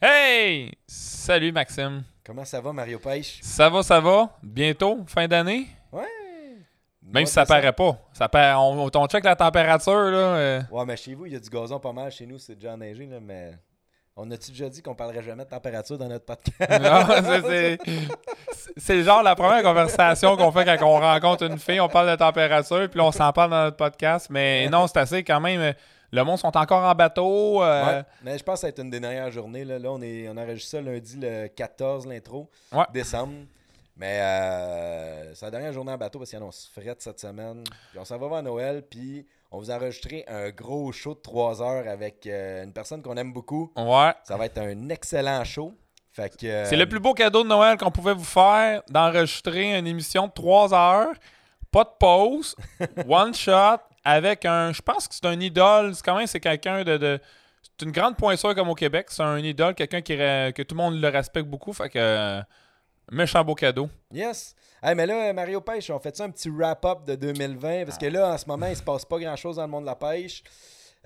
Hey! Salut Maxime. Comment ça va, Mario Pêche? Ça va, ça va? Bientôt, fin d'année? Ouais. Même si ça paraît pas. Ça paraît, on, on check la température, là. euh. Ouais, mais chez vous, il y a du gazon pas mal. Chez nous, c'est déjà enneigé, là, mais... On a-tu déjà dit qu'on parlerait jamais de température dans notre podcast? Non, c'est- genre la première conversation qu'on fait quand on rencontre une fille, on parle de température, puis on s'en parle dans notre podcast. Mais non, c'est assez quand même. Le monde sont encore en bateau. euh, Ouais, mais je pense que ça va être une des dernières journées. Là, là on, est, on enregistre ça lundi le 14, l'intro, Ouais. décembre. Mais euh, c'est la dernière journée en bateau parce qu'il annonce fret cette semaine. Puis on s'en va voir Noël, puis on vous a enregistré un gros show de 3 heures avec euh, une personne qu'on aime beaucoup. Ouais. Ça va être un excellent show. Fait que, euh, C'est le plus beau cadeau de Noël qu'on pouvait vous faire d'enregistrer une émission de 3 heures, pas de pause, one shot, avec un. Je pense que c'est un idole. C'est quand même c'est quelqu'un de. de- c'est une grande pointure comme au Québec. C'est un idole, quelqu'un qui que tout le monde le respecte beaucoup. Fait que. euh, méchant beau cadeau. Yes. Hey, mais là, Mario Pêche, on fait ça un petit wrap-up de 2020 parce que là, en ce moment, il se passe pas grand-chose dans le monde de la pêche.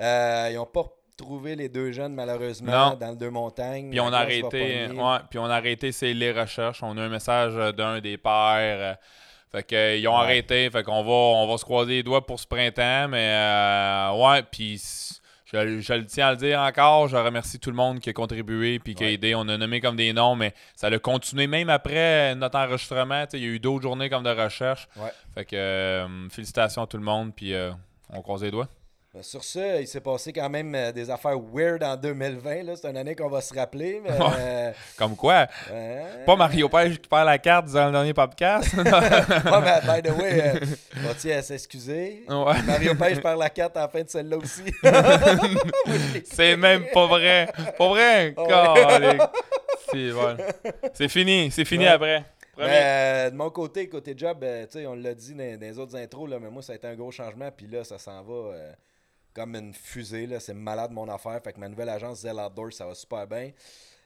Euh, ils n'ont pas trouvé les deux jeunes, malheureusement, Non. dans le deux montagnes. Puis on a arrêté. Ouais, puis on a arrêté c'est les recherches. On a eu un message euh, d'un des pères. Fait que ils ont Ouais. arrêté. Fait qu'on va, on va se croiser les doigts pour ce printemps. Mais euh, ouais, puis je, je le tiens à le dire encore. Je remercie tout le monde qui a contribué puis qui a aidé. On a nommé comme des noms, mais ça a continué même après notre enregistrement. Il y a eu d'autres journées comme de recherche. Ouais. Fait que euh, félicitations à tout le monde. Puis euh, on croise les doigts. Euh, Sur ça, il s'est passé quand même euh, des affaires weird en 2020. là. C'est une année qu'on va se rappeler. Mais, euh, Comme quoi, euh, pas Mario Pêche qui perd la carte dans le dernier podcast? Ouais, mais by the way, euh, va-t-il à s'excuser? Ouais. Mario Pêche perd la carte la fin de celle-là aussi. C'est même pas vrai. Pas vrai? C'est voilà. Fini. C'est fini Ouais. après. Mais, euh, de mon côté, côté job, euh, tu sais, on l'a dit dans, dans les autres intros, là, mais moi, ça a été un gros changement. Puis là, ça s'en va euh, comme une fusée. là. C'est malade mon affaire. Fait que ma nouvelle agence Zell Outdoors, ça va super bien.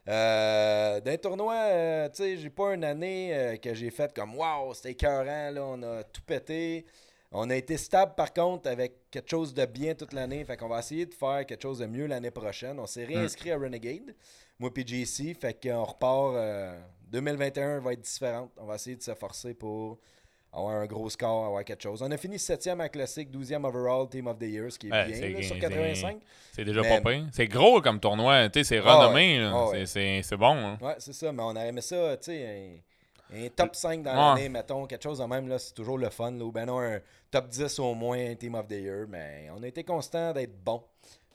Euh, d'un tournoi, euh, tu sais, j'ai pas une année euh, que j'ai faite comme Waouh, c'était écœurant, là, on a tout pété. On a été stable par contre avec quelque chose de bien toute l'année. Fait qu'on va essayer de faire quelque chose de mieux l'année prochaine. On s'est réinscrit à Renegade, moi puis JC. Fait qu'on repart. euh, 2021 va être différente. On va essayer de se forcer pour avoir un gros score, avoir quelque chose. On a fini 7e à classique, 12e overall, Team of the Year, ce qui est Ouais, bien là, sur c'est- 85. C'est déjà mais- pas. C'est gros comme tournoi. C'est Ah renommé. Ah C'est- ouais. C'est c'est bon. hein. Ouais, c'est ça, mais on aurait aimé ça, tu sais, un, un top 5 dans l'année, mettons, quelque chose de même, c'est toujours le fun, là, ou ben non, un top 10 au moins, Team of the Year, mais on a été constant d'être bon.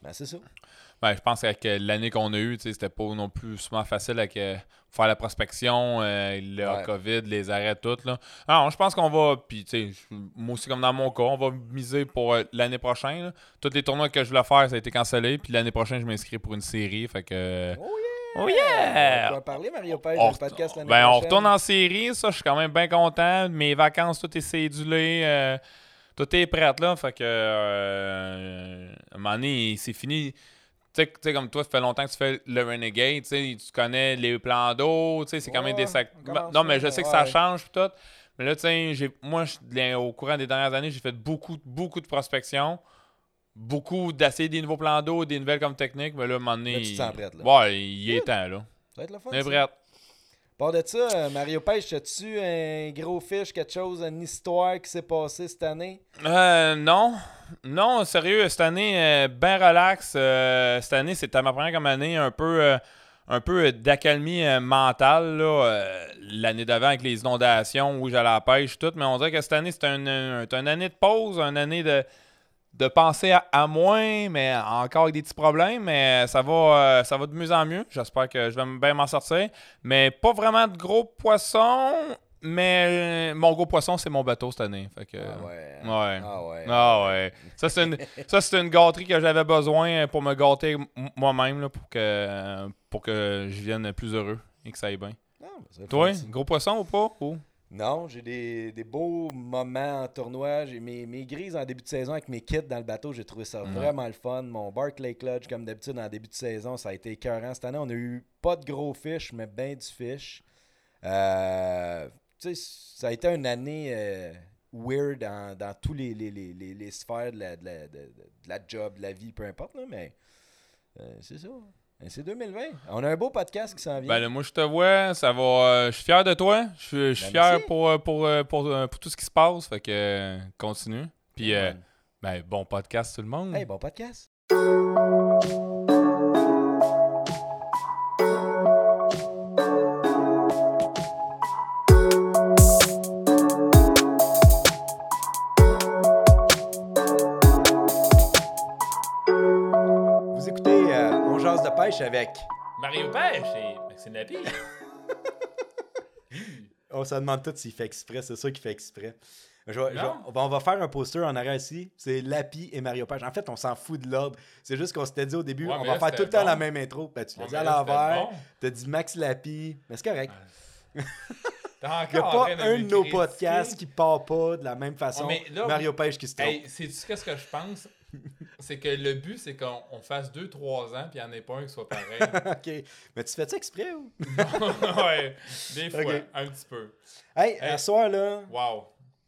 Ben, c'est ça. Ben, je pense qu'avec l'année qu'on a eue, c'était pas non plus souvent facile avec euh, faire la prospection, euh, le Ouais. COVID, les arrêts, tout. Là. Alors, je pense qu'on va, puis moi aussi comme dans mon cas, on va miser pour euh, l'année prochaine. là. Tous les tournois que je voulais faire, ça a été cancellé. Puis l'année prochaine, je m'inscris pour une série. Fait que. Oh yeah! Oh yeah! On va parler, Mario Page, On, dans le podcast l'année ben, on prochaine. retourne en série, ça, je suis quand même bien content. Mes vacances, tout est cédulé. euh, tout est prêt, là. Fait que, euh, à un moment donné, c'est fini. Tu sais, comme toi, ça fait longtemps que tu fais le Renegade, tu connais les plans d'eau, c'est quand même des sacs. commence Non, mais je sais que ça change, tout. Mais là, tu sais, moi, au courant des dernières années, j'ai fait beaucoup, beaucoup de prospection. Beaucoup d'essayer des nouveaux plans d'eau, des nouvelles comme techniques, mais là, à un moment donné. Là, tu te sens prête, là. Ouais, il est temps, là. Ça va être fun. Part de ça, euh, Mario Page, as-tu un gros fiche, quelque chose, une histoire qui s'est passée cette année? Euh, non. Non, sérieux, cette année, euh, ben relax. Euh, cette année, c'était ma première comme année un peu, un peu d'accalmie mentale. L'année d'avant avec les inondations, où j'allais à la pêche, tout. Mais on dirait que cette année, c'était une année de pause, une année de, de penser à, à moins, mais encore avec des petits problèmes. Mais ça va, euh, ça va de mieux en mieux. J'espère que je vais bien m'en sortir. Mais pas vraiment de gros poissons. Mais euh, mon gros poisson, c'est mon bateau cette année. Fait que, Ah ouais. ouais. Ah ouais. Ah ouais. Ça, c'est une, ça, c'est une gâterie que j'avais besoin pour me gâter moi-même pour, que, pour que je vienne plus heureux et que ça aille bien. Mais c'est Toi, gros poisson ou pas? Ou? Non, j'ai des, des beaux moments en tournoi. J'ai mes, mes grises en début de saison avec mes kits dans le bateau. J'ai trouvé ça vraiment le fun. Mon Barclay Clutch, comme d'habitude, en début de saison, ça a été écœurant. Cette année, on a eu pas de gros fish, mais bien du fish. Euh, tu sais, ça a été une année euh, weird dans, dans tous les, les, les, les, les sphères de la, de, la, de- de la job, de la vie, peu importe. Là, mais euh, c'est ça. Ben, C'est 2020. On a un beau podcast qui s'en vient. Ben là, moi, je te vois, ça va. euh, je suis fier de toi. Je suis- je suis Ben, fier pour, euh, pour, euh, pour, pour tout ce qui se passe. Fait que euh, continue. Puis, euh, Ouais. ben, bon podcast, tout le monde. Hey, bon podcast. Pêche avec. Mario Pêche et Maxime Lapie. On se demande tout s'il fait exprès, c'est sûr qu'il fait exprès. Je je on, va, faire un poster en arrière ici. C'est Lapi et Mario Page. En fait, on s'en fout de l'ordre. C'est juste qu'on s'était dit au début, Ouais, on va là, faire tout le temps la même intro. Ben, tu l'as Ouais, dit à l'envers. bon. T'as dit Max Lapi. Mais c'est correct. T'es Il n'y a pas un de nos critiquer. podcasts qui part pas de la même façon. Ouais, là- Mario Page qui se trompe. Hey, sais-tu qu'est-ce que je pense? C'est que le but, c'est qu'on on fasse 2-3 ans, puis il n'y en ait pas un qui soit pareil. ok. Mais tu fais ça exprès ou? ouais, des fois, un petit peu. Hey, Hey. soir là. Wow.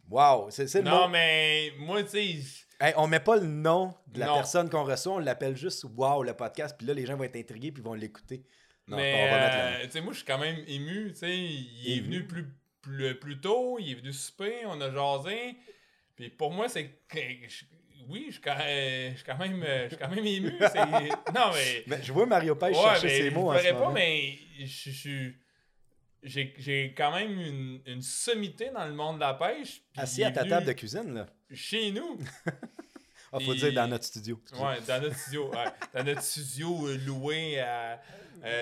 Wow, c'est le Non, mot. mais moi, tu sais, Hey, on met pas le nom de la Non. personne qu'on reçoit, on l'appelle juste Wow le podcast. Puis là, les gens vont être intrigués puis ils vont l'écouter. Non, mais euh, tu sais, moi, je suis quand même ému. Tu sais, il est venu plus, plus, plus tôt, il est venu souper, on a jasé. Puis pour moi, c'est Oui, je suis quand, euh, je suis quand même, je suis quand même ému. Non, mais. Mais je vois Mario Page Ouais, chercher ses mots je en ce pas, mais je suis. J'ai quand même une, une sommité dans le monde de la pêche. Assis à ta table de cuisine, là. Chez nous. Ah, faut dire dans notre studio. Ouais, dans notre studio. ouais. Dans notre studio euh, loué à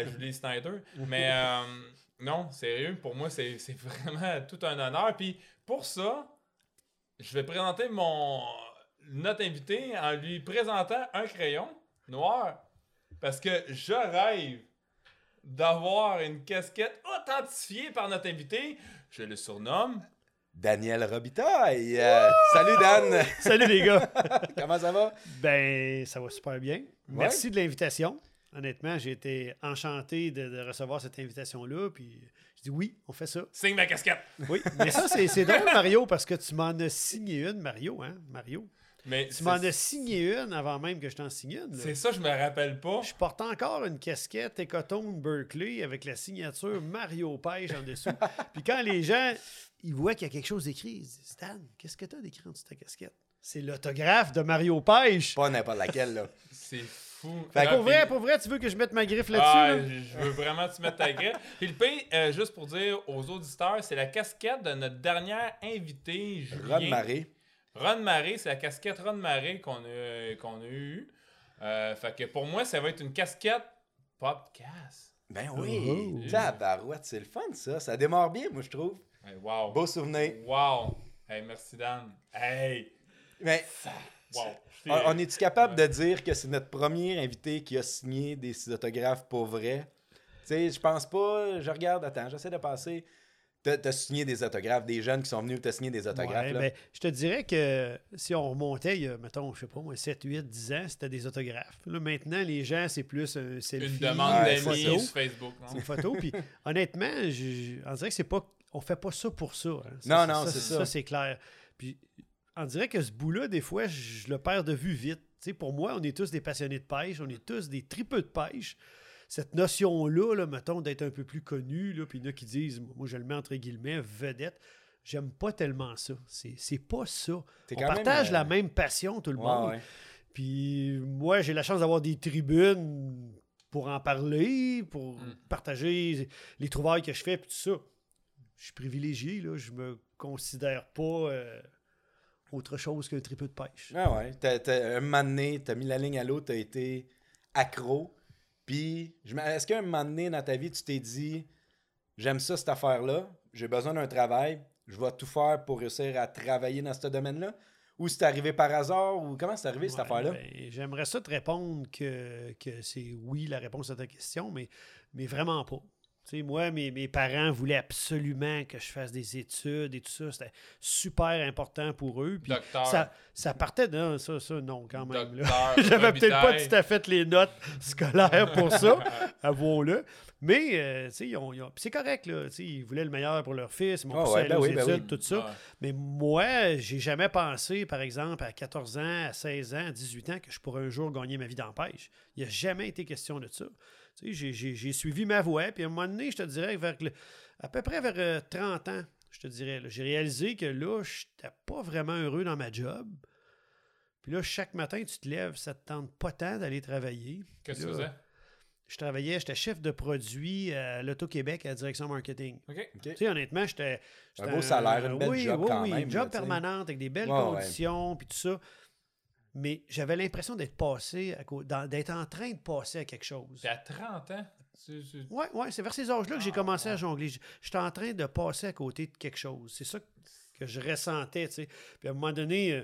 Julie Snyder. Mais euh, non, sérieux, pour moi, c'est c'est vraiment tout un honneur. Puis pour ça, je vais présenter mon notre invité en lui présentant un crayon noir. Parce que je rêve d'avoir une casquette authentifiée par notre invité. Je le surnomme. Daniel Robitaille. Euh, salut Dan. Salut les gars! Comment ça va? Ben, ça va super bien. Merci de l'invitation. Honnêtement, j'ai été enchanté de, de recevoir cette invitation-là. Puis je dis oui, on fait ça. Signe ma casquette. Oui, mais ça, c'est c'est drôle, Mario, parce que tu m'en as signé une, Mario, hein, Mario. Mais Tu m'en as signé une avant même que je t'en signe une. C'est ça, je me rappelle pas. Je porte encore une casquette Ecotone Berkeley avec la signature Mario Pêche en dessous. Puis quand les gens ils voient qu'il y a quelque chose d'écrit, ils disent Stan, qu'est-ce que tu as d'écrit en dessous de ta casquette? C'est l'autographe de Mario Pêche. Pas n'importe laquelle, là. C'est fou. Fait que Pour vrai, pour vrai, tu veux que je mette ma griffe là-dessus Ah, là? je veux vraiment que tu mettes ta griffe. Puis le pire, euh, juste pour dire aux auditeurs, c'est la casquette de notre dernière invité, Julien. Maré. Ron Maré, c'est la casquette Ron Maré qu'on a, qu'on a eue. Euh, fait que pour moi, ça va être une casquette podcast. Ben oui. Oh. Tabarouette, c'est le fun, ça. Ça démarre bien, moi, je trouve. Hey, wow. Beau souvenir. Wow. Hey, merci Dan. Hey. Mais Wow. T'ai- on, on est-tu capable de dire que c'est notre premier invité qui a signé des autographes pour vrai? Tu sais, je pense pas. Je regarde, attends, j'essaie de passer. T'as signé des autographes, des jeunes qui sont venus te signer des autographes. Ouais, là. ben, je te dirais que si on remontait il y a, mettons, je sais pas moi, 7, 8, 10 ans, c'était des autographes. Là, maintenant, les gens, c'est plus un selfie. Une demande d'amis photo. sur Facebook. non? C'est une photo. Puis honnêtement, je- on dirait que c'est pas. On fait pas ça pour ça. hein. Non, non, c'est ça. Ça, c'est clair. Puis on dirait que ce bout-là, des fois, je le perds de vue vite. Tu sais, pour moi, on est tous des passionnés de pêche, on est tous des tripeux de pêche. Cette notion-là, là, mettons, d'être un peu plus connu, là, puis il y en a qui disent, moi je le mets entre guillemets, vedette. J'aime pas tellement ça. C'est c'est pas ça. On même, partage euh, la même passion, tout le Ouais, monde. ouais. Puis moi, j'ai la chance d'avoir des tribunes pour en parler, pour Mm. partager les trouvailles que je fais, puis tout ça. Je suis privilégié, là. Je me considère pas euh, autre chose qu'un tripeux de pêche. Ah ouais. T'as, t'as- un moment donné, t'as mis la ligne à l'eau, t'as été accro. Puis, est-ce qu'à un moment donné dans ta vie, tu t'es dit, j'aime ça, cette affaire-là, j'ai besoin d'un travail, je vais tout faire pour réussir à travailler dans ce domaine-là? Ou c'est arrivé par hasard? Ou comment c'est arrivé, cette affaire-là? ben, J'aimerais ça te répondre que, que c'est oui la réponse à ta question, mais, mais vraiment pas. Tu sais, moi, mes, mes parents voulaient absolument que je fasse des études et tout ça. C'était super important pour eux. Puis Docteur. ça, ça partait de ça, ça, non, quand même. J'avais peut-être pas tout à fait les notes scolaires pour ça, avouons-le. Mais, euh, tu sais, ils ont- ils ont- c'est correct, là. Tu sais, ils voulaient le meilleur pour leur fils, ils m'ont Ah ouais, ben aux oui, ben études, oui. tout ça. Ouais. Mais moi, j'ai jamais pensé, par exemple, à 14 ans, à 16 ans, à 18 ans, que je pourrais un jour gagner ma vie dans la pêche. Il n'y a jamais été question de ça. Tu sais, j'ai- suivi ma voie, puis à un moment donné, je te dirais, vers le- à peu près vers euh, 30 ans, je te dirais, j'ai réalisé que là, je n'étais pas vraiment heureux dans ma job. Puis là, chaque matin, tu te lèves, ça te tente pas tant d'aller travailler. Qu'est-ce que tu faisais? Je travaillais, j'étais chef de produit à l'Auto-Québec à la direction marketing. OK. OK. Tu sais, honnêtement, j'étais. Un j'étais beau salaire, une belle oui, job oui, quand oui, même, Une job permanente avec des belles ouais. conditions, puis tout ça. Mais j'avais l'impression d'être passé, d'être en train de passer à quelque chose. T'es à 30 ans. Oui, ouais, c'est vers ces âges-là que j'ai Ah, commencé à jongler. J'étais en train de passer à côté de quelque chose. C'est ça que je ressentais, tu sais. Puis à un moment donné, euh,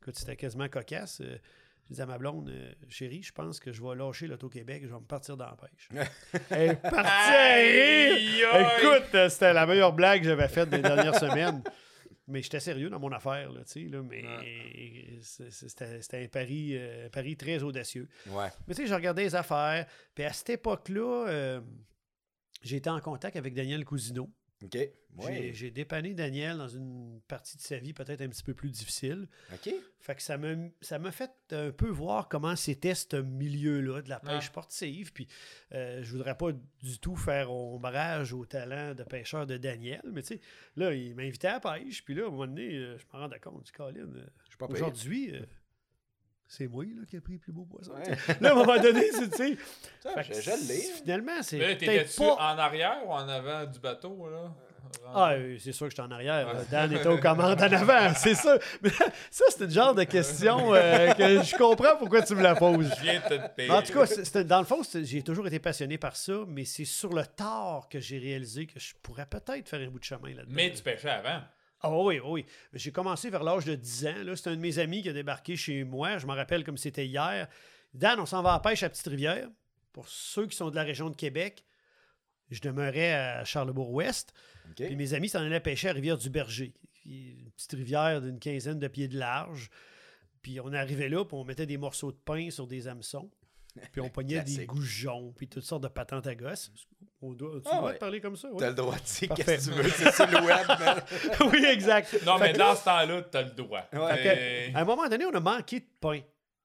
écoute, c'était quasiment cocasse. euh, je disais à ma blonde, euh, chérie, je pense que je vais lâcher l'Auto-Québec, je vais me partir dans la pêche. Elle est partie à rire. Écoute, c'était la meilleure blague que j'avais faite des dernières semaines. Mais j'étais sérieux dans mon affaire, là, tu sais, là, mais c'était un pari, euh, un pari très audacieux. Ouais. Mais tu sais, je regardais les affaires. Puis à cette époque-là, euh, été en contact avec Daniel Cousineau. OK. J'ai- Ouais. J'ai dépanné Daniel dans une partie de sa vie peut-être un petit peu plus difficile. OK. Fait que ça m'a ça m'a fait un peu voir comment c'était ce milieu-là de la pêche sportive. Puis euh, je voudrais pas du tout faire ombrage au talent de pêcheur de Daniel, mais tu sais, là, il m'invitait à la pêche. Puis là, à un moment donné, euh, je me rendais compte, du Colin, euh, Je suis pas pire. aujourd'hui, euh, c'est moi là, qui a pris le plus beau poisson. Ouais. Là, à un moment donné, c'est, tu sais. Je, l'ai. hein. Finalement, c'est Mais là, t'étais-tu pas. en arrière ou en avant du bateau, là? Ah, euh, c'est sûr que j'étais en arrière. Dan était aux commandes en avant, c'est ça. Mais ça, c'est le genre de question euh, que je comprends pourquoi tu me la poses. Je viens de te payer. En tout cas, dans le fond, j'ai toujours été passionné par ça, mais c'est sur le tard que j'ai réalisé que je pourrais peut-être faire un bout de chemin là-dedans. Mais tu pêchais avant. Ah oui, oui. J'ai commencé vers l'âge de 10 ans. là. C'est un de mes amis qui a débarqué chez moi. Je m'en rappelle comme c'était hier. Dan, on s'en va à la pêche à Petite-Rivière. Pour ceux qui sont de la région de Québec, je demeurais à Charlebourg-Ouest. Puis mes amis s'en allaient pêcher à Rivière-du-Berger, une petite rivière d'une quinzaine de pieds de large. Puis on arrivait là, puis on mettait des morceaux de pain sur des hameçons. Puis on pognait des goujons, puis toutes sortes de patentes à gosse. On doit, tu Ah dois ouais. te parler comme ça? T'as le droit de dire Parfait. qu'est-ce que tu veux. C'est sur le web, man. oui, exact. Non, Fait mais dans là, ce temps-là, t'as le droit. Ouais. Mais- à un moment donné, on a manqué de pain.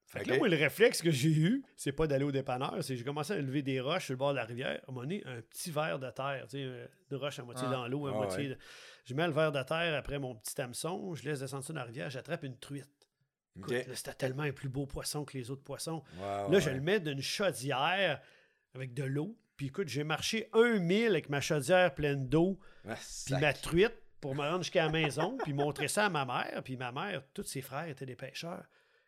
Fait que là, moi, le réflexe que j'ai eu, c'est pas d'aller au dépanneur, c'est que j'ai commencé à lever des roches sur le bord de la rivière. À un moment donné, un petit verre de terre, tu sais, euh, une roche à moitié Ah. dans l'eau, à Ah moitié. ouais. de- Je mets le verre de terre après mon petit hameçon, je laisse descendre ça dans la rivière, j'attrape une truite. OK. Écoute, là, c'était tellement un plus beau poisson que les autres poissons. Ouais, Là, ouais, je le mets d'une chaudière avec de l'eau. Puis écoute, j'ai marché un mille avec ma chaudière pleine d'eau, Ah, puis ma truite pour me rendre jusqu'à la maison, puis montrer ça à ma mère. Puis ma mère, tous ses frères étaient des pêcheurs.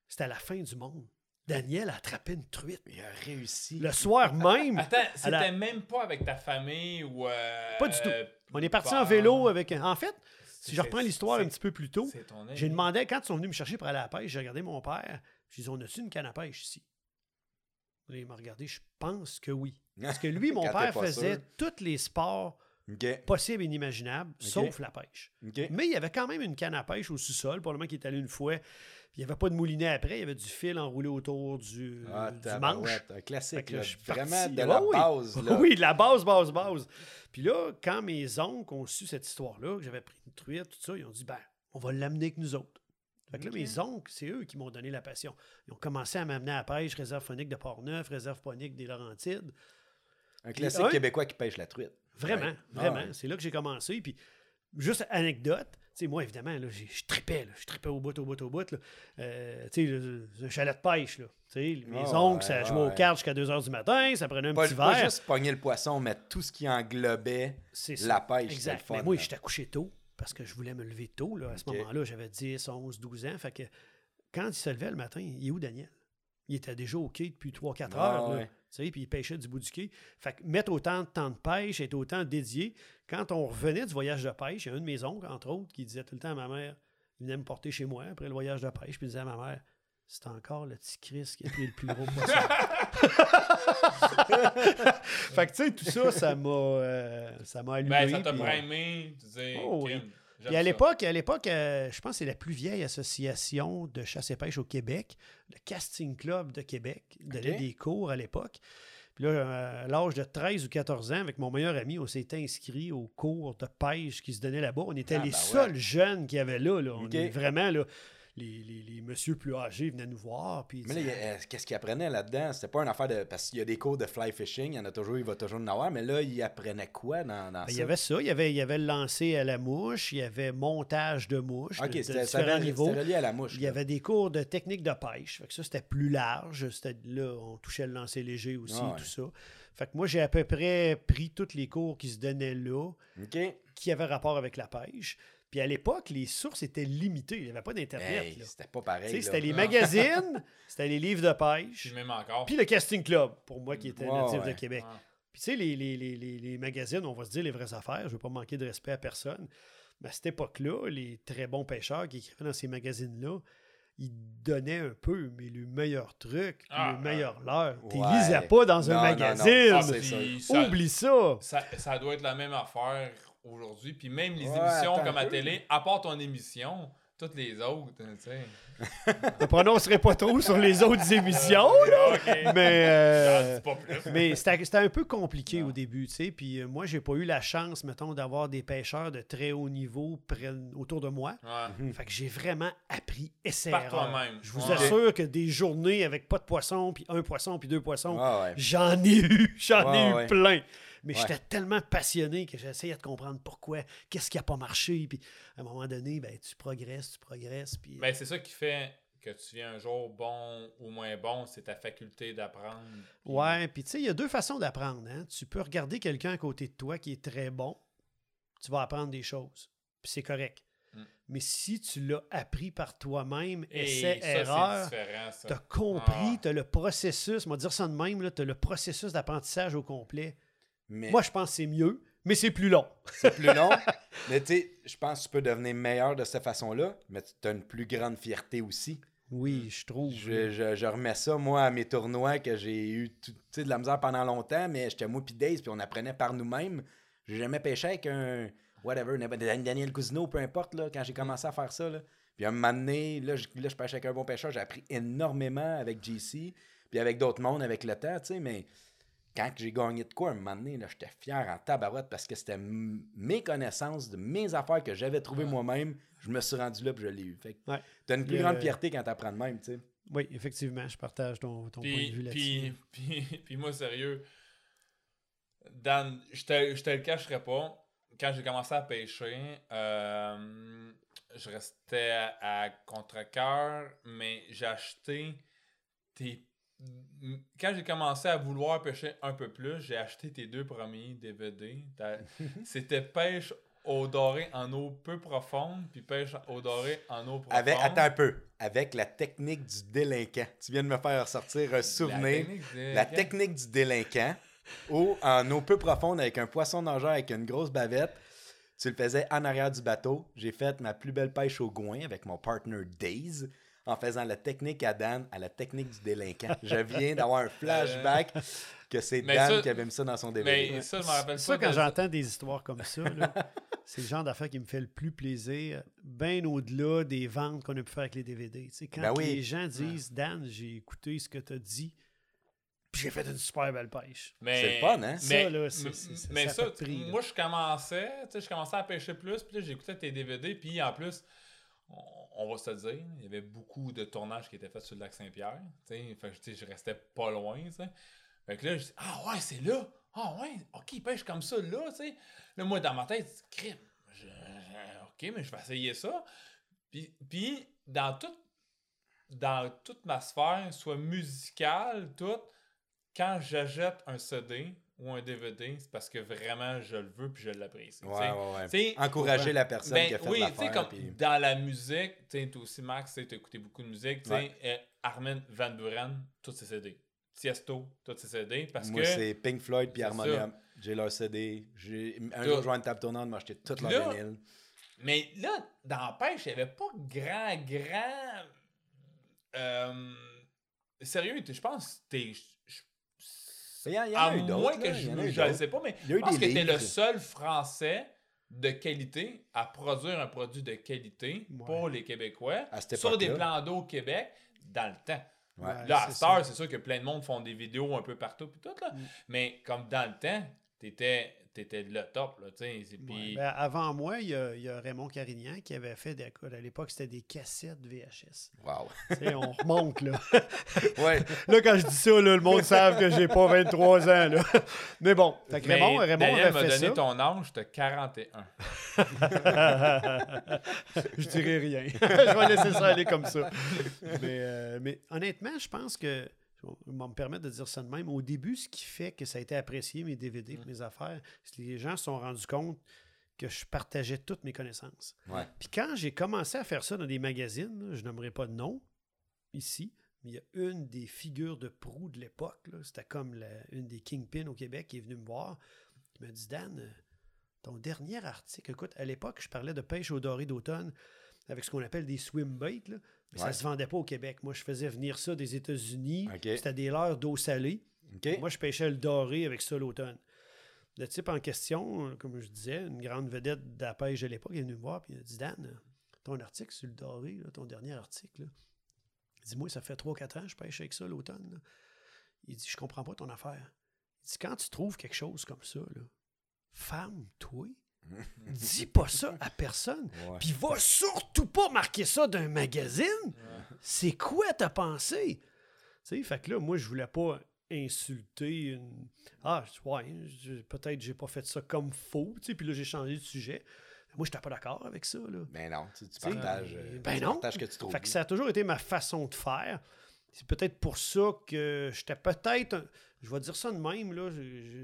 C'était la fin du monde. Daniel a attrapé une truite. Il a réussi. Le soir même, Attends, c'était la- même pas avec ta famille ou. euh, Pas du tout. euh, on est parti en vélo avec... un- En fait, si je reprends l'histoire un petit peu plus tôt, j'ai demandé, quand ils sont venus me chercher pour aller à la pêche, j'ai regardé mon père. J'ai dit, on a-tu une canne à pêche ici? Il m'a regardé, je pense que oui. Parce que lui, mon père faisait sûr. tous les sports possibles et inimaginables, sauf la pêche. Mais il y avait quand même une canne à pêche au sous-sol, probablement qu'il est allé une fois. Puis il n'y avait pas de moulinet après, il y avait du fil enroulé autour du, Ah, du manche. Un classique. que là, je Vraiment parti. de Ah la oui. base. Là. Oui, de la base, base, base. Puis là, quand mes oncles ont su cette histoire-là, que j'avais pris une truite, tout ça, ils ont dit, ben, on va l'amener avec nous autres. Fait que là, mes oncles, c'est eux qui m'ont donné la passion. Ils ont commencé à m'amener à la pêche, réserve phonique de Port-Neuf, réserve phonique des Laurentides. Un classique un- québécois qui pêche la truite. Vraiment, Ouais. vraiment. Ah ouais. C'est là que j'ai commencé. Puis, juste anecdote, tu sais, moi, évidemment, là, je tripais, là, je tripais au bout, au bout, au bout. là. Euh, tu sais, le- un chalet de pêche, là. Tu sais, mes Ah oncles, ouais, ça ouais, jouait aux ouais. cartes jusqu'à 2 h du matin, ça prenait un Pas, petit pas verre. juste pogner le poisson, mais tout ce qui englobait la pêche. Exact. fun, Mais moi, là. j'étais couché tôt parce que je voulais me lever tôt. Là. À ce moment-là, j'avais 10, 11, 12 ans. Fait que quand il se levait le matin, il est où Daniel? Il était déjà au quai depuis 3-4 Ah, heures. ouais. Puis il pêchait du bout du quai. Fait que mettre autant de temps de pêche, être autant dédié. Quand on revenait du voyage de pêche, il y a un de mes oncles, entre autres, qui disait tout le temps à ma mère, il venait me porter chez moi après le voyage de pêche, puis il disait à ma mère, c'est encore le petit Chris qui a pris le plus gros poisson. fait que, tu sais, tout ça, ça m'a euh, ça m'a allumé. Ben, ça t'a puis, primé. Tu Oh. Kim, Puis à l'époque, à l'époque, euh, je pense que c'est la plus vieille association de chasse et pêche au Québec, le Casting Club de Québec, donnait des cours à l'époque. Puis là, euh, à l'âge de 13 ou 14 ans, avec mon meilleur ami, on s'était inscrit aux cours de pêche qui se donnaient là-bas. On était Ah, les ben ouais. seuls jeunes qu'il y avait là. là. On est vraiment là. Les, les, les messieurs plus âgés venaient nous voir. Puis Mais là, il euh, qu'est-ce qu'il apprenait là-dedans? C'était pas une affaire de. Parce qu'il y a des cours de fly fishing, il y en a toujours, il va toujours en avoir, mais là, il apprenait quoi dans, dans Ben, il ça? y avait ça, il y avait, il y avait le lancer à la mouche, il y avait montage de mouche Ok, c'était relié à la mouche. Il y avait des cours de technique de pêche. Fait que ça, c'était plus large. C'était là, on touchait le lancer léger aussi, Ah ouais. tout ça. Fait que moi, j'ai à peu près pris tous les cours qui se donnaient là, qui avaient rapport avec la pêche. Puis à l'époque, les sources étaient limitées. Il n'y avait pas d'Internet. Hey, c'était pas Tu pareil. C'était les magazines, c'était les livres de Puis pêche, même encore. puis le casting club, pour moi qui était natif de. Québec. Puis tu sais, les, les- les- les- les magazines, on va se dire les vraies affaires, je ne veux pas manquer de respect à personne. Mais à cette époque-là, les très bons pêcheurs qui écrivaient dans ces magazines-là, ils donnaient un peu, mais le meilleur truc, puis Ah, le meilleur leurre. Tu Ouais. lisais pas dans Non, un non, non. magazine. Ah, c'est Puis ça, Oublie ça. ça, ça doit être la même affaire aujourd'hui. Puis même les Ouais, émissions attends comme à télé, à part ton émission, toutes les autres, tu sais. Je ne prononcerai pas trop sur les autres émissions, OK. mais, euh, mais c'était un peu compliqué au début, tu sais. Puis euh, moi, j'ai pas eu la chance, mettons, d'avoir des pêcheurs de très haut niveau près- autour de moi. Ouais. Fait que j'ai vraiment appris essai Par toi-même. Je vous Ouais. assure que des journées avec pas de poisson, puis un poisson, puis deux poissons, Ouais, ouais. j'en ai eu, j'en ai Ouais, eu ouais. plein. Mais Ouais. j'étais tellement passionné que j'essayais de comprendre pourquoi, qu'est-ce qui a pas marché, puis à un moment donné, ben, tu progresses, tu progresses, puis... Ben, c'est ça qui fait que tu viens un jour bon ou moins bon, c'est ta faculté d'apprendre. Puis- Ouais, puis tu sais, il y a deux façons d'apprendre. Hein? Tu peux regarder quelqu'un à côté de toi qui est très bon, tu vas apprendre des choses, puis c'est correct. Mm. Mais si tu l'as appris par toi-même, Et essai, ça, erreur, tu as compris, Ah. tu as le processus, on va dire ça de même, tu as le processus d'apprentissage au complet. Mais Moi, je pense que c'est mieux, mais c'est plus long. c'est plus long. mais tu sais, je pense que tu peux devenir meilleur de cette façon-là, mais tu as une plus grande fierté aussi. Oui, je trouve. Je, je- je remets ça, moi, à mes tournois que j'ai eu tout- de la misère pendant longtemps, mais j'étais moi puis Daze, puis on apprenait par nous-mêmes. J'ai jamais pêché avec un whatever, Daniel Cousineau, peu importe, là, quand j'ai commencé à faire ça. Là. Puis un moment donné, là, je, là, je pêche avec un bon pêcheur, j'ai appris énormément avec JC, puis avec d'autres mondes avec le temps, tu sais, mais quand j'ai gagné de quoi, un moment donné, là, j'étais fier en tabarouette parce que c'était mes connaissances, de mes affaires que j'avais trouvées moi-même, je me suis rendu là puis je l'ai eu. Fait que Ouais. t'as une plus grande fierté quand t'apprends de même, tu sais. Oui, effectivement, je partage ton, ton point de vue là-dessus. puis, puis, puis moi, sérieux, Dan, je te, je te le cacherai pas. Quand j'ai commencé à pêcher, euh, je restais à, à contre-cœur, mais j'ai acheté tes. Quand j'ai commencé à vouloir pêcher un peu plus, j'ai acheté tes deux premiers DVD. C'était pêche au doré en eau peu profonde, puis pêche au doré en eau profonde. Avec, attends un peu. Avec la technique du délinquant. Tu viens de me faire ressortir un souvenir. La technique du délinquant. Ou en eau peu profonde avec un poisson nageur avec une grosse bavette. Tu le faisais en arrière du bateau. J'ai fait ma plus belle pêche au goin avec mon partner Daze en faisant la technique à Dan à la technique du délinquant. Je viens d'avoir un flashback que c'est Dan ça- qui avait mis ça dans son DVD. Mais ça, je me rappelle Ça, pas. quand de- j'entends des histoires comme ça, c'est le genre d'affaire qui me fait le plus plaisir, bien au-delà des ventes qu'on a pu faire avec les DVD. Tu sais, quand Ben oui. les gens disent Dan, j'ai écouté ce que tu as dit, puis j'ai fait une super belle pêche. Mais, C'est le fun, hein? Mais, Ça, là, c'est- mais ça ça, prix, moi, je commençais, tu sais, je commençais à pêcher plus, puis là, j'écoutais tes DVD, puis en plus, on, va se dire, il y avait beaucoup de tournages qui étaient faits sur le lac Saint-Pierre, fait que, je restais pas loin, tu sais. Fait que là, je dis, ah ouais, c'est là, ah ouais, ok, il pêche comme ça, là, tu sais. Là, moi, dans ma tête, crime, ok, mais je vais essayer ça. Puis, puis dans dans toute ma sphère, soit musicale, tout, quand j'achète un CD ou un DVD, c'est parce que vraiment je le veux puis je l'apprécie. Ouais, Encourager la personne ben qui a fait oui, l'affaire. comme puis- dans la musique, tu aussi, Max, tu as écouté beaucoup de musique, euh, Armin Van Buren, tous ses CD. Tiesto, tous ses CD, parce Moi, que... c'est Pink Floyd puis Harmonium. J'ai leur CD. J'ai... Un jour, je une table tournante, m'acheter toute leur Là, vinyle. Mais là, dans pêche, il n'y avait pas grand, grand. euh, sérieux, je pense que Il y en, il y en À a eu moins que là, je ne sais pas, mais je pense que t'es le seul Français de qualité à produire un produit de qualité Ouais. pour les Québécois sur des plans d'eau au Québec dans le temps. Ouais. Là, à Star, c'est sûr que plein de monde font des vidéos un peu partout puis tout, là. Mm. Mais comme dans le temps, t'étais étais le top, là, Ouais. Ben, avant moi, il y, a, il y a Raymond Carignan qui avait fait, des, à l'époque, c'était des cassettes VHS. Wow. On remonte, là. Ouais. Là, quand je dis ça, là, le monde savent que j'ai pas 23 ans, là. Mais bon, fait que Mais Raymond, Raymond Daniel m'a fait donné ça. ton âge, t'as 41. je dirais rien. je vais laisser ça aller comme ça. Mais, euh, mais honnêtement, je pense que, je vais me permettre de dire ça de même, au début, ce qui fait que ça a été apprécié, mes DVD, Mm. mes affaires, c'est que les gens se sont rendus compte que je partageais toutes mes connaissances. Ouais. Puis quand j'ai commencé à faire ça dans des magazines, je n'aimerais pas de nom ici, mais il y a une des figures de proue de l'époque, c'était comme la- une des kingpins au Québec qui est venue me voir, qui m'a dit Dan, euh, ton dernier article, écoute, à l'époque, je parlais de pêche au doré d'automne avec ce qu'on appelle des swim baits, là, mais ça ne se vendait pas au Québec. Moi, je faisais venir ça des États-Unis, c'était des leurres d'eau salée. Moi, je pêchais le doré avec ça l'automne. Le type en question, comme je disais, une grande vedette de la pêche de l'époque, il est venu me voir et il a dit Dan, ton article sur le doré, là, ton dernier article, là, il dit Moi, ça fait 3-4 ans que je pêche avec ça l'automne. Il dit Je comprends pas ton affaire. Il dit Quand tu trouves quelque chose comme ça, là, femme, toi, dis pas ça à personne. Puis va surtout pas marquer ça d'un magazine. C'est quoi ta pensée? Tu sais, fait que là, moi, je voulais pas insulter une. Ah, ouais, je- peut-être j'ai pas fait ça comme faux, tu sais, puis là, j'ai changé de sujet. Moi, j'étais pas d'accord avec ça, là. Ben non, tu, partages. ben tu non. partages que tu trouves. Fait que ça a toujours été ma façon de faire. C'est peut-être pour ça que j'étais peut-être. Je vais dire ça de même, là.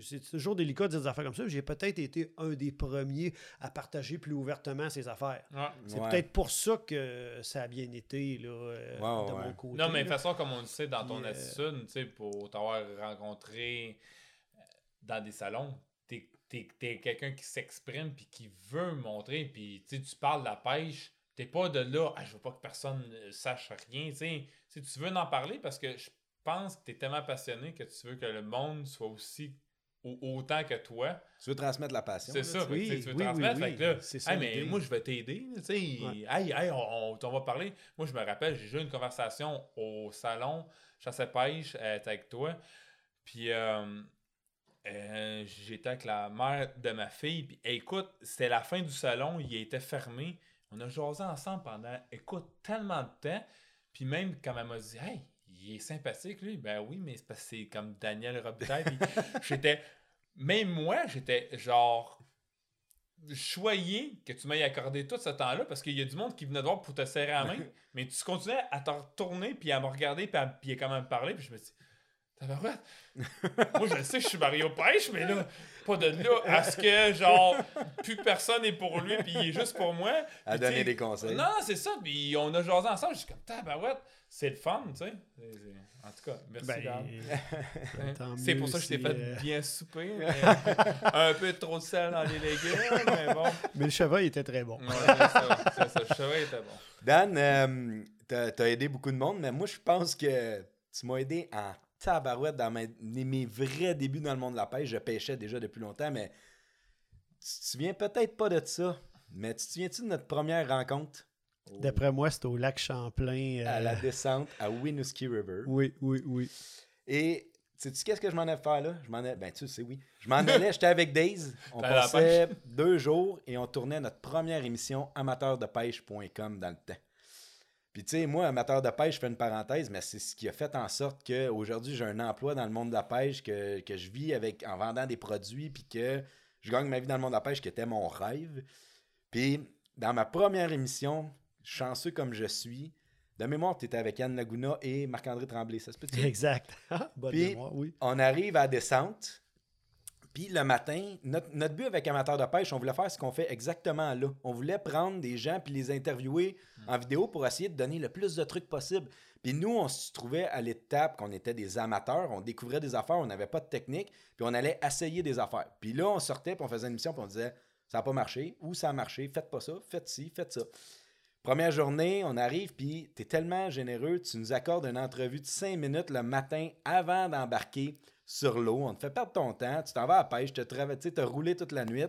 C'est toujours délicat de dire des affaires comme ça. J'ai peut-être été un des premiers à partager plus ouvertement ces affaires. Ouais. C'est Ouais. peut-être pour ça que ça a bien été là, euh, de ouais. mon côté. Non, mais de toute façon, comme on le sait dans ton Puis, euh, attitude, tu sais, pour t'avoir rencontré euh, dans des salons, t'es es, quelqu'un qui s'exprime puis qui veut montrer, puis tu parles de la pêche, t'es pas de là, ah, je veux pas que personne sache rien, tu sais. Tu tu veux en parler parce que je pense que t'es tellement passionné que tu veux que le monde soit aussi au- autant que toi. Tu veux transmettre la passion. C'est ça, tu tu Oui, tu veux oui, transmettre. oui, là, C'est ça hey, mais moi, je vais t'aider. Tu Ouais. hey, hey, on, on, on va parler. Moi, je me rappelle, j'ai eu une conversation au salon, chasse à pêche, euh, avec toi. Puis, euh, euh, j'étais avec la mère de ma fille. Puis, écoute, c'était la fin du salon, il était fermé. On a jasé ensemble pendant, écoute, tellement de temps. Puis, même quand elle m'a dit, hey, il est sympathique, lui. Ben oui, mais c'est parce que c'est comme Daniel Robitaille. J'étais, même moi, j'étais genre choyé que tu m'aies accordé tout ce temps-là parce qu'il y a du monde qui venait de voir pour te serrer la main, mais tu continuais à te retourner puis à me regarder puis à, puis à quand même parler puis je me dis tabarouette, moi je le sais que je suis Mario Pêche mais là pas de là à ce que genre plus personne n'est pour lui puis il est juste pour moi À donner des conseils. non c'est ça puis on a jasé ensemble je suis comme tabarouette c'est le fun tu sais en tout cas merci Ben, C'est pour ça que je t'ai fait euh, bien souper. mais un peu trop de sel dans les légumes, mais bon. Mais le cheval était très bon. Ouais, c'est ça. C'est ça. Le cheval était bon. Dan, euh, t'as t'as aidé beaucoup de monde, mais moi, je pense que tu m'as aidé en tabarouette dans mes, mes vrais débuts dans le monde de la pêche. Je pêchais déjà depuis longtemps, mais tu te souviens peut-être pas de ça. Mais tu te souviens-tu de notre première rencontre? D'après moi, c'était au lac Champlain. euh, à la descente à Winooski River? Oui, oui, oui. Et sais-tu qu'est-ce que je m'en ai faire là? Je m'en ai... Ben, tu sais, oui. Je m'en allais, j'étais avec Daze. On passait deux jours et on tournait notre première émission amateurdepêche.com dans le temps. Puis, tu sais, moi, amateur de pêche, je fais une parenthèse, mais c'est ce qui a fait en sorte qu'aujourd'hui, j'ai un emploi dans le monde de la pêche, que, que je vis avec en vendant des produits, puis que je gagne ma vie dans le monde de la pêche, qui était mon rêve. Puis, dans ma première émission, chanceux comme je suis, de mémoire, tu étais avec Yann Laguna et Marc-André Tremblay, ça se peut Exact. Bonne Puis- mémoire, oui. on arrive à la descente. Puis le matin, notre, notre but avec Amateur de pêche, on voulait faire ce qu'on fait exactement là. On voulait prendre des gens puis les interviewer en vidéo pour essayer de donner le plus de trucs possible. Puis nous, on se trouvait à l'étape qu'on était des amateurs, on découvrait des affaires, on n'avait pas de technique, puis on allait essayer des affaires. Puis là, on sortait, puis on faisait une émission, puis on disait ça n'a pas marché, ou ça a marché, faites pas ça, faites ci, faites ça. Première journée, on arrive, puis tu es tellement généreux, tu nous accordes une entrevue de cinq minutes le matin avant d'embarquer sur l'eau, on te fait perdre ton temps, tu t'en vas à la pêche, tu as roulé toute la nuit.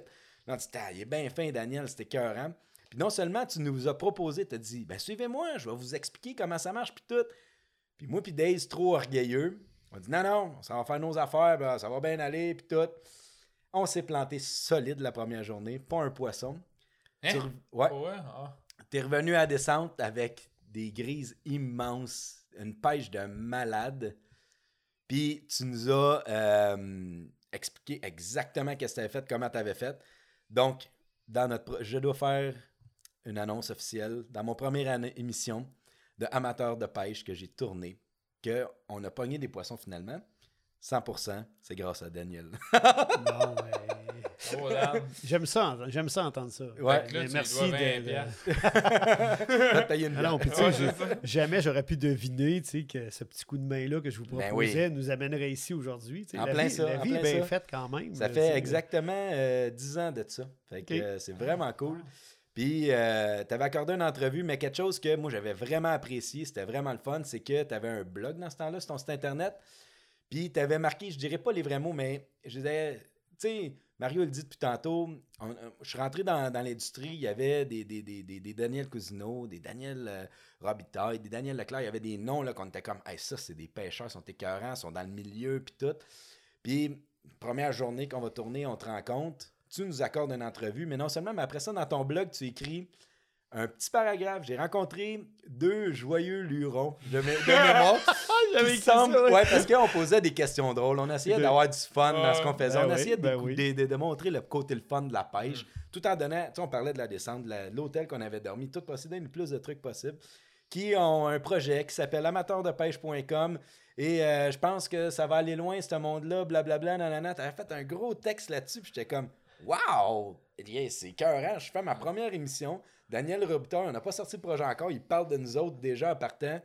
Tu dis, ah, il est bien fin, Daniel, c'était cœur, Puis non seulement tu nous as proposé, tu as dit, ben suivez-moi, je vais vous expliquer comment ça marche, puis tout. Puis moi, puis Daze, trop orgueilleux, on dit, non, non, ça va faire nos affaires, ben, ça va bien aller, puis tout. On s'est planté solide la première journée, pas un poisson. Hein? Ouais. Ah. T'es revenu à descente avec des grises immenses, une pêche de malade. Puis tu nous as expliqué exactement ce que tu avais fait, comment tu avais fait. Donc, dans notre je dois faire une annonce officielle. Dans mon première émission de amateur de pêche que j'ai tourné, qu'on a pogné des poissons finalement, 100%, c'est grâce à Daniel. bon, Oh, j'aime ça, j'aime ça entendre ça. Ouais. merci de. jamais j'aurais pu deviner que ce petit coup de main-là que je vous ben proposais nous amènerait ici aujourd'hui. En la plein vie, ça. La vie est bien faite quand même. Ça fait exactement euh, 10 ans de ça. Fait que euh, c'est vraiment cool. Puis, euh, tu avais accordé une entrevue, mais quelque chose que moi, j'avais vraiment apprécié, c'était vraiment le fun, c'est que tu avais un blog dans ce temps-là sur ton site Internet. Puis, tu avais marqué, je dirais pas les vrais mots, mais je disais, tu sais, Mario le dit depuis tantôt, je suis rentré dans, l'industrie, il y avait des, Daniel Cousineau, des Daniel euh, Robitaille, des Daniel Leclerc, il y avait des noms là qu'on était comme hey, ça c'est des pêcheurs, ils sont écœurants, ils sont dans le milieu puis tout. Puis première journée qu'on va tourner, on te rend compte, tu nous accordes une entrevue, mais non seulement, mais après ça dans ton blog, tu écris un petit paragraphe. J'ai rencontré deux joyeux lurons de, mémoire. J'avais ça, ouais. parce qu'on posait des questions drôles. On essayait d'avoir du fun dans ce qu'on faisait. on ben essayait ben de, montrer le côté le fun de la pêche, mm. tout en donnant, tu sais, on parlait de la descente, de l'hôtel qu'on avait dormi, tout possédait le plus de trucs possible, qui ont un projet qui s'appelle amateurdepêche.com. Et euh, je pense que ça va aller loin, ce monde-là, blablabla, nanana. T'avais fait un gros texte là-dessus, puis j'étais comme, waouh, c'est cœur, je fais ma première émission. Daniel Robitaille, on n'a pas sorti le projet encore, il parle de nous autres déjà en partant.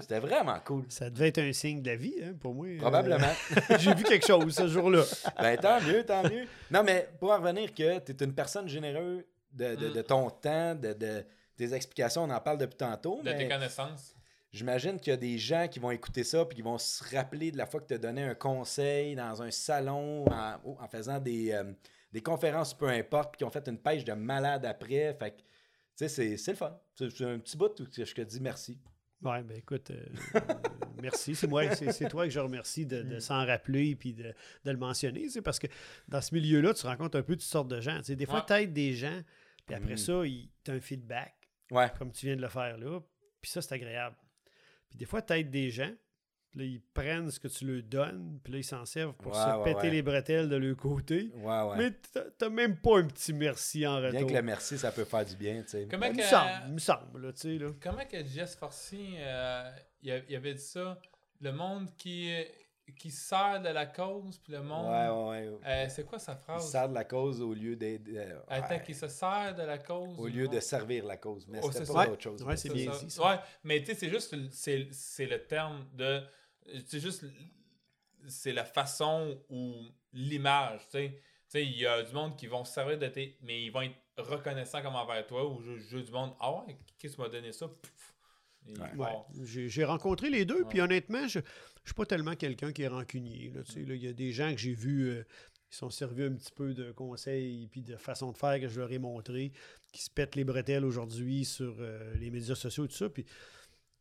C'était vraiment cool. Ça devait être un signe de la vie, hein, pour moi. Probablement. J'ai vu quelque chose ce jour-là. ben, tant mieux, tant mieux. Non, mais pour en revenir que tu es une personne généreuse de, de, ton temps, de, de, tes explications, on en parle depuis tantôt. De tes connaissances. J'imagine qu'il y a des gens qui vont écouter ça puis qui vont se rappeler de la fois que tu as donné un conseil dans un salon en, en faisant des, euh, des conférences, peu importe, puis qui ont fait une pêche de malade après. Fait que sais, c'est le fun. C'est un petit bout où je te dis merci. Oui, ben écoute, euh, merci. C'est moi, c'est toi que je remercie de, de mm. s'en rappeler et de, de, le mentionner. Parce que dans ce milieu-là, tu rencontres un peu toutes sortes de gens. des fois, tu aides des gens, puis après mm. ça, tu as un feedback. Ouais. Comme tu viens de le faire là. Puis ça, c'est agréable. Puis des fois, tu aides des gens, là, ils prennent ce que tu leur donnes, puis là, ils s'en servent pour se péter les bretelles de leur côté. Mais t'as même pas un petit merci en retour. Bien que le merci, ça peut faire du bien, tu sais. Comment que... me semble, là, tu sais, là. Comment que Jess Forcy, euh, il avait dit ça, le monde qui qui sert de la cause, puis le monde. Ouais, ouais, euh, c'est quoi sa phrase? Il sert de la cause au lieu d'aider. Euh, Attends, qui se sert de la cause. Au lieu de servir la cause. Mais oh, c'est pas autre chose. Ouais, c'est bien dit. Ouais, mais tu sais, c'est juste. C'est le terme de c'est juste. C'est la façon ou l'image, tu sais. Tu sais, il y a du monde qui vont se servir de tes. Mais ils vont être reconnaissants comme envers toi ou juste du monde. Ah ouais, qu'est-ce qui m'a donné ça? J'ai rencontré les deux, puis honnêtement, je ne suis pas tellement quelqu'un qui est rancunier. Il y a des gens que j'ai vus euh, qui sont servis un petit peu de conseils et de façon de faire que je leur ai montré, qui se pètent les bretelles aujourd'hui sur euh, les médias sociaux et tout ça. Puis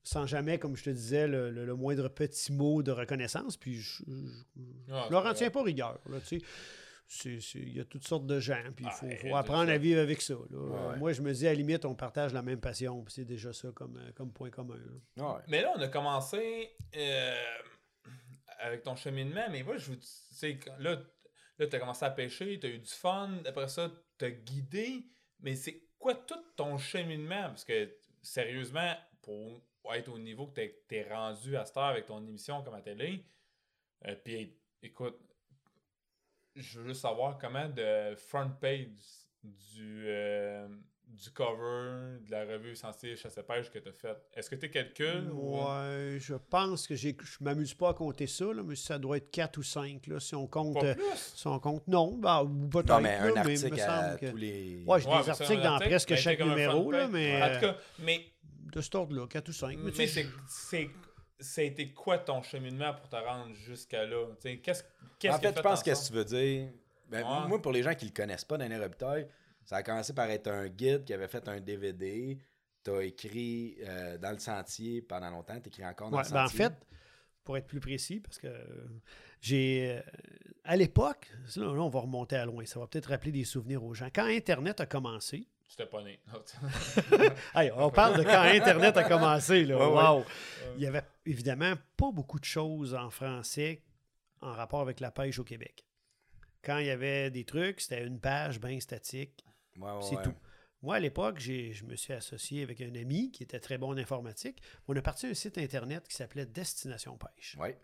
sans jamais, comme je te disais, le, moindre petit mot de reconnaissance. Puis je ne ah, leur en tiens pas rigueur. il y a toutes sortes de gens, puis il faut, apprendre à vivre avec ça. Moi, je me dis, à la limite, on partage la même passion, puis c'est déjà ça comme, euh, comme point commun. Mais là, on a commencé euh, avec ton cheminement, mais moi, je vous dis, là, là tu as commencé à pêcher, tu as eu du fun, après ça, tu as guidé, mais c'est quoi tout ton cheminement? Parce que, sérieusement, pour être au niveau que tu es, rendu à cette heure avec ton émission comme à télé. Euh, puis écoute, je veux juste savoir comment de front page du, euh, du cover de la revue Sensible Chasse Pêche que tu as fait. Est-ce que tu calcules? Ouais, je pense que je m'amuse pas à compter ça, là, mais ça doit être 4 ou 5. Là, si on compte. Pas euh, plus? Si on compte. Non, bah, peut-être. Non, mais un article à tous les. Ouais, j'ai des articles dans presque chaque numéro, là, mais. En tout cas, mais de cet ordre-là, 4 ou 5. Mais, c'est ça a été quoi ton cheminement pour te rendre jusqu'à là? Tu sais, Qu'est-ce qu'est-ce En fait, je pense en que tu veux dire. Ben, Ouais. Moi, pour les gens qui le connaissent pas, Daniel Robitaille, ça a commencé par être un guide qui avait fait un DVD. Tu as écrit euh, dans le sentier pendant longtemps. Tu écris encore dans Ouais, le ben, en sentier. fait, pour être plus précis, parce que euh, j'ai. euh, à l'époque, là, là, on va remonter à loin, ça va peut-être rappeler des souvenirs aux gens. Quand Internet a commencé, Tu t'es pas né. Hey, on parle de quand Internet a commencé. Là. Ouais, ouais. Wow. Il y avait évidemment pas beaucoup de choses en français en rapport avec la pêche au Québec. Quand il y avait des trucs, c'était une page bien statique. Ouais, ouais, C'est ouais. tout. Moi, à l'époque, j'ai- je me suis associé avec un ami qui était très bon en informatique. On a parti un site Internet qui s'appelait Destination Pêche. Ouais.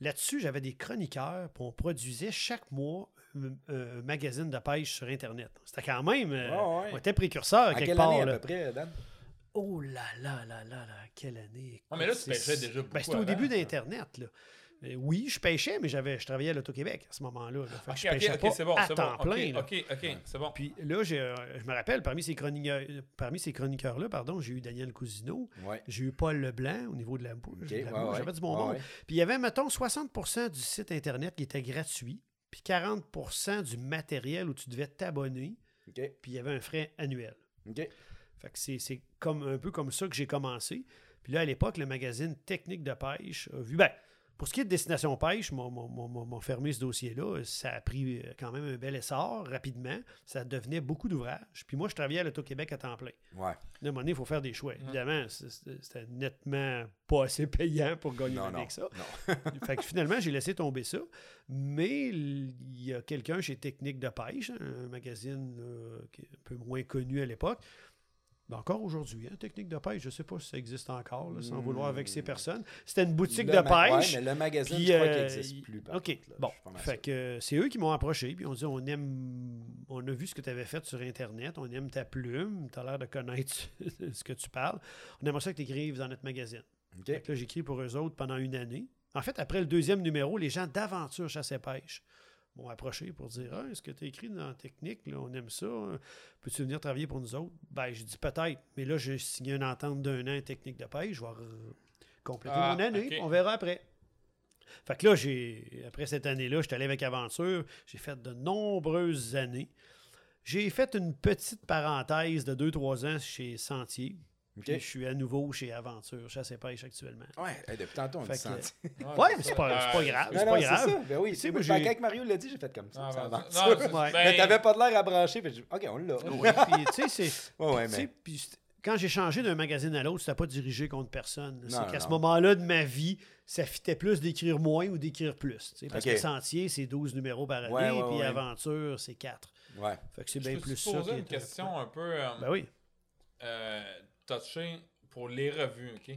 Là-dessus, j'avais des chroniqueurs, puis on produisait chaque mois un magazine de pêche sur Internet. C'était quand même... euh, Ouais, ouais. On était précurseur À quelque quelle part. année à là. peu près, Dan? Oh là là là là là, quelle année? Ah, mais là, tu pêchais déjà beaucoup Ben, C'était au début d'Internet. là. Euh, oui, je pêchais, mais j'avais, je travaillais à l'Auto-Québec à ce moment-là. là. Je pêchais pas bon, à temps bon. plein. Ok, là. ok, ok, c'est bon. Puis là, j'ai, euh, je me rappelle, parmi ces, chroniqueurs, parmi ces chroniqueurs-là, pardon, j'ai eu Daniel Cousineau, Ouais. j'ai eu Paul Leblanc au niveau de la bouche. Ok, ouais, ouais. J'avais du bon Ouais, monde. ouais. Puis il y avait, mettons, 60% du site Internet qui était gratuit, puis 40 du matériel où tu devais t'abonner, puis il y avait un frais annuel. Fait que c'est, c'est comme, un peu comme ça que j'ai commencé. Puis là, à l'époque, le magazine Technique de pêche a vu. Ben, pour ce qui est de Destination Pêche, m'a fermé ce dossier-là. Ça a pris euh, quand même un bel essor rapidement. Ça devenait beaucoup d'ouvrages. Puis moi, je travaillais à l'Auto-Québec à temps plein. Ouais. Là, à un moment donné, il faut faire des choix. Évidemment, c'est- c'était nettement pas assez payant pour gagner Non, avec ça. Non. fait que finalement, j'ai laissé tomber ça. Mais il y a quelqu'un chez Technique de pêche, un magazine là, qui est un peu moins connu à l'époque. Ben, encore aujourd'hui, hein, Technique de pêche, je ne sais pas si ça existe encore, là, sans vouloir avec ces personnes. C'était une boutique Le de pêche. Ouais, mais le magazine, Puis, je crois euh, qu'il n'existe plus. par OK. contre, là. Bon. Fait que euh, c'est eux qui m'ont approché. Puis on dit on aime. On a vu ce que tu avais fait sur Internet. On aime ta plume. Tu as l'air de connaître ce que tu parles. On aimerait ça que tu écrives dans notre magazine. OK. Fait que là, j'écris pour eux autres pendant une année. En fait, après le deuxième numéro, les gens d'aventure chasse et pêche m'ont approché pour dire Ah, Est-ce que tu as écrit dans la technique? Là, On aime ça. hein? Peux-tu venir travailler pour nous autres? Ben, j'ai dit peut-être. Mais là, j'ai signé une entente d'un an technique de pêche. Je vais compléter Ah, mon année. On verra après. Fait que là, j'ai, après cette année-là, j'étais allé avec Aventure. J'ai fait de nombreuses années. J'ai fait une petite parenthèse de 2-3 ans chez Sentier. OK? Puis je suis à nouveau chez Aventure, chasse et pêche actuellement. Ouais, depuis tantôt, on Fait dit que- senti. Ouais, mais c'est pas, c'est pas grave. C'est pas c'est grave. ça. Ben oui, Tu sais, c'est moi, quand Mario l'a dit, j'ai fait comme ça. Ah, ben, non, Ouais. ben, Mais t'avais pas de l'air à brancher, j'ai- OK, on l'a. Oui, puis tu sais, c'est. Ouais, mais. puis c'est- quand j'ai changé d'un magazine à l'autre, c'était pas dirigé contre personne. C'est Non, qu'à ce moment-là de ma vie, ça fitait plus d'écrire moins ou d'écrire plus. Parce Ok. que Sentier, c'est 12 numéros par année, Ouais, ouais, puis ouais. Aventure, c'est 4. Ouais. Fait que c'est Je bien plus ça. poser qui une est- question un peu euh, Ben oui. Touchée pour les revues, OK?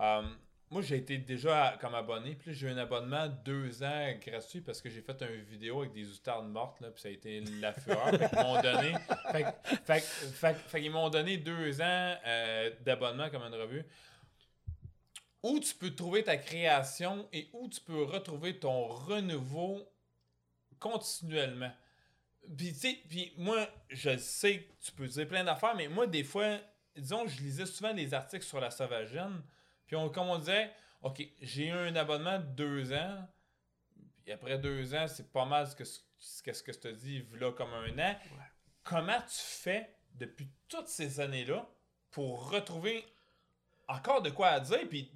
Euh, moi, j'ai été déjà comme abonné, puis j'ai eu un abonnement deux ans gratuit parce que j'ai fait une vidéo avec des outardes mortes, là, puis ça a été la fureur. Qu'ils m'ont donné, fait, fait, qu'ils m'ont donné deux ans euh, d'abonnement comme une revue. Où tu peux trouver ta création et où tu peux retrouver ton renouveau continuellement? Puis, tu sais, puis moi, je sais que tu peux dire plein d'affaires, mais moi, des fois, disons, je lisais souvent des articles sur la sauvagine, puis on, comme on disait, OK, j'ai eu un abonnement de deux ans, puis après deux ans, c'est pas mal ce que, ce que, ce que je te dis, là, comme un an. Comment tu fais depuis toutes ces années-là pour retrouver encore de quoi à dire, puis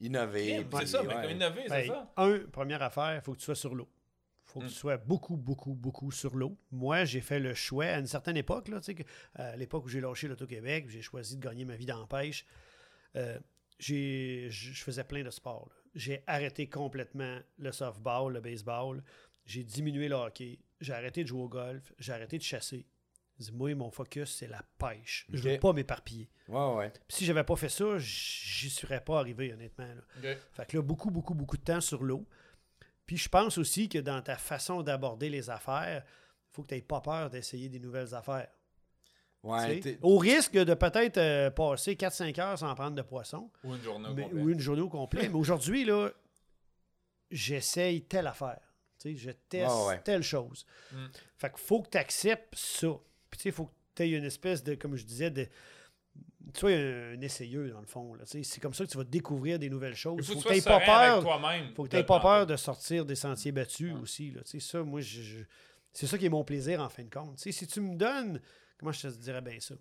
Innover. c'est ça, ouais. ben, innover, c'est Ben, ça. un, première affaire, il faut que tu sois sur l'eau. Il faut que Mm. tu sois beaucoup, beaucoup, beaucoup sur l'eau. Moi, j'ai fait le choix à une certaine époque, là, que, à l'époque où j'ai lâché l'Auto-Québec, j'ai choisi de gagner ma vie dans la pêche. euh, je je faisais plein de sports. J'ai arrêté complètement le softball, le baseball. J'ai diminué le hockey. J'ai arrêté de jouer au golf. J'ai arrêté de chasser. Je Moi, mon focus, c'est la pêche. Je ne veux pas m'éparpiller. Ouais, ouais. Puis si j'avais pas fait ça, j'y serais pas arrivé, honnêtement. là. Fait que là, beaucoup, beaucoup, beaucoup de temps sur l'eau. Puis je pense aussi que dans ta façon d'aborder les affaires, il faut que tu n'aies pas peur d'essayer des nouvelles affaires. Ouais, Au risque de peut-être euh, passer 4-5 heures sans prendre de poisson, Ou une journée au mais- complet. ou une journée au complet. mais aujourd'hui, là, j'essaye telle affaire. Tu sais, je teste Ah ouais. telle chose. Mm. Fait qu'il faut que tu acceptes ça. Puis tu sais, il faut que tu aies une espèce de, comme je disais, de, sois un, un essayeux, dans le fond. tu. C'est comme ça que tu vas découvrir des nouvelles choses. Il faut que Faut tu que tu pas peur. faut que de tu n'aies pas peur de sortir des sentiers battus Ouais. aussi. Là. Tu Ça, moi, je- je- c'est ça qui est mon plaisir en fin de compte. Tu si tu me donnes, comment je te dirais bien ça?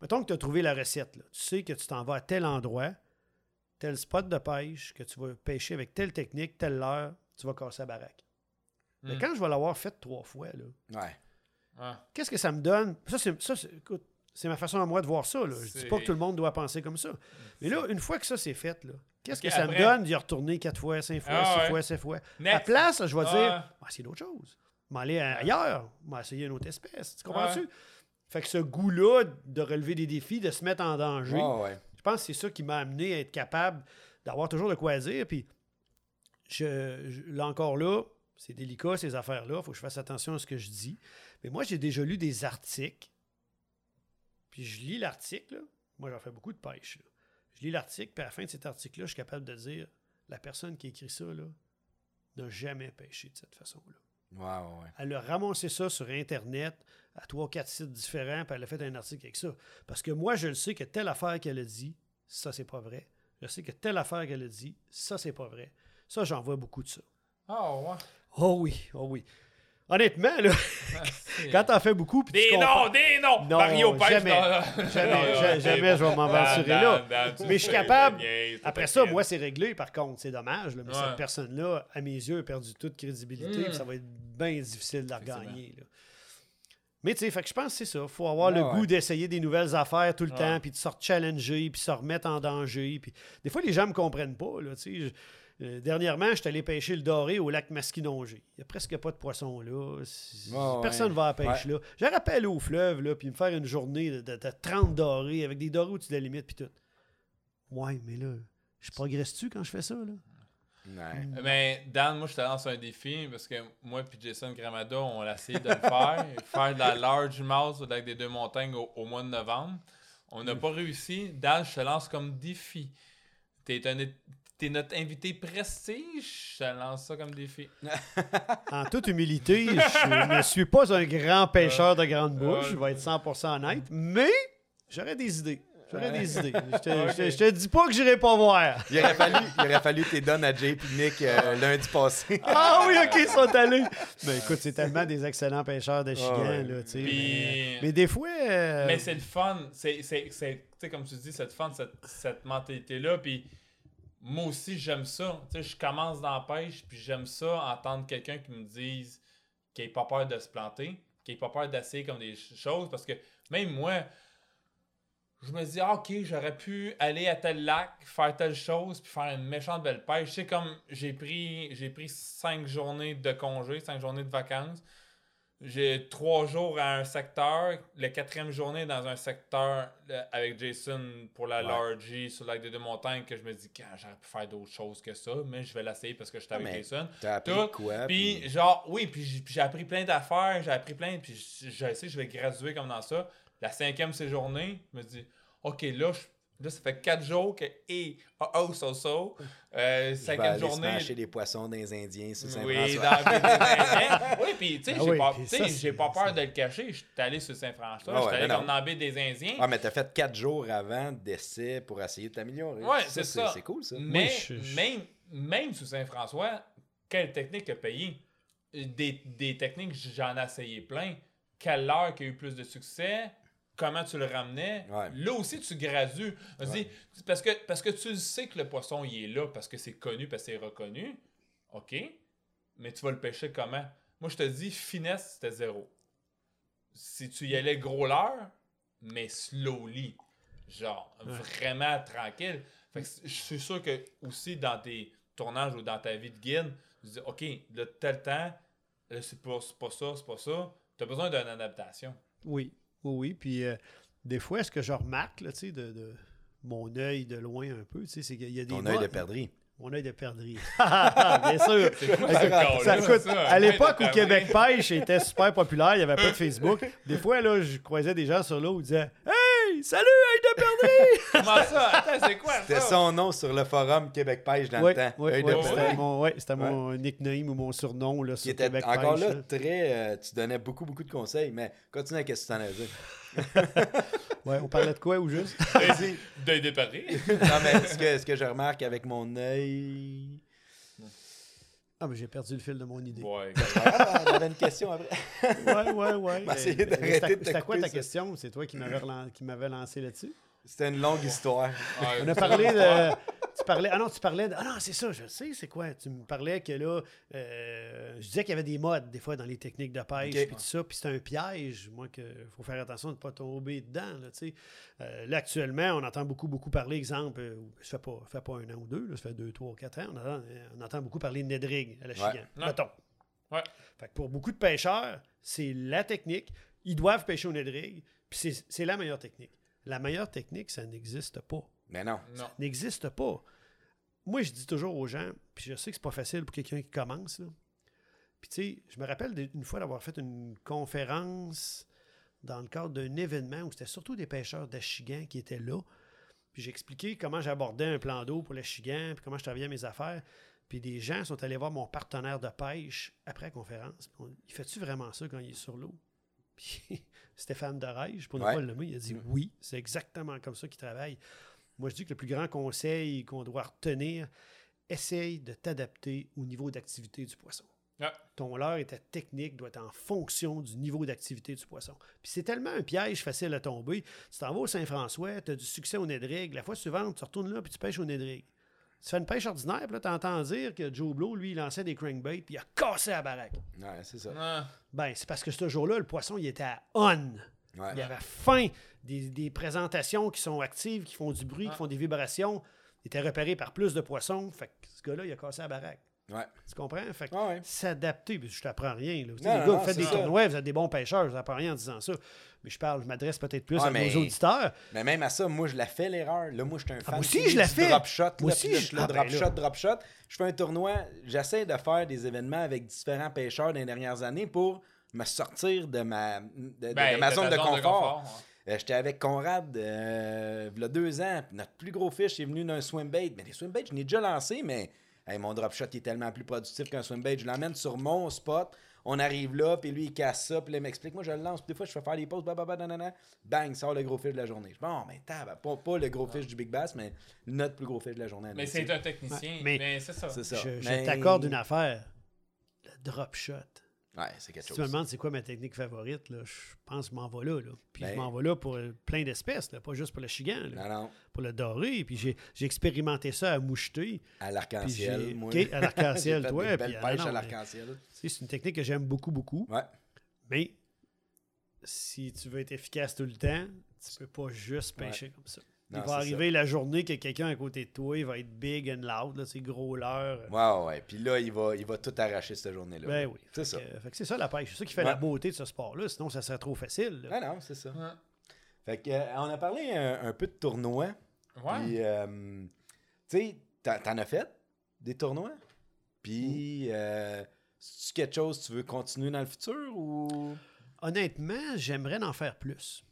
Mettons que tu as trouvé la recette. là. Tu sais que tu t'en vas à tel endroit, tel spot de pêche, que tu vas pêcher avec telle technique, telle heure, tu vas casser la baraque. Mais Mm. quand je vais l'avoir fait trois fois, là, Ouais. Ouais. qu'est-ce que ça me donne? Ça, c'est, ça, c'est- écoute, c'est ma façon à moi de voir ça. Là. Je dis pas que tout le monde doit penser comme ça. Mais là, une fois que ça c'est fait, là, qu'est-ce que ça me donne d'y retourner quatre fois, cinq fois, Ah six ouais. fois, sept fois? À Next. la place, je vais Ah. dire, Ah, c'est d'autres choses. M'aller ailleurs, m'essayer une autre espèce. Tu comprends-tu? Fait que ce goût-là de relever des défis, de se mettre en danger, ouais. je pense que c'est ça qui m'a amené à être capable d'avoir toujours de quoi dire. Puis, je, je- là encore là, c'est délicat ces affaires-là. Il faut que je fasse attention à ce que je dis. Mais moi, j'ai déjà lu des articles. Puis je lis l'article. Moi, j'en fais beaucoup de pêche. là. Je lis l'article, puis à la fin de cet article-là, je suis capable de dire la personne qui a écrit ça là, n'a jamais pêché de cette façon-là. Ouais, ouais, ouais. Elle a ramassé ça sur Internet à trois, quatre sites différents, puis elle a fait un article avec ça. Parce que moi, je le sais que telle affaire qu'elle a dit, ça, c'est pas vrai. Je sais que telle affaire qu'elle a dit, ça, c'est pas vrai. Ça, j'en vois beaucoup de ça. Ah, ouais. Oh oui, oh oui. Honnêtement, là, Ah, quand t'en fais beaucoup, puis tu Des noms, des noms! Non, Mario Pêche, jamais. non. Jamais, Non, non, jamais je vais m'aventurer Dan, là. Mais je suis capable. Après ça, bien. moi, c'est réglé, par contre. C'est dommage, là, mais Ouais. cette personne-là, à mes yeux, a perdu toute crédibilité. Mm. puis Ça va être bien difficile de la regagner. là. Mais tu sais, fait que je pense que c'est ça. Il faut avoir le goût ouais. d'essayer des nouvelles affaires tout le Ouais. temps, puis de se challenger, puis se remettre en danger. Puis des fois, les gens me comprennent pas. Là, tu sais. Je- euh, dernièrement, je suis allé pêcher le doré au lac Masquinongé. Il n'y a presque pas de poissons là. Personne ouais. va à la pêche là. J'aurais pu aller au fleuve, là, puis me faire une journée de, de- de 30 dorés avec des dorés au-dessus de la limite, puis tout. Ouais, mais là, je progresse-tu quand je fais ça? Là? Ouais. Mais Dan, moi, je te lance un défi parce que moi et Jason Gramada, on a essayé de le faire. faire de la large mouse au lac des deux montagnes au, au mois de novembre. On n'a pas réussi. Dan, je te lance comme défi. T'es un- t'es notre invité prestige. Je te lance ça comme défi. En toute humilité, je ne suis pas un grand pêcheur de grande bouche, je vais être 100% honnête, mais j'aurais des idées. J'aurais des idées. Je te, je te- je te dis pas que j'irai pas voir. Il aurait fallu, il aurait fallu que tu donnes à Jay et Nick euh, lundi passé. Ah oui, ok, ils sont allés. Mais écoute, c'est tellement des excellents pêcheurs de chigan, ouais. là, tu sais. Mais, mais des fois. euh, Mais c'est le fun. C'est, c'est, c'est- tu sais, comme tu dis, c'est le fun, cette, cette mentalité-là. Puis moi aussi, j'aime ça. Tu sais, je commence dans la pêche, puis j'aime ça, entendre quelqu'un qui me dise qu'il n'ait pas peur de se planter, qu'il n'ait pas peur d'essayer comme des ch- choses. Parce que même moi, je me dis, ah, ok, j'aurais pu aller à tel lac, faire telle chose, puis faire une méchante belle pêche. Tu sais, comme j'ai pris, j'ai pris cinq journées de congé, cinq journées de vacances. J'ai trois jours à un secteur, la quatrième journée dans un secteur avec Jason pour la Ouais. Largy sur le lac des deux montagnes que je me dis que j'aurais pu faire d'autres choses que ça, mais je vais l'essayer parce que j'étais Ah, avec Jason. T'as appris Tout. quoi? Puis genre, oui, puis j'ai appris plein d'affaires, j'ai appris plein, puis je, je sais, je vais graduer comme dans ça. La cinquième séjournée, je me dis, ok, là, je- là ça fait quatre jours que, et, oh, oh, so, so. Euh, cinquième aller journée. smasher des poissons des Indiens sur Oui, Saint-François. dans les Indiens. Oui, puis tu sais, Ah j'ai oui, pas, puis tu sais, ça, j'ai c'est- pas peur de le cacher. Je suis allé sur Saint-François, Ah je suis allé comme non. dans la baie des Indiens. Ah, mais t'as fait quatre jours avant d'essai pour essayer de t'améliorer. Ouais, c'est ça. C'est cool, ça. Mais je- je- même, même sous Saint-François, quelle technique a payé? Des, des techniques, j'en ai essayé plein. Quelle heure qui a eu plus de succès? Comment tu le ramenais Ouais. Là aussi, tu gradues. On se dit, parce, que, parce que tu sais que le poisson, il est là, parce que c'est connu, parce que c'est reconnu. OK? Mais tu vas le pêcher comment? Moi, je te dis, finesse, c'était zéro. Si tu y allais gros l'heure, mais slowly. Genre, Ouais. vraiment tranquille. Fait que je suis sûr que aussi dans tes tournages ou dans ta vie de guide, tu dis, OK, là, tel temps, là, c'est pas, c'est pas ça, c'est pas ça. Tu as besoin d'une adaptation. Oui, oui, oui. Puis euh, des fois, ce que je remarque, là, tu sais, de, de mon œil de loin un peu, tu sais, c'est qu'il y a des. Ton œil de perdrix. Mon œil de perdrix. Bien sûr. Quoi Ça, corps-là, ça coûte- ça, un à l'époque où? Québec Pêche était super populaire, il n'y avait pas de Facebook. Des fois, là, je croisais des gens sur l'eau qui disaient Hey, Salut, hey, de perdrix! Comment ça? Attends, c'est quoi C'était son nom sur le forum Québec Pêche dans Ouais, le temps. Œil ouais, Ouais. c'était mon, ouais, c'était mon nickname ou mon surnom là, Qui sur était Québec encore Pêche, là, très. euh, tu donnais beaucoup, beaucoup de conseils, mais continue à qu'est-ce que tu t'en as dit. Ouais, on parlait de quoi ou juste? Vas-y. Paris. non, mais ce que, ce que je remarque avec mon œil. Ah, mais j'ai perdu le fil de mon idée. Ouais. Ah, on avait une question après. Ouais, ouais, ouais. C'était- quoi ta ça. question? C'est toi qui m'avais relan- qui m'avais lancé là-dessus? C'était une longue histoire. On a parlé de. Tu parlais. Ah non, tu parlais de. Ah non, c'est ça, je sais, c'est quoi. Tu me parlais que là. euh, je disais qu'il y avait des modes, des fois, dans les techniques de pêche, Ok. puis tout ça. Puis c'est un piège, moi, qu'il faut faire attention de ne pas tomber dedans, là, tu sais. Euh, là, actuellement, on entend beaucoup, beaucoup parler, exemple, euh, ça fait pas, ça fait pas un an ou deux, là, ça fait deux, trois, quatre ans, on entend, on entend beaucoup parler de Nedrig à la Chigan. Ouais. Mettons. Ouais. Fait que pour beaucoup de pêcheurs, c'est la technique. Ils doivent pêcher au Nedrig, puis c'est- c'est la meilleure technique. La meilleure technique, ça n'existe pas Mais non. Non. n'existe pas. Moi, je dis toujours aux gens, puis je sais que c'est pas facile pour quelqu'un qui commence. Là. Puis tu sais, je me rappelle d'une fois d'avoir fait une conférence dans le cadre d'un événement où c'était surtout des pêcheurs d'Achigan qui étaient là. Puis j'ai expliqué comment j'abordais un plan d'eau pour l'Achigan, puis comment je travaillais mes affaires. Puis des gens sont allés voir mon partenaire de pêche après la conférence. Puis on- il fait-tu vraiment ça quand il est sur l'eau? Puis Stéphane Derège, pour ne Ouais. pas le nommer, il a dit Mm. oui, c'est exactement comme ça qu'il travaille. Moi, je dis que le plus grand conseil qu'on doit retenir, essaye de t'adapter au niveau d'activité du poisson. Ouais. Ton leurre et ta technique doit être en fonction du niveau d'activité du poisson. Puis c'est tellement un piège facile à tomber. Tu t'en vas au Saint-François, tu as du succès au Nedrig. La fois suivante, tu retournes là puis tu pêches au Nedrig. Tu fais une pêche ordinaire, puis là, tu entends dire que Joe Blow, lui, il lançait des crankbaits, puis il a cassé la baraque. Ouais, c'est ça. Ah. Ben, c'est parce que ce jour-là, le poisson, il était à on. Ouais. Il y avait faim. Des, des présentations qui sont actives, qui font du bruit, Ouais. qui font des vibrations. Il était repéré par plus de poissons. Fait que ce gars-là, il a cassé la baraque. Ouais. Tu comprends? Fait que Ouais, ouais. s'adapter, je t'apprends rien. Là. Non, les non, gars, non, vous faites des ça. tournois, vous êtes des bons pêcheurs, je t'apprends rien en disant ça. Mais je parle, je m'adresse peut-être plus Ouais, à mais- nos auditeurs. Mais même à ça, moi, je la fais l'erreur. Là, moi, je suis un fan. moi aussi, je la du fais. Drop shot. Moi là, aussi, je- je le ah, drop ben là. shot, drop shot. Je fais un tournoi. J'essaie de faire des événements avec différents pêcheurs dans les dernières années pour me sortir de ma, de, Ben, de ma de zone de confort. Euh, J'étais avec Conrad euh, il y a deux ans. puis Notre plus gros fish est venu d'un swimbait. Mais les swimbaits, je l'ai déjà lancé, mais hey, mon drop shot il est tellement plus productif qu'un swimbait. Je l'emmène sur mon spot. On arrive là, puis lui, il casse ça. Puis là, il m'explique. Moi, je le lance. Puis des fois, je fais faire les pauses. Bah, bah, bah, nanana. Bang, sort le gros fish de la journée. Je dis, bon, ben, tabac, pas, pas le gros fish du Big Bass, mais notre plus gros fish de la journée. Mais c'est un technicien. Mais- Mais, c'est ça. C'est ça. Je, je Mais- t'accorde une affaire. Le drop shot. Ouais, c'est quelque Si tu me demandes c'est quoi ma technique favorite, là, je pense que je m'en vais là. là. Puis Ben- je m'en vais là pour euh, plein d'espèces, pas juste pour le chigan, là, Non, non. pour le doré. Puis j'ai expérimenté ça à moucheter. À l'arc-en-ciel, moi. À l'arc-en-ciel, toi, des puis, ah, pêches non, à l'arc-en-ciel. C'est une technique que j'aime beaucoup, beaucoup. Ouais. Mais si tu veux être efficace tout le temps, tu peux pas juste pêcher comme ça. Non, il va arriver la journée que quelqu'un à côté de toi, il va être big and loud, là, c'est gros leurre. Ouais, ouais. Puis là, il va, il va tout arracher cette journée-là. Ben oui. C'est Fait ça. que c'est ça la pêche. C'est ça qui fait Ouais. la beauté de ce sport-là. Sinon, ça serait trop facile. là. Ah non, c'est ça. Ouais. Fait que, euh, on a parlé un, un peu de tournois. Ouais. Puis, euh, tu sais, t'en as fait des tournois? Puis, euh, c'est quelque chose que tu veux continuer dans le futur ou? Honnêtement, j'aimerais en faire plus.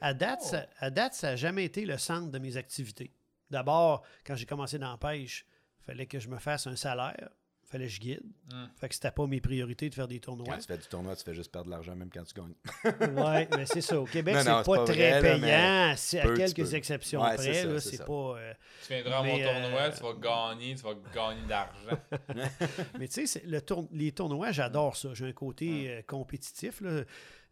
À date, Oh. ça, à date, ça n'a jamais été le centre de mes activités. D'abord, quand j'ai commencé dans la pêche, il fallait que je me fasse un salaire. Il fallait que je guide. Mm. Fait que c'était pas mes priorités de faire des Quand tournois. tu fais du tournoi, tu fais juste perdre de l'argent même quand tu gagnes. ouais, mais c'est ça. Au Québec, c'est pas, pas très vrai, là, payant. C'est à peux, quelques exceptions Ouais, près. c'est pas. euh, Tu viendras à mon Mais, tournoi, euh, tu vas gagner, tu vas gagner de l'argent. Mais tu sais, c'est- le tour- les tournois, j'adore ça. J'ai un côté euh, compétitif. là.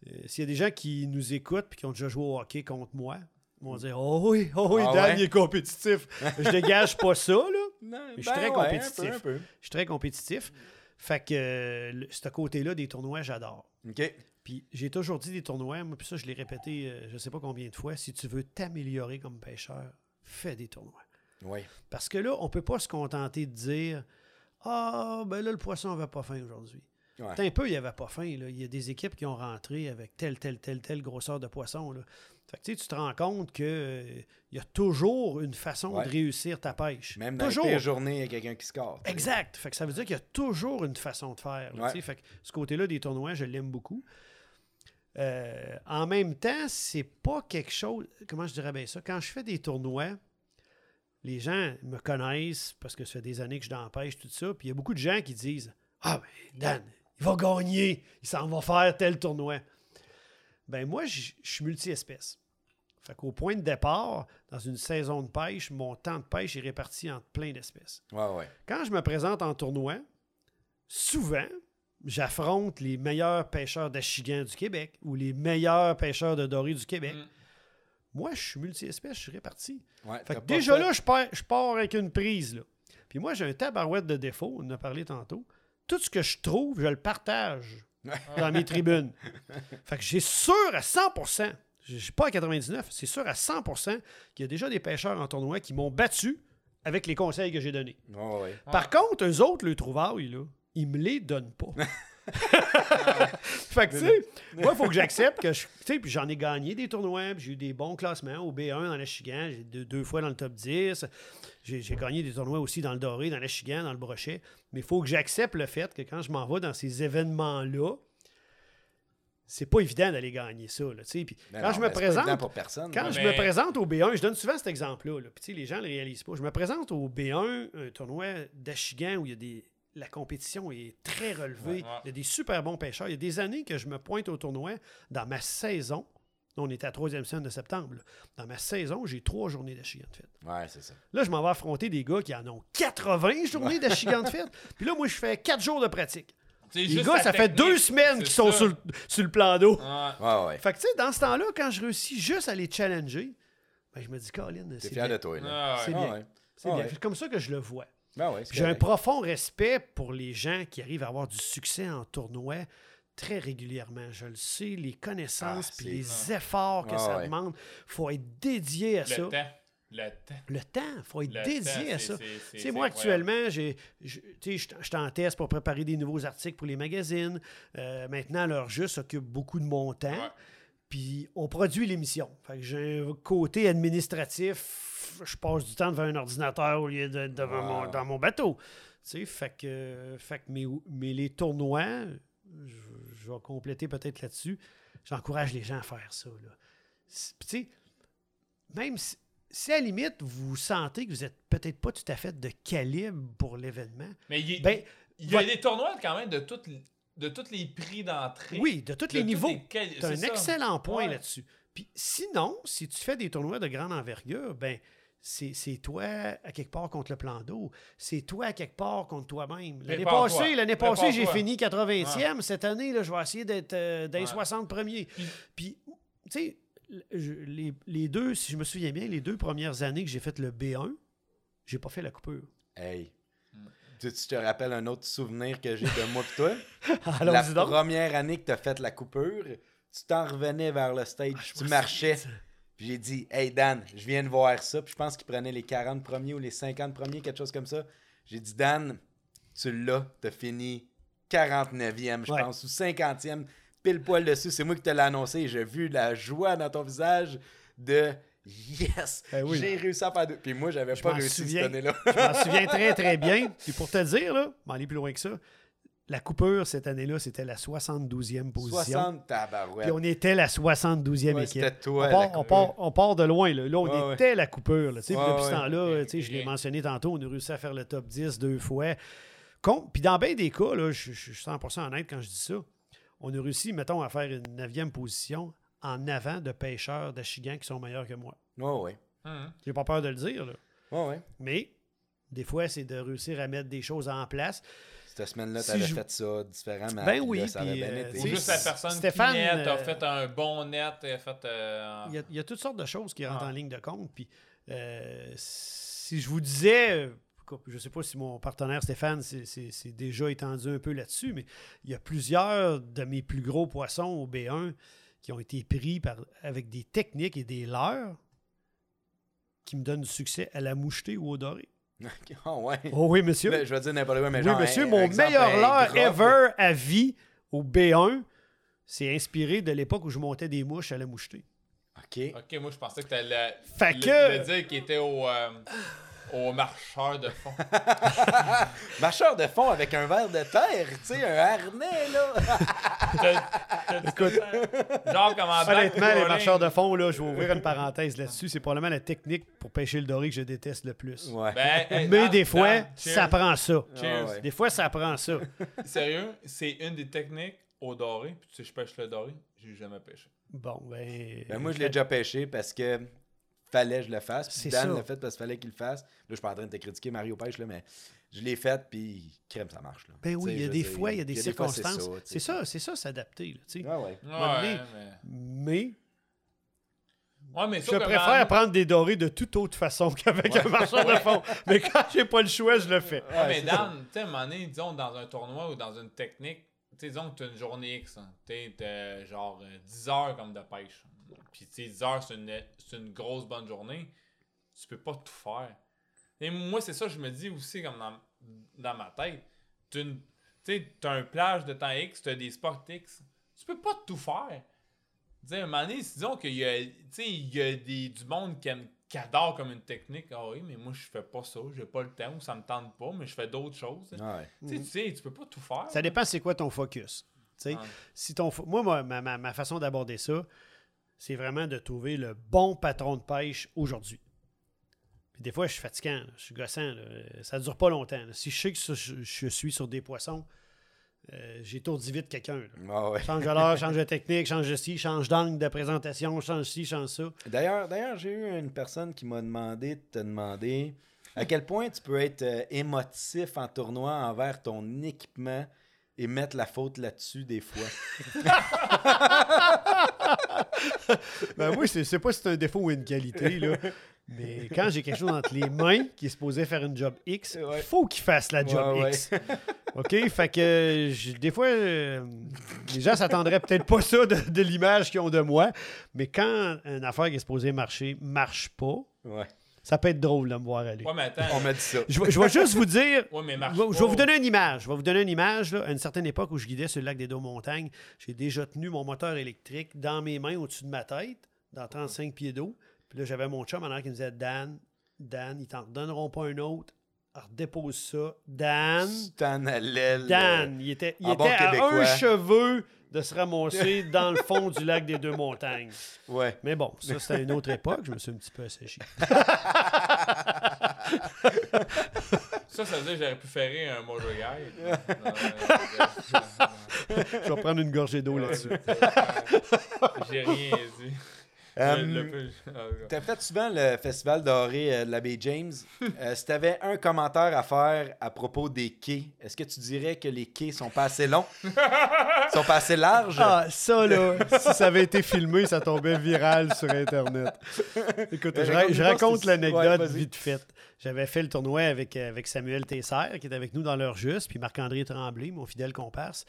Euh, S'il y a des gens qui nous écoutent et qui ont déjà joué au hockey contre moi, ils vont dire Oh oui, oh oui, Ah Dan, ouais? il est compétitif. je dégage pas ça, là. Non, je suis très ben ouais, compétitif. Un peu, un peu. Je suis très compétitif. Fait que euh, ce côté-là des tournois, j'adore. OK. Puis j'ai toujours dit des tournois, moi, puis ça, je l'ai répété euh, je sais pas combien de fois. Si tu veux t'améliorer comme pêcheur, fais des tournois. Oui. Parce que là, on peut pas se contenter de dire Ah, ben là, le poisson n'avait pas faim aujourd'hui. Ouais. Un peu, il n'y avait pas faim. Là. Il y a des équipes qui ont rentré avec telle, telle, telle, telle grosseur de poisson. Là. Fait que, tu sais, tu te rends compte qu'il y a toujours une façon Ouais. de réussir ta pêche. Même dans toujours. les journées, il y a quelqu'un qui score. Exact. Fait que ça veut dire qu'il y a toujours une façon de faire. là, Ouais. Fait que ce côté-là des tournois, je l'aime beaucoup. euh, en même temps, c'est pas quelque chose. Comment je dirais bien ça? Quand je fais des tournois, les gens me connaissent parce que ça fait des années que je l'empêche, tout ça. Puis il y a beaucoup de gens qui disent Ah, ben, Dan, il va gagner, il s'en va faire tel tournoi. Ben, moi, je suis multi-espèce. Fait qu'au point de départ, dans une saison de pêche, mon temps de pêche est réparti entre plein d'espèces. Ouais, ouais. Quand je me présente en tournoi, souvent, j'affronte les meilleurs pêcheurs d'achigan du Québec ou les meilleurs pêcheurs de doré du Québec. Mm. Moi, je suis multi-espèce, je suis réparti. Ouais, Fait que déjà fait- là, je pars, je pars avec une prise. Là. Puis moi, j'ai un tabarouette de défaut, on en a parlé tantôt. Tout ce que je trouve, je le partage dans mes tribunes. Fait que j'ai sûr à 100%, je suis pas à 99, c'est sûr à 100% qu'il y a déjà des pêcheurs en tournoi qui m'ont battu avec les conseils que j'ai donnés. Par contre, eux autres, le trouvaille, là, ils me les donnent pas. fait que, tu sais, moi, il faut que j'accepte que je. Tu sais, puis j'en ai gagné des tournois, puis j'ai eu des bons classements au B1 dans l'Achigan, j'ai deux, deux fois dans le top 10. J'ai gagné des tournois aussi dans le Doré, dans l'Achigan, dans le Brochet. Mais il faut que j'accepte le fait que quand je m'en vais dans ces événements-là, c'est pas évident d'aller gagner ça. Là, tu sais. puis quand non, je me présente, pour personne. quand je me présente au B1, je donne souvent cet exemple-là. là, Puis tu sais, les gens ne le réalisent pas. Je me présente au B1, un tournoi d'Achigan où il y a des. La compétition est très relevée. Ouais. Il y a des super bons pêcheurs. Il y a des années que je me pointe au tournoi dans ma saison. On était à la troisième semaine de septembre. là. Dans ma saison, j'ai trois journées d'Achigan de fête. Ouais, c'est ça. Là, je m'en vais affronter des gars qui en ont 80 journées d'Achigan de fête. Puis là, moi, je fais quatre jours de pratique. C'est Les juste gars, ça fait deux semaines qu'ils sont sur le, sur le plan d'eau. Ouais. Ouais, ouais. Fait que, tu sais, dans ce temps-là, quand je réussis juste à les challenger, ben, je me dis, Colin, T'es c'est fier bien. de toi, là. Ah, ouais. C'est Ah, bien. C'est Ah, bien. ouais. C'est comme ça que je le vois. Ben ouais, J'ai un profond respect pour les gens qui arrivent à avoir du succès en tournoi très régulièrement. Je le sais, les connaissances Ah, puis les efforts que Ah, ça ouais. demande, faut être dédié à Le ça. temps. Le temps. Le temps, faut être Le dédié temps, à ça. c'est- moi, actuellement, j'ai, je tu sais, je je t'en teste pour préparer des nouveaux articles pour les magazines. Euh, maintenant, leur jeu s'occupe beaucoup de mon temps. Ouais. Puis on produit l'émission. Fait que j'ai un côté administratif. Je passe du temps devant un ordinateur au lieu de devant Wow. mon, dans mon bateau. Tu sais, fait que, fait que mais, mais les tournois, je, je vais compléter peut-être là-dessus. J'encourage les gens à faire ça. Là. Tu sais, même si, si à la limite, vous sentez que vous n'êtes peut-être pas tout à fait de calibre pour l'événement, Mais il y, ben il y a votre- des tournois quand même de, toutes les- de tous les prix d'entrée. oui, de tous de les tous niveaux. un c'est ça. excellent point Ouais. là-dessus. Puis sinon, si tu fais des tournois de grande envergure, ben c'est c'est toi à quelque part contre le plan d'eau. C'est toi à quelque part contre toi-même. L'année passée, l'année passée, j'ai fini 80e. Cette année, là, je vais essayer d'être euh, dans les Ouais. 60 premiers. Puis- Puis, tu sais, les, les deux, si je me souviens bien, les deux premières années que j'ai fait le B1, j'ai pas fait la coupure. Hey. Tu, tu te rappelles un autre souvenir que j'ai de moi pis toi? la première année que t'as fait la coupure, tu t'en revenais vers le stage, Ah, tu marchais. Puis j'ai dit, hey Dan, je viens de voir ça. Puis je pense qu'il prenait les 40 premiers ou les 50 premiers, quelque chose comme ça. J'ai dit, Dan, tu l'as, t'as fini 49e, je Ouais. pense, ou 50e, pile poil dessus. C'est moi qui te l'ai annoncé et j'ai vu la joie dans ton visage de yes, Ben oui. j'ai réussi à faire deux. Puis moi, j'avais Je pas réussi souviens. cette année-là. Je m'en souviens très, très bien. Puis pour te dire, là, m'en aller plus loin que ça, la coupure cette année-là, c'était la 72e position. 60 tabarouettes. Puis on était la 72e Ouais, équipe. c'était toi, on, la part, on, part, on part de loin. Là, Là, on Ouais, ouais. était la coupure. là, puis depuis ce temps-là, je l'ai mentionné tantôt, on a réussi à faire le top 10 deux fois. Com- Puis dans bien des cas, là, je, je suis 100% honnête quand je dis ça, on a réussi, mettons, à faire une 9e position en avant de pêcheurs d'Achigan qui sont meilleurs que moi. Ouais, ouais. Hum. J'ai pas peur de le dire, là. Ouais, ouais. mais des fois, c'est de réussir à mettre des choses en place. Cette semaine-là, Si t'avais je- fait ça différemment. Ben oui, là, ça avait puis, bien euh, été. Ou tu juste la personne Stéphane, qui net a euh, fait un bon net, a fait... euh, Il y, a, il y a toutes sortes de choses qui rentrent Ah. en ligne de compte. Puis, euh, si je vous disais, je ne sais pas si mon partenaire Stéphane s'est déjà étendu un peu là-dessus, mais il y a plusieurs de mes plus gros poissons au B1 qui ont été pris par, avec des techniques et des leurres qui me donnent du succès à la mouchetée ou au doré. Ah ouais. Oh oui, monsieur. Ben, je vais dire n'importe quoi, mais oui, genre. monsieur, mon exemple, meilleur leurre ever à vie au B1, c'est inspiré de l'époque où je montais des mouches à la mouchetée. Ok. Ok, moi je pensais que t'allais Fait le, que- le dire qu'il était au... euh, au marcheur de fond. Marcheur de fond avec un verre de terre, tu sais, un harnais, là. Écoute, Genre comme en honnêtement, les marcheurs de fond, là, je vais ouvrir une parenthèse là-dessus. C'est probablement la technique pour pêcher le doré que je déteste le plus. Ouais. Ben, hey, Mais Dan, des fois, ça prend ça. Cheers. Ah ouais. Des fois, ça prend ça. Sérieux, c'est une des techniques au doré. Puis tu sais, je pêche le doré, j'ai jamais pêché. Bon, ben. Ben, moi, je l'ai déjà pêché parce que fallait que je le fasse. Puis Dan l'a fait parce qu'il fallait qu'il le fasse. Là, je suis pas en train de te critiquer Mario Pêche, là, mais je l'ai fait, puis crème, ça marche. Là. Ben oui, il y a des fois, il y a des circonstances. C'est ça, c'est ça, s'adapter. Ah ouais. Ouais, mais... Mais Ouais, mais je préfère prendre des dorés de toute autre façon qu'avec un marcheur de fond. Mais quand j'ai pas le choix, je le fais. Ouais, mais. Dan, tu sais, à un moment donné, disons, dans un tournoi ou dans une technique, tu sais, disons que tu as une journée X, hein, tu sais, t'as genre euh, 10 heures comme de pêche. Puis, tu sais, 10 heures, c'est une, c'est une grosse bonne journée. Tu peux pas tout faire. Et moi, c'est ça, je me dis aussi, comme dans, dans ma tête. Tu sais, t'as un plage de temps X, tu as des sports X. Tu peux pas tout faire. Tu sais, à un moment donné, disons qu'il y a, tu sais, il y a des, du monde qui, aime- qui adore comme une technique. Ah oui, mais moi, je fais pas ça. J'ai pas le temps ou ça me tente pas, mais je fais d'autres choses. Ah ouais. Tu sais, tu sais, tu peux pas tout faire. Ça dépend c'est quoi ton focus. Tu sais, Ouais. si ton fo- moi, moi, ma, ma- ma façon d'aborder ça, c'est vraiment de trouver le bon patron de pêche aujourd'hui. Puis des fois, je suis fatigant, là, je suis gossant. là, Ça dure pas longtemps. là. Si je sais que je, je suis sur des poissons, euh, j'étourdis vite quelqu'un. Ah ouais. Change de l'heure, change de technique, change de ci, change d'angle de présentation, change ci, change ça. D'ailleurs, d'ailleurs, j'ai eu une personne qui m'a demandé de te demander à quel point tu peux être euh, émotif en tournoi envers ton équipement et mettre la faute là-dessus des fois. Ben oui, c'est c'est pas si c'est un défaut ou une qualité, là. Mais quand j'ai quelque chose entre les mains qui est supposé faire une job X, il Ouais. faut qu'il fasse la job Ouais, ouais. X. OK? Fait que des fois, euh, les gens s'attendraient peut-être pas ça de, de l'image qu'ils ont de moi. Mais quand une affaire qui est supposée marcher marche pas, Ouais. Ça peut être drôle de me voir aller. Ouais, mais attends. On m'a dit ça. Je, vais- je vais juste vous dire. Ouais, mais Je marche vais, je vais pas. vous donner une image. Je vais vous donner une image. Là. À une certaine époque où je guidais sur le lac des Deux-Montagnes, j'ai déjà tenu mon moteur électrique dans mes mains au-dessus de ma tête, dans 35 pieds d'eau. Puis là, j'avais mon chum en qui me disait Dan, Dan, ils t'en redonneront pas un autre. Redépose ça. Dan, là. Dan, il était, il était à québécois. un cheveu de se ramasser dans le fond du lac des Deux-Montagnes. Ouais. Mais bon, ça, c'était une autre époque. Je me suis un petit peu asséché. Ça, ça veut dire que j'aurais pu faire un Mojo Guy. Je vais prendre une gorgée d'eau là-dessus. J'ai rien dit. Euh, ah, T'as fait souvent le festival doré euh, de la baie James. Euh, si t'avais un commentaire à faire à propos des quais, est-ce que tu dirais que les quais sont pas assez longs? sont pas assez larges? Ah, ça, là, si ça avait été filmé, ça tombait viral sur Internet. Écoute, Ben, je, ra- raconte l'anecdote ouais, vite faite. J'avais fait le tournoi avec, euh, avec Samuel Tesser, qui est avec nous dans l'heure juste, puis Marc-André Tremblay, mon fidèle comparse.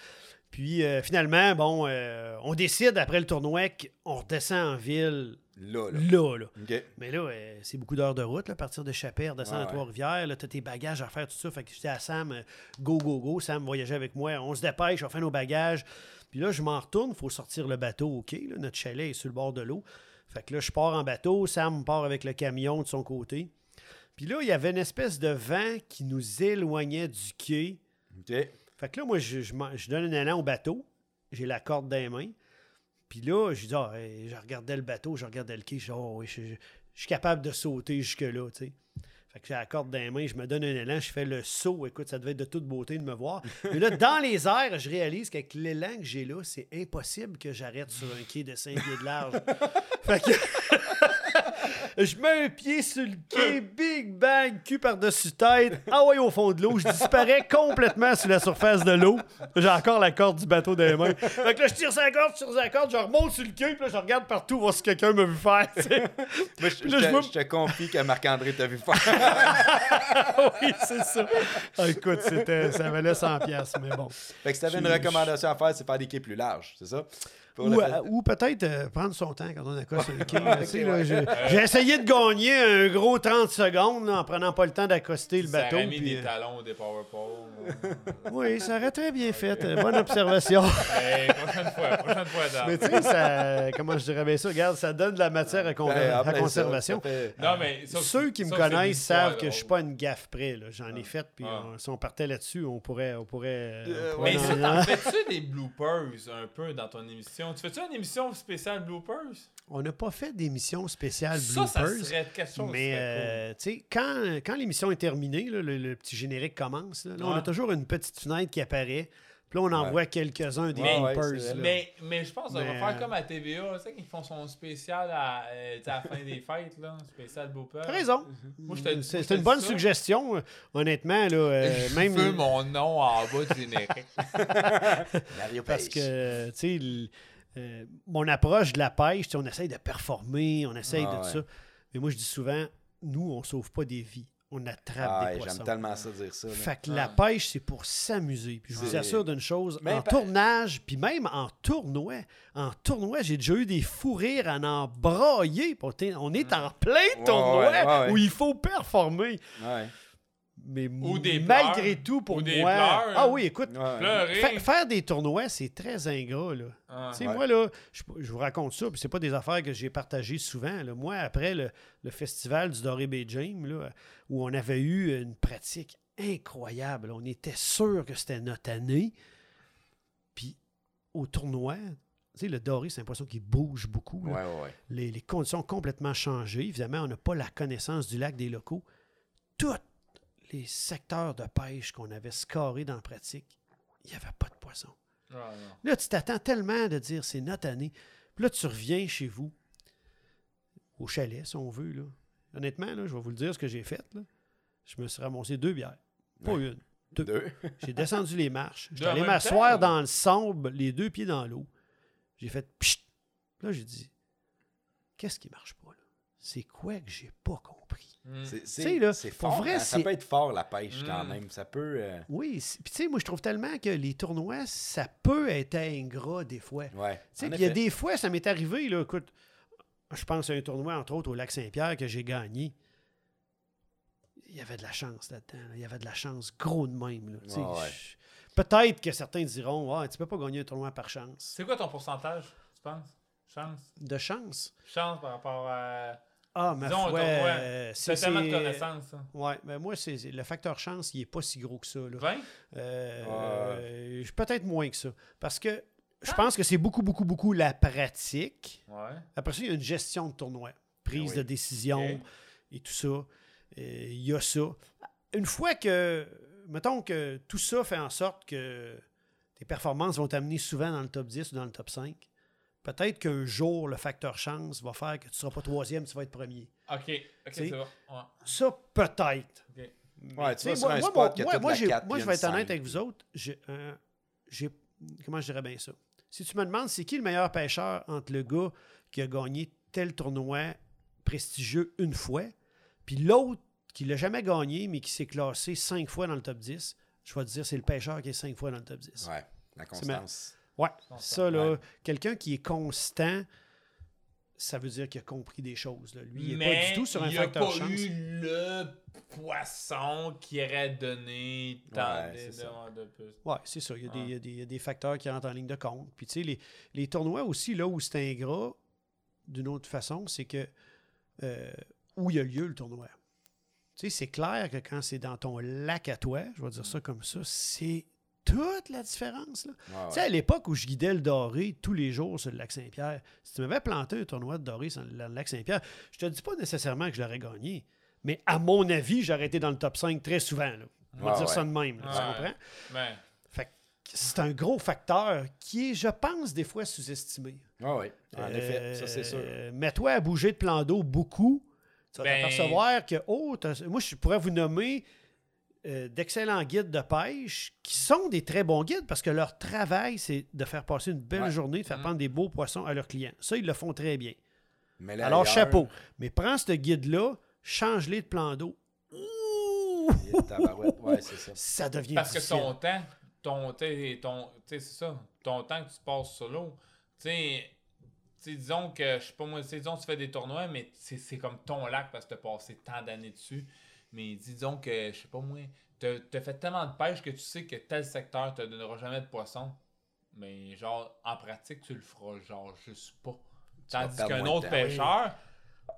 Puis euh, finalement, bon, euh, on décide après le tournoi qu'on redescend en ville Là, là. là, là. OK. Mais là, euh, c'est beaucoup d'heures de route, là, à partir de Chapelle, redescendre Ouais, à. Trois-Rivières. Là, t'as tes bagages à faire, tout ça. Fait que j'étais à Sam, go, go, go. Sam voyageait avec moi. On se dépêche, on fait nos bagages. Puis là, je m'en retourne, il faut sortir le bateau au quai. là. Notre chalet est sur le bord de l'eau. Fait que là, je pars en bateau. Sam part avec le camion de son côté. Puis là, il y avait une espèce de vent qui nous éloignait du quai. OK. Fait que là, moi, je, donne un élan au bateau. J'ai la corde dans les mains. Puis là, je dis, ah, je regardais le bateau, je regardais le quai. Je dis, oh, oui, je- je suis capable de sauter jusque-là, tu sais. Fait que j'ai la corde dans les mains, je me donne un élan, je fais le saut. Écoute, ça devait être de toute beauté de me voir. Mais là, dans les airs, je réalise qu'avec l'élan que j'ai là, c'est impossible que j'arrête sur un quai de 5 pieds de large. fait que. Je mets un pied sur le quai, big bang, cul par-dessus tête, ah ouais au fond de l'eau, je disparais complètement sur la surface de l'eau. J'ai encore la corde du bateau dans les mains. Fait que là, je tire sa corde, je tire sa corde, je remonte sur le quai, puis là, je regarde partout voir si quelqu'un m'a vu faire. Moi, je, là, je je te- vois- je te confie que Marc-André t'a vu faire. oui, c'est ça. Ah, écoute, c'était, ça valait 100$, piastres, mais bon. fait que si t'avais une recommandation à faire, c'est faire des quais plus larges, c'est ça? Pour Ou, peut-être euh, prendre son temps quand on accoste un king. là, tu sais, là, j'ai j'ai essayé de gagner un gros 30 secondes là, en prenant pas le temps d'accoster le Ça bateau. aurait mis puis, des euh, talons des power poles. oui, ça aurait très bien fait. euh, Bonne observation. Hey, prochaine fois, prochaine fois, Dan. Mais tu sais, ça, comment je dirais bien ça? Regarde, ça donne de la matière à, con- Ben, à après ça, conservation. ça fait- Non, mais Ceux qui me c'est connaissent savent que je suis pas une gaffe près. là. J'en ai Ah. fait, puis Ah. on- si on partait là-dessus, on pourrait. On pourrait, Euh, on pourrait Mais en- ça, t'en fais-tu des bloopers un peu dans ton émission? Tu fais-tu une émission spéciale bloopers? on n'a pas fait d'émission spéciale Ça, ça bloopers. serait quelque chose. Mais euh, tu sais, quand, quand l'émission est terminée, là, le, le petit générique commence, là, là, on a toujours une petite fenêtre qui apparaît. Puis là, on en Ouais. voit quelques-uns des Ouais, bloopers. cool. Mais, mais je pense qu'on va faire euh, comme à TVA, tu sais, qu'ils font son spécial à, euh, à la fin des fêtes, là, spécial blooper. T'as raison. Moi, je te- moi, C'est une bonne ça. suggestion. Honnêtement, là, euh, Je même. veux mon nom en bas du générique. Mario Parce que, tu sais, euh, mon approche de la pêche, on essaye de performer, on essaye Ah de ouais. ça. Mais moi, je dis souvent, nous, on sauve pas des vies. On attrape Ah, des poissons. J'aime tellement ça dire ça. là. Fait que Ah. la pêche, c'est pour s'amuser. Puis je vous assure d'une chose, Mais en pa- tournage, puis même en tournoi, en tournoi, j'ai déjà eu des fous rires à en brailler. On est- est en plein Ouais, tournoi ouais, ouais. où il faut performer. Ouais. Mais Ou des malgré pleurs. tout, pour Ou des moi... pleurs, ah oui, écoute, Ouais. Pleurer. fa- faire des tournois, c'est très ingrat, là. Ah. Ouais. moi, là, je, je vous raconte ça, puis c'est pas des affaires que j'ai partagées souvent. là. Moi, après le, le festival du Doré Bay James, là, où on avait eu une pratique incroyable, on était sûr que c'était notre année. Puis au tournoi, tu sais, le Doré, c'est un poisson qui bouge beaucoup. là. Ouais, ouais, ouais. Les, les conditions ont complètement changé. Évidemment, on n'a pas la connaissance du lac des locaux. Tous les secteurs de pêche qu'on avait scorés dans la pratique, il n'y avait pas de poisson. Ah, non. Là, tu t'attends tellement de dire c'est notre année. Puis là, tu reviens chez vous, au chalet, si on veut. Là. Honnêtement, là, je vais vous le dire ce que j'ai fait. Là. Je me suis ramassé deux bières. Pas Ouais. une. Deux. Deux. J'ai descendu les marches. J'étais allé m'asseoir dans le sable, les deux pieds dans l'eau. J'ai fait pchit. Là, j'ai dit Qu'est-ce qui marche pas? C'est quoi que j'ai pas compris? Hmm. C'est sais, là, c'est pour fort. vrai, hein. Ça peut être fort, la pêche, quand Mm. même. Ça peut... euh, Oui, puis tu sais, moi, je trouve tellement que les tournois, ça peut être ingrat des fois. Ouais. Il y a des fois, ça m'est arrivé, là, écoute, je pense à un tournoi, entre autres, au Lac Saint-Pierre que j'ai gagné. Il y avait de la chance là-dedans. là. Il y avait de la chance gros de même. là. Tu sais, ouais. je- Peut-être que certains diront ah, tu peux pas gagner un tournoi par chance. C'est quoi ton pourcentage, tu penses? Chance? De chance? Chance par rapport à. Ah, ma Disons tournoi. euh, C'est tellement de connaissances, ça. Ouais, mais moi, c'est le facteur chance, il est pas si gros que ça. Là. 20? Euh, Peut-être moins que ça. Parce que je pense que c'est beaucoup, beaucoup, beaucoup la pratique. Ouais. Après ça, il y a une gestion de tournoi, prise oui. de décision Ok. et tout ça. Euh, Il y a ça. Une fois que, mettons que tout ça fait en sorte que tes performances vont t'amener souvent dans le top 10 ou dans le top 5, peut-être qu'un jour, le facteur chance va faire que tu ne seras pas troisième, tu vas être premier. Ok, ok, c'est bon. Ouais. Ça, peut-être. ok. Mais, Ouais, tu vas sur un moi, spot moi, que moi, moi, la moi, je vais être honnête avec vous autres. J'ai, euh, comment je dirais bien ça? Si tu me demandes, c'est qui le meilleur pêcheur entre le gars qui a gagné tel tournoi prestigieux une fois, puis l'autre qui l'a jamais gagné, mais qui s'est classé cinq fois dans le top 10, je vais te dire, c'est le pêcheur qui est cinq fois dans le top 10. Ouais, la constance. Ouais, ça, là, ouais. quelqu'un qui est constant, ça veut dire qu'il a compris des choses. là. Lui, il n'est Mais pas du tout sur un il facteur pas chance. eu le poisson qui aurait donné tant Ouais, de, c'est ça. de- de plus. Oui, c'est ça. Il y, a des, Ah. il y a des- il y a des facteurs qui rentrent en ligne de compte. Puis, tu sais, les, les tournois aussi, là où c'est ingrat, d'une autre façon, c'est que euh, où il y a lieu le tournoi. Tu sais, c'est clair que quand c'est dans ton lac à toi, je vais dire ça comme ça, c'est toute la différence. Là. Ouais, Tu sais, à l'époque où je guidais le doré tous les jours sur le lac Saint-Pierre, si tu m'avais planté un tournoi de doré sur le lac Saint-Pierre, je te dis pas nécessairement que je l'aurais gagné. Mais à mon avis, j'aurais été dans le top 5 très souvent. Là. On va dire ça de même. là, tu Ouais. comprends? Ben, Fait que c'est un gros facteur qui est, je pense, des fois sous-estimé. Ouais, ouais. En Euh, effet, ça c'est sûr. Mets-toi à bouger de plan d'eau beaucoup. Tu vas Ben- t'apercevoir que, oh, moi, je pourrais vous nommer euh, d'excellents guides de pêche qui sont des très bons guides parce que leur travail, c'est de faire passer une belle Ouais. journée, de faire Mhm. prendre des beaux poissons à leurs clients. Ça, ils le font très bien. Mais là, Alors, ailleurs, chapeau. Mais prends ce guide-là, change-les de plan d'eau. Ouais, c'est ça. Ça devient parce que difficile. ton temps, ton, t'sais, ton, t'sais, c'est ça, ton temps que tu passes sur l'eau, tu sais, tu disons que, je sais pas moi, tu disons que tu fais des tournois, mais c'est c'est comme ton lac parce que t'as passé tant d'années dessus. Mais disons que, je sais pas moi, t'as t'as fait tellement de pêche que tu sais que tel secteur te donnera jamais de poisson. Mais genre, en pratique, tu le feras genre juste pas. Tandis qu'un autre pêcheur,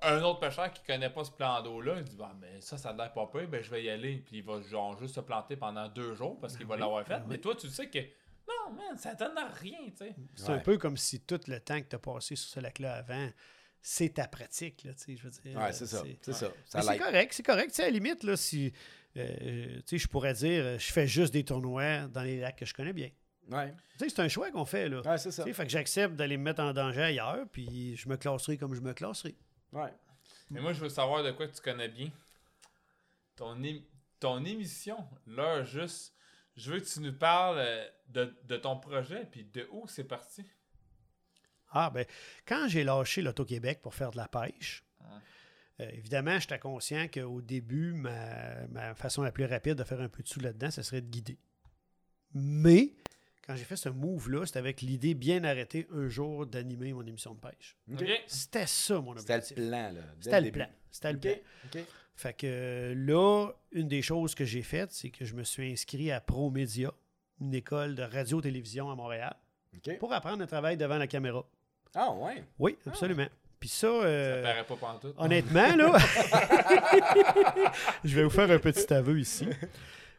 un autre pêcheur qui connaît pas ce plan d'eau-là, il dit bah, ben ça, ça a l'air pas peu, ben je vais y aller. Puis il va genre juste se planter pendant deux jours parce qu'il va oui, l'avoir fait. ben Mais oui. toi, tu sais que non, man, ça donne rien, tu sais. C'est Ouais. un peu comme si tout le temps que tu as passé sur ce lac-là avant, c'est ta pratique, là, tu sais, je veux dire. Ouais, c'est ça. C'est ça. C'est correct, c'est correct. Tu sais, à la limite, là, si, euh, tu sais, je pourrais dire, euh, je fais juste des tournois dans les lacs que je connais bien. Ouais. Tu sais, c'est un choix qu'on fait, là. Ouais, c'est ça. Tu sais, fait que j'accepte d'aller me mettre en danger ailleurs, puis je me classerai comme je me classerai. Ouais. Mais moi, je veux savoir de quoi tu connais bien. Ton, ém- ton émission, là, juste, je veux que tu nous parles euh, de, de ton projet, puis de où c'est parti? Ah, ben, quand j'ai lâché l'Auto-Québec pour faire de la pêche, Ouais. euh, évidemment, j'étais conscient qu'au début, ma, ma façon la plus rapide de faire un peu de sous là-dedans, ce serait de guider. Mais, quand j'ai fait ce move-là, c'était avec l'idée bien arrêtée un jour d'animer mon émission de pêche. C'était ça, mon C'était objectif. le plan, là. C'était le plan. C'était le plan. Fait que là, une des choses que j'ai faites, c'est que je me suis inscrit à ProMédia, une école de radio-télévision à Montréal, pour apprendre à travailler devant la caméra. Ah, ouais. Oui, absolument. Puis ça, euh, Ça paraît pas pantoute. honnêtement, là, je vais vous faire un petit aveu ici.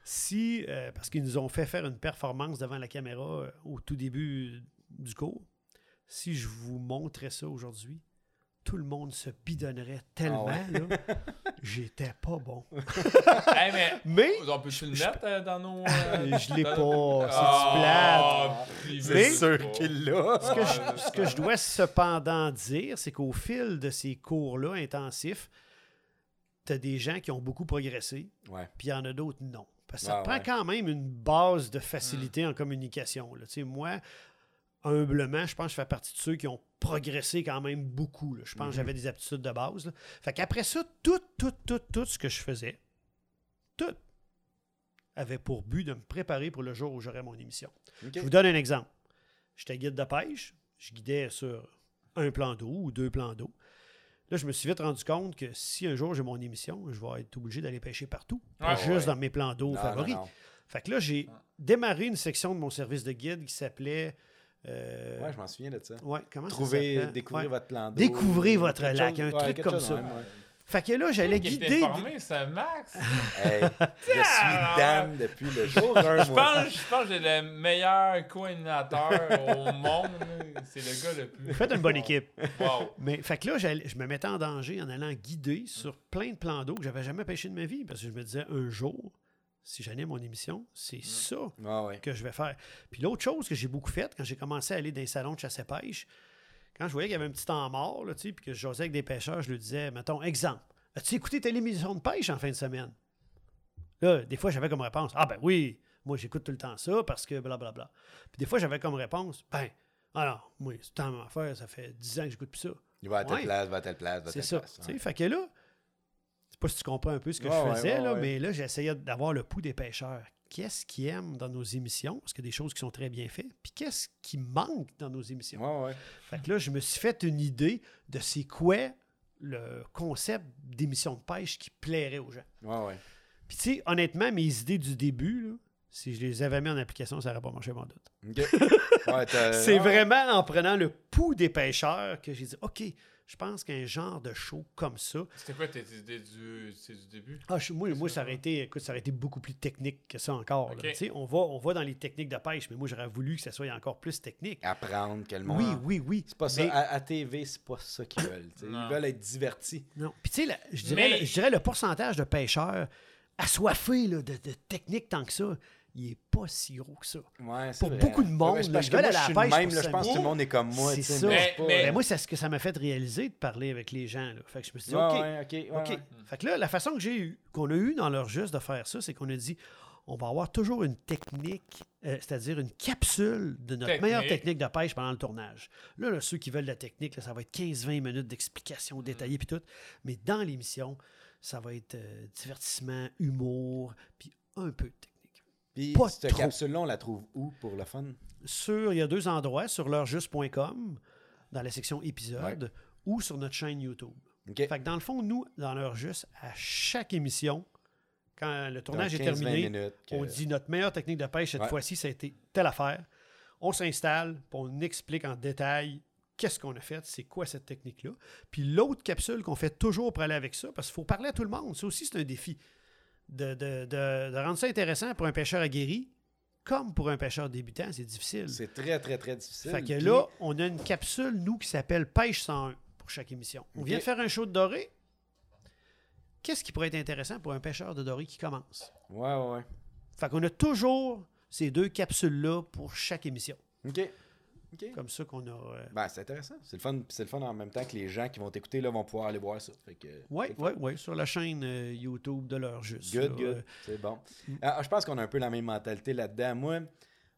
Si, euh, parce qu'ils nous ont fait faire une performance devant la caméra euh, au tout début du cours, si je vous montrais ça aujourd'hui, tout le monde se bidonnerait tellement, Ah là, j'étais pas bon. Hey, mais Mais on peut-tu le mettre euh, dans nos. je l'ai pas, c'est plate. Ah, Mais- c'est sûr qu'il l'a. Ce que, je, ce que je dois cependant dire, c'est qu'au fil de ces cours-là intensifs, tu as des gens qui ont beaucoup progressé, Ouais. puis il y en a d'autres non. Parce que ça Ah, prend ouais. quand même une base de facilité en communication. là. Tu sais, Moi, humblement, je pense que je fais partie de ceux qui ont progressé quand même beaucoup. là. Je pense que j'avais des aptitudes de base. là. Fait qu'après ça, tout, tout, tout, tout ce que je faisais, tout, avait pour but de me préparer pour le jour où j'aurais mon émission. Je vous donne un exemple. J'étais guide de pêche. Je guidais sur un plan d'eau ou deux plans d'eau. Là, je me suis vite rendu compte que si un jour j'ai mon émission, je vais être obligé d'aller pêcher partout. Pas Ouais, juste ouais. dans mes plans d'eau Non, favoris. non, non. Fait que là, j'ai démarré une section de mon service de guide qui s'appelait. Euh, Ouais, je m'en souviens de ça. ouais, comment ça Trouver, découvrir Ouais. votre plan d'eau. Découvrez votre lac, chose- un ouais, truc comme ça. même, ouais. Fait que là, j'allais guider. formé, c'est Max. Hey, je suis Dan depuis le jour 1, Je pense, je pense que j'ai le meilleur co-animateur au monde. C'est le gars le plus. Vous faites une bonne équipe. Wow. Mais fait que là, je me mettais en danger en allant guider sur plein de plans d'eau que j'avais jamais pêché de ma vie. Parce que je me disais, un jour, si j'anime mon émission, c'est ça Ouais, ouais. que je vais faire. Puis l'autre chose que j'ai beaucoup faite, quand j'ai commencé à aller dans les salons de chasse et pêche, quand je voyais qu'il y avait un petit temps mort, là, puis que je jasais avec des pêcheurs, je leur disais, mettons, exemple, as-tu écouté telle émission de pêche en fin de semaine? Là, des fois, j'avais comme réponse, ah ben oui, moi j'écoute tout le temps ça parce que blablabla. Puis des fois, j'avais comme réponse, ben, alors, moi, c'est la même affaire, ça fait 10 ans que j'écoute plus ça. Il va à telle Ouais. place, va à telle place, va à C'est telle ça. place. tu sais. Fait que là, c'est pas si tu comprends un peu ce que Ouais, je faisais, ouais, là, mais là, j'essayais d'avoir le pouls des pêcheurs. Qu'est-ce qu'ils aiment dans nos émissions? Parce qu'il y a des choses qui sont très bien faites? Puis qu'est-ce qui manque dans nos émissions? Fait que là, je me suis fait une idée de c'est quoi le concept d'émission de pêche qui plairait aux gens. Puis tu sais, honnêtement, mes idées du début, là, si je les avais mis en application, ça n'aurait pas marché, mon doute. C'est vraiment en prenant le pouls des pêcheurs que j'ai dit, OK, je pense qu'un genre de show comme ça, C'était quoi tes idées du, c'est du début? Ah, je- moi, moi ça, aurait été, écoute, ça aurait été beaucoup plus technique que ça encore. là. On, va, on va dans les techniques de pêche, mais moi, j'aurais voulu que ça soit encore plus technique. Apprendre que le monde. Oui, oui, oui. C'est pas ça. À, à TV, c'est pas ça qu'ils veulent. Ils veulent être divertis. Non. Puis, tu sais, la- je dirais, Mais- le- je dirais le pourcentage de pêcheurs assoiffés là, de, de technique tant que ça, il est pas si gros que ça. Ouais, Pour vrai. beaucoup de monde, Ouais, là, ils que moi, je suis pêche même. là, je pense que tout le monde est comme moi. C'est ça. mais Ben, moi, c'est ce que ça m'a fait réaliser de parler avec les gens. Là. Fait que je me suis dit, Ouais, OK, ouais, ok, ouais, OK. ouais. Fait que là, la façon que j'ai eu, qu'on a eu dans leur juste de faire ça, c'est qu'on a dit on va avoir toujours une technique, euh, c'est-à-dire une capsule de notre Technique. meilleure technique de pêche pendant le tournage. Là, là, ceux qui veulent la technique, là, ça va être 15-20 minutes d'explication détaillée puis tout. Mais dans l'émission, ça va être euh, divertissement, humour, puis un peu de technique. Puis Pas cette capsule-là, on la trouve où pour le fun? Sur, il y a deux endroits, sur leurjuste.com, dans la section épisode, ou sur notre chaîne YouTube. Fait que dans le fond, nous, dans l'heure juste, à chaque émission, quand le tournage est Donc, 15-20 terminé, que- on dit notre meilleure technique de pêche cette Ouais. fois-ci, ça a été telle affaire. On s'installe, puis on explique en détail qu'est-ce qu'on a fait, c'est quoi cette technique-là. Puis l'autre capsule qu'on fait toujours pour aller avec ça, parce qu'il faut parler à tout le monde, ça aussi c'est un défi. De, de- de- de rendre ça intéressant pour un pêcheur aguerri, comme pour un pêcheur débutant, c'est difficile. C'est très, très, très difficile. Fait que Puis- là, on a une capsule, nous, qui s'appelle Pêche 101 pour chaque émission. On vient de faire un show de doré. Qu'est-ce qui pourrait être intéressant pour un pêcheur de doré qui commence? Ouais, ouais, ouais. Fait qu'on a toujours ces deux capsules-là pour chaque émission. OK. Comme ça qu'on a... euh, Ben, c'est intéressant. C'est le fun. C'est le fun en même temps que les gens qui vont t'écouter là, vont pouvoir aller voir ça. Fait que, Oui, oui, oui, sur la chaîne euh, YouTube de l'heure juste. Good, là, good. euh, C'est bon. Mm. Ah, je pense qu'on a un peu la même mentalité là-dedans. Moi,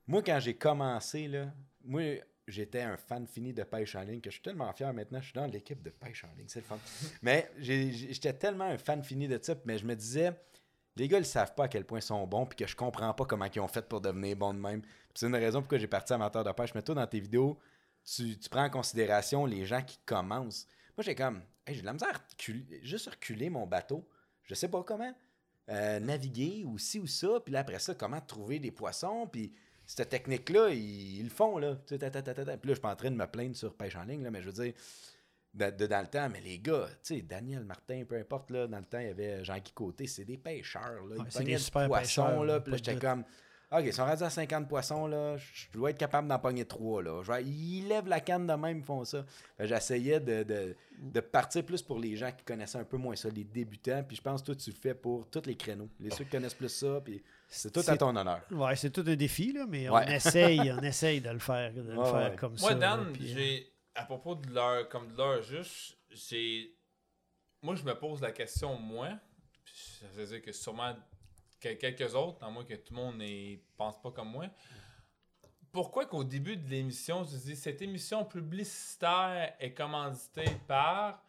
moi quand j'ai commencé, là, moi, j'étais un fan fini de pêche en ligne que je suis tellement fier maintenant. Je suis dans l'équipe de pêche en ligne. C'est le fun. mais j'étais tellement un fan fini de ça. Mais je me disais, les gars, ils savent pas à quel point ils sont bons. Puis que je comprends pas comment ils ont fait pour devenir bons de même. C'est une raison pourquoi j'ai parti amateur de pêche. Mais toi, dans tes vidéos, tu, prends en considération les gens qui commencent. Moi, j'ai comme, hey, j'ai de la misère à juste reculer mon bateau. Je sais pas comment. Euh, naviguer ou ci ou ça. Puis là, après ça, comment trouver des poissons. Puis cette technique-là, ils, le font. Là. Puis là, je suis pas en train de me plaindre sur pêche en ligne, là, mais je veux dire, de, de- dans le temps, mais les gars, tu sais, Daniel Martin, peu importe, là, dans le temps, il y avait Jean-Guy Côté, c'est des pêcheurs. Là. Ouais, ils des super poisson, pêcheurs, là. Puis j'étais comme, OK, ils sont rendus à 50 poissons, là. Je dois être capable d'en pogner trois, là. Je ils lèvent la canne de même, ils font ça. J'essayais de, de, de partir plus pour les gens qui connaissaient un peu moins ça, les débutants. Puis je pense que toi, tu le fais pour tous les créneaux. Les ceux qui connaissent plus ça, puis c'est tout à ton honneur. Ouais, c'est tout un défi, là, mais on essaye, on essaye de le faire, de le faire ouais. comme Moi, ça. Dan, puis, euh, j'ai. À propos de l'heure, comme de l'heure juste, j'ai. Moi, je me pose la question, moi. Ça veut dire que sûrement que- quelques autres, à moins que tout le monde ne pense pas comme moi. Pourquoi qu'au début de l'émission, je dis cette émission publicitaire est commanditée par.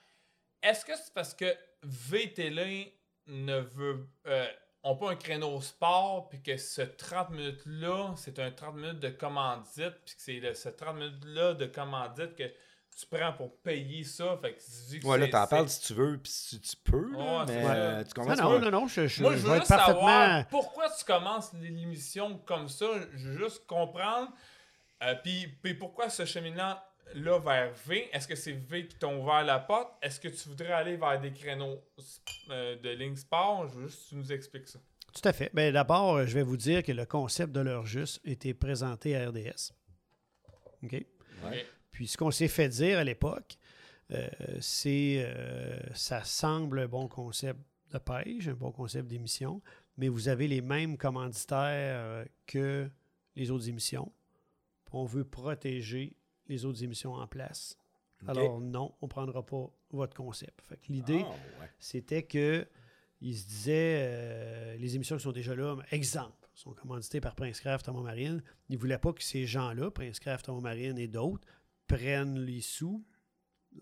Est-ce que c'est parce que VTL ne veut. Euh, ont pas un créneau sport, puis que ce 30 minutes-là, c'est un 30 minutes de commandite, puis que c'est le- ce 30 minutes-là de commandite que tu prends pour payer ça. Fait que tu dis que Ouais, là, c'est- t'en parles si tu veux, puis si tu peux, là, mais euh, tu Non, non, non, non, je, je, Moi, je veux juste être parfaitement... savoir pourquoi tu commences l'émission comme ça. Je veux juste comprendre. Euh, puis, puis pourquoi ce cheminement là vers V Est-ce que c'est V qui t'ont ouvert la porte? Est-ce que tu voudrais aller vers des créneaux euh, de ligne sport? Je veux juste que tu nous expliques ça. Tout à fait. Ben, D'abord, euh, je vais vous dire que le concept de l'heure juste était présenté à RDS. OK? Ouais. Puis ce qu'on s'est fait dire à l'époque, euh, c'est euh, ça semble un bon concept de pêche, un bon concept d'émission, mais vous avez les mêmes commanditaires que les autres émissions. On veut protéger les autres émissions en place. Alors non, on ne prendra pas votre concept. L'idée, Ah, ouais. c'était que il se disait euh, les émissions qui sont déjà là, exemple, sont commanditées par Prince Craft, Thomas Marine. Ils ne voulaient pas que ces gens-là, Prince Craft, Thomas Marine et d'autres, prennent les sous.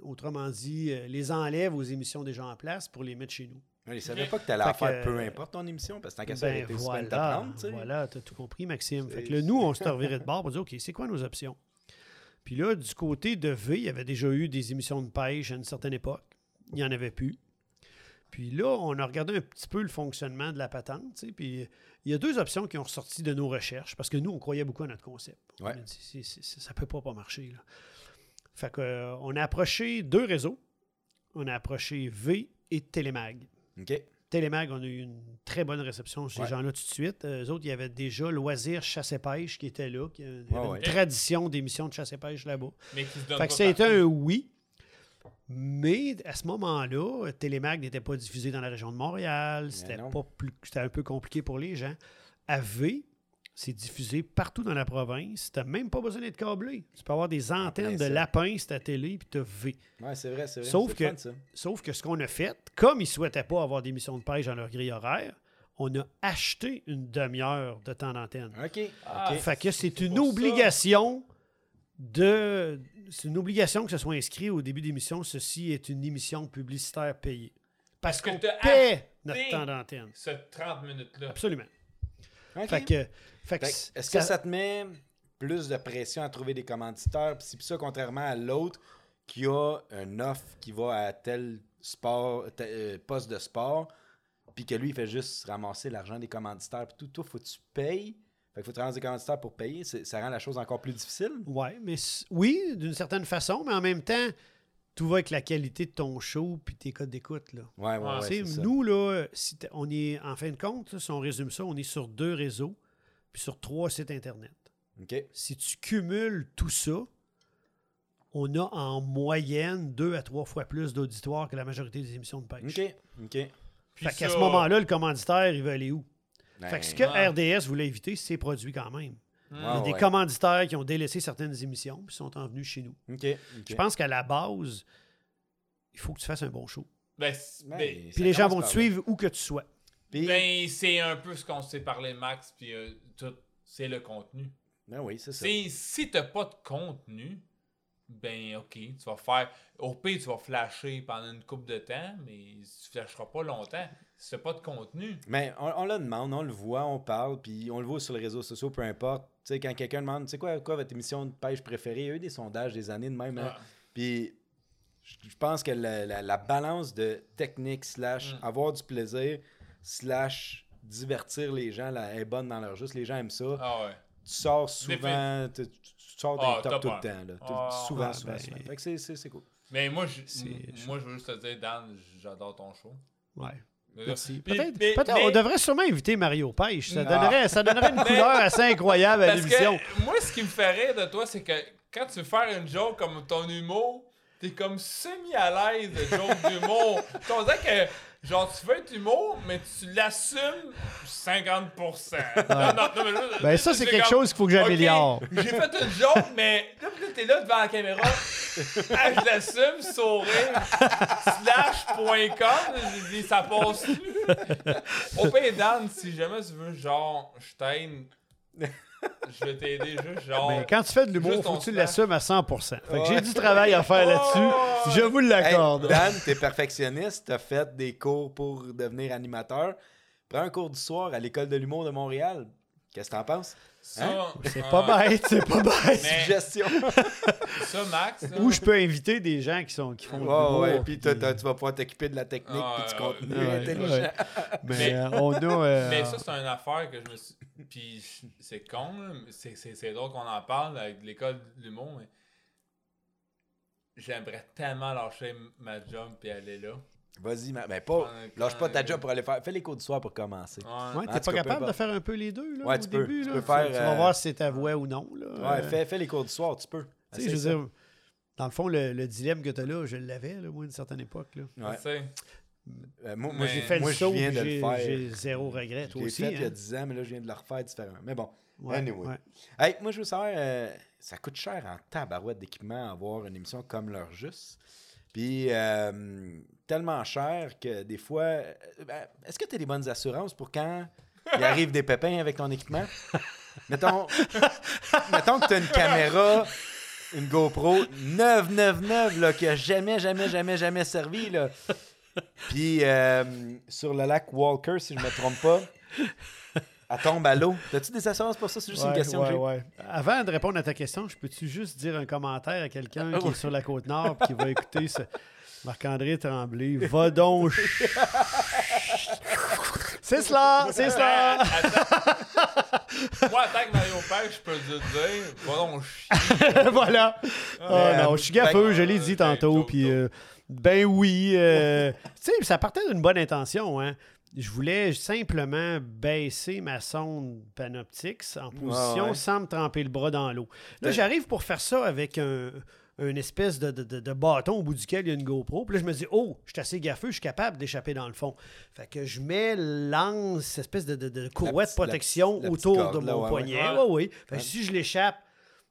Autrement dit, euh, les enlèvent aux émissions déjà en place pour les mettre chez nous. Ils savaient Ok. pas que Fait en faire peu euh, importe ton émission, parce que tant qu'à ça, Ben voilà, tu voilà, t'as tout compris, Maxime. Fait que là, nous, on s'est reviré de bord pour dire, OK, c'est quoi nos options? Puis là, du côté de V, il y avait déjà eu des émissions de pêche à une certaine époque. Il n'y en avait plus. Puis là, on a regardé un petit peu le fonctionnement de la patente. tu sais, Puis il y a deux options qui ont ressorti de nos recherches, parce que nous, on croyait beaucoup à notre concept. On a dit, ça ne peut pas, pas marcher. Là. Fait que, euh, on a approché deux réseaux. On a approché V et Télémag. OK. Télémag, on a eu une très bonne réception chez Ouais. ces gens-là tout de suite. Euh, eux autres, il y avait déjà Loisirs Chasse et Pêche qui était là. qui- Il y avait Ouais, une ouais. tradition d'émissions de chasse et pêche là-bas. Mais qui se donne Fait pas que ça a été partout. un oui. Mais à ce moment-là, Télémag n'était pas diffusé dans la région de Montréal. C'était non. pas plus, c'était un peu compliqué pour les gens. AV, c'est diffusé partout dans la province. Tu n'as même pas besoin d'être câblé. Tu peux avoir des antennes de ça. lapin sur ta télé, puis tu as V. Ouais, c'est vrai, c'est vrai. Sauf que- fun, ça. Sauf que ce qu'on a fait, comme ils ne souhaitaient pas avoir d'émissions de pêche dans leur grille horaire, on a acheté une demi-heure de temps d'antenne. OK. Ah, OK. Fait que c'est une ça. obligation de. C'est une obligation que ce soit inscrit au début d'émission. Ceci est une émission publicitaire payée. Parce que qu'on paie notre temps d'antenne. Ce 30 minutes-là. Absolument. Fait que, fait que Fait que, Est-ce que ça te met plus de pression à trouver des commanditaires? Puis c'est ça, contrairement à l'autre qui a un offre qui va à tel sport, tel, euh, poste de sport, puis que lui, il fait juste ramasser l'argent des commanditaires. Puis tout, toi, faut que tu payes. Fait qu'il faut te rendre des commanditaires pour payer. Ça rend la chose encore plus difficile. Ouais, mais oui, d'une certaine façon, mais en même temps, tout va avec la qualité de ton show puis tes codes d'écoute. Là. Ouais, ouais, Ouais, ouais. Ça. nous, là, si on est, en fin de compte, là, si on résume ça, on est sur deux réseaux puis sur trois sites Internet. Si tu cumules tout ça, on a en moyenne deux à trois fois plus d'auditoire que la majorité des émissions de pêche. OK. OK. Puis Fait qu'à ça- ce moment-là, le commanditaire, il va aller où? Ben, Fait que ce que Ouais. RDS voulait éviter, c'est produit quand même. Il y a des ouais. commanditaires qui ont délaissé certaines émissions puis sont en venus chez nous. Je pense qu'à la base, il faut que tu fasses un bon show. Ben, Ben, Puis les gens vont te suivre où que tu sois. Ben, c'est un peu ce qu'on s'est parlé, Max, puis euh, tout. C'est le contenu. Ben oui, c'est ça. Si t'as pas de contenu, ben ok, tu vas faire. Au pire, tu vas flasher pendant une coupe de temps, mais tu flasheras pas longtemps. Si t'as pas de contenu. Mais on, on le demande, on le voit, on parle, puis on le voit sur les réseaux sociaux, peu importe. Tu sais, quand quelqu'un demande, tu sais quoi, quoi votre émission de pêche préférée, il y a eu des sondages des années de même. hein. Ah. Puis je je pense que la, la- la balance de technique slash Mm. avoir du plaisir slash divertir les gens là, est bonne dans leur juste. Les gens aiment ça. Ah ouais. Tu sors souvent, tu, sors des Ah, top top tout le temps. Là. Ah, souvent, souvent, ben- souvent. Fait que c'est- cool. Mais moi, je, moi, je veux juste te dire, Dan, j'adore ton show. Ouais. Merci. Peut-être, mais- peut-être mais- on devrait sûrement inviter Mario Pêche. Ça donnerait, ça donnerait une couleur assez incroyable à Parce l'émission. que moi, ce qui me fait rire de toi, c'est que quand tu veux faire une joke comme ton humour, t'es comme semi à l'aise de joke d'humour. On dirait que, genre, tu fais être humour, mais tu l'assumes 50%. Non, non, non, mais là, Ben ça, c'est quelque comme, chose qu'il faut que j'améliore. Ok, J'ai fait une joke, mais là, t'es là devant la caméra. Ah, je l'assume, sourire. Slash.com. J'ai dit, ça passe plus. Au pire, Dan, si jamais tu veux, genre, je t'aide, je vais t'aider juste, genre. Mais quand tu fais de l'humour, faut que tu l'assumes à 100%. Fait que j'ai du travail à faire là-dessus. Oh! Je vous Hey, l'accorde. Dan, t'es perfectionniste, t'as fait des cours pour devenir animateur. Prends un cours du soir à l'école de l'humour de Montréal. Qu'est-ce que t'en penses? Ça, c'est euh, pas bête, c'est pas bête. Mais- Suggestion. Ça, Max. là, Ou je peux inviter des gens qui, sont, qui font Ouais, l'humour. ouais, puis t'as- puis- t'as- tu vas pouvoir t'occuper de la technique Ah, puis du contenu ouais, intelligent. ouais. Mais, Mais- euh, on a. euh, Mais ça, c'est une affaire que je me suis. Puis c'est con, c'est- c'est c'est drôle qu'on en parle avec l'école de l'humour, mais. J'aimerais tellement lâcher ma job puis aller là. Vas-y, ma- ben pas. Lâche pas ta job pour aller faire. Fais les cours du soir pour commencer. Ouais. t'es pas capable de faire un peu les deux là, Ouais, au tu peux. début? Tu là? peux faire, Tu vas euh, voir si c'est ta voix ou non. Là. Ouais, fais, fais les cours du soir, tu peux. tu sais, je veux ça. dire, dans le fond, le, le dilemme que tu as là, je l'avais, là, moi, à une certaine époque. Là. Ouais. Tu. Euh, moi, moi, Mais- j'ai fait moi, le je viens de le j'ai faire. j'ai zéro regret, Je toi l'ai aussi. fait il y a hein? 10 ans, mais là, je viens de le refaire différemment. Mais bon. Ouais, Anyway. ouais. Hey, moi, je veux savoir, euh, ça coûte cher en tabarouette d'équipement avoir une émission comme leur juste. Puis, euh, tellement cher que des fois. euh, ben, Est-ce que tu as des bonnes assurances pour quand il arrive des pépins avec ton équipement? Mettons, mettons que tu as une caméra, une GoPro 999 là, qui a jamais, jamais, jamais, jamais servi. Là. Puis, euh, sur le lac Walker, si je me trompe pas, elle tombe à l'eau. As-tu des assurances pour ça? C'est juste une question ouais, que j'ai. ouais. Avant de répondre à ta question, je peux-tu juste dire un commentaire à quelqu'un qui est sur la côte nord et qui va écouter ce Marc-André Tremblay? Va donc. C'est cela, c'est cela. Moi, en tant que Mario Père, je peux te dire, va donc chier. voilà. Euh, non, je suis gaffeux, fait- je l'ai dit Ben, tantôt. joke, Puis, euh, ben oui. euh, tu sais, ça partait d'une bonne intention. Hein. Je voulais simplement baisser ma sonde Panoptix en position ouais. sans me tremper le bras dans l'eau. Là, j'arrive pour faire ça avec un une espèce de, de- de- de bâton au bout duquel il y a une GoPro. Puis là, je me dis, oh, je suis assez gaffeux, je suis capable d'échapper dans le fond. Fait que je mets l'anse, cette espèce de, de, de courroie de la protection la autour corde, de là, mon ouais, poignet. ouais. Ouais, ouais. Fait que si je l'échappe,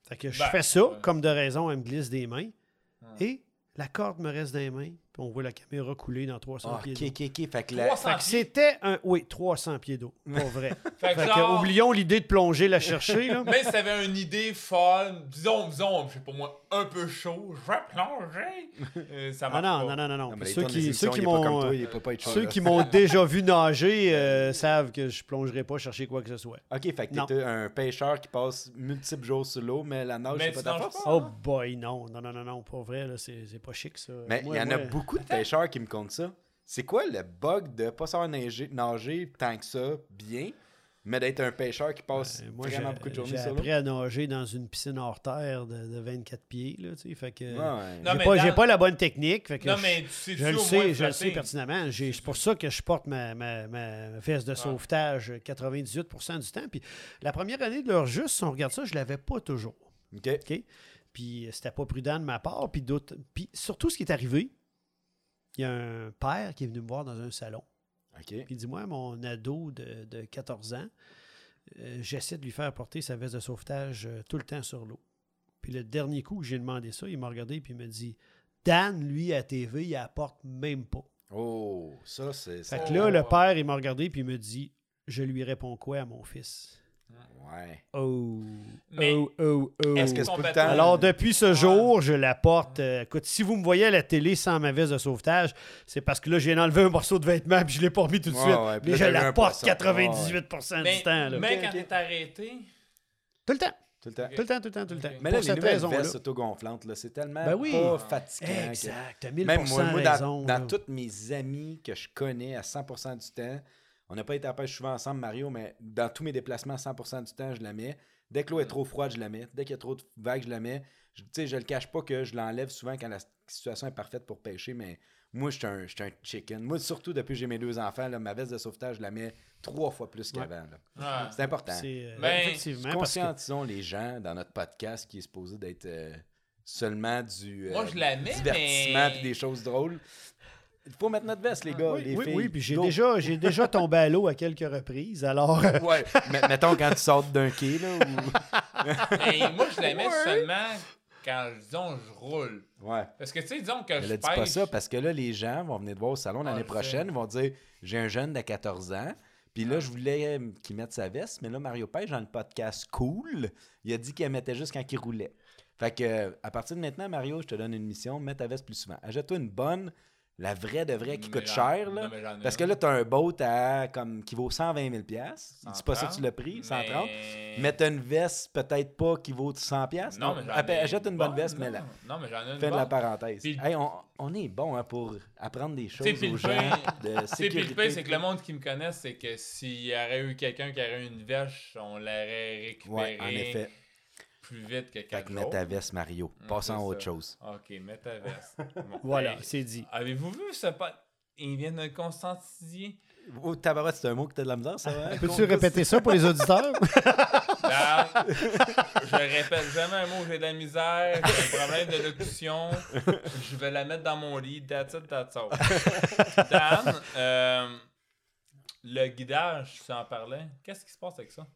fait que je Ben, fais ça, ouais. comme de raison, elle me glisse des mains. Et la corde me reste dans les mains. Puis on voit la caméra couler dans 300 Ah, pieds ok, d'eau. ok, ok. Fait que la- 300 Fait que c'était un. Oui, 300 pieds d'eau. Pas vrai. Fait que fait que, genre- oublions l'idée de plonger, la chercher. Là. Mais si t'avais une idée folle, disons, disons, je sais pas moi, un peu chaud, je vais plonger. Euh, ça Ah marche non, pas. non, non, non, non. Ceux qui, qui m'ont euh, ceux qui m'ont déjà vu nager euh, savent que je plongerai pas chercher quoi que ce soit. Ok, fait que t'es un pêcheur qui passe multiples jours sous l'eau, mais la nage, c'est pas ta force? pas. Oh boy, non, non, non, non, non, pas vrai, c'est c'est pas chic ça. Mais il y en a beaucoup de pêcheurs qui me comptent ça. C'est quoi le bug de pas savoir nager, nager tant que ça, bien, mais d'être un pêcheur qui passe euh, Moi, j'ai vraiment beaucoup de journées j'ai sur l'eau? appris à nager dans une piscine hors terre de, de 24 pieds, là, tu sais, fait que... Ouais. Non, J'ai mais pas, dans- pas la bonne technique, fait que Non, je- mais tu sais, Je le sais, je le sais pertinemment. C'est pour ça que je porte ma, ma, ma veste de sauvetage 98% du temps. Puis la première année de leur juste, si on regarde ça, je l'avais pas toujours. Ok. OK? Puis c'était pas prudent de ma part. Puis, d'autres- puis surtout, ce qui est arrivé, il y a un père qui est venu me voir dans un salon. Puis il dit Moi, mon ado de, de 14 ans, euh, j'essaie de lui faire porter sa veste de sauvetage euh, tout le temps sur l'eau. Puis le dernier coup que j'ai demandé ça, il m'a regardé puis il m'a dit Dan, lui, à TV, il apporte même pas. Oh, ça, c'est. Fait ça- que là, le père, il m'a regardé puis il me dit Je lui réponds quoi à mon fils? Ouais. Oh, Mais oh, oh, oh. Est-ce que c'est ton tout le bateau- temps- Alors, depuis ce jour, je la porte. euh, écoute, si vous me voyez à la télé sans ma veste de sauvetage, c'est parce que là, j'ai enlevé un morceau de vêtement puis je l'ai pas remis tout de Ouais, suite. ouais, mais je la porte poisson. 98% mais, du temps. là. mais quand t'es arrêté, Tout le temps. Tout le temps. Tout le temps, tout le temps, tout le temps. Mais Pour là, les cette nouvelles vestes autogonflantes, là, c'est tellement Ben oui. pas fatigant. Exact. T'as 1000% Même moi, moi, dans, raison. dans là. tous mes amis que je connais à 100% du temps, on n'a pas été à la pêche souvent ensemble, Mario, mais dans tous mes déplacements, 100% du temps, je la mets. Dès que l'eau est trop froide, je la mets. Dès qu'il y a trop de vagues, je la mets. Je- Tu sais, je le cache pas que je l'enlève souvent quand la situation est parfaite pour pêcher, mais moi, je suis un, je suis un chicken. Moi, surtout depuis que j'ai mes deux enfants, là, ma veste de sauvetage, je la mets trois fois plus qu'avant. ouais. C'est important. Euh, Ben, effectivement que Conscientisons les gens dans notre podcast qui est supposé d'être euh, seulement du euh, Moi, je la mets, divertissement mais- et des choses drôles. Il faut mettre notre veste, les gars, oui, les oui, filles. oui, puis j'ai déjà, j'ai déjà tombé à l'eau à quelques reprises. Alors, euh, Ouais, mais mettons quand tu sors d'un quai, là, ou... Mais moi, je la mets seulement quand, disons, je roule. Ouais. Parce que, tu sais, disons que Elle je a dit pas ça parce que là, les gens vont venir te voir au salon l'année Ah, prochaine. Ils vont dire J'ai un jeune de 14 ans. Puis là, Ah. je voulais euh, qu'il mette sa veste. Mais là, Mario Pêche, dans le podcast Cool, il a dit qu'il la mettait juste quand il roulait. Fait que, euh, à partir de maintenant, Mario, je te donne une mission mets ta veste plus souvent. Achète-toi une bonne, la vraie de vraie qui Mais coûte cher. Là, non, mais parce que là, tu as un boat à, comme, qui vaut 120 000 C'est pas ça tu l'as pris, Mais- 130 Mais t'as une veste peut-être pas qui vaut 100 Non, mais j'en ai Achète une bonne bonne, veste, mais là. Non, mais j'en ai une Fais de la parenthèse. Puis- Hey, on, on est bon hein, pour apprendre des choses aux gens de Tu sais, puis sécurité. le c'est que le monde qui me connaît, c'est que s'il y aurait eu quelqu'un qui aurait eu une vache, on l'aurait récupéré Ouais, en effet. Plus vite que Fait quatre que mets jours. ta veste, Mario. Passons à autre chose. Ok, mets ta veste. Bon, voilà, hey, c'est dit. Avez-vous vu ce pote? Il vient de conscientiser? Oh, c'est un mot que t'as de la misère, ça va? Peux-tu répéter ça pour les auditeurs? Dan, je répète jamais un mot, j'ai de la misère, j'ai un problème de locution. Je vais la mettre dans mon lit. That's it, that's all. Dan, euh, le guidage, tu en parlais. Qu'est-ce qui se passe avec ça?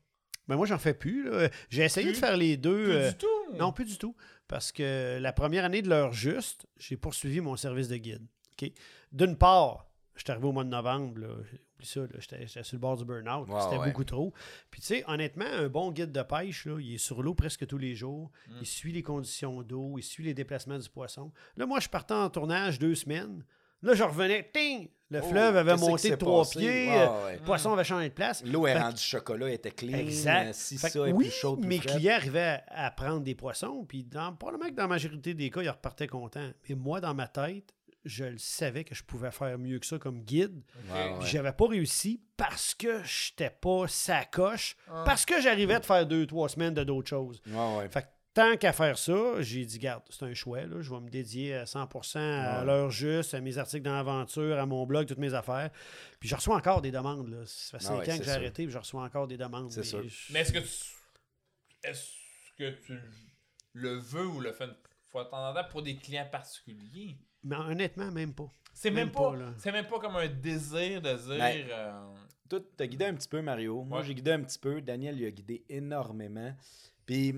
Mais moi, j'en fais plus. là. J'ai essayé Plus? de faire les deux. Plus euh, du tout? Non, plus du tout. Parce que la première année de l'heure juste, j'ai poursuivi mon service de guide. D'une part, je suis arrivé au mois de novembre. Là, oublie ça, là, j'étais, j'étais sur le bord du burn-out. C'était ouais. beaucoup trop. Puis, tu sais, honnêtement, un bon guide de pêche, là, il est sur l'eau presque tous les jours. Mm. Il suit les conditions d'eau. Il suit les déplacements du poisson. Là, moi, je partais en tournage deux semaines. Là, je revenais. Ting! Le Oh, fleuve avait monté de trois passé? pieds. Ouais. Le poisson avait changé de place. L'eau est rendue chocolat, elle était clean. Exact. Si Fait ça est oui, plus chaud, plus mes clients arrivaient à, à prendre des poissons, puis dans, probablement que dans la majorité des cas, ils repartaient contents. Mais moi, dans ma tête, je le savais que je pouvais faire mieux que ça comme guide. Ouais. Puis j'avais pas réussi parce que j'étais pas sacoche, Ah. parce que j'arrivais de faire deux, trois semaines de d'autres choses. Ouais, ouais. Fait que tant qu'à faire ça, j'ai dit, garde, c'est un choix, là, je vais me dédier à 100% à Ouais. l'heure juste, à mes articles dans l'aventure, à mon blog, toutes mes affaires. Puis je reçois encore des demandes. Là. Ça fait Ah cinq ouais, ans que j'ai arrêté, puis je reçois encore des demandes. C'est sûr. je- Mais est-ce que tu. Est-ce que tu le veux ou le fais une fois de temps en temps pour des clients particuliers? Mais honnêtement, même pas. C'est même, Même pas, pas, là. c'est même pas comme un désir de dire. Ben, euh, Toi, t'as guidé un petit peu, Mario. Moi, Ouais. j'ai guidé un petit peu. Daniel, il a guidé énormément. Puis,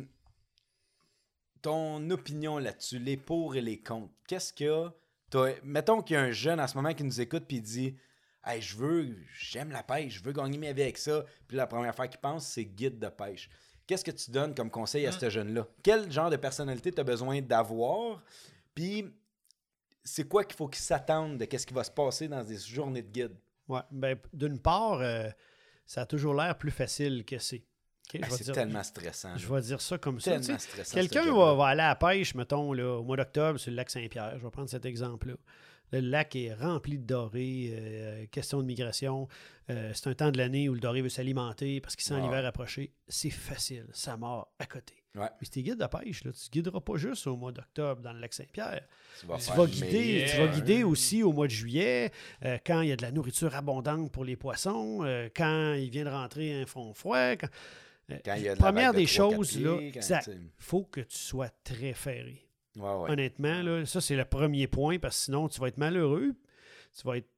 ton opinion là-dessus, les pour et les contre, qu'est-ce que Toi, mettons qu'il y a un jeune en ce moment qui nous écoute puis il dit Hey, je veux, j'aime la pêche, je veux gagner ma vie avec ça. Puis la première affaire qu'il pense, c'est guide de pêche. Qu'est-ce que tu donnes comme conseil à Mm. ce jeune-là? Quel genre de personnalité tu as besoin d'avoir? Puis c'est quoi qu'il faut qu'il s'attende de qu'est-ce qui va se passer dans des journées de guide? Ouais, ben, d'une part, euh, ça a toujours l'air plus facile que c'est. Ah, vais c'est tellement stressant. Je vais dire ça comme ça. Tellement tu sais. stressant. Quelqu'un va, aller à la pêche, mettons, là, au mois d'octobre sur le lac Saint-Pierre. Je vais prendre cet exemple-là. Le lac est rempli de dorés, euh, question de migration. Euh, c'est un temps de l'année où le doré veut s'alimenter parce qu'il sent l'hiver approcher. C'est facile, ça mord à côté. Ouais. Mais si t'es guide de pêche, là, tu ne guideras pas juste au mois d'octobre dans le lac Saint-Pierre. Tu vas, Tu guider, tu vas guider aussi au mois de juillet, euh, quand il y a de la nourriture abondante pour les poissons, quand il vient de rentrer un fond froid. Quand, Quand il y a de la première de des choses, là, pieds, quand, exact. tu sais. faut que tu sois très ferré. Ouais, ouais. Honnêtement, là, ça, c'est le premier point parce que sinon, tu vas être malheureux. Tu vas être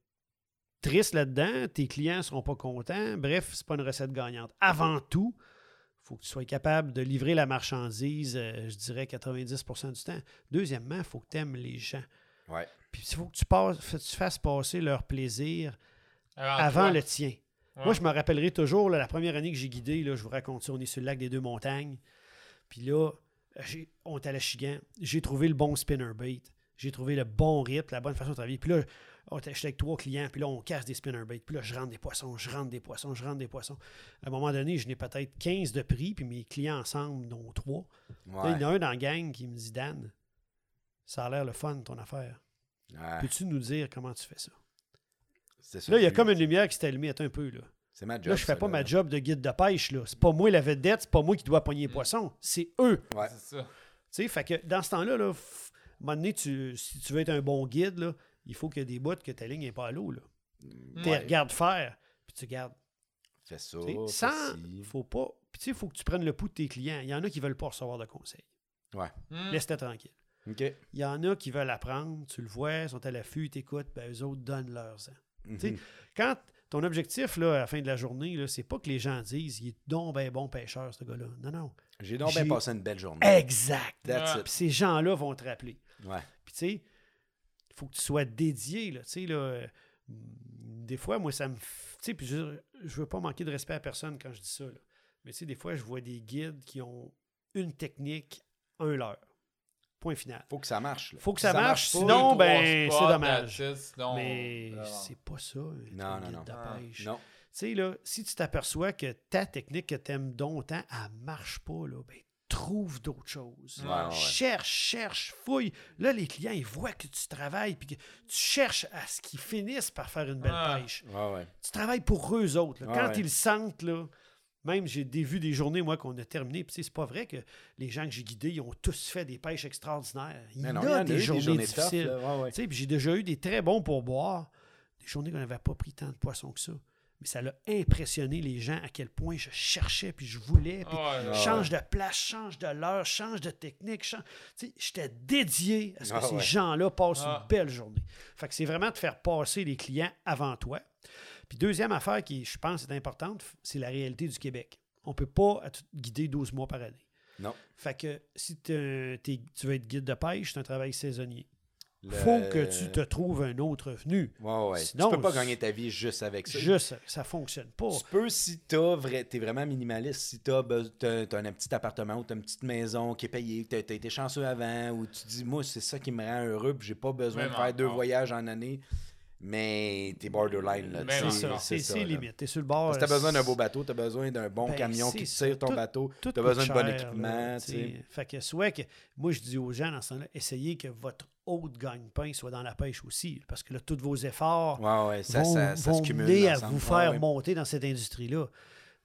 triste là-dedans. Tes clients ne seront pas contents. Bref, c'est pas une recette gagnante. Avant tout, il faut que tu sois capable de livrer la marchandise, euh, je dirais 90% du temps. Deuxièmement, il faut que tu aimes les gens. Ouais. Puis il faut que tu, passes, tu fasses passer leur plaisir Avant, avant toi. le tien. Ouais. Moi, je me rappellerai toujours, là, la première année que j'ai guidé, là, je vous raconte ça, on est sur le lac des Deux Montagnes. Puis là, on est à la Chigan. J'ai trouvé le bon spinner bait. J'ai trouvé le bon rythme, la bonne façon de travailler. Puis là, j'étais avec trois clients, puis là, on casse des spinner baits. Puis là, je rentre des poissons, je rentre des poissons, je rentre des poissons. À un moment donné, je n'ai peut-être 15 de prix, puis mes clients ensemble, dont trois. Ouais. il y en a un dans la gang qui me dit Dan, ça a l'air le fun ton affaire. Ouais. Peux-tu nous dire comment tu fais ça? C'est ça Là, il y a comme une lumière qui s'est allumée. Attends un peu, là. C'est ma job. Là, je fais ça, pas là. ma job de guide de pêche. là. C'est pas moi la vedette, c'est pas moi qui dois pogner les poissons. C'est eux. Ouais. C'est ça. Tu sais, fait que dans ce temps-là, là, f- à un moment donné, tu- si tu veux être un bon guide, là, il faut qu'il y ait des bouts que ta ligne n'est pas à l'eau. là. Tu Ouais. regardes faire, puis tu gardes. Fais ça. Tu Sans, faut pas. Puis tu sais, il faut que tu prennes le pouls de tes clients. Il y en a qui veulent pas recevoir de conseils. Ouais. Hmm. Laisse-les tranquille. OK. Il y en a qui veulent apprendre, tu le vois, ils sont à l'affût, ils t'écoutent, ben eux autres donnent leurs ans. Mhm. Quand ton objectif là, à la fin de la journée, c'est pas que les gens disent il est donc ben bon pêcheur, ce gars-là. Non, non. J'ai donc bien passé une belle journée. Exact. Puis ces gens-là vont te rappeler. Ouais. Puis tu sais, il faut que tu sois dédié. Là, là, euh, des fois, moi, ça me. f- Tu sais, puis je, je veux pas manquer de respect à personne quand je dis ça. là. Mais tu sais, des fois, je vois des guides qui ont une technique, un leurre. Point final. Faut que ça marche. là. Faut que ça marche, sinon, ben, c'est dommage. sinon, Mais c'est pas ça. Non, non, Ah. Non. Tu sais, là, si tu t'aperçois que ta technique que tu aimes d'autant, elle marche pas, là, ben, trouve d'autres choses. Ouais, ouais, ouais. Cherche, cherche, fouille. Là, les clients, ils voient que tu travailles puis que tu cherches à ce qu'ils finissent par faire une belle Ah. pêche. Ouais. Tu travailles pour eux autres. là. Quand ils le sentent, là, même j'ai vu des journées, moi, qu'on a terminé. Puis, tu sais, c'est pas vrai que les gens que j'ai guidés, ils ont tous fait des pêches extraordinaires. Il y non, a y des journées, difficiles. Ouais, ouais. Puis j'ai déjà eu des très bons pourboires, des journées qu'on n'avait pas pris tant de poissons que ça. Mais ça l'a impressionné les gens à quel point je cherchais, puis je voulais, puis change de place, change de l'heure, change de technique. change- Tu sais, j'étais dédié à ce que Ah ces ouais. gens-là passent Ah. une belle journée. Fait que c'est vraiment de faire passer les clients avant toi. Puis deuxième affaire qui, je pense, est importante, c'est la réalité du Québec. On peut pas être guider 12 mois par année. Non. Fait que si t'es- t'es- tu veux être guide de pêche, c'est un travail saisonnier. Le- faut que tu te trouves un autre revenu. Ouais, ouais. Sinon, tu peux pas gagner ta vie juste avec ça. Juste, ça fonctionne pas. Tu peux si t'as vrai, t'es vraiment minimaliste, si t'as, t'as un petit appartement ou t'as une petite maison qui est payée, t'as, t'as été chanceux avant, ou tu dis moi c'est ça qui me rend heureux, puis j'ai pas besoin de faire deux voyages en année, mais t'es borderline là. Encore. C'est c'est limite. T'es sur le bord. Parce que t'as besoin d'un beau bateau, t'as besoin d'un bon Ben, camion qui tire ton Tout- bateau, t'as besoin de bon équipement, là, t'sais. Fait que soit que moi je dis aux gens dans ce temps-là, essayez que votre haute gagne-pain soit dans la pêche aussi. Parce que là, tous vos efforts Ouais, ouais, ça, vont, ça, ça vont mener à vous faire ouais. monter dans cette industrie-là.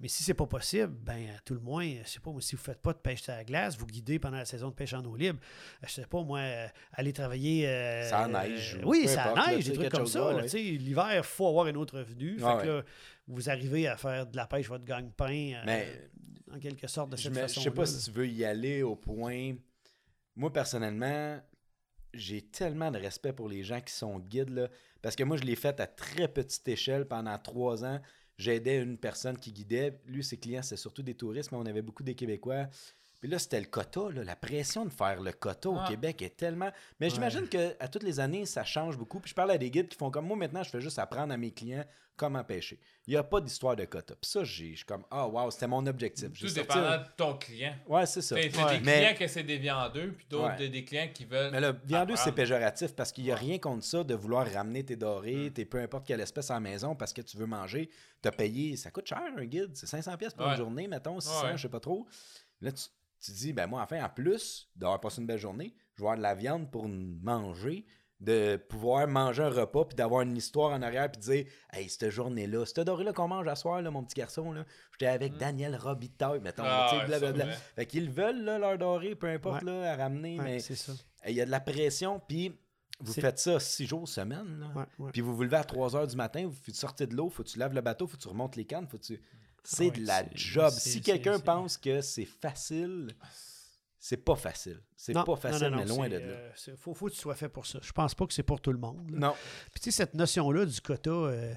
Mais si c'est pas possible, ben à tout le moins, je sais pas, moi, si vous faites pas de pêche à la glace, vous guidez pendant la saison de pêche en eau libre, euh, je sais pas, moi, euh, aller travailler... euh, Ça neige euh, ou oui, ça importe, neige, des trucs comme ça. ouais, L'hiver, il faut avoir un autre revenu. Fait Ouais, que là, vous arrivez à faire de la pêche, votre gagne-pain, euh, en quelque sorte, de cette me- je sais pas si tu veux y aller au point. Moi, personnellement, j'ai tellement de respect pour les gens qui sont guides. Là, parce que moi, je l'ai fait à très petite échelle pendant trois ans. J'aidais une personne qui guidait. Lui, ses clients, c'est surtout des touristes, mais on avait beaucoup des Québécois. Puis là, c'était le quota, là, la pression de faire le quota au Ouais. Québec est tellement. Mais j'imagine que à toutes les années, ça change beaucoup. Puis je parle à des guides qui font comme moi maintenant, je fais juste apprendre à mes clients comment pêcher. Il n'y a pas d'histoire de quota. Puis ça, j'ai- je suis comme, ah, wow, c'était mon objectif. Tout sorti dépendant de ton client. Ouais, c'est ça. T'as Ouais. des Mais- clients que c'est des viandeux, puis d'autres Ouais. des, clients qui veulent. Mais le viandeux, c'est péjoratif parce qu'il n'y a rien contre ça de vouloir ramener tes dorés, tes peu importe quelle espèce à la maison parce que tu veux manger. Tu as payé, ça coûte cher un guide, c'est 500$ pièces pour Ouais. une journée, mettons, 600, Ouais. je sais pas trop. Là, tu, tu dis, ben moi, enfin, en plus d'avoir passé une belle journée, je vais avoir de la viande pour manger, de pouvoir manger un repas, puis d'avoir une histoire en arrière, puis de dire, hey, cette journée-là, cette dorée-là qu'on mange à soir, là, mon petit garçon, là, j'étais avec Daniel Robitaille, mettons, Mm. Ah, tu sais, blablabla. Fait qu'ils veulent, là, leur doré, peu importe, Ouais. là, à ramener, Ouais, mais c'est ça. il y a de la pression, puis vous faites ça six jours semaine. Là. Ouais, ouais. Puis vous vous levez à 3 heures du matin, vous sortez de l'eau, faut que tu laves le bateau, faut que tu remontes les cannes, faut que tu... C'est ouais, de la job. Si quelqu'un pense que c'est facile, c'est pas facile. C'est pas facile, non, mais loin de là. euh, c'est- faut, faut que tu sois fait pour ça. Je pense pas que c'est pour tout le monde. là. Non. Puis tu sais, cette notion-là du quota, euh,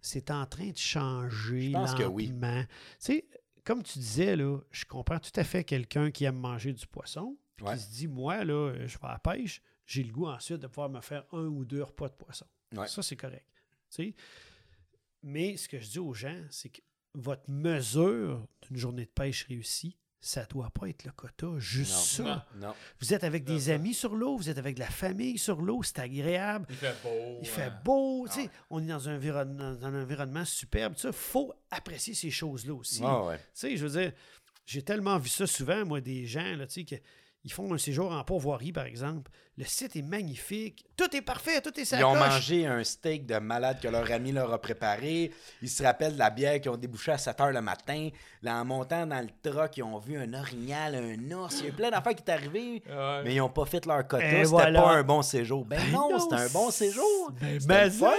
c'est en train de changer Je pense que oui. Tu sais, comme tu disais, là, je comprends tout à fait quelqu'un qui aime manger du poisson, puis Ouais. qui se dit, moi, là, euh, je vais à la pêche, j'ai le goût ensuite de pouvoir me faire un ou deux repas de poisson. Ouais. Ça, c'est correct. Tu sais. Mais ce que je dis aux gens, c'est que votre mesure d'une journée de pêche réussie, ça doit pas être le quota, juste ça. Non. Non. Vous êtes avec des amis sur l'eau, vous êtes avec de la famille sur l'eau, c'est agréable. Il fait beau. Il fait euh, beau, tu sais, ouais. on est dans un, environnement, dans un environnement superbe. Il faut apprécier ces choses-là aussi. Ah ouais. Tu sais, je veux dire, j'ai tellement vu ça souvent, moi, des gens, là, tu sais, que ils font un séjour en pourvoirie, par exemple. Le site est magnifique. Tout est parfait, tout est Ils ont sacoche. mangé un steak de malade que leur ami leur a préparé. Ils se rappellent de la bière qu'ils ont débouché à 7 heures le matin. Là, en montant dans le truck, ils ont vu un orignal, un ours. Il y a eu plein d'affaires qui sont arrivées. Ouais. Mais ils n'ont pas fait leur quota. C'était voilà. pas un bon séjour. Ben, Ben non, non, c'était un bon séjour. Ben, mais fun.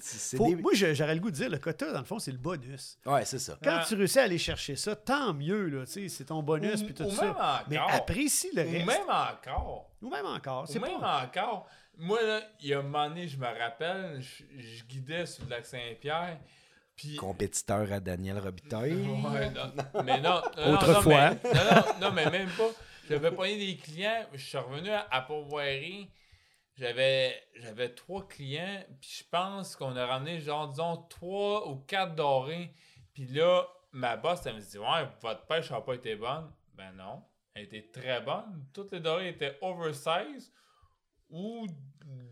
c'est Faut- des- Moi, j'aurais le goût de dire, le quota, dans le fond, c'est le bonus. Ouais, c'est ça. Quand Ah. tu réussis à aller chercher ça, tant mieux, là, tu sais, c'est ton bonus, Ou- puis tout ou ça. même encore. Mais apprécie le Ou reste. même encore. Ou même encore. Ou C'est même pas... encore. Moi, là, il y a un moment donné, je me rappelle, je, je guidais sur le lac Saint-Pierre. Puis. Compétiteur à Daniel Robitaille. Ouais, non, mais non. non, non, Autrefois. Non, mais, non, non, non, mais même pas. J'avais pogné des clients. Je suis revenu à, à Pourvoirie. J'avais, j'avais trois clients. Puis je pense qu'on a ramené, genre, disons, trois ou quatre dorés. Puis là, ma boss, elle me dit Ouais, votre pêche n'a pas été bonne. Ben non. Elle était très bonne. Toutes les dorées étaient oversize ou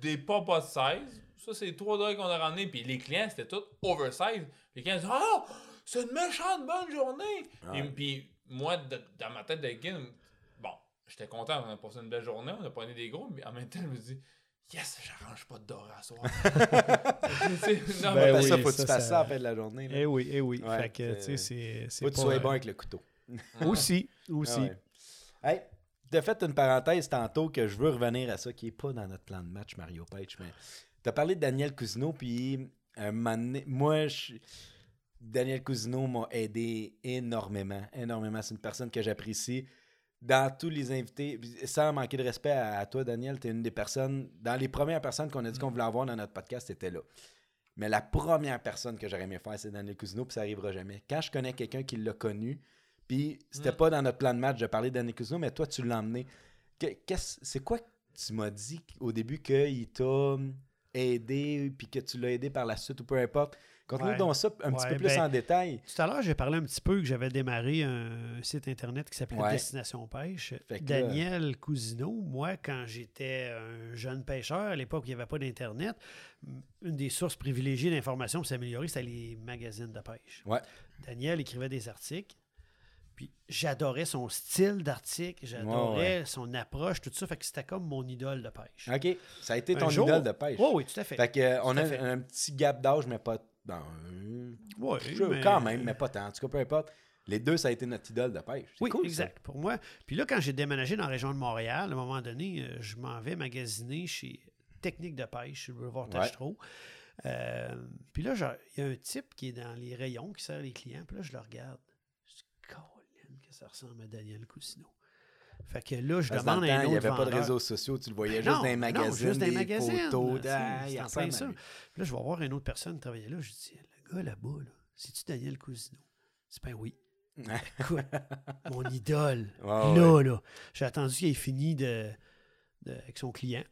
des pas bas de size. Ça, c'est les trois dorées qu'on a ramenés. Puis les clients, c'était tout oversize. Les clients disaient Oh, c'est une méchante bonne journée. Ouais. Puis, puis moi, de- dans ma tête de guide, bon, j'étais content. On a passé une belle journée. On a pogné des gros. Mais en même temps, je me dis Yes, j'arrange pas de doré à soir. Non, Ben oui, ça, faut que tu fasses ça- ça à la fin de la journée. là. Eh oui, eh oui. Ouais, fait que, tu sais, c'est- Faut que tu pas, sois bon avec le couteau. Aussi, aussi. Ah ouais. Hey, t'as fait une parenthèse tantôt que je veux revenir à ça, qui est pas dans notre plan de match, Mario Page, mais t'as parlé de Daniel Cousineau, puis un moment donné- moi, je- Daniel Cousineau m'a aidé énormément, énormément. C'est une personne que j'apprécie. Dans tous les invités, sans manquer de respect à, toi, Daniel, t'es une des personnes, dans les premières personnes qu'on a dit qu'on voulait avoir dans notre podcast, t'étais là. Mais la première personne que j'aurais aimé faire, c'est Daniel Cousineau, puis ça arrivera jamais. Quand je connais quelqu'un qui l'a connu, puis c'était Mm. pas dans notre plan de match de parler de Daniel Cousineau, mais toi, tu l'as emmené. Que- qu'est-ce- C'est quoi que tu m'as dit au début qu'il t'a hum, aidé, puis que tu l'as aidé par la suite, ou peu importe? Conte-nous Ouais. donc ça un petit peu plus ben, en détail. Tout à l'heure, j'ai parlé un petit peu que j'avais démarré un site internet qui s'appelait Ouais. Destination Pêche. Que là- Daniel Cousineau, moi, quand j'étais un jeune pêcheur, à l'époque où il n'y avait pas d'Internet, une des sources privilégiées d'information pour s'améliorer, c'était les magazines de pêche. Daniel écrivait des articles. Puis j'adorais son style d'article, j'adorais son approche, tout ça. Fait que c'était comme mon idole de pêche. OK. Ça a été ton jour- idole de pêche. Oui, oui, tout à fait. Fait que, euh, a fait. un, petit gap d'âge, mais pas. Ben, Ouais, je- mais- Quand même, mais pas tant. En tout cas, peu importe. Les deux, ça a été notre idole de pêche. Oui, cool, ça. exact. Pour moi. Puis là, quand j'ai déménagé dans la région de Montréal, à un moment donné, euh, je m'en vais magasiner chez Technique de pêche, sur le boulevard. Tachereau. Euh, puis là, il y a un type qui est dans les rayons, qui sert les clients. Puis là, je le regarde. Je dis, Colin, que ça ressemble à Daniel Cousineau. Fait que là, je Parce demande à un il n'y autre avait pas de réseaux sociaux, tu le voyais juste Non, dans les non, magazines, juste dans les magazines, photos. il à ça. Là, je vais voir une autre personne travailler là. Je dis, le gars là-bas, là, c'est-tu Daniel Cousineau? C'est ben oui. Écoute, mon idole. Là, ouais. là. J'ai attendu qu'il ait fini de, de- avec son client.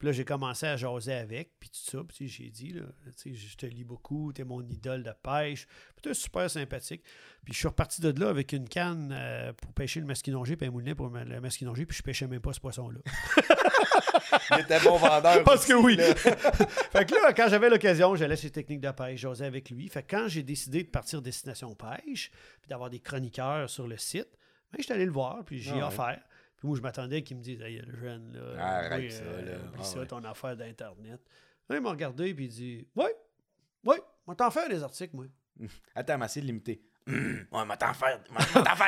Puis là, j'ai commencé à jaser avec, puis tout ça. Puis j'ai dit, là, tu sais, je te lis beaucoup, t'es mon idole de pêche. Puis t'es super sympathique. Puis je suis reparti de là avec une canne euh, pour pêcher le masquinongé, puis un moulinet pour le masquinongé, puis je pêchais même pas ce poisson-là. Il était bon vendeur. Parce que oui. fait que là, quand j'avais l'occasion, j'allais sur les techniques de pêche, j'osais avec lui. Fait que quand j'ai décidé de partir destination pêche, puis d'avoir des chroniqueurs sur le site, ben, j'étais allé le voir, puis j'ai Ah ouais. Puis moi, je m'attendais qu'il me dise Hey, le jeune, là, Arrête oui, ça, euh, là. oublie Ah ça, ouais. ton affaire d'Internet. Là, il m'a regardé, puis il dit Oui, oui, moi t'en faire des articles, moi. Attends, mais assez limité. ouais, m'a t'en faire,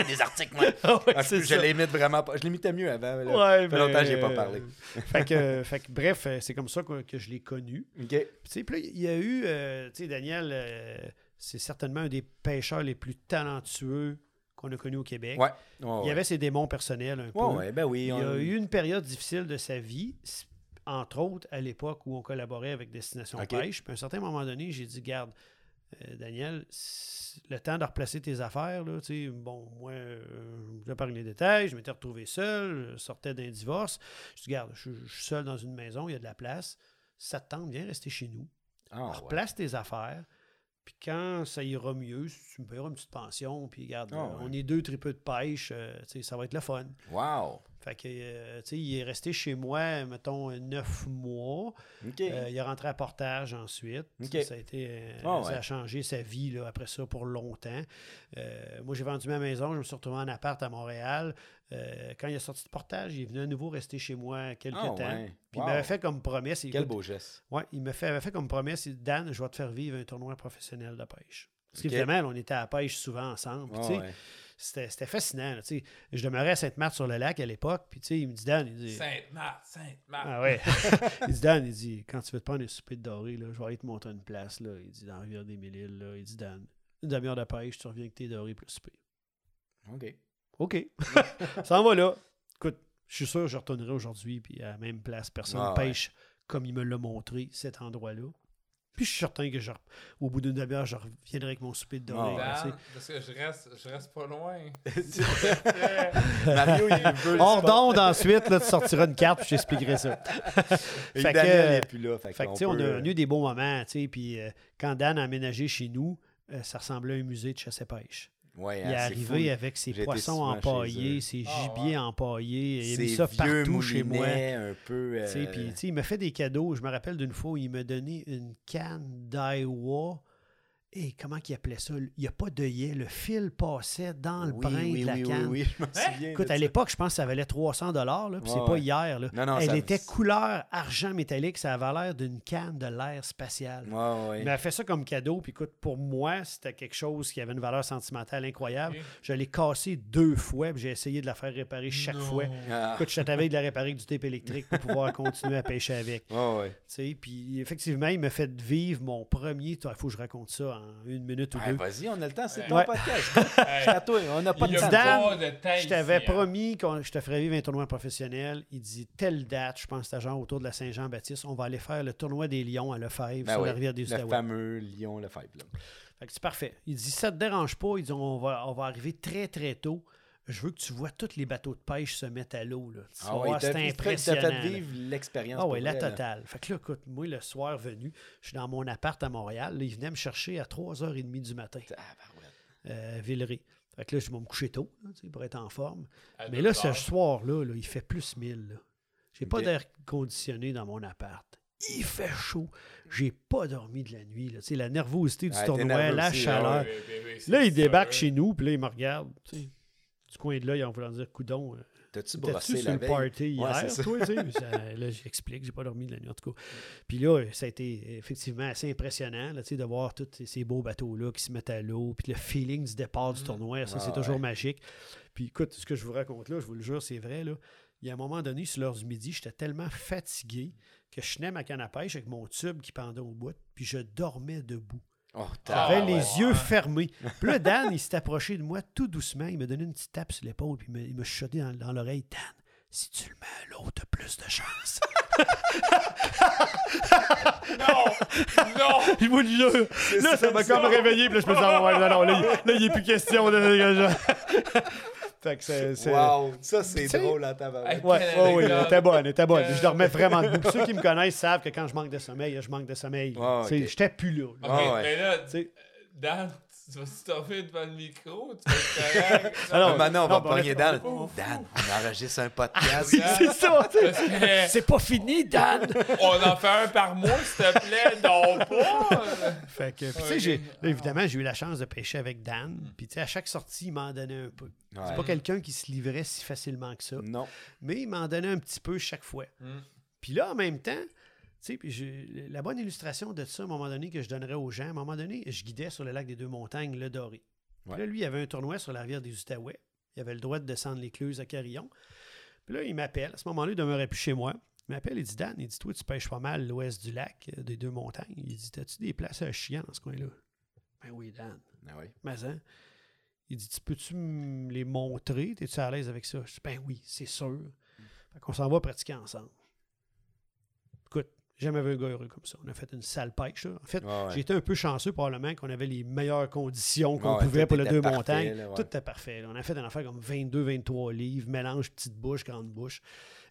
des articles, moi. Ah ouais, Ah, c'est je l'imite vraiment pas. Je l'imitais mieux avant. mais Là. Ouais, fait longtemps que j'ai mais, pas euh, parlé. fait, que, fait que, bref, euh, c'est comme ça que, que je l'ai connu. Puis, puis là, il y a eu, euh, tu sais, Daniel, euh, c'est certainement un des pêcheurs les plus talentueux qu'on a connu au Québec. Ouais. ouais, Il y avait ses démons personnels un peu. Ben oui. Il y a eu une période difficile de sa vie, entre autres à l'époque où on collaborait avec Destination. Pêche. Puis à un certain moment donné, j'ai dit, garde, euh, Daniel, le temps de replacer tes affaires, là, tu sais, bon, moi, euh, je vais parler des détails, je m'étais retrouvé seul, je sortais d'un divorce. Je dis, garde, je, je suis seul dans une maison, il y a de la place. Ça te tente, viens rester chez nous. Ouais. replace tes affaires. Puis quand ça ira mieux, si tu me payeras une petite pension, puis regarde, Ah là, ouais. on est deux tripeux de pêche, euh, ça va être le fun. Wow. Fait que, euh, tu sais, il est resté chez moi, mettons, neuf mois. Euh, il est rentré à portage ensuite. Ça a été, euh, Ah ça ouais. a changé sa vie là, après ça pour longtemps. Moi, j'ai vendu ma maison, je me suis retrouvé en appart à Montréal. Quand il est sorti de portage, il est venu à nouveau rester chez moi quelques Ah temps. ouais. Puis Wow. il m'avait fait comme promesse. Quel écoute, beau geste. Ouais, il me fait, avait fait comme promesse, Dan, je vais te faire vivre un tournoi professionnel de pêche. Parce Ok. qu'évidemment, on était à la pêche souvent ensemble. puis tu sais, ouais. C'était c'était fascinant. là, tu sais. je demeurais à Sainte-Marthe-sur-le-Lac à l'époque. Puis tu sais, il me dit, Dan, il dit. Sainte-Marthe, Sainte-Marthe. Ah ouais. il dit, Dan, il dit, quand tu veux te prendre un souper de doré, là, je vais aller te montrer une place. Là. Il dit, dans la rivière des Mille-Îles. là. Il dit, Dan, une demi-heure de pêche, tu reviens avec tes dorés plus souper. OK. OK. ça en va là. Écoute, je suis sûr que je retournerai aujourd'hui, puis à la même place, personne Ah ouais. pêche comme il me l'a montré, cet endroit-là. Puis je suis certain que je, au bout d'une demi-heure, je reviendrai avec mon souper de doré. Ah parce que je reste, je reste pas loin. Mario, il veut le Hors d'onde ensuite, là, tu sortiras une carte, puis je t'expliquerai ça. Fait que, Daniel n'est plus là. Fait, Fait on, a eu des beaux moments, tu sais, puis euh, quand Dan a aménagé chez nous, euh, ça ressemblait à un musée de chasse et pêche. Ouais, Il hein, est c'est arrivé fou. avec ses poissons empaillés, ses Ah, gibiers ouais. empaillés, il a mis ça partout chez moi. un peu. Tu sais, euh, Puis, tu sais, il m'a fait des cadeaux. Je me rappelle d'une fois où il m'a donné une canne d'Iowa. Et comment qu'il appelait ça? Il n'y a pas d'œillet. Le fil passait dans le oui, brin oui, de la oui, canne. Oui, oui, je me souviens. Écoute, à l'époque, je pense que ça valait 300 dollars, puis c'est Ouais, pas ouais. hier. Là. Non, non, Elle ça- était couleur argent métallique, ça avait l'air d'une canne de l'air spatial. Ouais, ouais. Il m'a fait ça comme cadeau, puis écoute, pour moi, c'était quelque chose qui avait une valeur sentimentale incroyable. Je l'ai cassé deux fois, puis j'ai essayé de la faire réparer chaque Non. fois. Ah, Écoute, je t'avais de la réparer avec du tape électrique pour pouvoir continuer à pêcher avec. ouais, ouais. Tu sais, puis effectivement, il m'a fait vivre mon premier. Il faut que je raconte ça en une minute ou deux. Vas-y, on a le temps, c'est ton Ouais. podcast. À toi, on n'a pas de temps. Pas de temps Je t'avais hein. promis que je te ferais vivre un tournoi professionnel. Il dit telle date, je pense que c'était genre autour de la Saint-Jean-Baptiste, on va aller faire le tournoi des Lions à Lefebvre Ben sur oui, la rivière des Le Outaouais. fameux lion Lefebvre. là. Fait que c'est parfait. Il dit ça te dérange pas? Il dit on va, on va arriver très très tôt. Je veux que tu vois tous les bateaux de pêche se mettre à l'eau. là. Tu vas Ah ouais, t'as c'est impressionnant. fait vivre l'expérience. Ah ouais, la totale. Fait que là, écoute, moi, le soir venu, je suis dans mon appart à Montréal. Là, il venait me chercher à 3h30 du matin, Ah, euh, à Villeray. Fait que là, je vais me coucher tôt, là, tu sais, pour être en forme. À Mais là, ce soir-là, là, il fait plus 1000. là. J'ai pas Ok. d'air conditionné dans mon appart. Il fait chaud. J'ai pas dormi de la nuit. Là. Tu sais, La nervosité du Ouais, tournoi, la aussi, chaleur. Ouais, ouais, ouais, ouais, c'est Là, il ça, débarque ouais. chez nous, puis là, il me regarde. tu sais, Du coin de l'œil en voulant dire Coudon, euh, T'as-tu brossé sur la veille? party hier, toi, tu ça- Là, j'explique, j'ai pas dormi de la nuit, en tout cas. Puis là, ça a été effectivement assez impressionnant là, tu de voir tous ces- ces beaux bateaux-là qui se mettent à l'eau, puis le feeling du départ du tournoi, ça, Ah, c'est toujours ouais. magique. Puis écoute, ce que je vous raconte là, je vous le jure, c'est vrai, là. Il y a un moment donné, sur l'heure du midi, j'étais tellement fatigué que je tenais ma canne à pêche avec mon tube qui pendait au bout, puis je dormais debout. Oh, Ah, J'avais les ouais. yeux fermés. Puis là, Dan, il s'est approché de moi tout doucement. Il m'a donné une petite tape sur l'épaule, puis il m'a- il chuchoté dans, dans l'oreille. Dan, si tu le mets à l'eau, t'as plus de chance. Non! Non! Je vous le jure. Là, ça m'a comme réveillé. Puis là, je me suis dit, ah ouais, non, non, là, il- là, il n'est plus question de dégager. Fait que c'est. c'est- Wow, ça c'est drôle tabarouette. Hey, Ouais, ouais, oui, elle était bonne, elle était bonne. Euh, Je dormais vraiment debout. Ceux qui me connaissent savent que quand je manque de sommeil, je manque de sommeil. Ok. J'étais plus là. là. Ok, Ah ouais. mais là, Tu sais, Dan, tu vas stoffer devant le micro, tu vas être correct. Alors, Maintenant, on va pogner Dan. Dan, on enregistre un podcast. c'est ça. C'est pas fini, Dan. on en fait un par mois, s'il te plaît, non pas. Fait que, puis, tu sais, évidemment, j'ai eu la chance de pêcher avec Dan. Puis, tu sais, à chaque sortie, il m'en donnait un peu. C'est pas quelqu'un qui se livrait si facilement que ça. Non. Mais il m'en donnait un petit peu chaque fois. Mm. Puis là, en même temps, sais, puis j'ai- la bonne illustration de ça, à un moment donné, que je donnerais aux gens, à un moment donné, je guidais sur le lac des Deux-Montagnes, le Doré. Puis là, lui, il avait un tournoi sur la rivière des Outaouais. Il avait le droit de descendre l'écluse à Carillon. Puis là, il m'appelle. À ce moment-là, il demeurait plus chez moi. Il m'appelle, il dit Dan, il dit Toi, tu pêches pas mal l'ouest du lac, euh, des Deux-Montagnes. Il dit T'as-tu des places à dans ce coin-là? Ben oui, Dan. Ah oui. Mais hein? Il dit, Tu peux-tu me les montrer? Es-tu à l'aise avec ça? Je dis, ben oui, c'est sûr. Fait qu'on s'en va pratiquer ensemble. Jamais vu un gars heureux comme ça. On a fait une sale pêche. là. En fait, Ouais, ouais. j'ai été un peu chanceux probablement qu'on avait les meilleures conditions qu'on Ouais, pouvait pour le était deux parfait, montagnes. là. Tout était parfait. là. On a fait une affaire comme 22-23 livres, mélange petite bouche, grande bouche.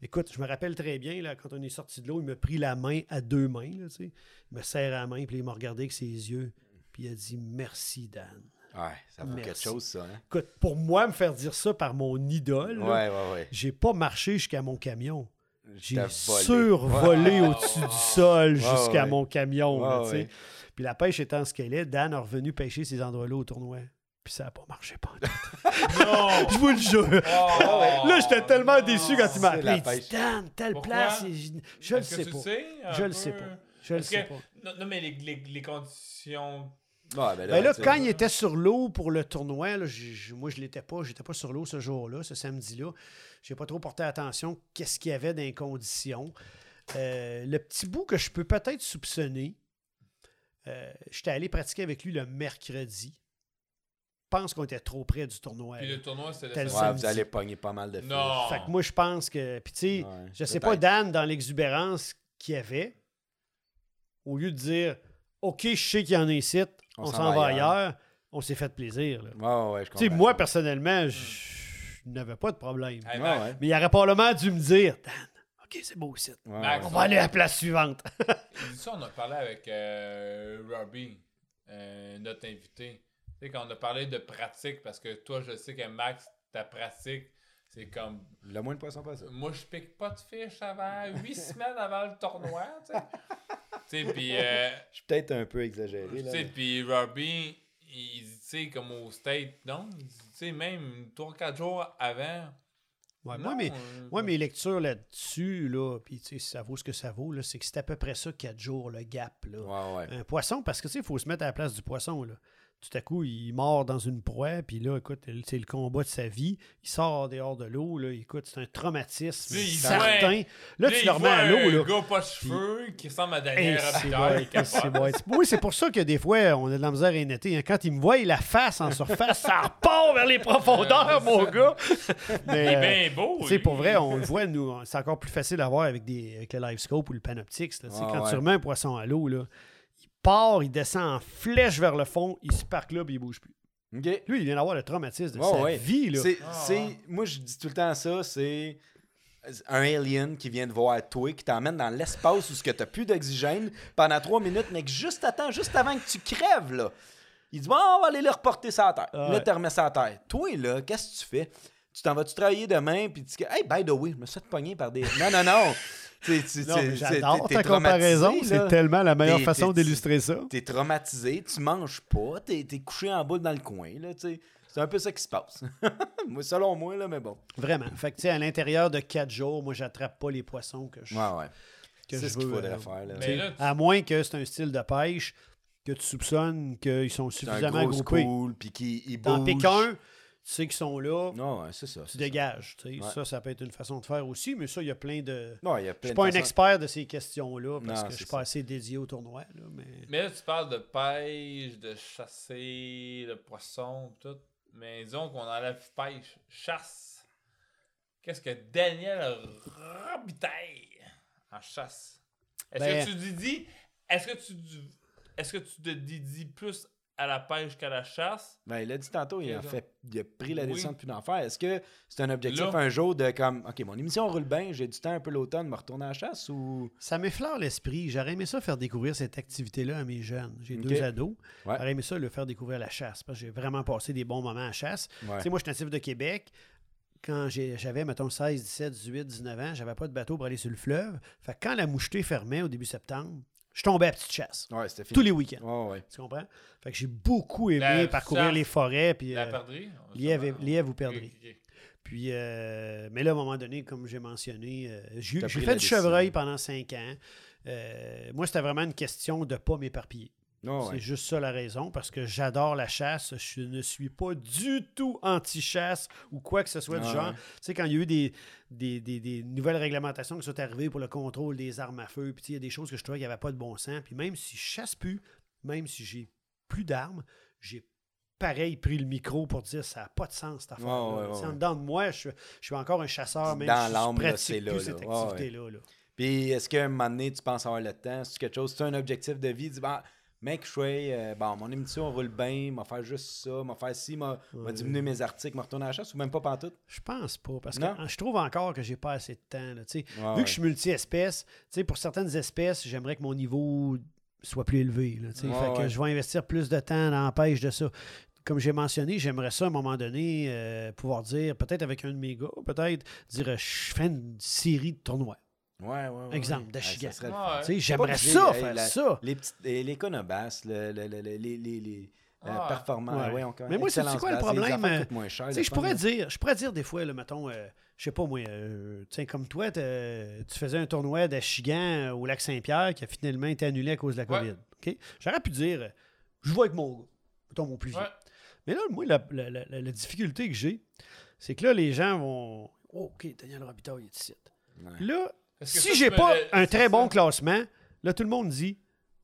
Écoute, je me rappelle très bien, là, quand on est sorti de l'eau, il m'a pris la main à deux mains. là, tu sais. il me serre la main, puis il m'a regardé avec ses yeux. Puis il a dit Merci, Dan. Ouais, ça vaut quelque chose, ça. Hein? Écoute, pour moi, me faire dire ça par mon idole, j'ai pas marché jusqu'à mon camion. J'ai survolé au-dessus du sol jusqu'à ouais. mon camion. là. Puis la pêche étant ce qu'elle est, Dan a revenu pêcher ces endroits-là au tournoi. Puis ça n'a pas marché pas. Non! Je vous le jure. Oh. Là, j'étais tellement déçu quand il m'a appelé. Il dit. Dan, telle Pourquoi? place. Je, je le sais tu pas. sais un Je le sais pas. Je le sais pas. Non, non, mais les, les, les conditions. Ouais, ben Ben là, sais, quand il était sur l'eau pour le tournoi, là, j'ai- moi, je l'étais pas. J'étais pas sur l'eau ce jour-là, ce samedi-là. J'ai pas trop porté attention qu'est-ce qu'il y avait dans les conditions. Euh, le petit bout que je peux peut-être soupçonner, euh, j'étais allé pratiquer avec lui le mercredi. Je pense qu'on était trop près du tournoi. Puis le tournoi, c'était le Ouais, samedi. vous allez pogner pas mal de filles. Non. Fait que moi, je pense que. Puis, tu sais, Ouais, je sais peut-être. pas, Dan, dans l'exubérance qu'il y avait, au lieu de dire OK, je sais qu'il y en a ici, on, s'en va ailleurs, on s'est fait plaisir. là. Ouais, ouais, je Tu sais, comprends. moi, personnellement, je n'avais pas de problème. Hey, Ouais, Max, ouais. Mais il aurait probablement dû me dire Dan, OK, c'est beau. Ouais, Max, On va aller à la place suivante. ça, on a parlé avec euh, Robbie, euh, notre invité. Tu sais, quand on a parlé de pratique, parce que toi, je sais que Max, ta pratique, c'est comme. Le moins de poissons possible. Moi, je pique pas de fiche avant, huit semaines avant le tournoi, tu sais. Tu sais, puis. euh, Je suis peut-être un peu exagéré. Tu Là, sais, mais- puis Robbie, il dit, tu sais, comme au State, non? Il dit, Tu sais, même 3-4 jours avant. Ouais, non, moi, mes, euh, moi, mes lectures là-dessus, là, puis tu sais, ça vaut ce que ça vaut, là, c'est que c'est à peu près ça, 4 jours, le gap. Là. Ouais, ouais. Un poisson, parce que tu sais, il faut se mettre à la place du poisson. Là. Tout à coup, il mord dans une proie, puis là, écoute, c'est le combat de sa vie. Il sort dehors de l'eau, là, écoute, c'est un traumatisme certain. voit- Là, tu le remets à l'eau, un là. gars pas de cheveux qui ressemble à Daniel c'est c'est. Oui, c'est pour ça que des fois, on a de la misère à énetter. hein. Quand il me voit, il la face en surface, ça repart vers les profondeurs, mon gars. Il est euh, bien beau. tu sais, lui. pour vrai, on le voit, nous, c'est encore plus facile à voir avec, des, avec le live scope ou le panoptix. Ouais, quand ouais. tu remets un poisson à l'eau, là, part, il descend en flèche vers le fond, il se parque là, puis il bouge plus. Lui, il vient d'avoir le traumatisme de Ouais, sa ouais. vie. Là. C'est, Ah, moi, je dis tout le temps ça, c'est un alien qui vient de voir toi, qui t'emmène dans l'espace où tu n'as plus d'oxygène pendant trois minutes, mais que juste attends, juste avant que tu crèves, là. Il dit, bon, on va aller le reporter ça à terre. Là, tu remets ça à terre. Toi, là, qu'est-ce que tu fais? Tu t'en vas-tu travailler demain, puis tu dis, hey, by the way, je me suis fait pogner par des. Non, non, non. J'adore ta comparaison. C'est tellement la meilleure façon d'illustrer ça. T'es traumatisé, tu manges pas, t'es, t'es couché en boule dans le coin. C'est un peu ça qui se passe. moi, selon moi, là, mais bon. Vraiment. Fait que, tu sais, à l'intérieur de quatre jours, moi, j'attrape pas les poissons que je, Ouais, ouais. que C'est je ce qu'il veux, faudrait euh, faire, là. Mais Tu sais, là, tu- À moins que c'est un style de pêche que tu soupçonnes qu'ils sont un suffisamment gros groupés. school, puis qui il T'en bouge. piques un, tu sais qu'ils sont là, Non, ouais, c'est ça. tu dégages. tu. Ouais. Ça, ça peut être une façon de faire aussi, mais ça, il y a plein de. Non, il y a Je plein suis de pas un expert de ces questions-là parce Non, que je suis pas ça. assez dédié au tournoi. Là, mais... Mais là, tu parles de pêche, de chasser, de poisson, tout. Mais disons qu'on enlève pêche, chasse. Qu'est-ce que Daniel Robitaille en chasse? Est-ce Ben- que tu lui dis. Est-ce que tu. dis- est-ce que tu te dédies plus à la pêche qu'à la chasse? Ben, il a dit tantôt, il a, fait, il a pris la Oui. décision de plus d'en faire. Est-ce que c'est un objectif Là- un jour de comme, OK, mon émission roule bien, j'ai du temps un peu l'automne, me retourner à la chasse ou? Ça m'effleure l'esprit. J'aurais aimé ça faire découvrir cette activité-là à mes jeunes. J'ai deux ados. Ouais. J'aurais aimé ça le faire découvrir la chasse parce que j'ai vraiment passé des bons moments à chasse. Ouais. Tu sais, moi, je suis natif de Québec. Quand j'avais, mettons, 16, 17, 18, 19 ans, j'avais pas de bateau pour aller sur le fleuve. Fait que quand la mouchetée fermait au début septembre, je tombais à petite chasse. Ouais, c'était fini. Tous les week-ends. Ouais, ouais. Tu comprends? Fait que j'ai beaucoup aimé La parcourir les forêts. Puis, La euh, perdrix? lièvre ou ok. Puis, euh, mais là, à un moment donné, comme j'ai mentionné, euh, j'ai fait du chevreuil pendant cinq ans. Euh, moi, c'était vraiment une question de ne pas m'éparpiller. Ouais. C'est juste ça la raison, parce que j'adore la chasse. Je ne suis pas du tout anti-chasse ou quoi que ce soit du Ah genre. ouais. Tu sais, quand il y a eu des, des, des- des nouvelles réglementations qui sont arrivées pour le contrôle des armes à feu, puis tu il y a des choses que je trouvais qu'il n'y avait pas de bon sens. Puis même si je chasse plus, même si j'ai plus d'armes, j'ai pareil pris le micro pour dire ça n'a pas de sens cette ouais, Tu sais, ouais. En dedans de moi, je, je suis encore un chasseur, même Dans si je pratique là, plus là. cette activité-là. là. Puis est-ce qu'à un moment donné, tu penses avoir le temps? C'est quelque chose, c'est un objectif de vie? Dis, bah, mec, je suis, euh, bon, mon émission roule bien, m'a faire juste ça, m'a faire ci, m'a diminuer mes articles, m'a retourner à la chasse ou même pas pantoute? Je pense pas, parce Non? que je trouve encore que j'ai pas assez de temps. là. Ouais, Vu ouais. que je suis sais, pour certaines espèces, j'aimerais que mon niveau soit plus élevé. là. Ouais, fait que je vais investir plus de temps dans la pêche de ça. Comme j'ai mentionné, j'aimerais ça à un moment donné euh, pouvoir dire, peut-être avec un de mes gars, peut-être dire je fais une série de tournois. Ouais, ouais, ouais. Exemple, ouais. d'Achigan. ça serait le Ouais. fun. Tu sais, Pas J'aimerais ça, faire la- ça. Les, petites, les, les conobasses, le, le, le- le- les, les, les euh, Ouais. performants, Ouais. ouais, on- Mais moi, c'est- quoi le problème, euh, je pourrais dire, je pourrais dire des fois, là, mettons, euh, je sais pas moi, euh, tiens, comme toi, tu faisais un tournoi d'Achigan euh, au lac Saint-Pierre qui a finalement été annulé à cause de la Ouais. COVID. OK? J'aurais pu dire, euh, je vais avec mon gars, mettons mon plus vieux. Ouais. Mais là, moi, la, la- la- la- la difficulté que j'ai, c'est que là, les gens vont. Oh, OK, Daniel Robitaille est ici. Ouais. Là, si j'ai pas me- un très ça. bon classement, là, tout le monde dit,